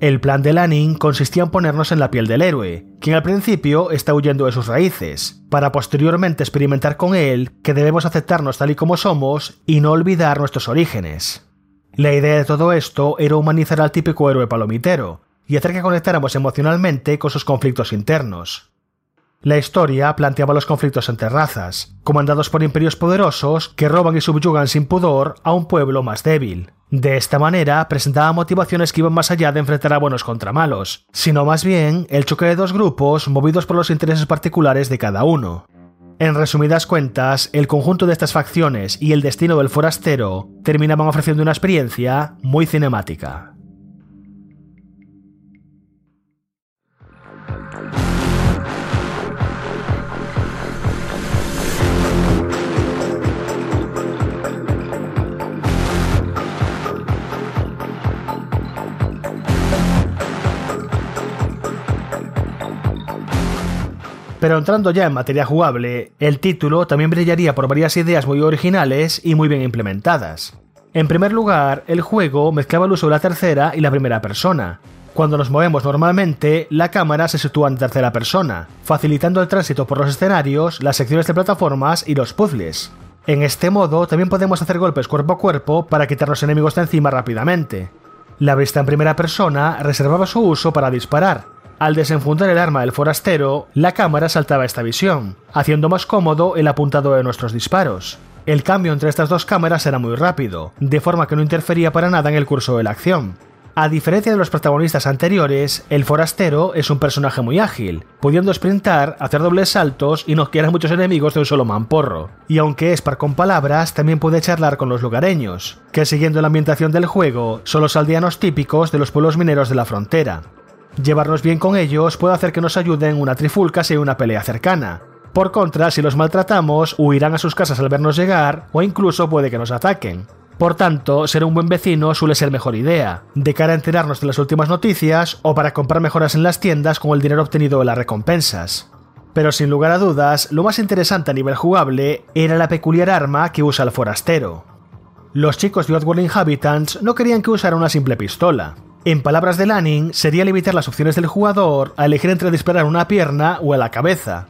Speaker 5: El plan de Lanning consistía en ponernos en la piel del héroe, quien al principio está huyendo de sus raíces, para posteriormente experimentar con él que debemos aceptarnos tal y como somos y no olvidar nuestros orígenes. La idea de todo esto era humanizar al típico héroe palomitero y hacer que conectáramos emocionalmente con sus conflictos internos. La historia planteaba los conflictos entre razas, comandados por imperios poderosos que roban y subyugan sin pudor a un pueblo más débil, de esta manera presentaba motivaciones que iban más allá de enfrentar a buenos contra malos, sino más bien el choque de dos grupos movidos por los intereses particulares de cada uno. En resumidas cuentas, el conjunto de estas facciones y el destino del forastero terminaban ofreciendo una experiencia muy cinemática. Pero entrando ya en materia jugable, el título también brillaría por varias ideas muy originales y muy bien implementadas. En primer lugar, el juego mezclaba el uso de la tercera y la primera persona, Cuando nos movemos normalmente, la cámara se sitúa en tercera persona, facilitando el tránsito por los escenarios, las secciones de plataformas y los puzzles. En este modo también podemos hacer golpes cuerpo a cuerpo para quitar los enemigos de encima rápidamente. La vista en primera persona reservaba su uso para disparar. Al desenfundar el arma del forastero, la cámara saltaba esta visión, haciendo más cómodo el apuntado de nuestros disparos. El cambio entre estas dos cámaras era muy rápido, de forma que no interfería para nada en el curso de la acción. A diferencia de los protagonistas anteriores, el forastero es un personaje muy ágil, pudiendo sprintar, hacer dobles saltos y noquear a muchos enemigos de un solo mamporro. Y aunque es par con palabras, también puede charlar con los lugareños, que siguiendo la ambientación del juego son los aldeanos típicos de los pueblos mineros de la frontera. Llevarnos bien con ellos puede hacer que nos ayuden en una trifulca si hay una pelea cercana. Por contra, si los maltratamos, huirán a sus casas al vernos llegar o incluso puede que nos ataquen. Por tanto, ser un buen vecino suele ser mejor idea, de cara a enterarnos de las últimas noticias o para comprar mejoras en las tiendas con el dinero obtenido de las recompensas. Pero sin lugar a dudas, lo más interesante a nivel jugable era la peculiar arma que usa el forastero. Los chicos de Oddworld Inhabitants no querían que usara una simple pistola. En palabras de Lanning, sería limitar las opciones del jugador a elegir entre disparar una pierna o a la cabeza,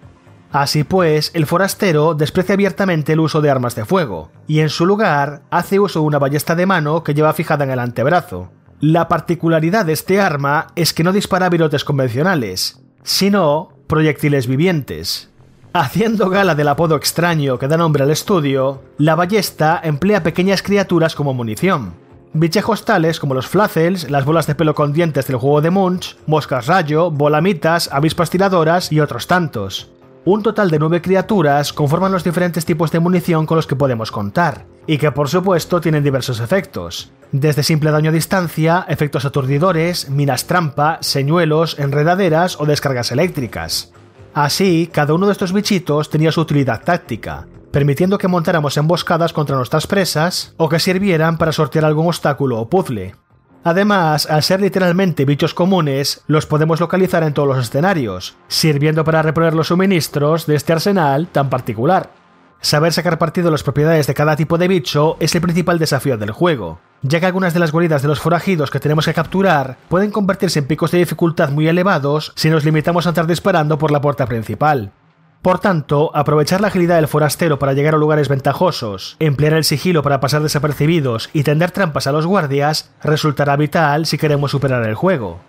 Speaker 5: Así pues, el forastero desprecia abiertamente el uso de armas de fuego, y en su lugar hace uso de una ballesta de mano que lleva fijada en el antebrazo. La particularidad de este arma es que no dispara virotes convencionales, sino proyectiles vivientes. Haciendo gala del apodo extraño que da nombre al estudio, la ballesta emplea pequeñas criaturas como munición. Bichejos tales como los flacels, las bolas de pelo con dientes del juego de Munch, moscas rayo, bolamitas, avispas tiradoras y otros tantos. Un total de nueve criaturas conforman los diferentes tipos de munición con los que podemos contar, y que por supuesto tienen diversos efectos, desde simple daño a distancia, efectos aturdidores, minas trampa, señuelos, enredaderas o descargas eléctricas. Así, cada uno de estos bichitos tenía su utilidad táctica, permitiendo que montáramos emboscadas contra nuestras presas o que sirvieran para sortear algún obstáculo o puzzle. Además, al ser literalmente bichos comunes, los podemos localizar en todos los escenarios, sirviendo para reponer los suministros de este arsenal tan particular. Saber sacar partido de las propiedades de cada tipo de bicho es el principal desafío del juego, ya que algunas de las guaridas de los forajidos que tenemos que capturar pueden convertirse en picos de dificultad muy elevados si nos limitamos a estar disparando por la puerta principal. Por tanto, aprovechar la agilidad del forastero para llegar a lugares ventajosos, emplear el sigilo para pasar desapercibidos y tender trampas a los guardias resultará vital si queremos superar el juego.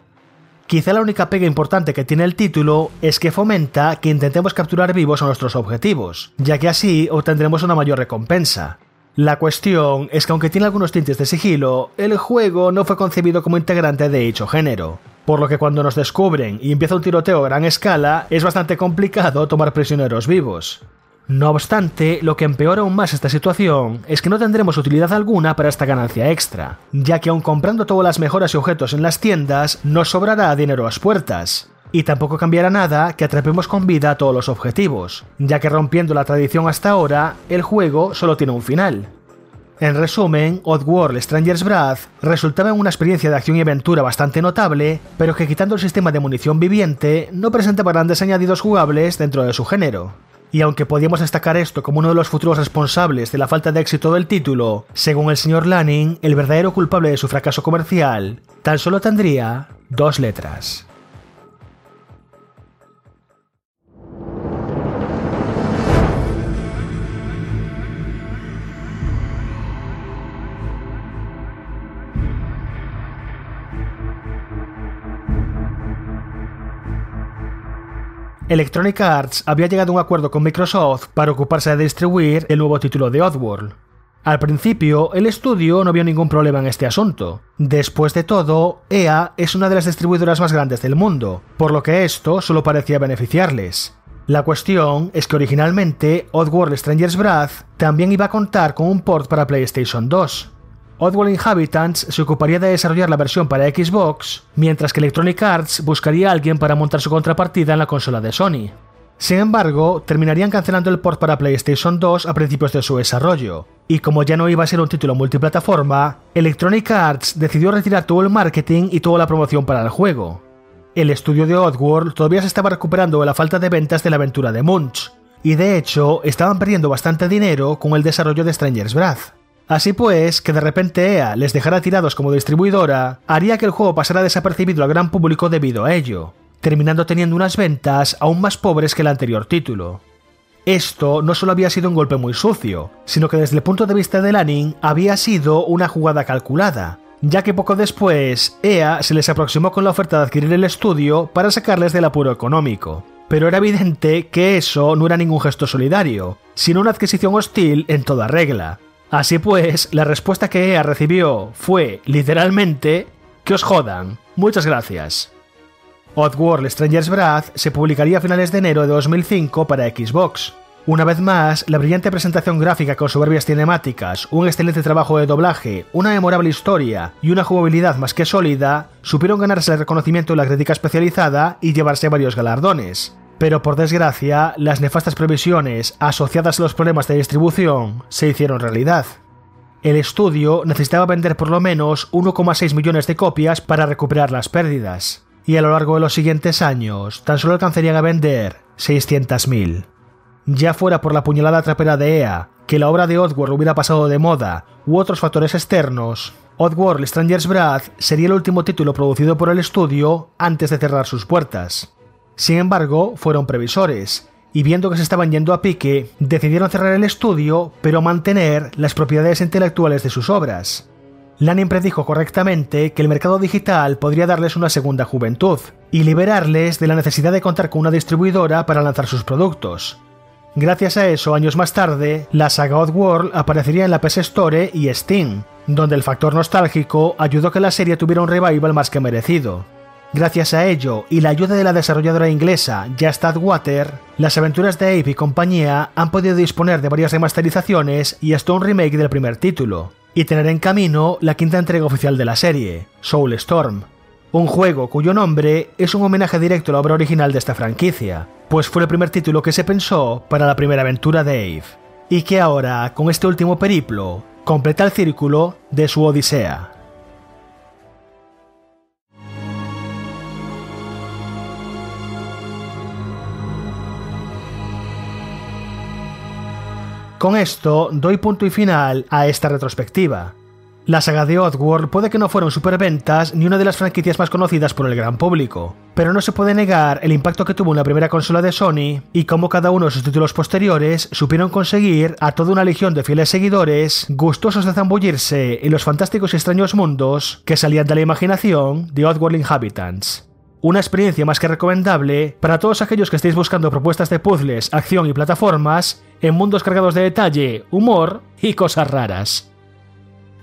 Speaker 5: Quizá la única pega importante que tiene el título es que fomenta que intentemos capturar vivos a nuestros objetivos, ya que así obtendremos una mayor recompensa. La cuestión es que aunque tiene algunos tintes de sigilo, el juego no fue concebido como integrante de dicho género, por lo que cuando nos descubren y empieza un tiroteo a gran escala, es bastante complicado tomar prisioneros vivos. No obstante, lo que empeora aún más esta situación es que no tendremos utilidad alguna para esta ganancia extra, ya que aun comprando todas las mejoras y objetos en las tiendas, nos sobrará dinero a las puertas. Y tampoco cambiará nada que atrapemos con vida a todos los objetivos, ya que rompiendo la tradición hasta ahora, el juego solo tiene un final, en resumen, Oddworld Stranger's Wrath resultaba en una experiencia de acción y aventura bastante notable, pero que quitando el sistema de munición viviente, no presentaba grandes añadidos jugables dentro de su género. Y aunque podíamos destacar esto como uno de los futuros responsables de la falta de éxito del título, según el señor Lanning, el verdadero culpable de su fracaso comercial, tan solo tendría dos letras. Electronic Arts había llegado a un acuerdo con Microsoft para ocuparse de distribuir el nuevo título de Oddworld. Al principio, el estudio no vio ningún problema en este asunto. Después de todo, EA es una de las distribuidoras más grandes del mundo, por lo que esto solo parecía beneficiarles. La cuestión es que originalmente Oddworld Stranger's Wrath también iba a contar con un port para PlayStation 2, Oddworld Inhabitants se ocuparía de desarrollar la versión para Xbox, mientras que Electronic Arts buscaría a alguien para montar su contrapartida en la consola de Sony. Sin embargo, terminarían cancelando el port para PlayStation 2 a principios de su desarrollo, y como ya no iba a ser un título multiplataforma, Electronic Arts decidió retirar todo el marketing y toda la promoción para el juego. El estudio de Oddworld todavía se estaba recuperando de la falta de ventas de la aventura de Munch, y de hecho estaban perdiendo bastante dinero con el desarrollo de Stranger's Wrath. Así pues, que de repente EA les dejara tirados como distribuidora haría que el juego pasara desapercibido al gran público debido a ello, terminando teniendo unas ventas aún más pobres que el anterior título. Esto no solo había sido un golpe muy sucio, sino que desde el punto de vista de Lanning había sido una jugada calculada, ya que poco después EA se les aproximó con la oferta de adquirir el estudio para sacarles del apuro económico. Pero era evidente que eso no era ningún gesto solidario, sino una adquisición hostil en toda regla. Así pues, la respuesta que EA recibió fue, literalmente, que os jodan. Muchas gracias. Oddworld Stranger's Wrath se publicaría a finales de enero de 2005 para Xbox. Una vez más, la brillante presentación gráfica con soberbias cinemáticas, un excelente trabajo de doblaje, una memorable historia y una jugabilidad más que sólida supieron ganarse el reconocimiento de la crítica especializada y llevarse varios galardones. Pero por desgracia, las nefastas previsiones asociadas a los problemas de distribución se hicieron realidad. El estudio necesitaba vender por lo menos 1,6 millones de copias para recuperar las pérdidas, y a lo largo de los siguientes años tan solo alcanzarían a vender 600.000. Ya fuera por la puñalada trapera de EA, que la obra de Oddworld hubiera pasado de moda, u otros factores externos, Oddworld Stranger's Wrath sería el último título producido por el estudio antes de cerrar sus puertas. Sin embargo, fueron previsores, y viendo que se estaban yendo a pique, decidieron cerrar el estudio, pero mantener las propiedades intelectuales de sus obras. Lanin predijo correctamente que el mercado digital podría darles una segunda juventud y liberarles de la necesidad de contar con una distribuidora para lanzar sus productos. Gracias a eso, años más tarde, la saga Oddworld aparecería en la PS Store y Steam, donde el factor nostálgico ayudó a que la serie tuviera un revival más que merecido. Gracias a ello y la ayuda de la desarrolladora inglesa Just Add Water, las aventuras de Ape y compañía han podido disponer de varias remasterizaciones y hasta un remake del primer título, y tener en camino la quinta entrega oficial de la serie, Soulstorm, un juego cuyo nombre es un homenaje directo a la obra original de esta franquicia, pues fue el primer título que se pensó para la primera aventura de Ape, y que ahora, con este último periplo, completa el círculo de su odisea. Con esto doy punto y final a esta retrospectiva. La saga de Oddworld puede que no fueron superventas ni una de las franquicias más conocidas por el gran público, pero no se puede negar el impacto que tuvo en la primera consola de Sony y cómo cada uno de sus títulos posteriores supieron conseguir a toda una legión de fieles seguidores gustosos de zambullirse en los fantásticos y extraños mundos que salían de la imaginación de Oddworld Inhabitants. Una experiencia más que recomendable para todos aquellos que estéis buscando propuestas de puzzles, acción y plataformas en mundos cargados de detalle, humor y cosas raras.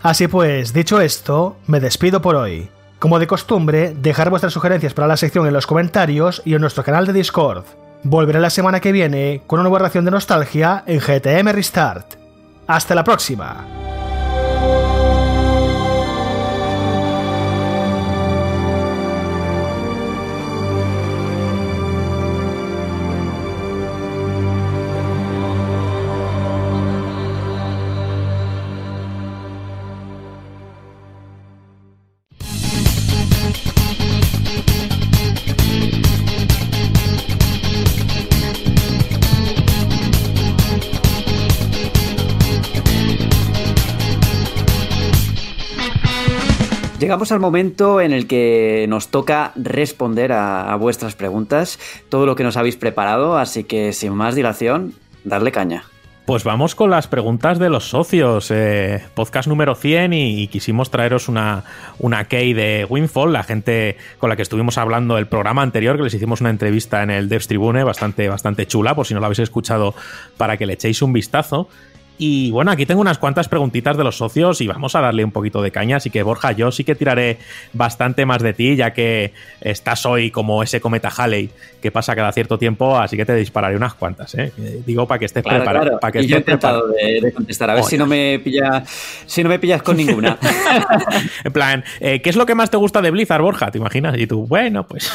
Speaker 5: Así pues, dicho esto, me despido por hoy. Como de costumbre, dejar vuestras sugerencias para la sección en los comentarios y en nuestro canal de Discord. Volveré la semana que viene con una nueva ración de nostalgia en GTM Restart. ¡Hasta la próxima!
Speaker 1: Llegamos al momento en el que nos toca responder a, vuestras preguntas, todo lo que nos habéis preparado, así que sin más dilación, darle caña.
Speaker 3: Pues vamos con las preguntas de los socios. Eh, podcast número 100 y, quisimos traeros una, una key de Winfall, la gente con la que estuvimos hablando el programa anterior, que les hicimos una entrevista en el Devs Tribune bastante, bastante chula, por si no la habéis escuchado, para que le echéis un vistazo. Y bueno, aquí tengo unas cuantas preguntitas de los socios y vamos a darle un poquito de caña. Así que Borja, yo sí que tiraré bastante más de ti, ya que estás hoy como ese cometa Halley que pasa cada cierto tiempo, así que te dispararé unas cuantas, ¿eh? Digo para que estés preparado. Para que
Speaker 1: y yo he intentado de, contestar, a ver si no me pilla, si no me pillas con ninguna.
Speaker 3: en plan, eh, ¿qué es lo que más te gusta de Blizzard, Borja? ¿Te imaginas? Y tú, bueno, pues.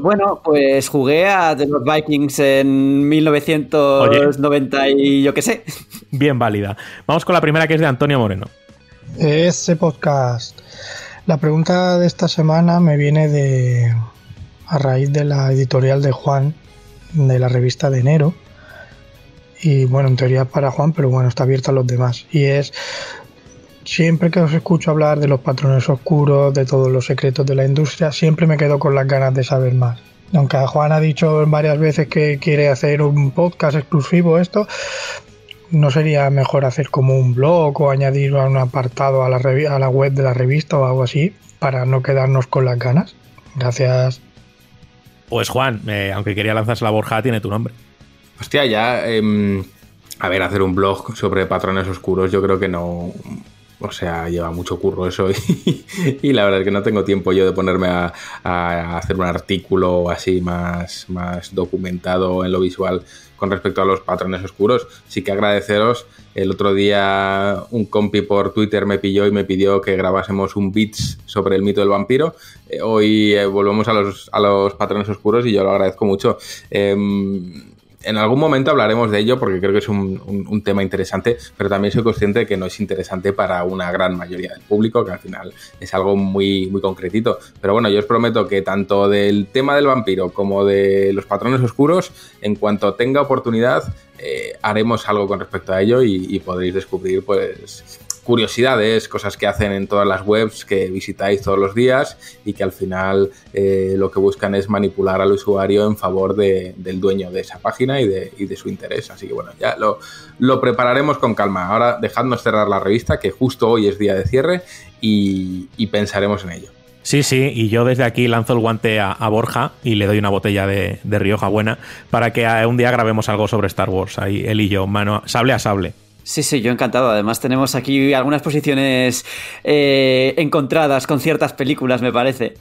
Speaker 1: bueno, pues jugué a The Vikings en 1990 y yo qué sé.
Speaker 3: Bien válida. Vamos con la primera que es de Antonio Moreno.
Speaker 9: Ese podcast. La pregunta de esta semana me viene de a raíz de la editorial de Juan de la revista de enero. Y bueno, en teoría para Juan, pero bueno, está abierta a los demás. Y es siempre que os escucho hablar de los patrones oscuros, de todos los secretos de la industria, siempre me quedo con las ganas de saber más. Aunque Juan ha dicho varias veces que quiere hacer un podcast exclusivo esto, ¿no sería mejor hacer como un blog o añadir un apartado a la, a la web de la revista o algo así para no quedarnos con las ganas? Gracias.
Speaker 3: Pues Juan, eh, aunque quería lanzarse la Borja, tiene tu nombre.
Speaker 2: Hostia, ya... Em, a ver, hacer un blog sobre patrones oscuros yo creo que no... O sea, lleva mucho curro eso y, la verdad es que no tengo tiempo yo de ponerme a, hacer un artículo así más, más documentado en lo visual con respecto a los patrones oscuros. Sí que agradeceros. El otro día un compi por Twitter me pilló y me pidió que grabásemos un beats sobre el mito del vampiro. Eh, hoy eh, volvemos a los, a los patrones oscuros y yo lo agradezco mucho. Em, en algún momento hablaremos de ello porque creo que es un, tema interesante, pero también soy consciente de que no es interesante para una gran mayoría del público, que al final es algo muy, muy concretito. Pero bueno, yo os prometo que tanto del tema del vampiro como de los patrones oscuros, en cuanto tenga oportunidad, eh, haremos algo con respecto a ello y, y podréis descubrir pues curiosidades, cosas que hacen en todas las webs que visitáis todos los días y que al final eh, lo que buscan es manipular al usuario en favor del dueño de esa página y de, de, su interés. Así que bueno, ya lo, lo prepararemos con calma. Ahora dejadnos cerrar la revista, que justo hoy es día de cierre, y, pensaremos en ello.
Speaker 3: Sí, sí, y yo desde aquí lanzo el guante a, Borja y le doy una botella de, de, Rioja buena para que un día grabemos algo sobre Star Wars, ahí él y yo, mano, sable a sable.
Speaker 1: Sí, sí, yo encantado. Además tenemos aquí algunas posiciones eh, encontradas con ciertas películas, me parece.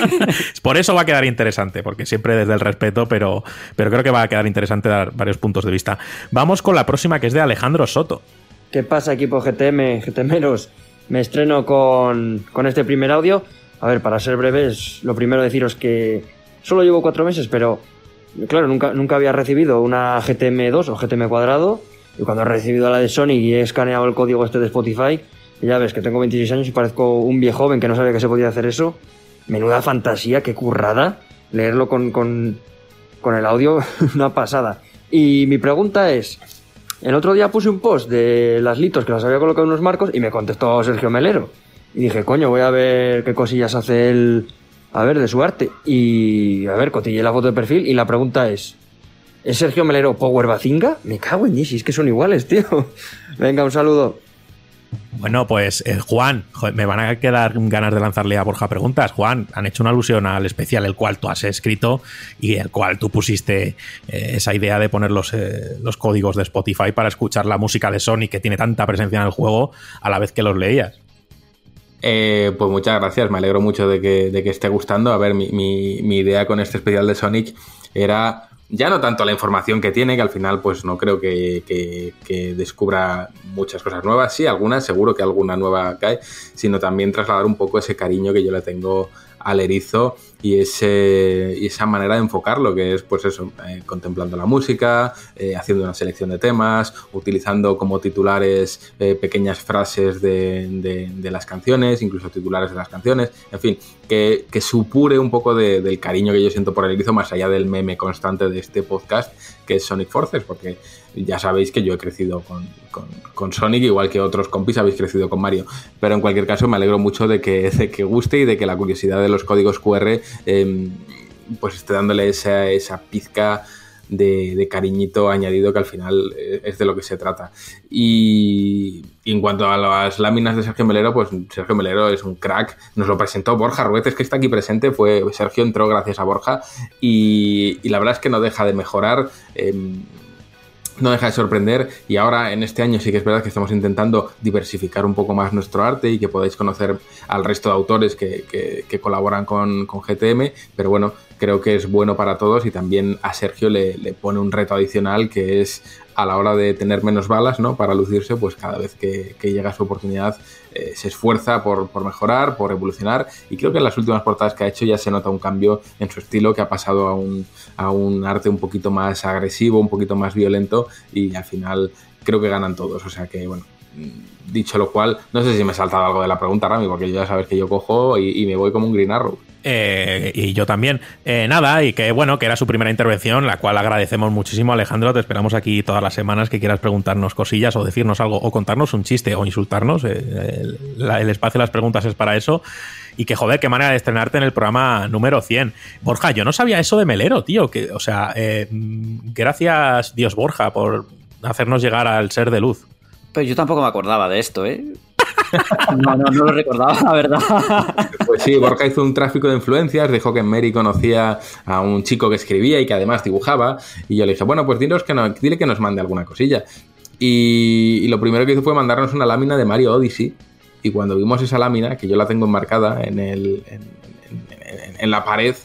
Speaker 3: Por eso va a quedar interesante, porque siempre desde el respeto, pero, pero creo que va a quedar interesante dar varios puntos de vista. Vamos con la próxima, que es de Alejandro Soto.
Speaker 10: ¿Qué pasa, equipo GTM, GTMeros? Me estreno con, con este primer audio. A ver, para ser breves, lo primero deciros que solo llevo cuatro meses, pero claro, nunca, nunca había recibido una GTM2 o GTM cuadrado y cuando he recibido la de Sonic y he escaneado el código este de Spotify, ya ves que tengo 26 años y parezco un viejo joven que no sabía que se podía hacer eso. Menuda fantasía, qué currada. Leerlo con, con, con el audio, una pasada. Y mi pregunta es, el otro día puse un post de las litos que las había colocado en unos marcos y me contestó Sergio Melero. Y dije, coño, voy a ver qué cosillas hace él, a ver, de su arte. Y, a ver, cotillé la foto de perfil y la pregunta es, ¿Es Sergio Melero Power Bazinga? Me cago en Yeezy, es que son iguales, tío. Venga, un saludo.
Speaker 3: Bueno, pues eh, Juan, me van a quedar ganas de lanzarle a Borja preguntas. Juan, han hecho una alusión al especial el cual tú has escrito y el cual tú pusiste eh, esa idea de poner los, eh, los, códigos de Spotify para escuchar la música de Sonic que tiene tanta presencia en el juego a la vez que los leías.
Speaker 2: pues muchas gracias, me alegro mucho de que, de que esté gustando. A ver, mi, mi idea con este especial de Sonic era ya no tanto la información que tiene, que al final pues no creo que, que, descubra muchas cosas nuevas, sí, algunas, seguro que alguna nueva cae, sino también trasladar un poco ese cariño que yo le tengo al erizo y, y esa manera de enfocarlo, que es pues eso, eh, contemplando la música, eh, haciendo una selección de temas, utilizando como titulares eh, pequeñas frases de, de, las canciones, incluso titulares de las canciones, en fin, que, que supure un poco del cariño que yo siento por el erizo, más allá del meme constante de este podcast, que es Sonic Forces, porque ya sabéis que yo he crecido con, con, Sonic, igual que otros compis habéis crecido con Mario. Pero en cualquier caso me alegro mucho de que, de que guste y de que la curiosidad de los códigos QR em, pues esté dándole esa, esa pizca de, cariñito añadido que al final eh, es de lo que se trata. Y, en cuanto a las láminas de Sergio Melero, pues Sergio Melero es un crack. Nos lo presentó Borja Rueces, que está aquí presente. Fue Sergio entró gracias a Borja y, la verdad es que no deja de mejorar. Em, no deja de sorprender y ahora en este año sí que es verdad que estamos intentando diversificar un poco más nuestro arte y que podáis conocer al resto de autores que, que, colaboran con, con, GTM, pero bueno, creo que es bueno para todos y también a Sergio le, le pone un reto adicional que es a la hora de tener menos balas, ¿no? Para lucirse, pues cada vez que, llega su oportunidad eh, se esfuerza por, mejorar, por evolucionar. Y creo que en las últimas portadas que ha hecho ya se nota un cambio en su estilo, que ha pasado a un, a un arte un poquito más agresivo, un poquito más violento. Y al final creo que ganan todos. O sea que, bueno, Dicho lo cual, no sé si me he saltado algo de la pregunta, Rami, porque ya sabes que yo cojo y, me voy como un Green Arrow.
Speaker 3: Eh, y yo también. Eh, nada, y que bueno, que era su primera intervención, la cual agradecemos muchísimo, Alejandro. Te esperamos aquí todas las semanas que quieras preguntarnos cosillas o decirnos algo, o contarnos un chiste o insultarnos. Eh, el, espacio de las preguntas es para eso. Y que joder, qué manera de estrenarte en el programa número 100. Borja, yo no sabía eso de Melero, tío. Que, o sea, gracias Dios Borja por hacernos llegar al ser de luz.
Speaker 1: Pero yo tampoco me acordaba de esto, ¿eh? No, no, no lo recordaba, la verdad.
Speaker 2: Pues sí, Borja hizo un tráfico de influencias, dijo que Mary conocía a un chico que escribía y que además dibujaba. Y yo le dije, bueno, pues dinos que no, dile que nos mande alguna cosilla. Y, lo primero que hizo fue mandarnos una lámina de Mario Odyssey. Y cuando vimos esa lámina, que yo la tengo enmarcada en, el, en, la pared,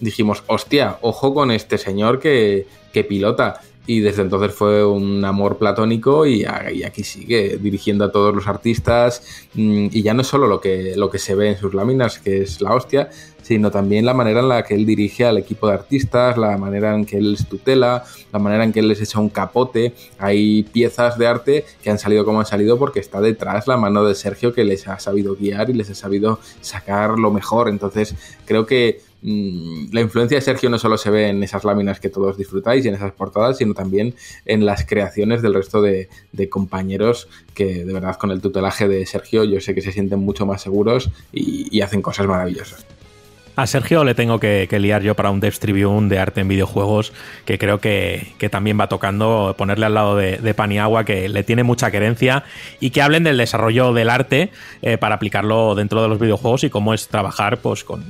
Speaker 2: dijimos, hostia, ojo con este señor que, que pilota y desde entonces fue un amor platónico y, aquí sigue dirigiendo a todos los artistas mm, y ya no es solo lo que, lo que se ve en sus láminas, que es la hostia, sino también la manera en la que él dirige al equipo de artistas, la manera en que él les tutela, la manera en que él les echa un capote. Hay piezas de arte que han salido como han salido porque está detrás la mano de Sergio que les ha sabido guiar y les ha sabido sacar lo mejor. Entonces creo que la influencia de Sergio no solo se ve en esas láminas que todos disfrutáis y en esas portadas, sino también en las creaciones del resto de, compañeros que de verdad con el tutelaje de Sergio yo sé que se sienten mucho más seguros y, hacen cosas maravillosas.
Speaker 3: A Sergio le tengo que, liar yo para un Devs Tribune de arte en videojuegos que creo que, también va tocando ponerle al lado de, Paniagua que le tiene mucha querencia y que hablen del desarrollo del arte eh, para aplicarlo dentro de los videojuegos y cómo es trabajar pues, con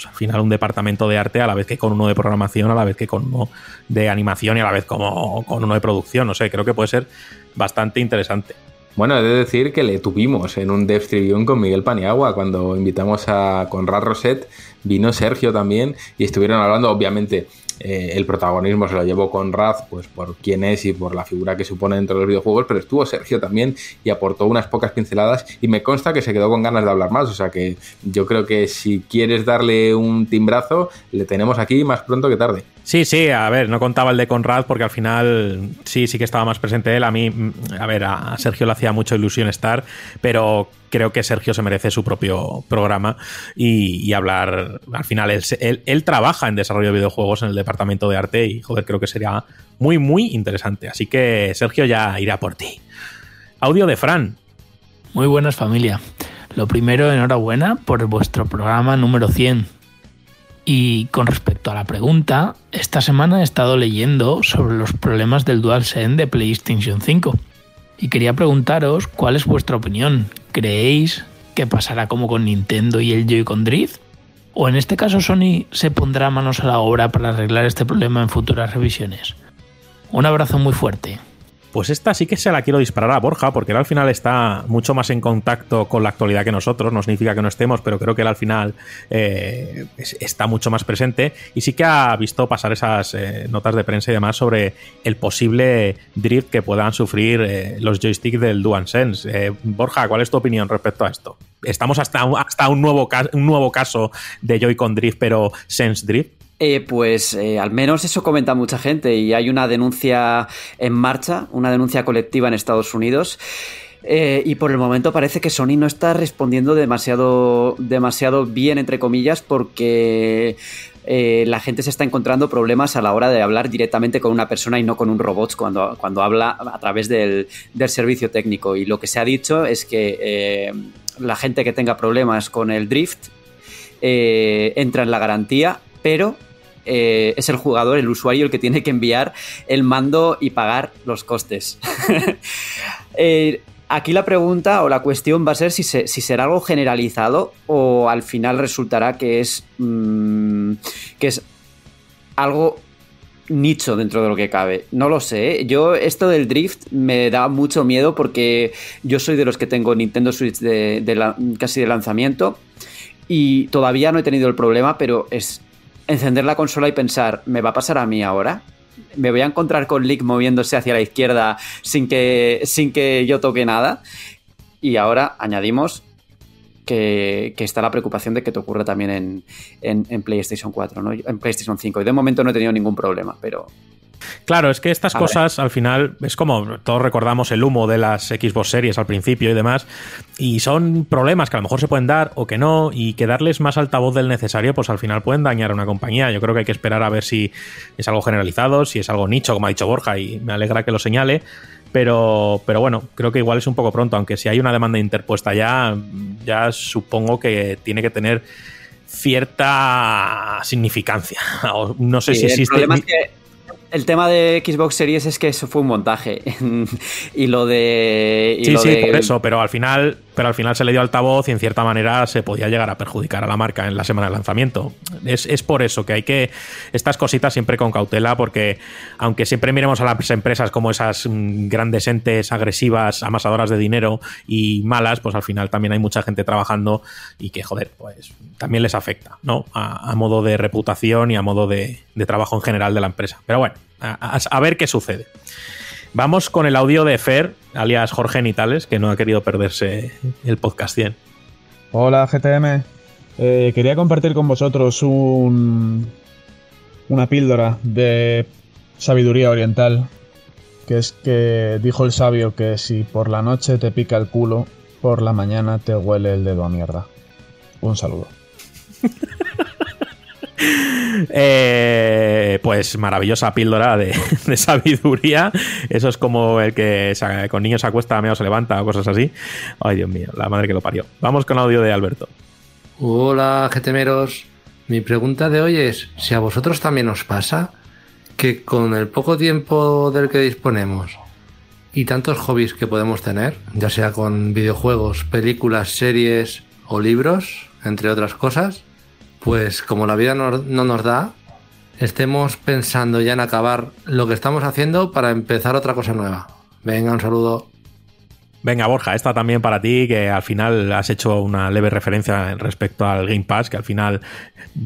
Speaker 3: pues, al final un departamento de arte a la vez que con uno de programación, a la vez que con uno de animación y a la vez como con uno de producción. No sé, creo que puede ser bastante interesante.
Speaker 2: Bueno, he de decir que le tuvimos en un Dev Tribune con Miguel Paniagua cuando invitamos a Conrad Roset, vino Sergio también y estuvieron hablando, obviamente, eh, el protagonismo se lo llevó con Raz, pues por quién es y por la figura que supone dentro de los videojuegos, pero estuvo Sergio también y aportó unas pocas pinceladas y me consta que se quedó con ganas de hablar más, o sea que yo creo que si quieres darle un timbrazo, le tenemos aquí más pronto que tarde.
Speaker 3: Sí, sí, a ver, no contaba el de Conrad porque al final sí, sí que estaba más presente él. A mí, a ver, a Sergio le hacía mucha ilusión estar, pero creo que Sergio se merece su propio programa y, hablar. Al final, él, trabaja en desarrollo de videojuegos en el departamento de arte y, joder, creo que sería muy, muy interesante. Así que Sergio ya irá por ti. Audio de Fran.
Speaker 11: Muy buenas, familia. Lo primero, enhorabuena por vuestro programa número 100. Y con respecto a la pregunta, esta semana he estado leyendo sobre los problemas del DualSense de PlayStation 5 y quería preguntaros cuál es vuestra opinión. ¿Creéis que pasará como con Nintendo y el Joy-Con Drift? ¿O en este caso Sony se pondrá manos a la obra para arreglar este problema en futuras revisiones? Un abrazo muy fuerte.
Speaker 3: Pues esta sí que se la quiero disparar a Borja, porque él al final está mucho más en contacto con la actualidad que nosotros. No significa que no estemos, pero creo que él al final eh, está mucho más presente. Y sí que ha visto pasar esas eh, notas de prensa y demás sobre el posible drift que puedan sufrir eh, los joysticks del DualSense. Borja, ¿cuál es tu opinión respecto a esto? Estamos hasta, hasta un, nuevo, un nuevo caso de Joy-Con Drift, pero Sense Drift.
Speaker 1: Eh, pues eh, al menos eso comenta mucha gente y hay una denuncia en marcha, una denuncia colectiva en Estados Unidos. Eh, y por el momento parece que Sony no está respondiendo demasiado, demasiado bien, entre comillas, porque la gente se está encontrando problemas a la hora de hablar directamente con una persona y no con un robot cuando, cuando habla a través del, del servicio técnico. Y lo que se ha dicho es que la gente que tenga problemas con el drift entra en la garantía, pero eh, es el jugador, el usuario, el que tiene que enviar el mando y pagar los costes. Eh, aquí la pregunta o la cuestión va a ser si, será algo generalizado o al final resultará que es, mm, que es algo nicho dentro de lo que cabe. No lo sé. ¿eh? Yo esto del drift me da mucho miedo porque yo soy de los que tengo Nintendo Switch de, casi de lanzamiento y todavía no he tenido el problema, pero es encender la consola y pensar, ¿me va a pasar a mí ahora? ¿Me voy a encontrar con Lick moviéndose hacia la izquierda sin que, sin que yo toque nada? Y ahora añadimos que, está la preocupación de que te ocurra también en, PlayStation 4, ¿no? en PlayStation 5. Y de momento no he tenido ningún problema, pero
Speaker 3: Claro, es que estas cosas al final es como todos recordamos el humo de las Xbox series al principio y demás, y son problemas que a lo mejor se pueden dar o que no, y que darles más altavoz del necesario, pues al final pueden dañar a una compañía. Yo creo que hay que esperar a ver si es algo generalizado, si es algo nicho, como ha dicho Borja, y me alegra que lo señale. Pero, pero bueno, creo que igual es un poco pronto, aunque si hay una demanda interpuesta ya, ya supongo que tiene que tener cierta significancia. No sé si existe.
Speaker 1: El tema de Xbox Series es que eso fue un montaje. y lo de.
Speaker 3: sí, sí, por eso, pero al final pero al final se le dio altavoz y en cierta manera se podía llegar a perjudicar a la marca en la semana de lanzamiento. Es, por eso que hay que estas cositas siempre con cautela porque aunque siempre miremos a las empresas como esas mm, grandes entes agresivas, amasadoras de dinero y malas, pues al final también hay mucha gente trabajando y que, joder, pues también les afecta, ¿no? A, modo de reputación y a modo de, trabajo en general de la empresa. Pero bueno, a ver qué sucede. Vamos con el audio de Fer, alias Jorge Nitales, que no ha querido perderse el podcast 100.
Speaker 12: Hola GTM, eh, quería compartir con vosotros un, una píldora de sabiduría oriental, que es que dijo el sabio que si por la noche te pica el culo, por la mañana te huele el dedo a mierda. Un saludo.
Speaker 3: Eh, pues maravillosa píldora de, sabiduría. Eso es como el que con niños se acuesta, medio se levanta o cosas así. Ay, Dios mío, la madre que lo parió. Vamos con audio de Alberto.
Speaker 13: Hola, GTMeros. Mi pregunta de hoy es: si a vosotros también os pasa que con el poco tiempo del que disponemos y tantos hobbies que podemos tener, ya sea con videojuegos, películas, series o libros, entre otras cosas, pues como la vida no, nos da, estemos pensando ya en acabar lo que estamos haciendo para empezar otra cosa nueva. Venga, un saludo.
Speaker 3: Venga, Borja, esta también para ti, que al final has hecho una leve referencia respecto al Game Pass, que al final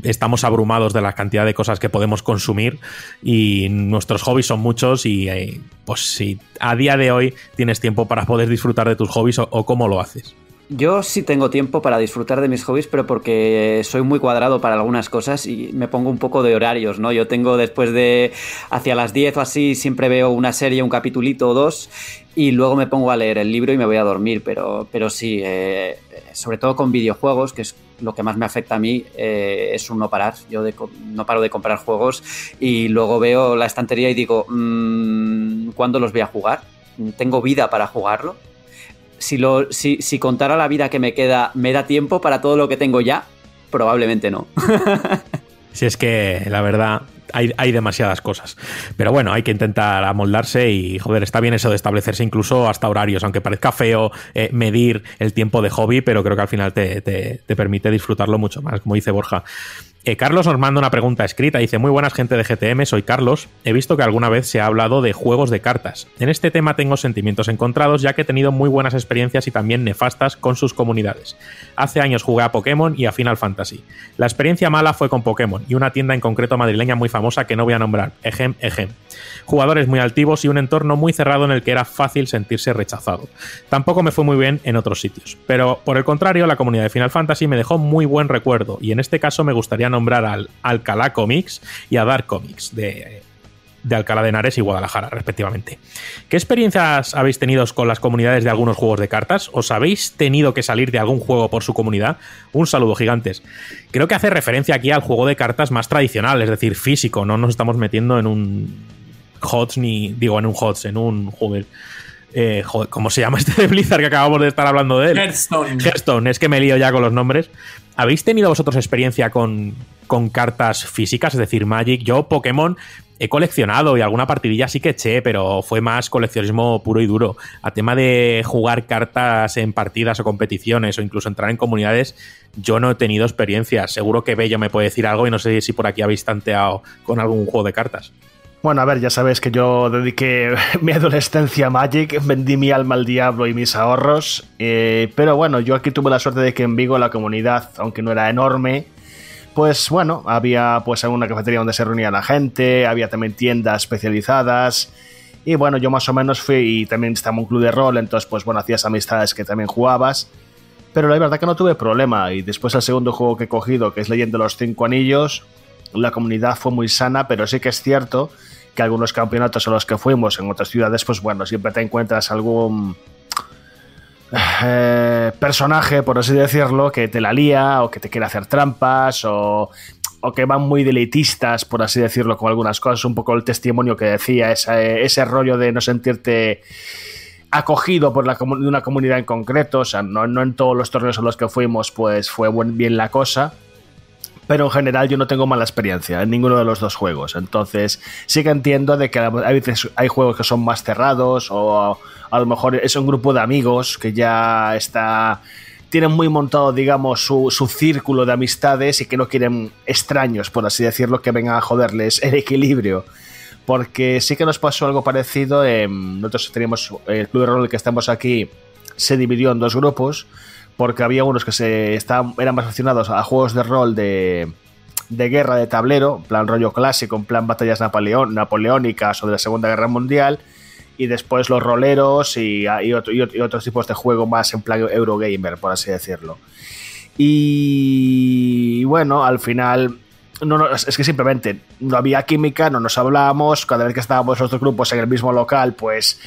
Speaker 3: estamos abrumados de la cantidad de cosas que podemos consumir y nuestros hobbies son muchos y eh, pues si a día de hoy tienes tiempo para poder disfrutar de tus hobbies o cómo lo haces.
Speaker 1: Yo sí tengo tiempo para disfrutar de mis hobbies, pero porque soy muy cuadrado para algunas cosas y me pongo un poco de horarios, ¿no? Yo tengo después de hacia las 10 o así, siempre veo una serie, un capitulito o dos y luego me pongo a leer el libro y me voy a dormir, pero, pero sí, eh, sobre todo con videojuegos, que es lo que más me afecta a mí, eh, es un no parar. Yo no paro de comprar juegos y luego veo la estantería y digo, mmm, ¿cuándo los voy a jugar? ¿Tengo vida para jugarlo? Si, lo, si, si contara la vida que me queda, ¿me da tiempo para todo lo que tengo ya? Probablemente no.
Speaker 3: si es que, la verdad, hay, demasiadas cosas. Pero bueno, hay que intentar amoldarse y, joder, está bien eso de establecerse incluso hasta horarios, aunque parezca feo eh, medir el tiempo de hobby, pero creo que al final te, te, permite disfrutarlo mucho más, como dice Borja. Eh, Carlos nos manda una pregunta escrita. Dice: Muy buenas, gente de GTM, soy Carlos. He visto que alguna vez se ha hablado de juegos de cartas. En este tema tengo sentimientos encontrados, ya que he tenido muy buenas experiencias y también nefastas con sus comunidades. Hace años jugué a Pokémon y a Final Fantasy. La experiencia mala fue con Pokémon y una tienda en concreto madrileña muy famosa que no voy a nombrar, Ejem Ejem. Jugadores muy altivos y un entorno muy cerrado en el que era fácil sentirse rechazado. Tampoco me fue muy bien en otros sitios. Pero por el contrario, la comunidad de Final Fantasy me dejó muy buen recuerdo y en este caso me gustaría nombrar al Alcalá Comics y a Dark Comics de, de Alcalá de Henares y Guadalajara, respectivamente. ¿Qué experiencias habéis tenido con las comunidades de algunos juegos de cartas? ¿Os habéis tenido que salir de algún juego por su comunidad? Un saludo, gigantes. Creo que hace referencia aquí al juego de cartas más tradicional, es decir, físico. No nos estamos metiendo en un HOTS ni. Digo, en un HOTS, en un. Joder. Eh, ¿cómo se llama este de Blizzard que acabamos de estar hablando de él?
Speaker 4: Hearthstone.
Speaker 3: Hearthstone, es que me lío ya con los nombres. ¿Habéis tenido vosotros experiencia con, con cartas físicas? Es decir, Magic. Yo, Pokémon, he coleccionado y alguna partidilla sí que eché, pero fue más coleccionismo puro y duro. A tema de jugar cartas en partidas o competiciones o incluso entrar en comunidades, yo no he tenido experiencia. Seguro que Bello me puede decir algo y no sé si por aquí habéis tanteado con algún juego de cartas.
Speaker 5: Bueno, a ver, ya sabes que yo dediqué mi adolescencia a Magic, vendí mi alma al diablo y mis ahorros, eh, pero bueno, yo aquí tuve la suerte de que en Vigo la comunidad, aunque no era enorme, pues bueno, había pues una cafetería donde se reunía la gente, había también tiendas especializadas, y bueno, yo más o menos fui y también estaba un club de rol, entonces pues bueno, hacías amistades que también jugabas, pero la verdad que no tuve problema, y después el segundo juego que he cogido, que es Leyendo los Cinco Anillos, la comunidad fue muy sana, pero sí que es cierto que algunos campeonatos a los que fuimos en otras ciudades, pues bueno, siempre te encuentras algún eh, personaje, por así decirlo, que te la lía o que te quiere hacer trampas o, o que van muy delitistas, por así decirlo, con algunas cosas. Un poco el testimonio que decía, ese, ese rollo de no sentirte acogido por la, una comunidad en concreto, o sea, no, no, en todos los torneos a los que fuimos, pues fue buen, bien la cosa. Pero en general yo no tengo mala experiencia en ninguno de los dos juegos. Entonces sí que entiendo de que a veces hay juegos que son más cerrados o a lo mejor es un grupo de amigos que ya está tienen muy montado, digamos, su, su, círculo de amistades y que no quieren extraños, por así decirlo, que vengan a joderles el equilibrio. Porque sí que nos pasó algo parecido. nosotros teníamos el club de rol que estamos aquí, se dividió en dos grupos, porque había unos que se estaban, eran más aficionados a juegos de rol de, de guerra de tablero, en plan rollo clásico, en plan batallas napoleón, napoleónicas o de la Segunda Guerra Mundial y después los roleros y, y, otro, y, otros tipos de juego más en plan Eurogamer, por así decirlo. Y bueno, al final no, no, es que simplemente no había química, no nos hablábamos, cada vez que estábamos los dos grupos en el mismo local, pues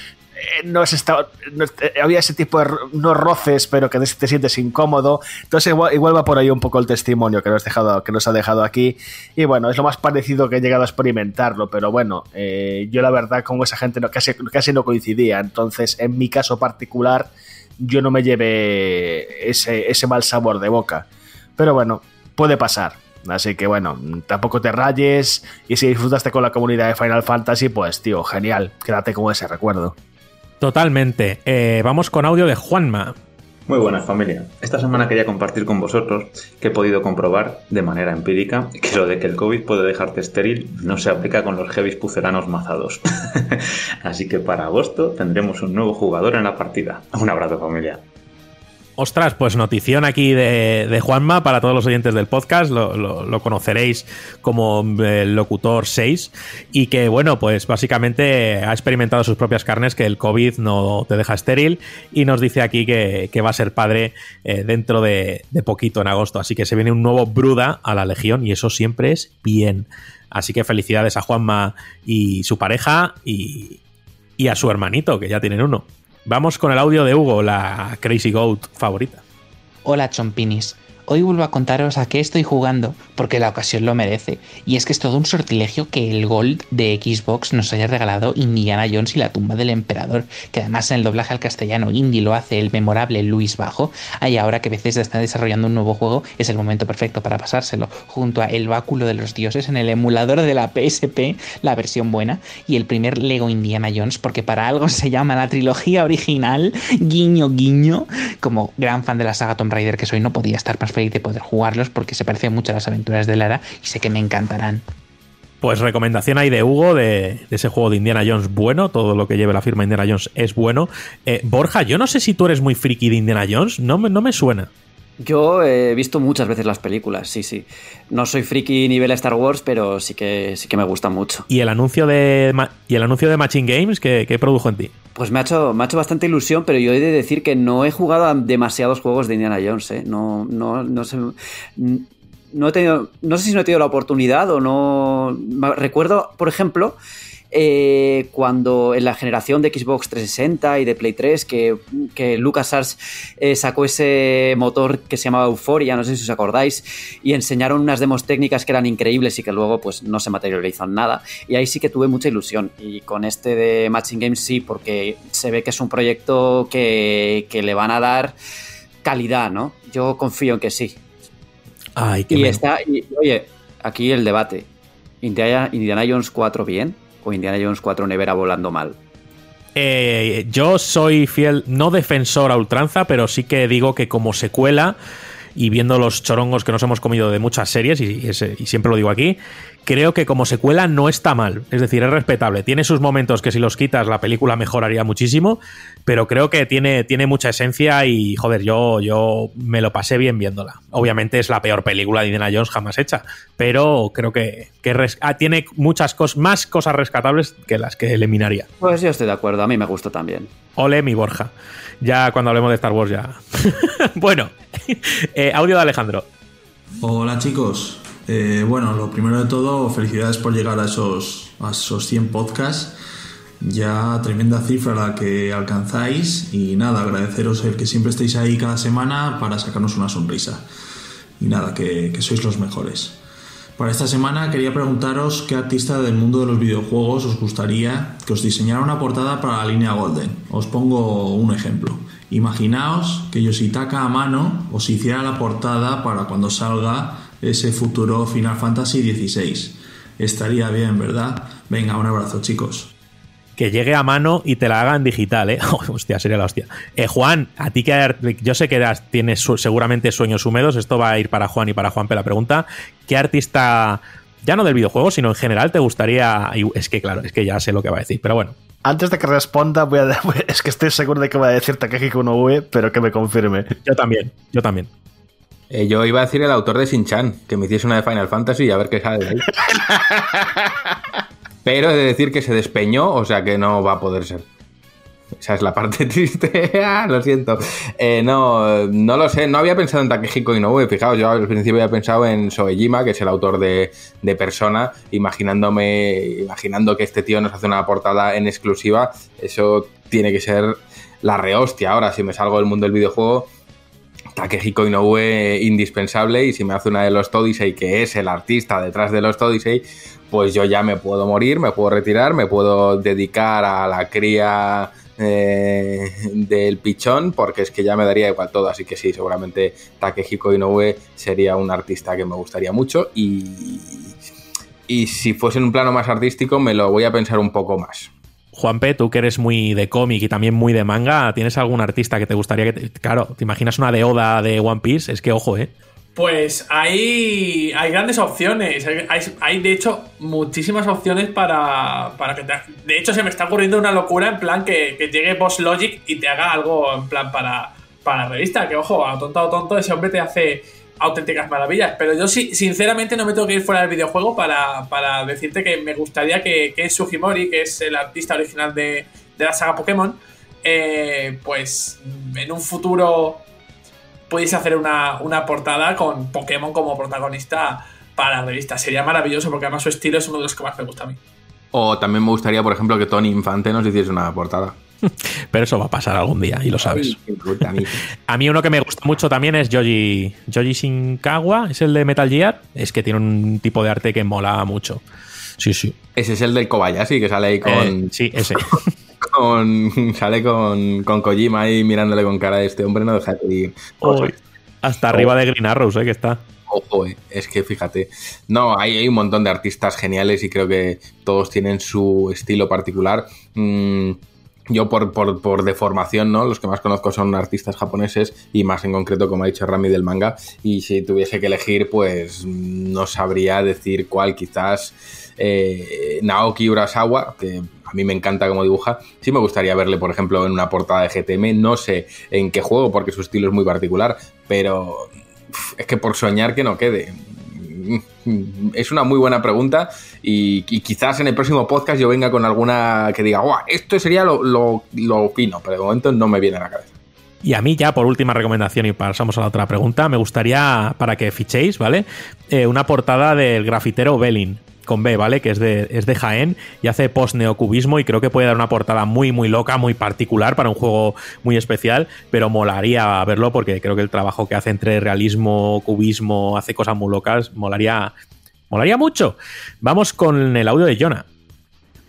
Speaker 5: no, es estado, no eh, había ese tipo de no roces, pero que te sientes incómodo. Entonces igual, igual, va por ahí un poco el testimonio que nos, dejado, que nos ha dejado aquí. Y bueno, es lo más parecido que he llegado a experimentarlo, pero bueno, eh, yo la verdad con esa gente no, casi, casi no coincidía. Entonces, en mi caso particular, yo no me llevé ese, ese mal sabor de boca. Pero bueno, puede pasar. Así que bueno, tampoco te rayes y si disfrutaste con la comunidad de Final Fantasy, pues tío, genial, quédate con ese recuerdo.
Speaker 3: Totalmente. Eh, vamos con audio de Juanma.
Speaker 14: Muy buenas familia. Esta semana quería compartir con vosotros que he podido comprobar de manera empírica que lo de que el COVID puede dejarte estéril no se aplica con los heavies puceranos mazados. Así que para agosto tendremos un nuevo jugador en la partida. Un abrazo familia.
Speaker 3: Ostras, pues notición aquí de, Juanma para todos los oyentes del podcast, lo, conoceréis como eh, el locutor 6 y que bueno, pues básicamente ha experimentado sus propias carnes que el COVID no te deja estéril y nos dice aquí que, va a ser padre eh, dentro de, poquito en agosto, así que se viene un nuevo Bruda a la Legión y eso siempre es bien. Así que felicidades a Juanma y su pareja y a su hermanito, que ya tienen uno. Vamos con el audio de Hugo, la Crazy Goat favorita.
Speaker 15: Hola chompinis. Hoy vuelvo a contaros a qué estoy jugando, porque la ocasión lo merece. Y es que es todo un sortilegio que el Gold de Xbox nos haya regalado Indiana Jones y la tumba del emperador, que además en el doblaje al castellano indie lo hace el memorable Luis Bajo. Y ahora que veces está desarrollando un nuevo juego, es el momento perfecto para pasárselo, junto a El Báculo de los Dioses en el emulador de la PSP, la versión buena, y el primer Lego Indiana Jones, porque para algo se llama la trilogía original, guiño guiño. Como gran fan de la saga Tomb Raider que soy, no podía estar más de poder jugarlos porque se parecen mucho a las aventuras de Lara y sé que me encantarán.
Speaker 3: Pues recomendación ahí de Hugo de, ese juego de Indiana Jones bueno, todo lo que lleve la firma Indiana Jones es bueno. Eh, Borja, yo no sé si tú eres muy friki de Indiana Jones, no no me suena.
Speaker 1: Yo he visto muchas veces las películas, sí, sí. No soy friki nivel Star Wars, pero sí que, sí que me gusta mucho.
Speaker 3: ¿Y el anuncio de, y el anuncio de Machine Games qué, produjo en ti?
Speaker 1: Pues me ha, hecho, me ha hecho bastante ilusión, pero yo he de decir que no he jugado a demasiados juegos de Indiana Jones, ¿eh? No, no, no sé. No, he tenido, no sé si no he tenido la oportunidad o no. Recuerdo, por ejemplo, eh, cuando en la generación de Xbox 360 y de Play 3 que, que LucasArts eh, sacó ese motor que se llamaba Euphoria, no sé si os acordáis, y enseñaron unas demos técnicas que eran increíbles y que luego pues no se materializó en nada. Y ahí sí que tuve mucha ilusión. Y con este de Matching Games sí, porque se ve que es un proyecto que, le van a dar calidad, ¿no? Yo confío en que sí.
Speaker 3: Ay,
Speaker 1: y está, oye, aquí el debate. Indiana, Indiana Jones 4 bien, o Indiana Jones 4 Nevera volando mal?
Speaker 3: Eh, yo soy fiel, no defensor a ultranza, pero sí que digo que como secuela y viendo los chorongos que nos hemos comido de muchas series, y, siempre lo digo aquí, creo que como secuela no está mal. Es decir, es respetable. Tiene sus momentos que si los quitas la película mejoraría muchísimo, pero creo que tiene, tiene mucha esencia y, joder, yo, yo me lo pasé bien viéndola. Obviamente es la peor película de Indiana Jones jamás hecha, pero creo que, ah, tiene muchas cosas, más cosas rescatables que las que eliminaría.
Speaker 1: Pues yo estoy de acuerdo, a mí me gustó también.
Speaker 3: Ole mi Borja. Ya cuando hablemos de Star Wars ya. bueno, eh, audio de Alejandro.
Speaker 16: Hola chicos. Eh, bueno, lo primero de todo, felicidades por llegar a esos, a esos 100 podcasts. Ya tremenda cifra la que alcanzáis y nada, agradeceros el que siempre estéis ahí cada semana para sacarnos una sonrisa. Y nada, que, que sois los mejores. Para esta semana quería preguntaros qué artista del mundo de los videojuegos os gustaría que os diseñara una portada para la línea Golden. Os pongo un ejemplo. Imaginaos que Yoshitaka Amano os hiciera la portada para cuando salga ese futuro Final Fantasy XVI. Estaría bien, ¿verdad? Venga, un abrazo, chicos.
Speaker 3: Que llegue a mano y te la hagan digital, ¿eh? hostia, sería la hostia. Eh, Juan, a ti que yo sé que das- tienes seguramente sueños húmedos, esto va a ir para Juan y para Juanpe la pregunta. ¿Qué artista, ya no del videojuego, sino en general, te gustaría... Es que claro, es que ya sé lo que va a decir, pero bueno.
Speaker 5: Antes de que responda, voy a, es que estoy seguro de que va a decir Takehiko Konoue, pero que me confirme.
Speaker 3: Yo también, yo también.
Speaker 2: Eh, yo iba a decir el autor de Shin-Chan, que me hiciese una de Final Fantasy y a ver qué sale de ahí. Pero he de decir que se despeñó, o sea que no va a poder ser. Esa es la parte triste. Ah, lo siento. Eh, no, no lo sé. No había pensado en Takehiko Inoue. Fijaos, yo al principio había pensado en Soejima, que es el autor de, de Persona, imaginándome, imaginando que este tío nos hace una portada en exclusiva. Eso tiene que ser la rehostia. Ahora, si me salgo del mundo del videojuego, Takehiko Inoue indispensable y si me hace una de los Odyssey que es el artista detrás de los Odyssey pues yo ya me puedo morir, me puedo retirar, me puedo dedicar a la cría eh, del pichón porque es que ya me daría igual todo, así que sí, seguramente Takehiko Inoue sería un artista que me gustaría mucho y, y si fuese en un plano más artístico me lo voy a pensar un poco más.
Speaker 3: Juanpe, tú que eres muy de cómic y también muy de manga, ¿tienes algún artista que te gustaría que te... Claro, ¿te imaginas una de Oda de One Piece? Es que ojo, ¿eh?
Speaker 4: Pues hay, hay grandes opciones. Hay, de hecho, muchísimas opciones para, para que te. De hecho, se me está ocurriendo una locura en plan que, que llegue Boss Logic y te haga algo en plan para, para la revista. Que ojo, a tonto a tonto, ese hombre te hace auténticas maravillas. Pero yo sí, sinceramente no me tengo que ir fuera del videojuego para, para decirte que me gustaría que, que Sugimori, que es el artista original de, de la saga Pokémon, eh, pues en un futuro pudiese hacer una, una portada con Pokémon como protagonista para la revista. Sería maravilloso porque además su estilo es uno de los que más me gusta a mí.
Speaker 2: O también me gustaría, por ejemplo, que Tony Infante nos hiciese una portada.
Speaker 3: Pero eso va a pasar algún día y lo sabes.
Speaker 2: A mí.
Speaker 3: A mí uno que me gusta mucho también es Joji, Joji Shinkawa, es el de Metal Gear. Es que tiene un tipo de arte que mola mucho. Sí, sí.
Speaker 2: Ese es el del Kobayashi que sale ahí con.
Speaker 3: Eh, sí, ese.
Speaker 2: con sale con, con Kojima ahí mirándole con cara de este hombre, no deja de.
Speaker 3: Uy, hasta arriba de Green Arrows, ¿eh? Que está.
Speaker 2: Ojo, eh, es que fíjate. No, hay, hay un montón de artistas geniales y creo que todos tienen su estilo particular. Mm, yo por, por, por deformación, ¿no? Los que más conozco son artistas japoneses y más en concreto, como ha dicho Rami, del manga. Y si tuviese que elegir, pues no sabría decir cuál. Quizás eh, Naoki Urasawa, que a mí me encanta cómo dibuja. Sí me gustaría verle, por ejemplo, en una portada de GTM. No sé en qué juego, porque su estilo es muy particular, pero es que por soñar que no quede. Es una muy buena pregunta y, quizás en el próximo podcast yo venga con alguna que diga, "Guau, esto sería lo, lo, lo fino, pero de momento no me viene a la cabeza.
Speaker 3: Y a mí ya, por última recomendación, y pasamos a la otra pregunta, me gustaría, para que fichéis, ¿vale? Eh, una portada del grafitero Belin, con B, ¿vale? Que es de, es de Jaén y hace post-neocubismo y creo que puede dar una portada muy, muy loca, muy particular para un juego muy especial, pero molaría verlo porque creo que el trabajo que hace entre realismo, cubismo, hace cosas muy locas, molaría, molaría mucho. Vamos con el audio de Jonah.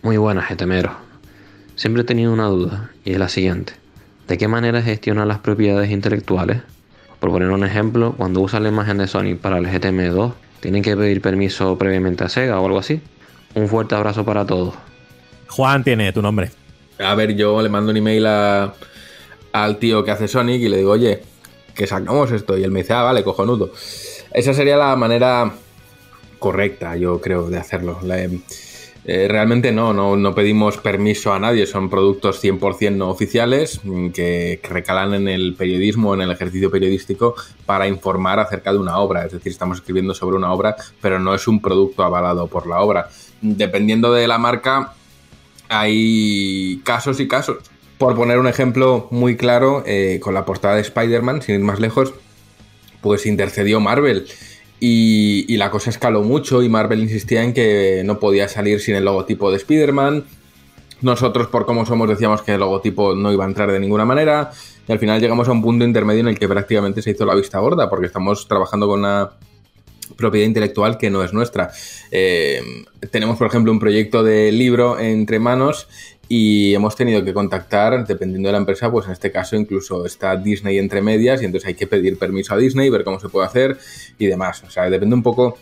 Speaker 17: Muy buenas, GTMero. Siempre he tenido una duda, y es la siguiente. ¿De qué manera gestionar las propiedades intelectuales? Por poner un ejemplo, cuando usas la imagen de Sony para el GTM2, ¿tienen que pedir permiso previamente a Sega o algo así? Un fuerte abrazo para todos.
Speaker 3: Juan tiene tu nombre.
Speaker 2: A ver, yo le mando un email a- al tío que hace Sonic y le digo, oye, que sacamos esto. Y él me dice, ah, vale, cojonudo. Esa sería la manera correcta, yo creo, de hacerlo. La- eh, realmente no, no, no pedimos permiso a nadie, son productos 100% no oficiales mm, que, recalan en el periodismo, en el ejercicio periodístico para informar acerca de una obra. Es decir, estamos escribiendo sobre una obra, pero no es un producto avalado por la obra. Dependiendo de la marca, hay casos y casos. Por poner un ejemplo muy claro, eh, con la portada de Spider-Man, sin ir más lejos, pues intercedió Marvel Y, la cosa escaló mucho y Marvel insistía en que no podía salir sin el logotipo de Spider-Man. Nosotros, por cómo somos, decíamos que el logotipo no iba a entrar de ninguna manera. Y al final llegamos a un punto intermedio en el que prácticamente se hizo la vista gorda, porque estamos trabajando con una propiedad intelectual que no es nuestra. Eh, tenemos, por ejemplo, un proyecto de libro entre manos y hemos tenido que contactar, dependiendo de la empresa, pues en este caso incluso está Disney entre medias y entonces hay que pedir permiso a Disney, ver cómo se puede hacer y demás. O sea, depende un poco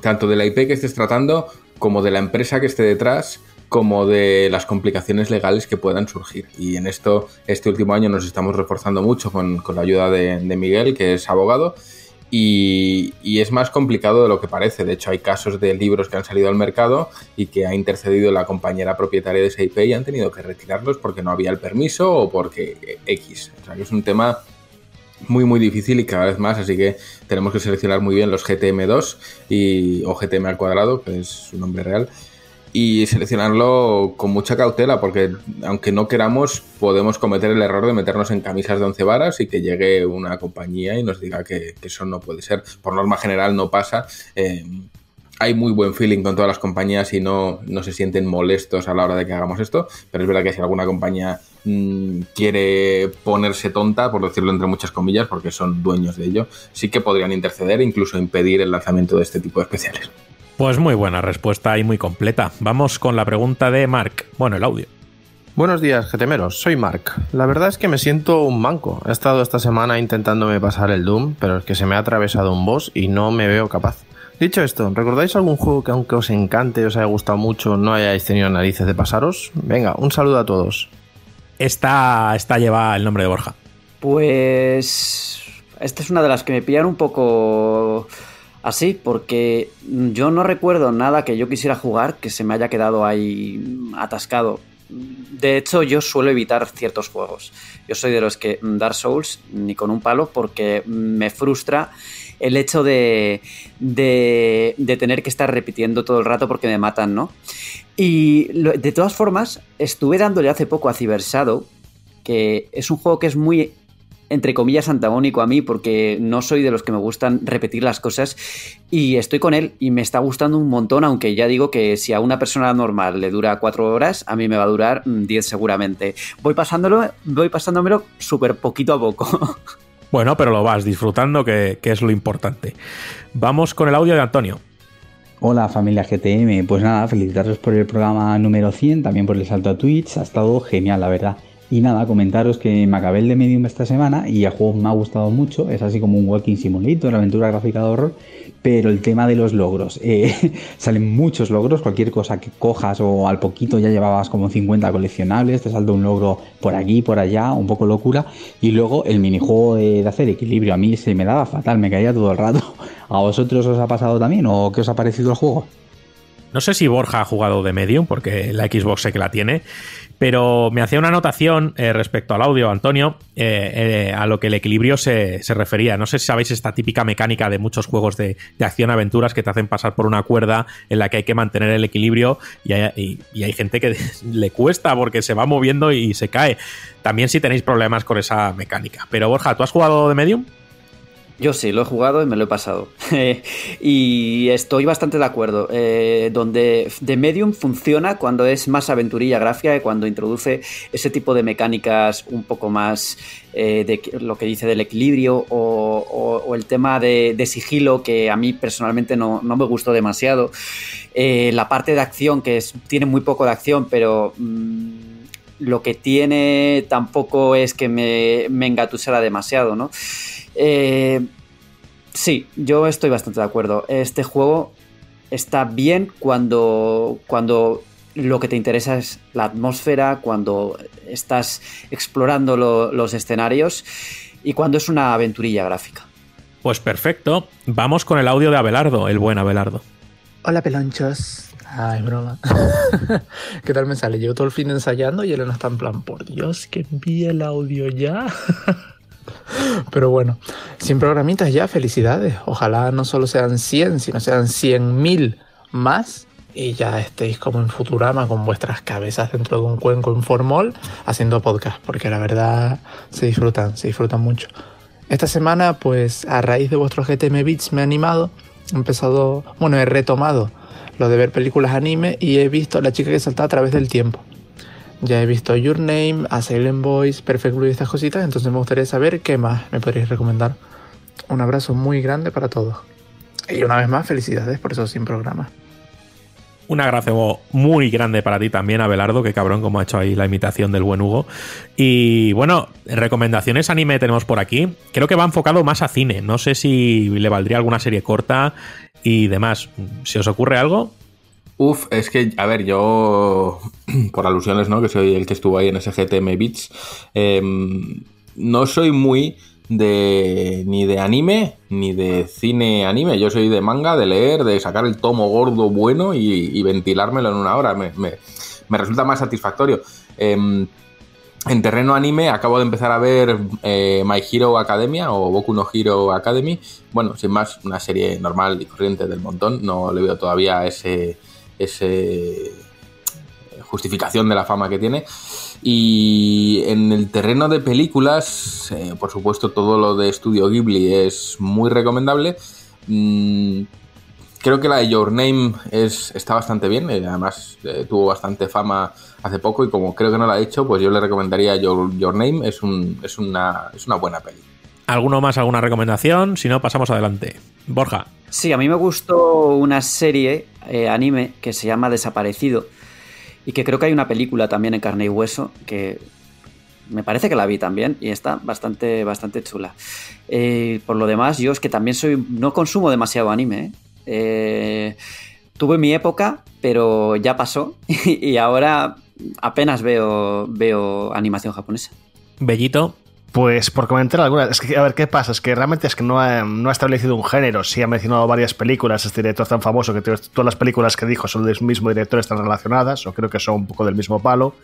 Speaker 2: tanto de la IP que estés tratando como de la empresa que esté detrás como de las complicaciones legales que puedan surgir. Y en esto, este último año nos estamos reforzando mucho con, con la ayuda de, de Miguel, que es abogado, y, es más complicado de lo que parece. De hecho, hay casos de libros que han salido al mercado y que ha intercedido la compañera propietaria de esa IP y han tenido que retirarlos porque no había el permiso o porque X. O sea, que es un tema muy muy difícil y cada vez más, así que tenemos que seleccionar muy bien los GTM2 y, o GTM al cuadrado, que es su nombre real, y seleccionarlo con mucha cautela, porque aunque no queramos, podemos cometer el error de meternos en camisas de once varas y que llegue una compañía y nos diga que, eso no puede ser. Por norma general no pasa. Eh, hay muy buen feeling con todas las compañías y no, no se sienten molestos a la hora de que hagamos esto, pero es verdad que si alguna compañía mmm, quiere ponerse tonta, por decirlo entre muchas comillas, porque son dueños de ello, sí que podrían interceder e incluso impedir el lanzamiento de este tipo de especiales.
Speaker 3: Pues muy buena respuesta y muy completa. Vamos con la pregunta de Mark. Bueno, el audio.
Speaker 18: Buenos días, getemeros. Soy Mark. La verdad es que me siento un manco. He estado esta semana intentándome pasar el Doom, pero es que se me ha atravesado un boss y no me veo capaz. Dicho esto, ¿recordáis algún juego que aunque os encante, os haya gustado mucho, no hayáis tenido narices de pasaros? Venga, un saludo a todos.
Speaker 3: Esta, esta lleva el nombre de Borja.
Speaker 1: Pues... Esta es una de las que me pillan un poco así, porque yo no recuerdo nada que yo quisiera jugar que se me haya quedado ahí atascado. De hecho, yo suelo evitar ciertos juegos. Yo soy de los que Dark Souls ni con un palo porque me frustra el hecho de, de, de tener que estar repitiendo todo el rato porque me matan, ¿no? Y de todas formas, estuve dándole hace poco a Cyber que es un juego que es muy entre comillas, antagónico a mí porque no soy de los que me gustan repetir las cosas y estoy con él y me está gustando un montón, aunque ya digo que si a una persona normal le dura cuatro horas, a mí me va a durar diez seguramente. Voy pasándolo, voy pasándomelo súper poquito a poco.
Speaker 3: Bueno, pero lo vas disfrutando, que, que es lo importante. Vamos con el audio de Antonio.
Speaker 19: Hola familia GTM, pues nada, felicitaros por el programa número 100, también por el salto a Twitch, ha estado genial la verdad. Y nada, comentaros que me acabé el de Medium esta semana y el juego me ha gustado mucho. Es así como un Walking Simulator, aventura gráfica de horror. Pero el tema de los logros, eh, salen muchos logros, cualquier cosa que cojas o al poquito ya llevabas como 50 coleccionables, te salta un logro por aquí, por allá, un poco locura. Y luego el minijuego de, de hacer equilibrio, a mí se me daba fatal, me caía todo el rato. ¿A vosotros os ha pasado también o qué os ha parecido el juego?
Speaker 3: No sé si Borja ha jugado de Medium, porque la Xbox sé que la tiene, pero me hacía una anotación eh, respecto al audio, Antonio, eh, eh, a lo que el equilibrio se, se, refería. No sé si sabéis esta típica mecánica de muchos juegos de, de acción-aventuras que te hacen pasar por una cuerda en la que hay que mantener el equilibrio y hay, y, y hay gente que le cuesta porque se va moviendo y se cae. También si tenéis problemas con esa mecánica. Pero Borja, ¿tú has jugado de Medium?
Speaker 1: Yo sí, lo he jugado y me lo he pasado. y estoy bastante de acuerdo. Eh, donde The Medium funciona cuando es más aventurilla gráfica y cuando introduce ese tipo de mecánicas un poco más eh, de lo que dice del equilibrio o, el tema de, sigilo que a mí personalmente no, no me gustó demasiado. Eh, la parte de acción que tiene muy poco de acción, pero... Mmm, lo que tiene tampoco es que me, me engatusara demasiado, ¿no? Eh, sí, yo estoy bastante de acuerdo. Este juego está bien cuando, cuando lo que te interesa es la atmósfera, cuando estás explorando lo, los escenarios y cuando es una aventurilla gráfica.
Speaker 3: Pues perfecto. Vamos con el audio de Abelardo, el buen Abelardo.
Speaker 20: Hola, pelonchos. Ay, broma. ¿Qué tal me sale? Llevo todo el fin ensayando y Elena está en plan, por Dios, que envíe el audio ya. Pero bueno, 100 programitas ya, felicidades. Ojalá no solo sean 100, sino sean 100.000 más. Y ya estéis como en Futurama con vuestras cabezas dentro de un cuenco en haciendo podcast. Porque la verdad se disfrutan, se disfrutan mucho. Esta semana, pues a raíz de vuestros GTM Beats me he animado, he empezado, bueno, he retomado lo de ver películas anime y he visto a la chica que salta a través del tiempo. Ya he visto Your Name, A Silent Boys, Perfect Blue y estas cositas, entonces me gustaría saber qué más me podréis recomendar. Un abrazo muy grande para todos. Y una vez más, felicidades por esos 100 programas.
Speaker 3: Un abrazo muy grande para ti también, Abelardo, que cabrón como ha hecho ahí la imitación del buen Hugo. Y bueno, recomendaciones anime tenemos por aquí. Creo que va enfocado más a cine. No sé si le valdría alguna serie corta y demás. ¿Se os ocurre algo?
Speaker 2: Uf, es que, a ver, yo, por alusiones, ¿no? Que soy el que estuvo ahí en ese GTM Beats, em, no soy muy de ni de anime ni de cine anime. Yo soy de manga, de leer, de sacar el tomo gordo bueno y, ventilármelo en una hora. Me, resulta más satisfactorio. Em, en terreno anime acabo de empezar a ver eh, My Hero Academia o Boku no Hero Academy. Bueno, sin más, una serie normal y corriente del montón. No le veo todavía ese, ese justificación de la fama que tiene. Y en el terreno de películas, eh, por supuesto, todo lo de Studio Ghibli es muy recomendable. Mm, creo que la de Your Name es, está bastante bien, eh, además eh, tuvo bastante fama hace poco y como creo que no la ha hecho, pues yo le recomendaría Your, Your Name, es, un, es, una, es una buena peli.
Speaker 3: ¿Alguno más, alguna recomendación? Si no, pasamos adelante. Borja.
Speaker 1: Sí, a mí me gustó una serie anime que se llama Desaparecido y que creo que hay una película también en carne y hueso que me parece que la vi también y está bastante, bastante chula. Eh, por lo demás, yo es que también soy. No consumo demasiado anime. ¿eh? Eh, tuve mi época, pero ya pasó y ahora apenas veo, veo animación japonesa.
Speaker 3: Bellito.
Speaker 5: Pues por comentar algunas, es que a ver qué pasa, es que realmente es que no ha, establecido un género, sí ha mencionado varias películas, este director tan famoso que todas las películas que dijo son del mismo director, están relacionadas, o creo que son un poco del mismo palo.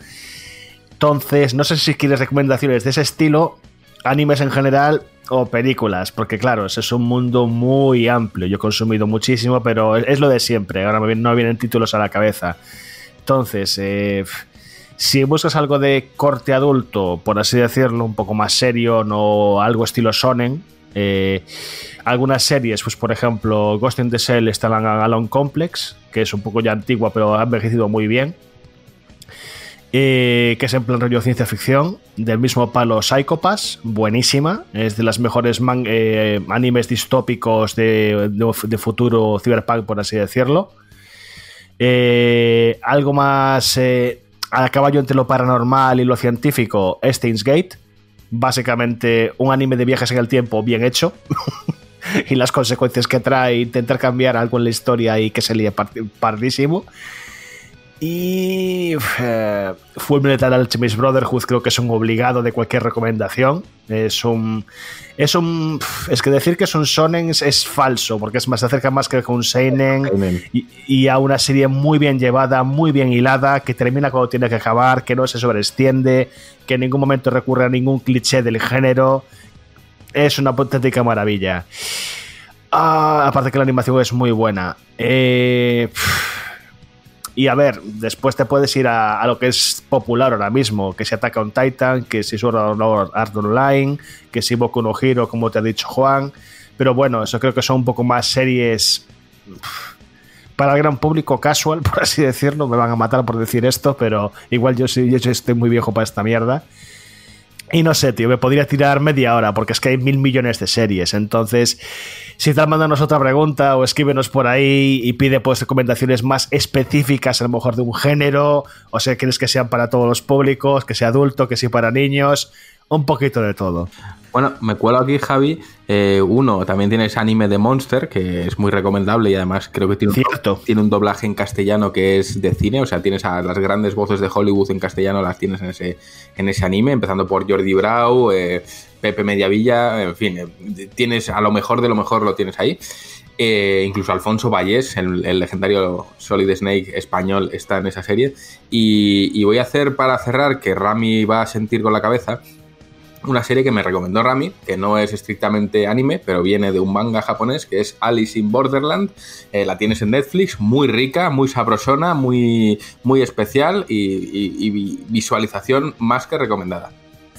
Speaker 5: Entonces, no sé si quieres recomendaciones de ese estilo, animes en general o películas, porque claro, ese es un mundo muy amplio, yo he consumido muchísimo, pero es lo de siempre, ahora no vienen títulos a la cabeza. Entonces, eh, si buscas algo de corte adulto, por así decirlo, un poco más serio, no algo estilo Sonen, eh, algunas series, pues por ejemplo, Ghost in the Shell está la Alone Complex, que es un poco ya antigua, pero ha envejecido muy bien. Eh, que es en plan rollo ciencia ficción, del mismo palo Psychopass, buenísima, es de las mejores eh, animes distópicos de, de, futuro cyberpunk, por así decirlo. algo más a caballo entre lo paranormal y lo científico, Steins Gate. Básicamente un anime de viajes en el tiempo bien hecho. y las consecuencias que trae intentar cambiar algo en la historia y que se líe pardísimo. Y eh, Full Metal Alchemist Brotherhood creo que es un obligado de cualquier recomendación. Es un. Es un. Es que decir que es un Sonen es, falso, porque es más se acerca más que un Seinen y, a una serie muy bien llevada, muy bien hilada, que termina cuando tiene que acabar, que no se sobreextiende, que en ningún momento recurre a ningún cliché del género. Es una auténtica maravilla. Ah, aparte que la animación es muy buena. Eh. Y a ver, después te puedes ir a, lo que es popular ahora mismo, que si Ataca on Titan, que si Sword Art Online, que si Boku no Hero, como te ha dicho Juan. Pero bueno, eso creo que son un poco más series para el gran público casual, por así decirlo. Me van a matar por decir esto, pero igual yo, sí, yo estoy muy viejo para esta mierda. Y no sé, tío, me podría tirar media hora porque es que hay mil millones de series. Entonces, si tal, mándanos otra pregunta o escríbenos por ahí y pide pues recomendaciones más específicas, a lo mejor de un género, o sea, quieres que sean para todos los públicos, que sea adulto, que sea para niños, un poquito de todo.
Speaker 2: Bueno, me cuelo aquí, Javi. Eh, uno, también tienes anime de Monster, que es muy recomendable y además creo que tiene un, tiene un doblaje en castellano que es de cine, o sea, tienes a las grandes voces de Hollywood en castellano, las tienes en ese, en ese anime, empezando por Jordi Brau, eh, Pepe Mediavilla, en fin, eh, tienes a lo mejor de lo mejor lo tienes ahí. incluso Alfonso Vallés, el, legendario Solid Snake español, está en esa serie. Y, y, voy a hacer para cerrar, que Rami va a sentir con la cabeza, una serie que me recomendó Rami, que no es estrictamente anime, pero viene de un manga japonés, que es Alice in Borderland. Eh, la tienes en Netflix, muy rica, muy sabrosona, muy, muy especial y, visualización más que recomendada.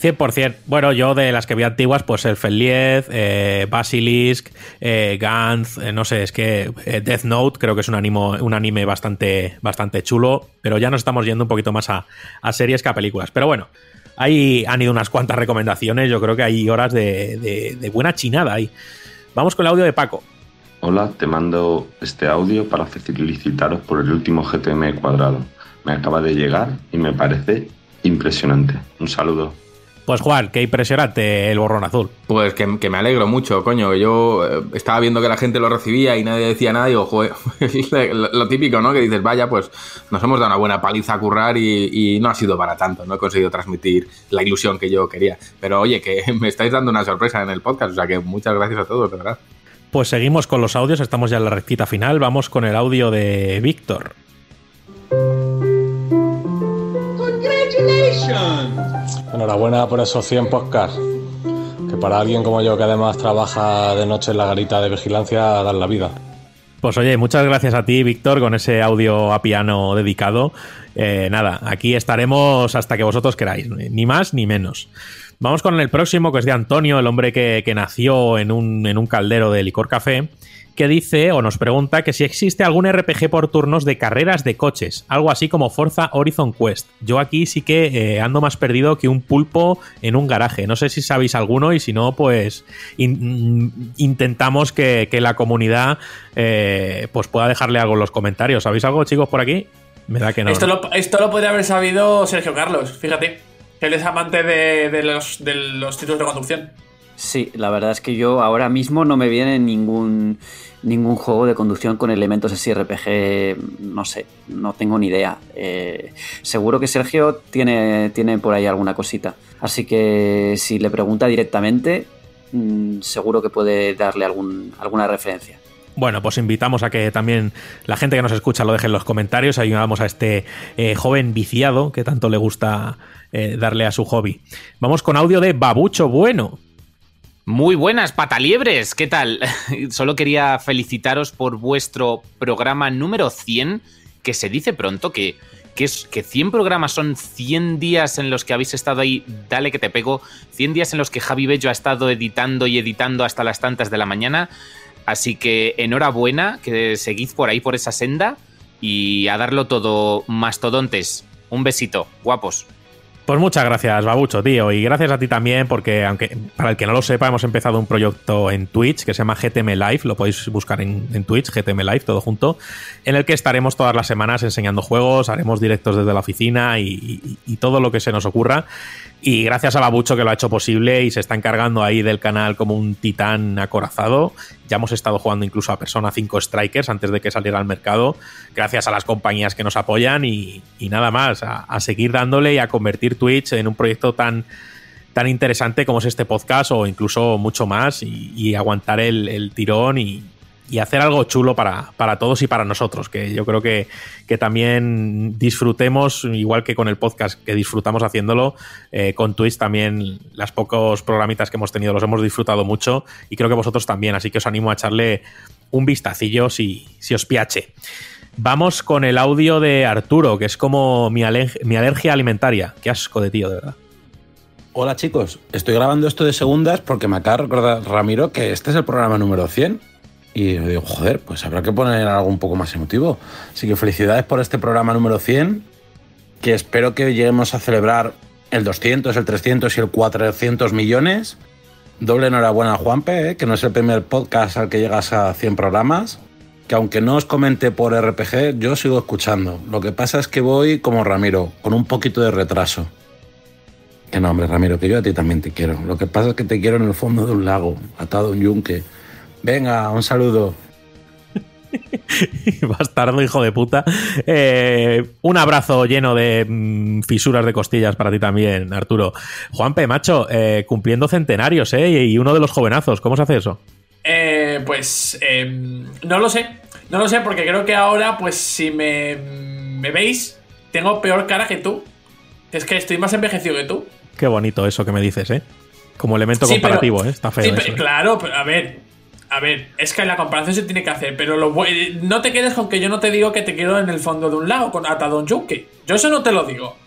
Speaker 3: 100%. Bueno, yo de las que vi antiguas, pues el Feliez, eh, Basilisk, eh, Gantz, eh, no sé, es que Death Note creo que es un, animo, un anime bastante, bastante chulo, pero ya nos estamos yendo un poquito más a, a series que a películas. Pero bueno, ahí han ido unas cuantas recomendaciones, yo creo que hay horas de, de- de buena chinada ahí. Vamos con el audio de Paco.
Speaker 21: Hola, te mando este audio para felicitaros por el último GTM cuadrado. Me acaba de llegar y me parece impresionante. Un saludo.
Speaker 3: Pues Juan, qué impresionante el borrón azul.
Speaker 2: Pues que, que me alegro mucho, coño. Yo eh, estaba viendo que la gente lo recibía y nadie decía nada. Y digo, joder, lo, lo típico, ¿no? Que dices, vaya, pues nos hemos dado una buena paliza a currar y, y no ha sido para tanto. No he conseguido transmitir la ilusión que yo quería. Pero oye, que me estáis dando una sorpresa en el podcast. O sea que muchas gracias a todos, de verdad.
Speaker 3: Pues seguimos con los audios, estamos ya en la rectita final, vamos con el audio de Víctor.
Speaker 22: Enhorabuena por esos 100 podcasts. Que para alguien como yo que además trabaja de noche en la garita de vigilancia, dan la vida.
Speaker 3: Pues oye, muchas gracias a ti, Víctor, con ese audio a piano dedicado. Eh, nada, aquí estaremos hasta que vosotros queráis, ni más ni menos. Vamos con el próximo, que es de Antonio, el hombre que, que nació en un, en un caldero de licor café, que dice o nos pregunta que si existe algún RPG por turnos de carreras de coches, algo así como Forza Horizon Quest. Yo aquí sí que eh, ando más perdido que un pulpo en un garaje. No sé si sabéis alguno y si no, pues in- mm, intentamos que, que la comunidad eh, pues pueda dejarle algo en los comentarios. ¿Sabéis algo, chicos, por aquí? Me da que no.
Speaker 4: esto,
Speaker 3: ¿no?
Speaker 4: lo, esto lo podría haber sabido Sergio Carlos, fíjate. que Él es amante de, de los, de los títulos de conducción.
Speaker 1: Sí, la verdad es que yo ahora mismo no me viene ningún, ningún juego de conducción con elementos así RPG, no sé, no tengo ni idea. Eh, seguro que Sergio tiene, tiene por ahí alguna cosita. Así que si le pregunta directamente, mm, seguro que puede darle algún, alguna referencia.
Speaker 3: Bueno, pues invitamos a que también la gente que nos escucha lo deje en los comentarios. Ayudamos a este eh, joven viciado que tanto le gusta eh, darle a su hobby. Vamos con audio de Babucho Bueno.
Speaker 23: Muy buenas, pataliebres, ¿qué tal? Solo quería felicitaros por vuestro programa número 100, que se dice pronto que, que, es, que 100 programas son 100 días en los que habéis estado ahí, dale que te pego, 100 días en los que Javi Bello ha estado editando y editando hasta las tantas de la mañana, así que enhorabuena, que seguid por ahí por esa senda y a darlo todo, mastodontes. Un besito, guapos.
Speaker 3: Pues muchas gracias, Babucho, tío. Y gracias a ti también, porque aunque para el que no lo sepa, hemos empezado un proyecto en Twitch que se llama GTM Live. Lo podéis buscar en, Twitch, GTM Live, todo junto. En el que estaremos todas las semanas enseñando juegos, haremos directos desde la oficina y todo lo que se nos ocurra. Y gracias a Babucho que lo ha hecho posible y se está encargando ahí del canal como un titán acorazado. Ya hemos estado jugando incluso a Persona 5 Strikers antes de que saliera al mercado. Gracias a las compañías que nos apoyan y, nada más, a, seguir dándole y a convertir Twitch en un proyecto tan, tan interesante como es este podcast o incluso mucho más y, y aguantar el, el tirón y, y hacer algo chulo para, para todos y para nosotros, que yo creo que, que también disfrutemos, igual que con el podcast, que disfrutamos haciéndolo, eh, con Twitch también las pocos programitas que hemos tenido los hemos disfrutado mucho y creo que vosotros también, así que os animo a echarle un vistacillo si, si os piache. Vamos con el audio de Arturo, que es como mi, mi alergia alimentaria. Qué asco de tío, de verdad.
Speaker 24: Hola chicos, estoy grabando esto de segundas porque me acaba de recordar Ramiro que este es el programa número 100 y digo, joder, pues habrá que poner algo un poco más emotivo. Así que felicidades por este programa número 100, que espero que lleguemos a celebrar el 200, el 300 y el 400 millones. Doble enhorabuena a Juanpe, ¿eh? que no es el primer podcast al que llegas a 100 programas. Que aunque no os comente por RPG, yo sigo escuchando. Lo que pasa es que voy como Ramiro, con un poquito de retraso. Que no, hombre, Ramiro, que yo a ti también te quiero. Lo que pasa es que te quiero en el fondo de un lago, atado a un yunque. Venga, un saludo.
Speaker 3: Bastardo, hijo de puta. Eh, un abrazo lleno de mm, fisuras de costillas para ti también, Arturo. Juanpe, macho, eh, cumpliendo centenarios, ¿eh? Y uno de los jovenazos. ¿Cómo se hace eso?
Speaker 4: Eh, pues eh, no lo sé. No lo sé porque creo que ahora, pues si me, me veis, tengo peor cara que tú. Es que estoy más envejecido que tú.
Speaker 3: Qué bonito eso que me dices, ¿eh? Como elemento
Speaker 4: Sí, pero-
Speaker 3: comparativo, ¿eh? Está feo
Speaker 4: Sí,
Speaker 3: eso,
Speaker 4: pero-
Speaker 3: ¿eh?
Speaker 4: claro, pero a ver. A ver, es que la comparación se tiene que hacer, pero lo eh, no te quedes con que yo no te digo que te quiero en el fondo de un lago con atado a un yunque. Yo eso no te lo digo.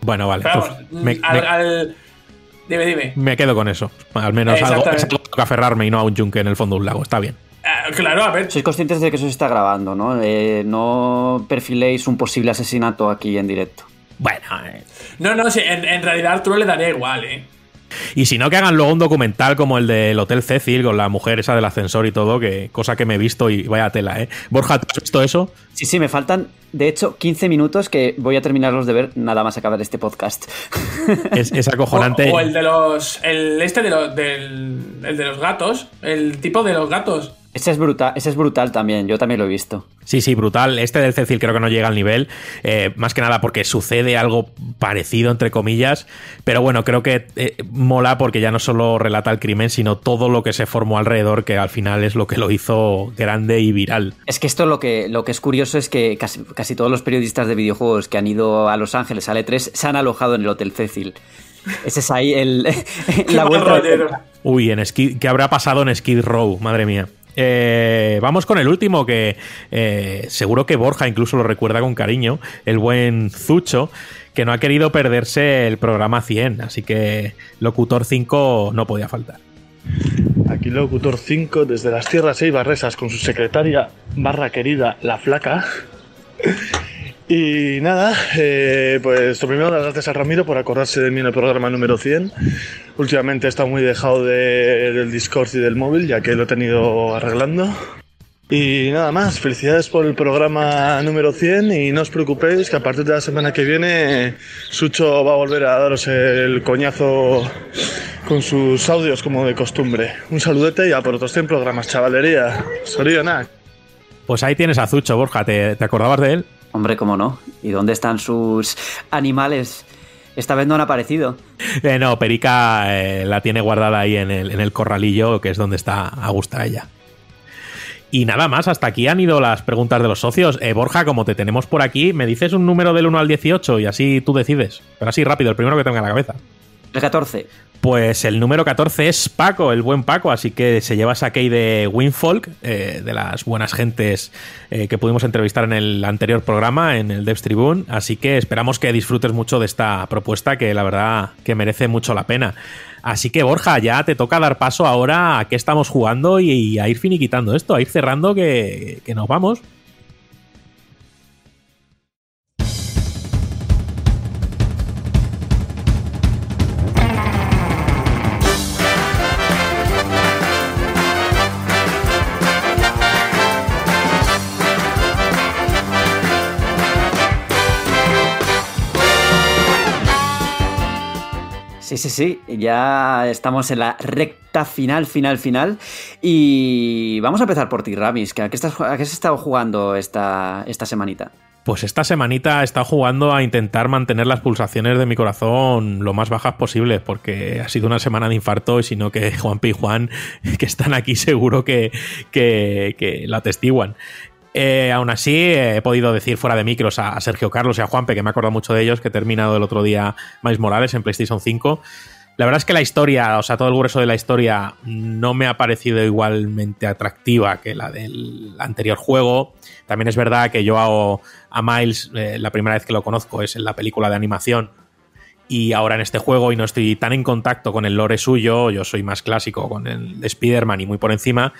Speaker 3: Bueno, vale.
Speaker 4: Pero
Speaker 3: Uf,
Speaker 4: vamos,
Speaker 3: me-
Speaker 4: al,
Speaker 3: me-
Speaker 4: al- Dime, dime.
Speaker 3: Me quedo con eso. Al menos algo,
Speaker 4: Exactamente.
Speaker 3: es algo que aferrarme y no a un yunque en el fondo de un lago. Está bien.
Speaker 4: Eh, claro, a ver.
Speaker 1: Sois conscientes de que eso se está grabando, ¿no? Eh, no perfiléis un posible asesinato aquí en directo.
Speaker 3: Bueno, eh,
Speaker 4: No, no, sí, en, en realidad Arturo le daría igual, ¿eh?
Speaker 3: Y si no, que hagan luego un documental como el del Hotel Cecil con la mujer esa del ascensor y todo, que cosa que me he visto y vaya tela, ¿eh? Borja, ¿tú has visto eso?
Speaker 1: Sí, sí, me faltan, de hecho, 15 minutos que voy a terminarlos de ver nada más acabar este podcast.
Speaker 3: Es, es acojonante.
Speaker 4: O, o el de los. El este de los. Del, el de los gatos. El tipo de los gatos.
Speaker 1: Ese es brutal, ese es brutal también, yo también lo he visto.
Speaker 3: Sí, sí, brutal. Este del Cecil creo que no llega al nivel, eh, más que nada porque sucede algo parecido, entre comillas, pero bueno, creo que eh, mola porque ya no solo relata el crimen, sino todo lo que se formó alrededor, que al final es lo que lo hizo grande y viral.
Speaker 1: Es que esto lo que, lo que es curioso es que casi, casi todos los periodistas de videojuegos que han ido a Los Ángeles al E3 se han alojado en el Hotel Cecil. Ese es ahí el, la vuelta. de-
Speaker 3: Uy, en Skid, ¿qué habrá pasado en Skid Row? Madre mía. Eh, vamos con el último que eh, seguro que Borja incluso lo recuerda con cariño, el buen Zucho, que no ha querido perderse el programa 100, así que Locutor 5 no podía faltar.
Speaker 25: Aquí Locutor 5 desde las tierras eibarresas con su secretaria barra querida La Flaca. Y nada, eh, pues lo primero las gracias a Ramiro por acordarse de mí en el programa número 100. Últimamente he muy dejado de- del Discord y del móvil ya que lo he tenido arreglando. Y nada más, felicidades por el programa número 100 y no os preocupéis que a partir de la semana que viene Sucho va a volver a daros el coñazo con sus audios como de costumbre. Un saludete y a por otros 100 programas, chavalería. Sorionak.
Speaker 3: Pues ahí tienes a Zucho, Borja, ¿te, te acordabas de él?
Speaker 1: Hombre, cómo no. ¿Y dónde están sus animales? Esta vez no han aparecido.
Speaker 3: Eh, no, Perica eh, la tiene guardada ahí en el, corralillo, que es donde está a gusto ella. Y nada más, hasta aquí han ido las preguntas de los socios. Eh, Borja, como te tenemos por aquí, me dices un número del 1 al 18 y así tú decides. Pero así rápido, el primero que tenga en la cabeza.
Speaker 1: El 14.
Speaker 3: Pues el número 14 es Paco, el buen Paco, así que se lleva esa key de Winfolk, eh, de las buenas gentes eh, que pudimos entrevistar en el anterior programa, en el Devs Tribune, así que esperamos que disfrutes mucho de esta propuesta que la verdad que merece mucho la pena. Así que Borja, ya te toca dar paso ahora a qué estamos jugando y, y a ir finiquitando esto, a ir cerrando que, que nos vamos.
Speaker 1: Sí, sí, sí. Ya estamos en la recta final, final, final. Y vamos a empezar por ti, Ramis. ¿A qué, estás, qué has estado jugando esta, esta semanita?
Speaker 3: Pues esta semanita he estado jugando a intentar mantener las pulsaciones de mi corazón lo más bajas posibles, porque ha sido una semana de infarto y sino que Juanpi y Juan, que están aquí, seguro que, que, que lo atestiguan. Eh, aún así, he podido decir fuera de micros a, a Sergio Carlos y a Juanpe, que me acordado mucho de ellos, que he terminado el otro día Miles Morales en PlayStation 5. La verdad es que la historia, o sea, todo el grueso de la historia no me ha parecido igualmente atractiva que la del anterior juego. También es verdad que yo hago a Miles, eh, la primera vez que lo conozco es en la película de animación y ahora en este juego y no estoy tan en contacto con el lore suyo, yo soy más clásico con el de Spider-Man y muy por encima,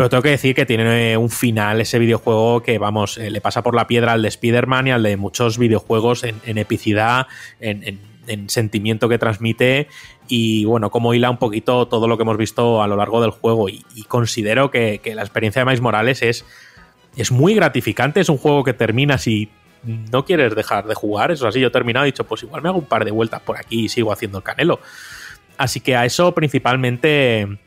Speaker 3: pero tengo que decir que tiene un final ese videojuego que, vamos, eh, le pasa por la piedra al de Spider-Man y al de muchos videojuegos en, epicidad, en, en, en, sentimiento que transmite y, bueno, como hila un poquito todo lo que hemos visto a lo largo del juego. Y, considero que, que, la experiencia de Miles Morales es, es muy gratificante, es un juego que terminas y no quieres dejar de jugar, eso así, yo he terminado y he dicho, pues igual me hago un par de vueltas por aquí y sigo haciendo el canelo. Así que a eso principalmente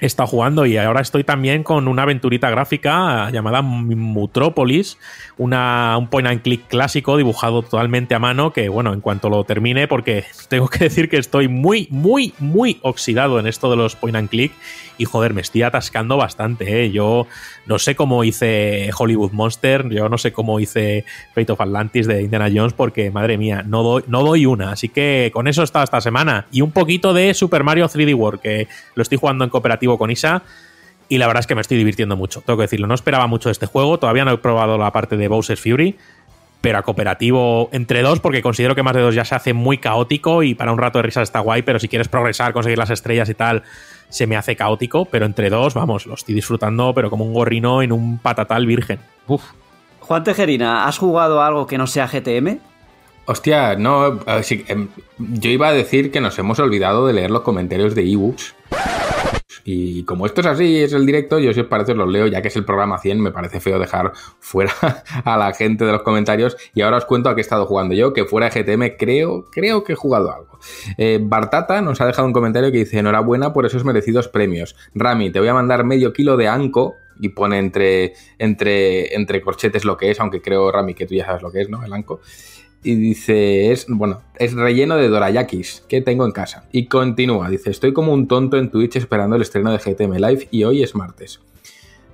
Speaker 3: he estado jugando y ahora estoy también con una aventurita gráfica llamada Mutropolis, una, un point and click clásico dibujado totalmente a mano que, bueno, en cuanto lo termine, porque tengo que decir que estoy muy, muy, muy oxidado en esto de los point and click y, joder, me estoy atascando bastante, ¿eh? Yo no sé cómo hice Hollywood Monster, yo no sé cómo hice Fate of Atlantis de Indiana Jones, porque, madre mía, no doy, no doy una. Así que con eso estado esta semana. Y un poquito de Super Mario 3D World, que lo estoy jugando en cooperativo con Isa. Y la verdad es que me estoy divirtiendo mucho. Tengo que decirlo, no esperaba mucho de este juego. Todavía no he probado la parte de Bowser's Fury. pero a cooperativo entre dos, porque considero que más de dos ya se hace muy caótico y para un rato de risas está guay, pero si quieres progresar, conseguir las estrellas y tal, se me hace caótico, pero entre dos, vamos, lo estoy disfrutando, pero como un gorrino en un patatal virgen. Uf.
Speaker 1: Juan Tejerina, ¿has jugado algo que no sea GTM?
Speaker 2: Hostia, no, em, yo iba a decir que nos hemos olvidado de leer los comentarios de ebooks. Y como esto es así, es el directo, yo si os parece los leo, ya que es el programa 100, me parece feo dejar fuera a la gente de los comentarios. Y ahora os cuento a qué he estado jugando yo, que fuera de GTM creo, creo que he jugado algo. Eh, Bartata nos ha dejado un comentario que dice, enhorabuena por esos merecidos premios. Rami, te voy a mandar medio kilo de anco y pone entre, entre, entre corchetes lo que es, aunque creo, Rami, que tú ya sabes lo que es, ¿no? El anco y dice, es, bueno, es relleno de dorayakis que tengo en casa. Y continúa, dice, estoy como un tonto en Twitch esperando el estreno de GTM Live y hoy es martes.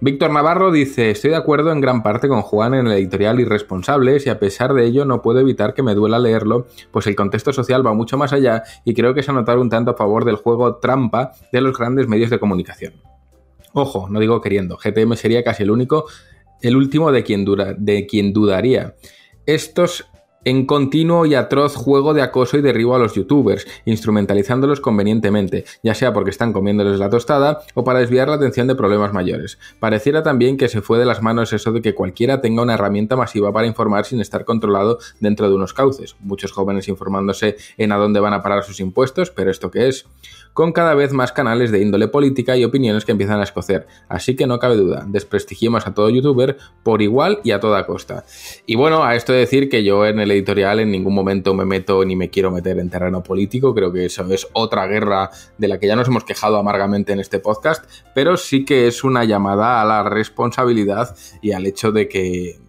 Speaker 2: Víctor Navarro dice, estoy de acuerdo en gran parte con Juan en el editorial Irresponsables y a pesar de ello no puedo evitar que me duela leerlo, pues el contexto social va mucho más allá y creo que es anotar un tanto a favor del juego trampa de los grandes medios de comunicación. Ojo, no digo queriendo, GTM sería casi el único, el último de quien, de quien dudaría. Estos en continuo y atroz juego de acoso y derribo a los youtubers, instrumentalizándolos convenientemente, ya sea porque están comiéndoles la tostada o para desviar la atención de problemas mayores. Pareciera también que se fue de las manos eso de que cualquiera tenga una herramienta masiva para informar sin estar controlado dentro de unos cauces. Muchos jóvenes informándose en a dónde van a parar sus impuestos, pero ¿esto qué es? Con cada vez más canales de índole política y opiniones que empiezan a escocer. Así que no cabe duda, desprestigiemos a todo youtuber por igual y a toda costa. Y bueno, a esto de decir que yo en el editorial en ningún momento me meto ni me quiero meter en terreno político, creo que eso es otra guerra de la que ya nos hemos quejado amargamente en este podcast, pero sí que es una llamada a la responsabilidad y al hecho de que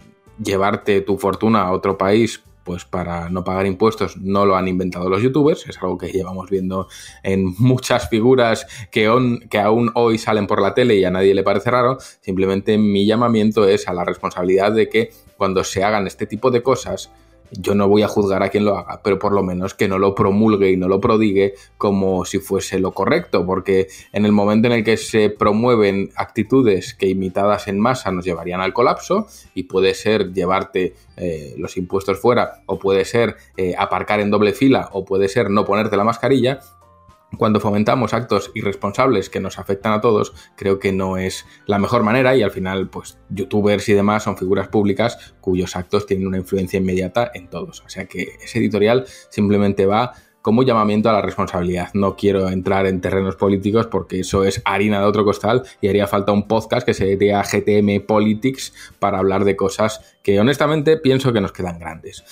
Speaker 2: llevarte tu fortuna a otro país pues para no pagar impuestos no lo han inventado los youtubers, es algo que llevamos viendo en muchas figuras que, que aún hoy salen por la tele y a nadie le parece raro, simplemente mi llamamiento es a la responsabilidad de que cuando se hagan este tipo de cosas, yo no voy a juzgar a quien lo haga, pero por lo menos que no lo promulgue y no lo prodigue como si fuese lo correcto, porque en el momento en el que se promueven actitudes que imitadas en masa nos llevarían al colapso, y puede ser llevarte eh, los impuestos fuera, o puede ser eh, aparcar en doble fila, o puede ser no ponerte la mascarilla, cuando fomentamos actos irresponsables que nos afectan a todos, creo que no es la mejor manera y al final, pues, youtubers y demás son figuras públicas cuyos actos tienen una influencia inmediata en todos. O sea que ese editorial simplemente va como llamamiento a la responsabilidad. No quiero entrar en terrenos políticos porque eso es harina de otro costal y haría falta un podcast que sería GTM Politics para hablar de cosas que honestamente pienso que nos quedan grandes.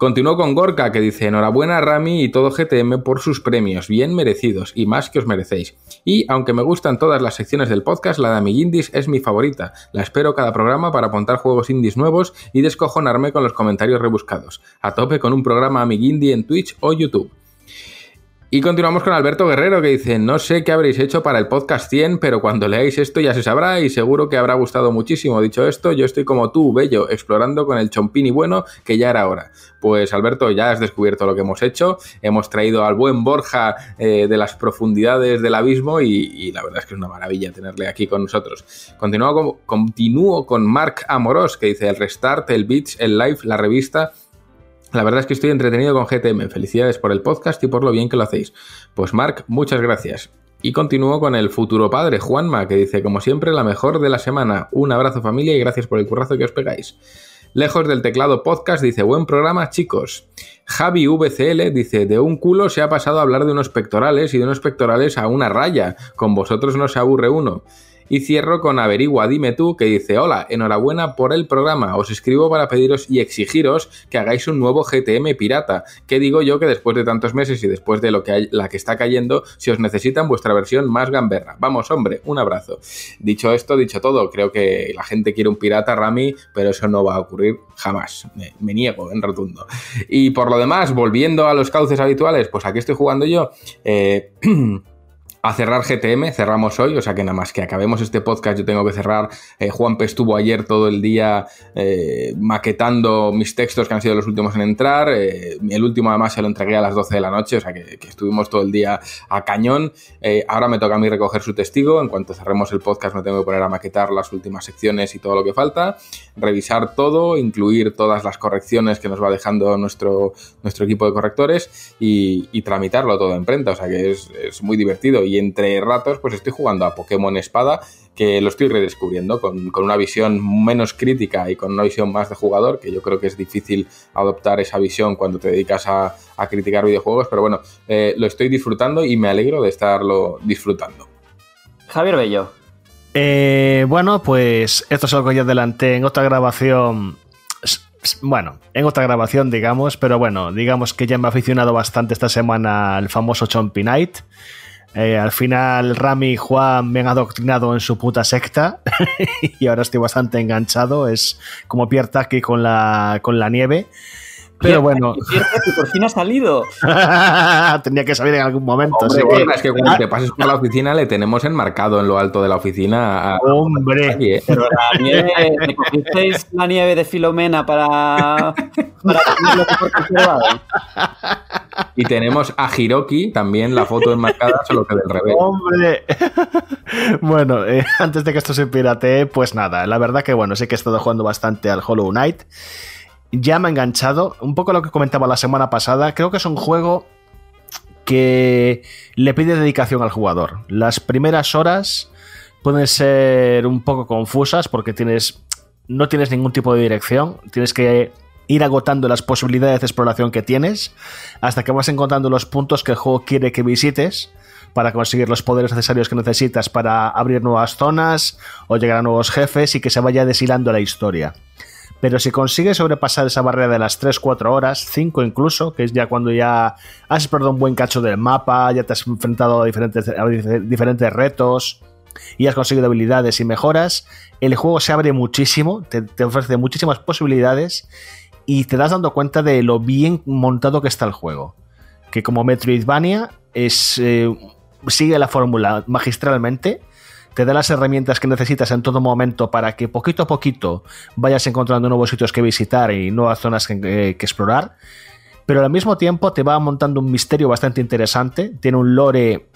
Speaker 2: Continuó con Gorka, que dice: Enhorabuena, Rami y todo GTM por sus premios, bien merecidos y más que os merecéis. Y aunque me gustan todas las secciones del podcast, la de Amiguindis es mi favorita. La espero cada programa para apuntar juegos indies nuevos y descojonarme con los comentarios rebuscados. A tope con un programa Amiguindi en Twitch o YouTube. Y continuamos con Alberto Guerrero que dice, no sé qué habréis hecho para el podcast 100, pero cuando leáis esto ya se sabrá y seguro que habrá gustado muchísimo. Dicho esto, yo estoy como tú, bello, explorando con el chompini bueno que ya era hora. Pues Alberto, ya has descubierto lo que hemos hecho, hemos traído al buen Borja eh, de las profundidades del abismo y, la verdad es que es una maravilla tenerle aquí con nosotros. Continúo con, continúo con Mark Amoros que dice el restart, el beach, el live, la revista la verdad es que estoy entretenido con GTM. Felicidades por el podcast y por lo bien que lo hacéis. Pues Mark, muchas gracias. Y continúo con el futuro padre, Juanma, que dice, como siempre, la mejor de la semana. Un abrazo familia y gracias por el currazo que os pegáis. Lejos del teclado podcast dice, buen programa chicos. Javi VCL dice, de un culo se ha pasado a hablar de unos pectorales y de unos pectorales a una raya. Con vosotros no se aburre uno. Y cierro con Averigua Dime tú, que dice, hola, enhorabuena por el programa, os escribo para pediros y exigiros que hagáis un nuevo GTM pirata. ¿Qué digo yo que después de tantos meses y después de lo que hay, la que está cayendo, si os necesitan vuestra versión más gamberra? Vamos, hombre, un abrazo. Dicho esto, dicho todo, creo que la gente quiere un pirata, Rami, pero eso no va a ocurrir jamás. Me, me niego en rotundo. Y por lo demás, volviendo a los cauces habituales, pues aquí estoy jugando yo. Eh, a cerrar GTM, cerramos hoy, o sea que nada más que acabemos este podcast yo tengo que cerrar. Eh, Juanpe estuvo ayer todo el día eh, maquetando mis textos que han sido los últimos en entrar, eh, el último además se lo entregué a las 12 de la noche, o sea que, estuvimos todo el día a cañón. Eh, ahora me toca a mí recoger su testigo, en cuanto cerremos el podcast me tengo que poner a maquetar las últimas secciones y todo lo que falta, revisar todo, incluir todas las correcciones que nos va dejando nuestro, nuestro equipo de correctores y, y tramitarlo todo en prenta, o sea que es, es muy divertido y entre ratos pues estoy jugando a Pokémon Espada que lo estoy redescubriendo con, con, una visión menos crítica y con una visión más de jugador, que yo creo que es difícil adoptar esa visión cuando te dedicas a, a criticar videojuegos, pero bueno, eh, lo estoy disfrutando y me alegro de estarlo disfrutando.
Speaker 1: Javier Bello.
Speaker 5: Eh, bueno, pues esto es algo que ya adelanté en otra grabación bueno, en otra grabación, digamos, pero bueno, digamos que ya me ha aficionado bastante esta semana al famoso Chompy Night. Eh, al final, Rami y Juan me han adoctrinado en su puta secta y ahora estoy bastante enganchado. Es como Pierre Taki con la, con la nieve. Pero bueno.
Speaker 1: Que por fin ha salido.
Speaker 5: Tenía que salir en algún momento.
Speaker 2: Hombre, que... es que cuando te pases por la oficina le tenemos enmarcado en lo alto de la oficina. A...
Speaker 5: Hombre.
Speaker 1: ¿eh? Pero la nieve, ¿me cogisteis la nieve de Filomena para. para
Speaker 2: y tenemos a Hiroki también la foto enmarcada, solo que del revés.
Speaker 5: Hombre. bueno, eh, antes de que esto se piratee, pues nada, la verdad que bueno, sé que he estado jugando bastante al Hollow Knight ya me ha enganchado. Un poco lo que comentaba la semana pasada. Creo que es un juego que le pide dedicación al jugador. Las primeras horas pueden ser un poco confusas porque tienes no tienes ningún tipo de dirección. Tienes que ir agotando las posibilidades de exploración que tienes hasta que vas encontrando los puntos que el juego quiere que visites para conseguir los poderes necesarios que necesitas para abrir nuevas zonas o llegar a nuevos jefes y que se vaya deshilando la historia. Pero si consigues sobrepasar esa barrera de las 3-4 horas, 5 incluso, que es ya cuando ya has explorado un buen cacho del mapa, ya te has enfrentado a diferentes, diferentes retos y has conseguido habilidades y mejoras, el juego se abre muchísimo, te ofrece muchísimas posibilidades y te das dando cuenta de lo bien montado que está el juego. Que como Metroidvania es, eh, sigue la fórmula magistralmente te da las herramientas que necesitas en todo momento para que poquito a poquito vayas encontrando nuevos sitios que visitar y nuevas zonas que, que explorar. Pero al mismo tiempo te va montando un misterio bastante interesante. Tiene un lore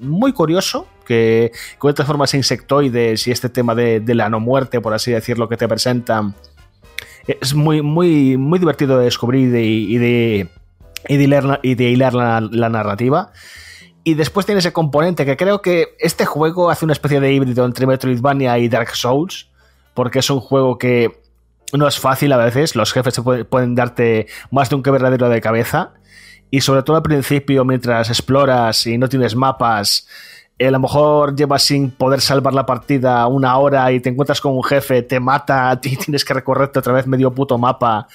Speaker 5: muy curioso que con estas formas insectoides y este tema de, de, la no muerte, por así decirlo, que te presentan, es muy, muy, muy divertido de descubrir y de, y de, hilar, y de hilar la, narrativa. Y después tiene ese componente que creo que este juego hace una especie de híbrido entre Metroidvania y Dark Souls, porque es un juego que no es fácil a veces, los jefes pueden, pueden darte más de un quebradero de cabeza, y sobre todo al principio, mientras exploras y no tienes mapas, a lo mejor llevas sin poder salvar la partida una hora y te encuentras con un jefe, te mata y tienes que recorrerte otra vez medio puto mapa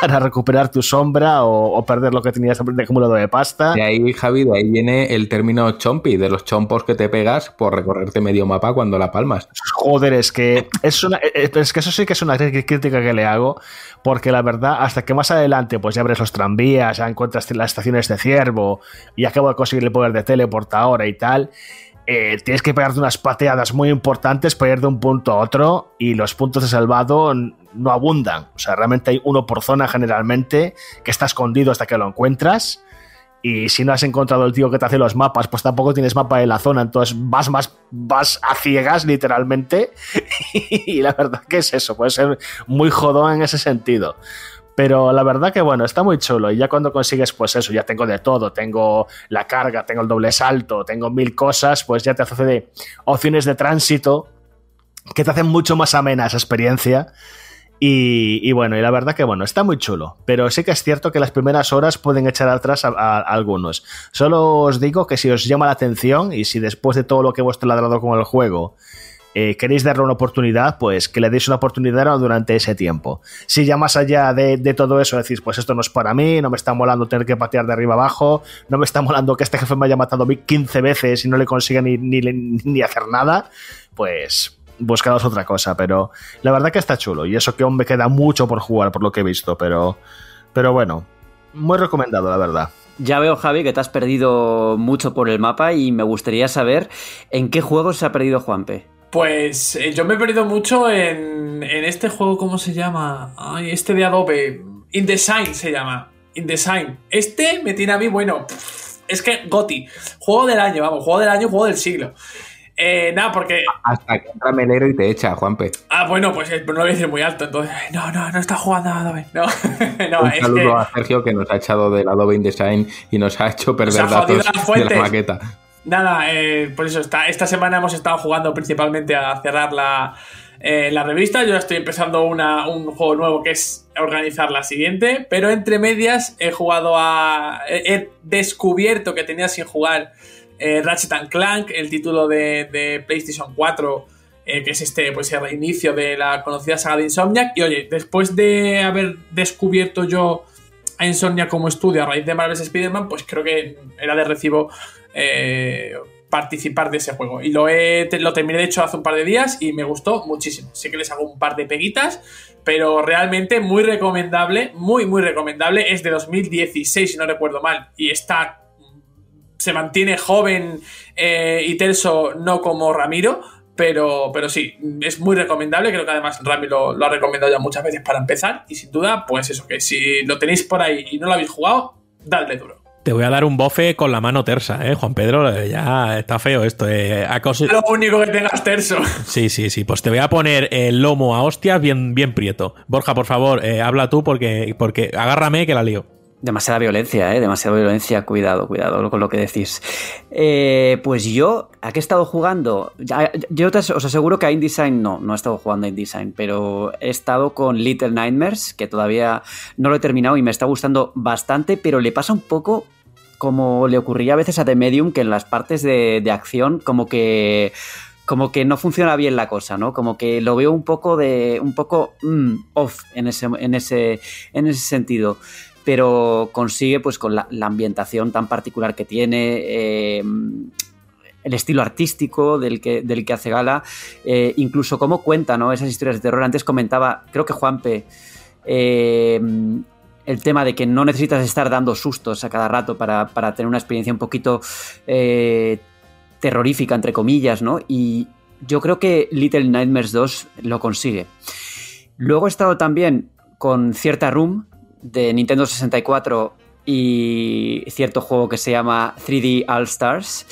Speaker 5: para recuperar tu sombra o, o perder lo que tenías de acumulado de pasta.
Speaker 2: De ahí, Javi, de ahí viene el término chompi, de los chompos que te pegas por recorrerte medio mapa cuando la palmas.
Speaker 5: Joder, es que, es, una, es que eso sí que es una crítica que le hago, porque la verdad, hasta que más adelante pues ya abres los tranvías, ya encuentras las estaciones de ciervo y acabo de conseguir el poder de teleport ahora y tal, eh, tienes que pegarte unas pateadas muy importantes para ir de un punto a otro y los puntos de salvado no abundan. O sea, realmente hay uno por zona generalmente que está escondido hasta que lo encuentras. Y si no has encontrado el tío que te hace los mapas, pues tampoco tienes mapa de la zona. Entonces vas más, vas a ciegas, literalmente. y la verdad que es eso, puede ser muy jodón en ese sentido. Pero la verdad que bueno, está muy chulo. Y ya cuando consigues, pues eso, ya tengo de todo. Tengo la carga, tengo el doble salto, tengo mil cosas, pues ya te hace opciones de tránsito que te hacen mucho más amena esa experiencia. Y, bueno, y la verdad que bueno, está muy chulo. Pero sí que es cierto que las primeras horas pueden echar atrás a, a, a algunos. Solo os digo que si os llama la atención y si después de todo lo que hemos ladrado con el juego eh, queréis darle una oportunidad, pues que le deis una oportunidad durante ese tiempo. Si ya más allá de, todo eso decís, pues esto no es para mí, no me está molando tener que patear de arriba abajo, no me está molando que este jefe me haya matado 15 veces y no le consiga ni, hacer nada, pues buscaros otra cosa. Pero la verdad que está chulo y eso que aún me queda mucho por jugar por lo que he visto, pero, pero bueno, muy recomendado, la verdad.
Speaker 1: Ya veo, Javi, que te has perdido mucho por el mapa y me gustaría saber en qué juegos se ha perdido Juanpe.
Speaker 4: Pues eh, yo me he perdido mucho en, en este juego, ¿cómo se llama? Ay, este de Adobe. InDesign se llama. InDesign. Este me tiene a mí, bueno, es que Goti. Juego del año, vamos, juego del año, juego del siglo. Eh, nada, porque.
Speaker 2: Hasta que entra Melero y te echa, Juanpe.
Speaker 4: Ah, bueno, pues eh, no lo voy a decir muy alto, entonces. No, no, no está jugando Adobe. No, no
Speaker 2: Un
Speaker 4: es
Speaker 2: saludo
Speaker 4: que.
Speaker 2: a Sergio que nos ha echado del Adobe InDesign y nos ha hecho perder
Speaker 4: Nos ha
Speaker 2: datos
Speaker 4: las
Speaker 2: de la maqueta.
Speaker 4: Nada, eh, por eso está, esta semana hemos estado jugando principalmente a cerrar la, eh, la revista. Yo estoy empezando una- un juego nuevo que es organizar la siguiente, pero entre medias he jugado a. He, he descubierto que tenía sin jugar eh, Ratchet and Clank, el título de, de PlayStation 4. eh, que es este, pues el reinicio de la conocida saga de Insomniac. Y oye, después de haber descubierto yo a Insomnia como estudio a raíz de Marvel's Spider-Man, pues creo que era de recibo eh, participar de ese juego. Y lo, he, lo terminé de hecho hace un par de días y me gustó muchísimo. Sé que les hago un par de peguitas, pero realmente muy recomendable, muy, muy recomendable. Es de 2016, si no recuerdo mal, y está. Se mantiene joven eh, y terso, no como Ramiro, pero, pero sí, es muy recomendable. Creo que además Rami lo, lo ha recomendado ya muchas veces para empezar. Y sin duda, pues eso, que si lo tenéis por ahí y no lo habéis jugado, dadle duro.
Speaker 3: Te voy a dar un bofe con la mano tersa, ¿eh? Juan Pedro, eh, ya está feo esto. Eh.
Speaker 4: Lo único que tengas terso.
Speaker 3: Sí, sí, sí. Pues te voy a poner el lomo a hostias bien, bien prieto. Borja, por favor, eh, habla tú porque, porque agárrame que la lío.
Speaker 1: Demasiada violencia, ¿eh? Demasiada violencia. Cuidado, cuidado con lo que decís. Eh, pues yo, ¿a qué he estado jugando? Yo os aseguro que a InDesign no, no he estado jugando a InDesign, pero he estado con Little Nightmares, que todavía no lo he terminado y me está gustando bastante, pero le pasa un poco como le ocurría a veces a The Medium, que en las partes de, de acción como que como que no funciona bien la cosa, ¿no? Como que lo veo un poco de un poco mm, off en ese en ese en ese sentido, pero consigue pues con la, ambientación tan particular que tiene. eh, el estilo artístico del que, del que hace gala, eh, incluso cómo cuenta ¿no? esas historias de terror. Antes comentaba, creo que Juanpe, eh, el tema de que no necesitas estar dando sustos a cada rato para, para tener una experiencia un poquito eh, terrorífica, entre comillas, ¿no? Y yo creo que Little Nightmares 2 lo consigue. Luego he estado también con cierta Room de Nintendo 64 y cierto juego que se llama 3D All Stars.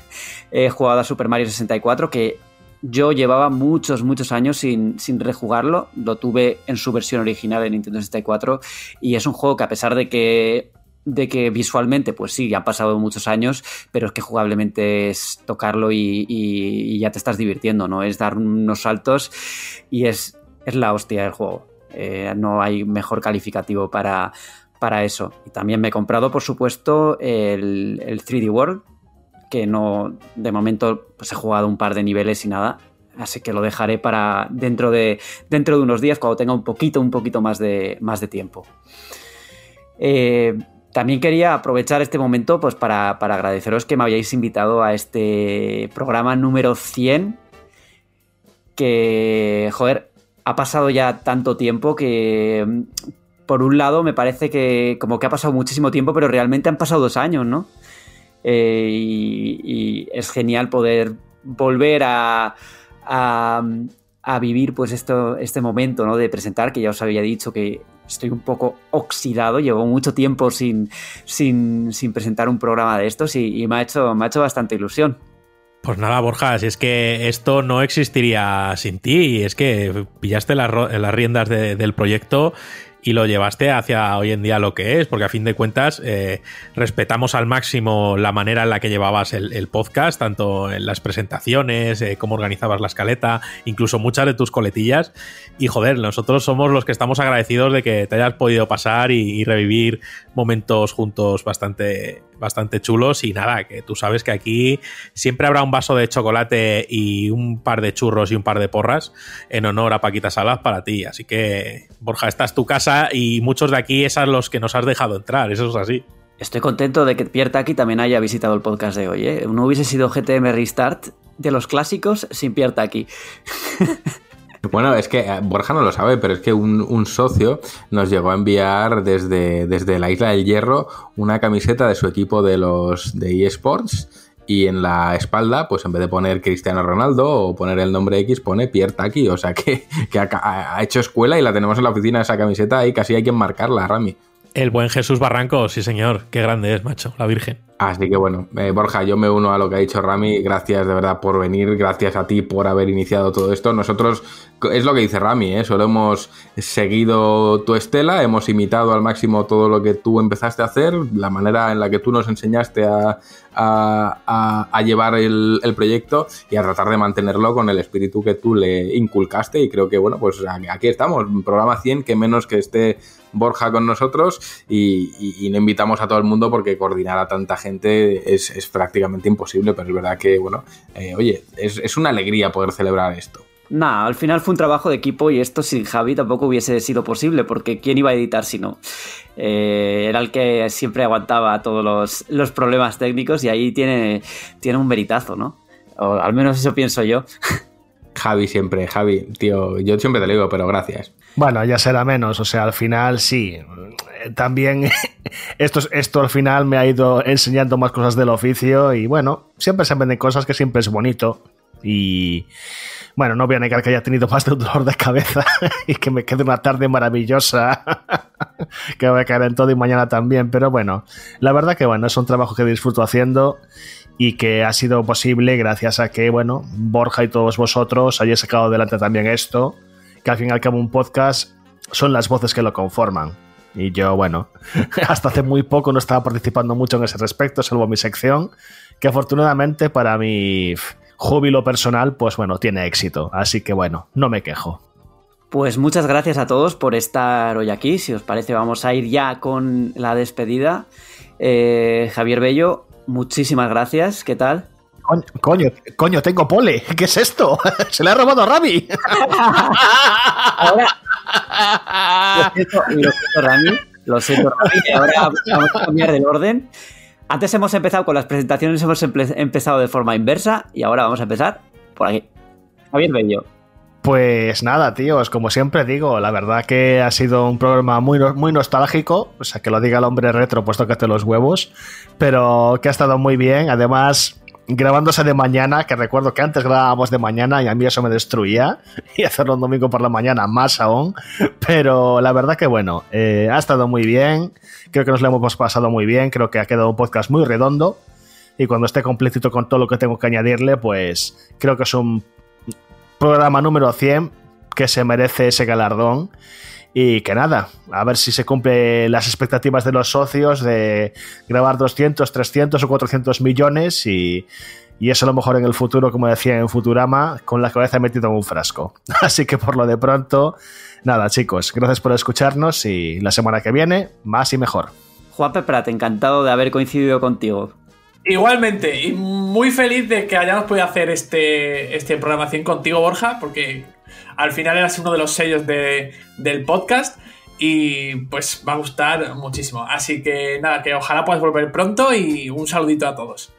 Speaker 1: Jugado a Super Mario 64 que yo llevaba muchos, muchos años sin, sin rejugarlo. Lo tuve en su versión original de Nintendo 64 y es un juego que a pesar de que de que visualmente, pues sí, ya han pasado muchos años, pero es que jugablemente es tocarlo y, y- y ya te estás divirtiendo, ¿no? Es dar unos saltos y es, es la hostia del juego. Eh, no hay mejor calificativo para, para eso. Y también me he comprado, por supuesto, el, el 3D World, que no, de momento, pues he jugado un par de niveles y nada. Así que lo dejaré para dentro de, dentro de unos días, cuando tenga un poquito, un poquito más de, más de tiempo. Eh, también quería aprovechar este momento pues, para, para agradeceros que me hayáis invitado a este programa número 100. Que, joder, ha pasado ya tanto tiempo que, mm, por un lado, me parece que como que ha pasado muchísimo tiempo, pero realmente han pasado dos años, ¿no? Eh, y, es genial poder volver a, a, a vivir pues esto, este momento ¿no? de presentar, que ya os había dicho que estoy un poco oxidado, llevo mucho tiempo sin, sin, sin presentar un programa de estos y, y me, ha hecho, me ha hecho bastante ilusión.
Speaker 3: Pues nada, Borja, si es que esto no existiría sin ti, es que pillaste las, riendas de- del proyecto y lo llevaste hacia hoy en día lo que es, porque a fin de cuentas eh, respetamos al máximo la manera en la que llevabas el, el podcast, tanto en las presentaciones, eh, cómo organizabas la escaleta, incluso muchas de tus coletillas. Y joder, nosotros somos los que estamos agradecidos de que te hayas podido pasar y, y revivir momentos juntos bastante, bastante chulos. Y nada, que tú sabes que aquí siempre habrá un vaso de chocolate y un par de churros y un par de porras en honor a Paquita Salas para ti. Así que, Borja, esta es tu casa y muchos de aquí es a los que nos has dejado entrar. Eso es así.
Speaker 1: Estoy contento de que Pierre Taki también haya visitado el podcast de hoy. ¿eh? No hubiese sido GTM Restart de los clásicos sin Pierre Taki.
Speaker 2: Bueno, es que eh, Borja no lo sabe, pero es que un, socio nos llegó a enviar desde, desde la Isla del Hierro una camiseta de su equipo de los de eSports y en la espalda, pues en vez de poner Cristiano Ronaldo o poner el nombre X, pone Pierre Taki. O sea que, que ha, ha hecho escuela y la tenemos en la oficina esa camiseta y casi hay que marcarla, Rami.
Speaker 3: El buen Jesús Barranco, sí señor. Qué grande es, macho, la Virgen.
Speaker 2: Así que bueno, eh, Borja, yo me uno a lo que ha dicho Rami. Gracias de verdad por venir, gracias a ti por haber iniciado todo esto. Nosotros, es lo que dice Rami, ¿eh? solo hemos seguido tu estela, hemos imitado al máximo todo lo que tú empezaste a hacer, la manera en la que tú nos enseñaste a, llevar el, el, proyecto y a tratar de mantenerlo con el espíritu que tú le inculcaste. Y creo que bueno, pues aquí estamos, programa 100, que menos que esté Borja con nosotros y, no invitamos a todo el mundo porque coordinar a tanta gente es, prácticamente imposible, pero es verdad que, bueno, eh, oye, es, una alegría poder celebrar esto.
Speaker 1: Nah, al final fue un trabajo de equipo y esto sin Javi tampoco hubiese sido posible, porque ¿quién iba a editar si no? Eh, era el que siempre aguantaba todos los, los, problemas técnicos y ahí tiene, tiene un veritazo, ¿no? O al menos eso pienso yo.
Speaker 2: Javi siempre, Javi, tío, yo siempre te lo digo, pero gracias.
Speaker 5: Bueno, ya será menos, o sea, al final sí. También esto, esto al final me ha ido enseñando más cosas del oficio y bueno, siempre se venden cosas que siempre es bonito y bueno, no voy a negar que haya tenido más de un dolor de cabeza y que me quede una tarde maravillosa que voy a caer en todo y mañana también, pero bueno, la verdad que bueno, es un trabajo que disfruto haciendo y que ha sido posible gracias a que, bueno, Borja y todos vosotros hayáis sacado adelante también esto, que al fin y al cabo un podcast son las voces que lo conforman. Y yo, bueno, hasta hace muy poco no estaba participando mucho en ese respecto, salvo mi sección, que afortunadamente para mi júbilo personal, pues bueno, tiene éxito. Así que bueno, no me quejo.
Speaker 1: Pues muchas gracias a todos por estar hoy aquí. Si os parece, vamos a ir ya con la despedida. Eh, Javier Bello, muchísimas gracias. ¿Qué tal?
Speaker 5: Coño, coño, coño, tengo pole. ¿Qué es esto? Se le ha robado a Rami.
Speaker 1: Ahora. Lo siento, lo siento, Rami. Lo siento, Rami. Ahora vamos a cambiar el orden. Antes hemos empezado con las presentaciones, hemos empe empezado de forma inversa y ahora vamos a empezar por aquí. Javier Bello.
Speaker 5: Pues nada, tíos, como siempre digo, la verdad que ha sido un programa muy, muy nostálgico, o sea, que lo diga el hombre retro, pues tócate los huevos, pero que ha estado muy bien, además grabándose de mañana, que recuerdo que antes grabábamos de mañana y a mí eso me destruía, y hacerlo un domingo por la mañana más aún, pero la verdad que bueno, eh, ha estado muy bien, creo que nos lo hemos pasado muy bien, creo que ha quedado un podcast muy redondo, y cuando esté completito con todo lo que tengo que añadirle, pues creo que es un programa número 100 que se merece ese galardón. Y que nada, a ver si se cumple las expectativas de los socios de grabar 200, 300 o 400 millones y, y eso a lo mejor en el futuro, como decía en Futurama, con la cabeza metida en un frasco. Así que por lo de pronto, nada chicos, gracias por escucharnos y la semana que viene, más y mejor.
Speaker 1: Juan Peprat, encantado de haber coincidido contigo.
Speaker 4: Igualmente, y muy feliz de que hayamos podido hacer este, este programación contigo, Borja, porque al final eras uno de los sellos de, del podcast y pues va a gustar muchísimo. Así que nada, que ojalá puedas volver pronto y un saludito a todos.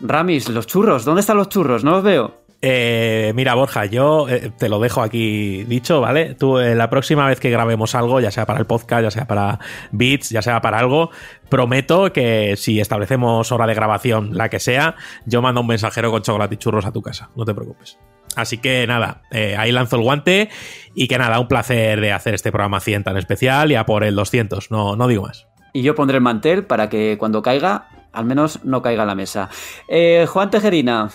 Speaker 1: Ramis, los churros, ¿dónde están los churros? No los veo.
Speaker 3: Eh, mira, Borja, yo eh, te lo dejo aquí dicho, ¿vale? Tú eh, la próxima vez que grabemos algo, ya sea para el podcast, ya sea para Beats, ya sea para algo, prometo que si establecemos hora de grabación, la que sea, yo mando un mensajero con chocolate y churros a tu casa, no te preocupes. Así que nada, eh, ahí lanzo el guante y que nada, un placer de hacer este programa 100 tan especial y a por el 200, no, no digo más.
Speaker 1: Y yo pondré el mantel para que cuando caiga, al menos no caiga la mesa. Juan Tejerina,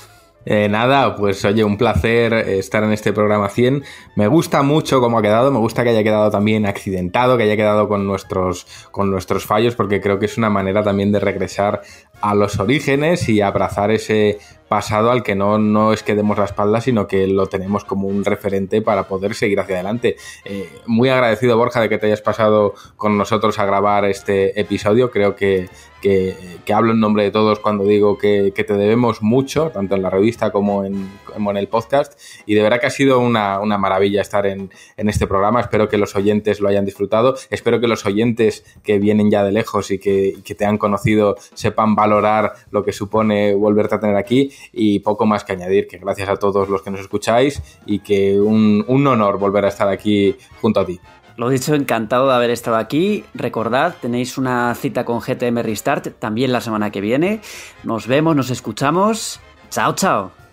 Speaker 2: eh, nada, pues oye, un placer estar en este programa 100. Me gusta mucho cómo ha quedado, me gusta que haya quedado también accidentado, que haya quedado con nuestros, con nuestros fallos, porque creo que es una manera también de regresar a los orígenes y abrazar ese pasado al que no, no es que demos la espalda, sino que lo tenemos como un referente para poder seguir hacia adelante. Eh, muy agradecido, Borja, de que te hayas pasado con nosotros a grabar este episodio. Creo que, que, hablo en nombre de todos cuando digo que, te debemos mucho, tanto en la revista como en, el podcast. Y de verdad que ha sido una, maravilla estar en, este programa. Espero que los oyentes lo hayan disfrutado. Espero que los oyentes que vienen ya de lejos y que, te han conocido sepan valorar lo que supone volverte a tener aquí y poco más que añadir, que gracias a todos los que nos escucháis y que un honor volver a estar aquí junto a ti.
Speaker 1: Lo dicho, encantado de haber estado aquí. Recordad, tenéis una cita con GTM Restart también la semana que viene. Nos vemos, nos escuchamos. Chao, chao.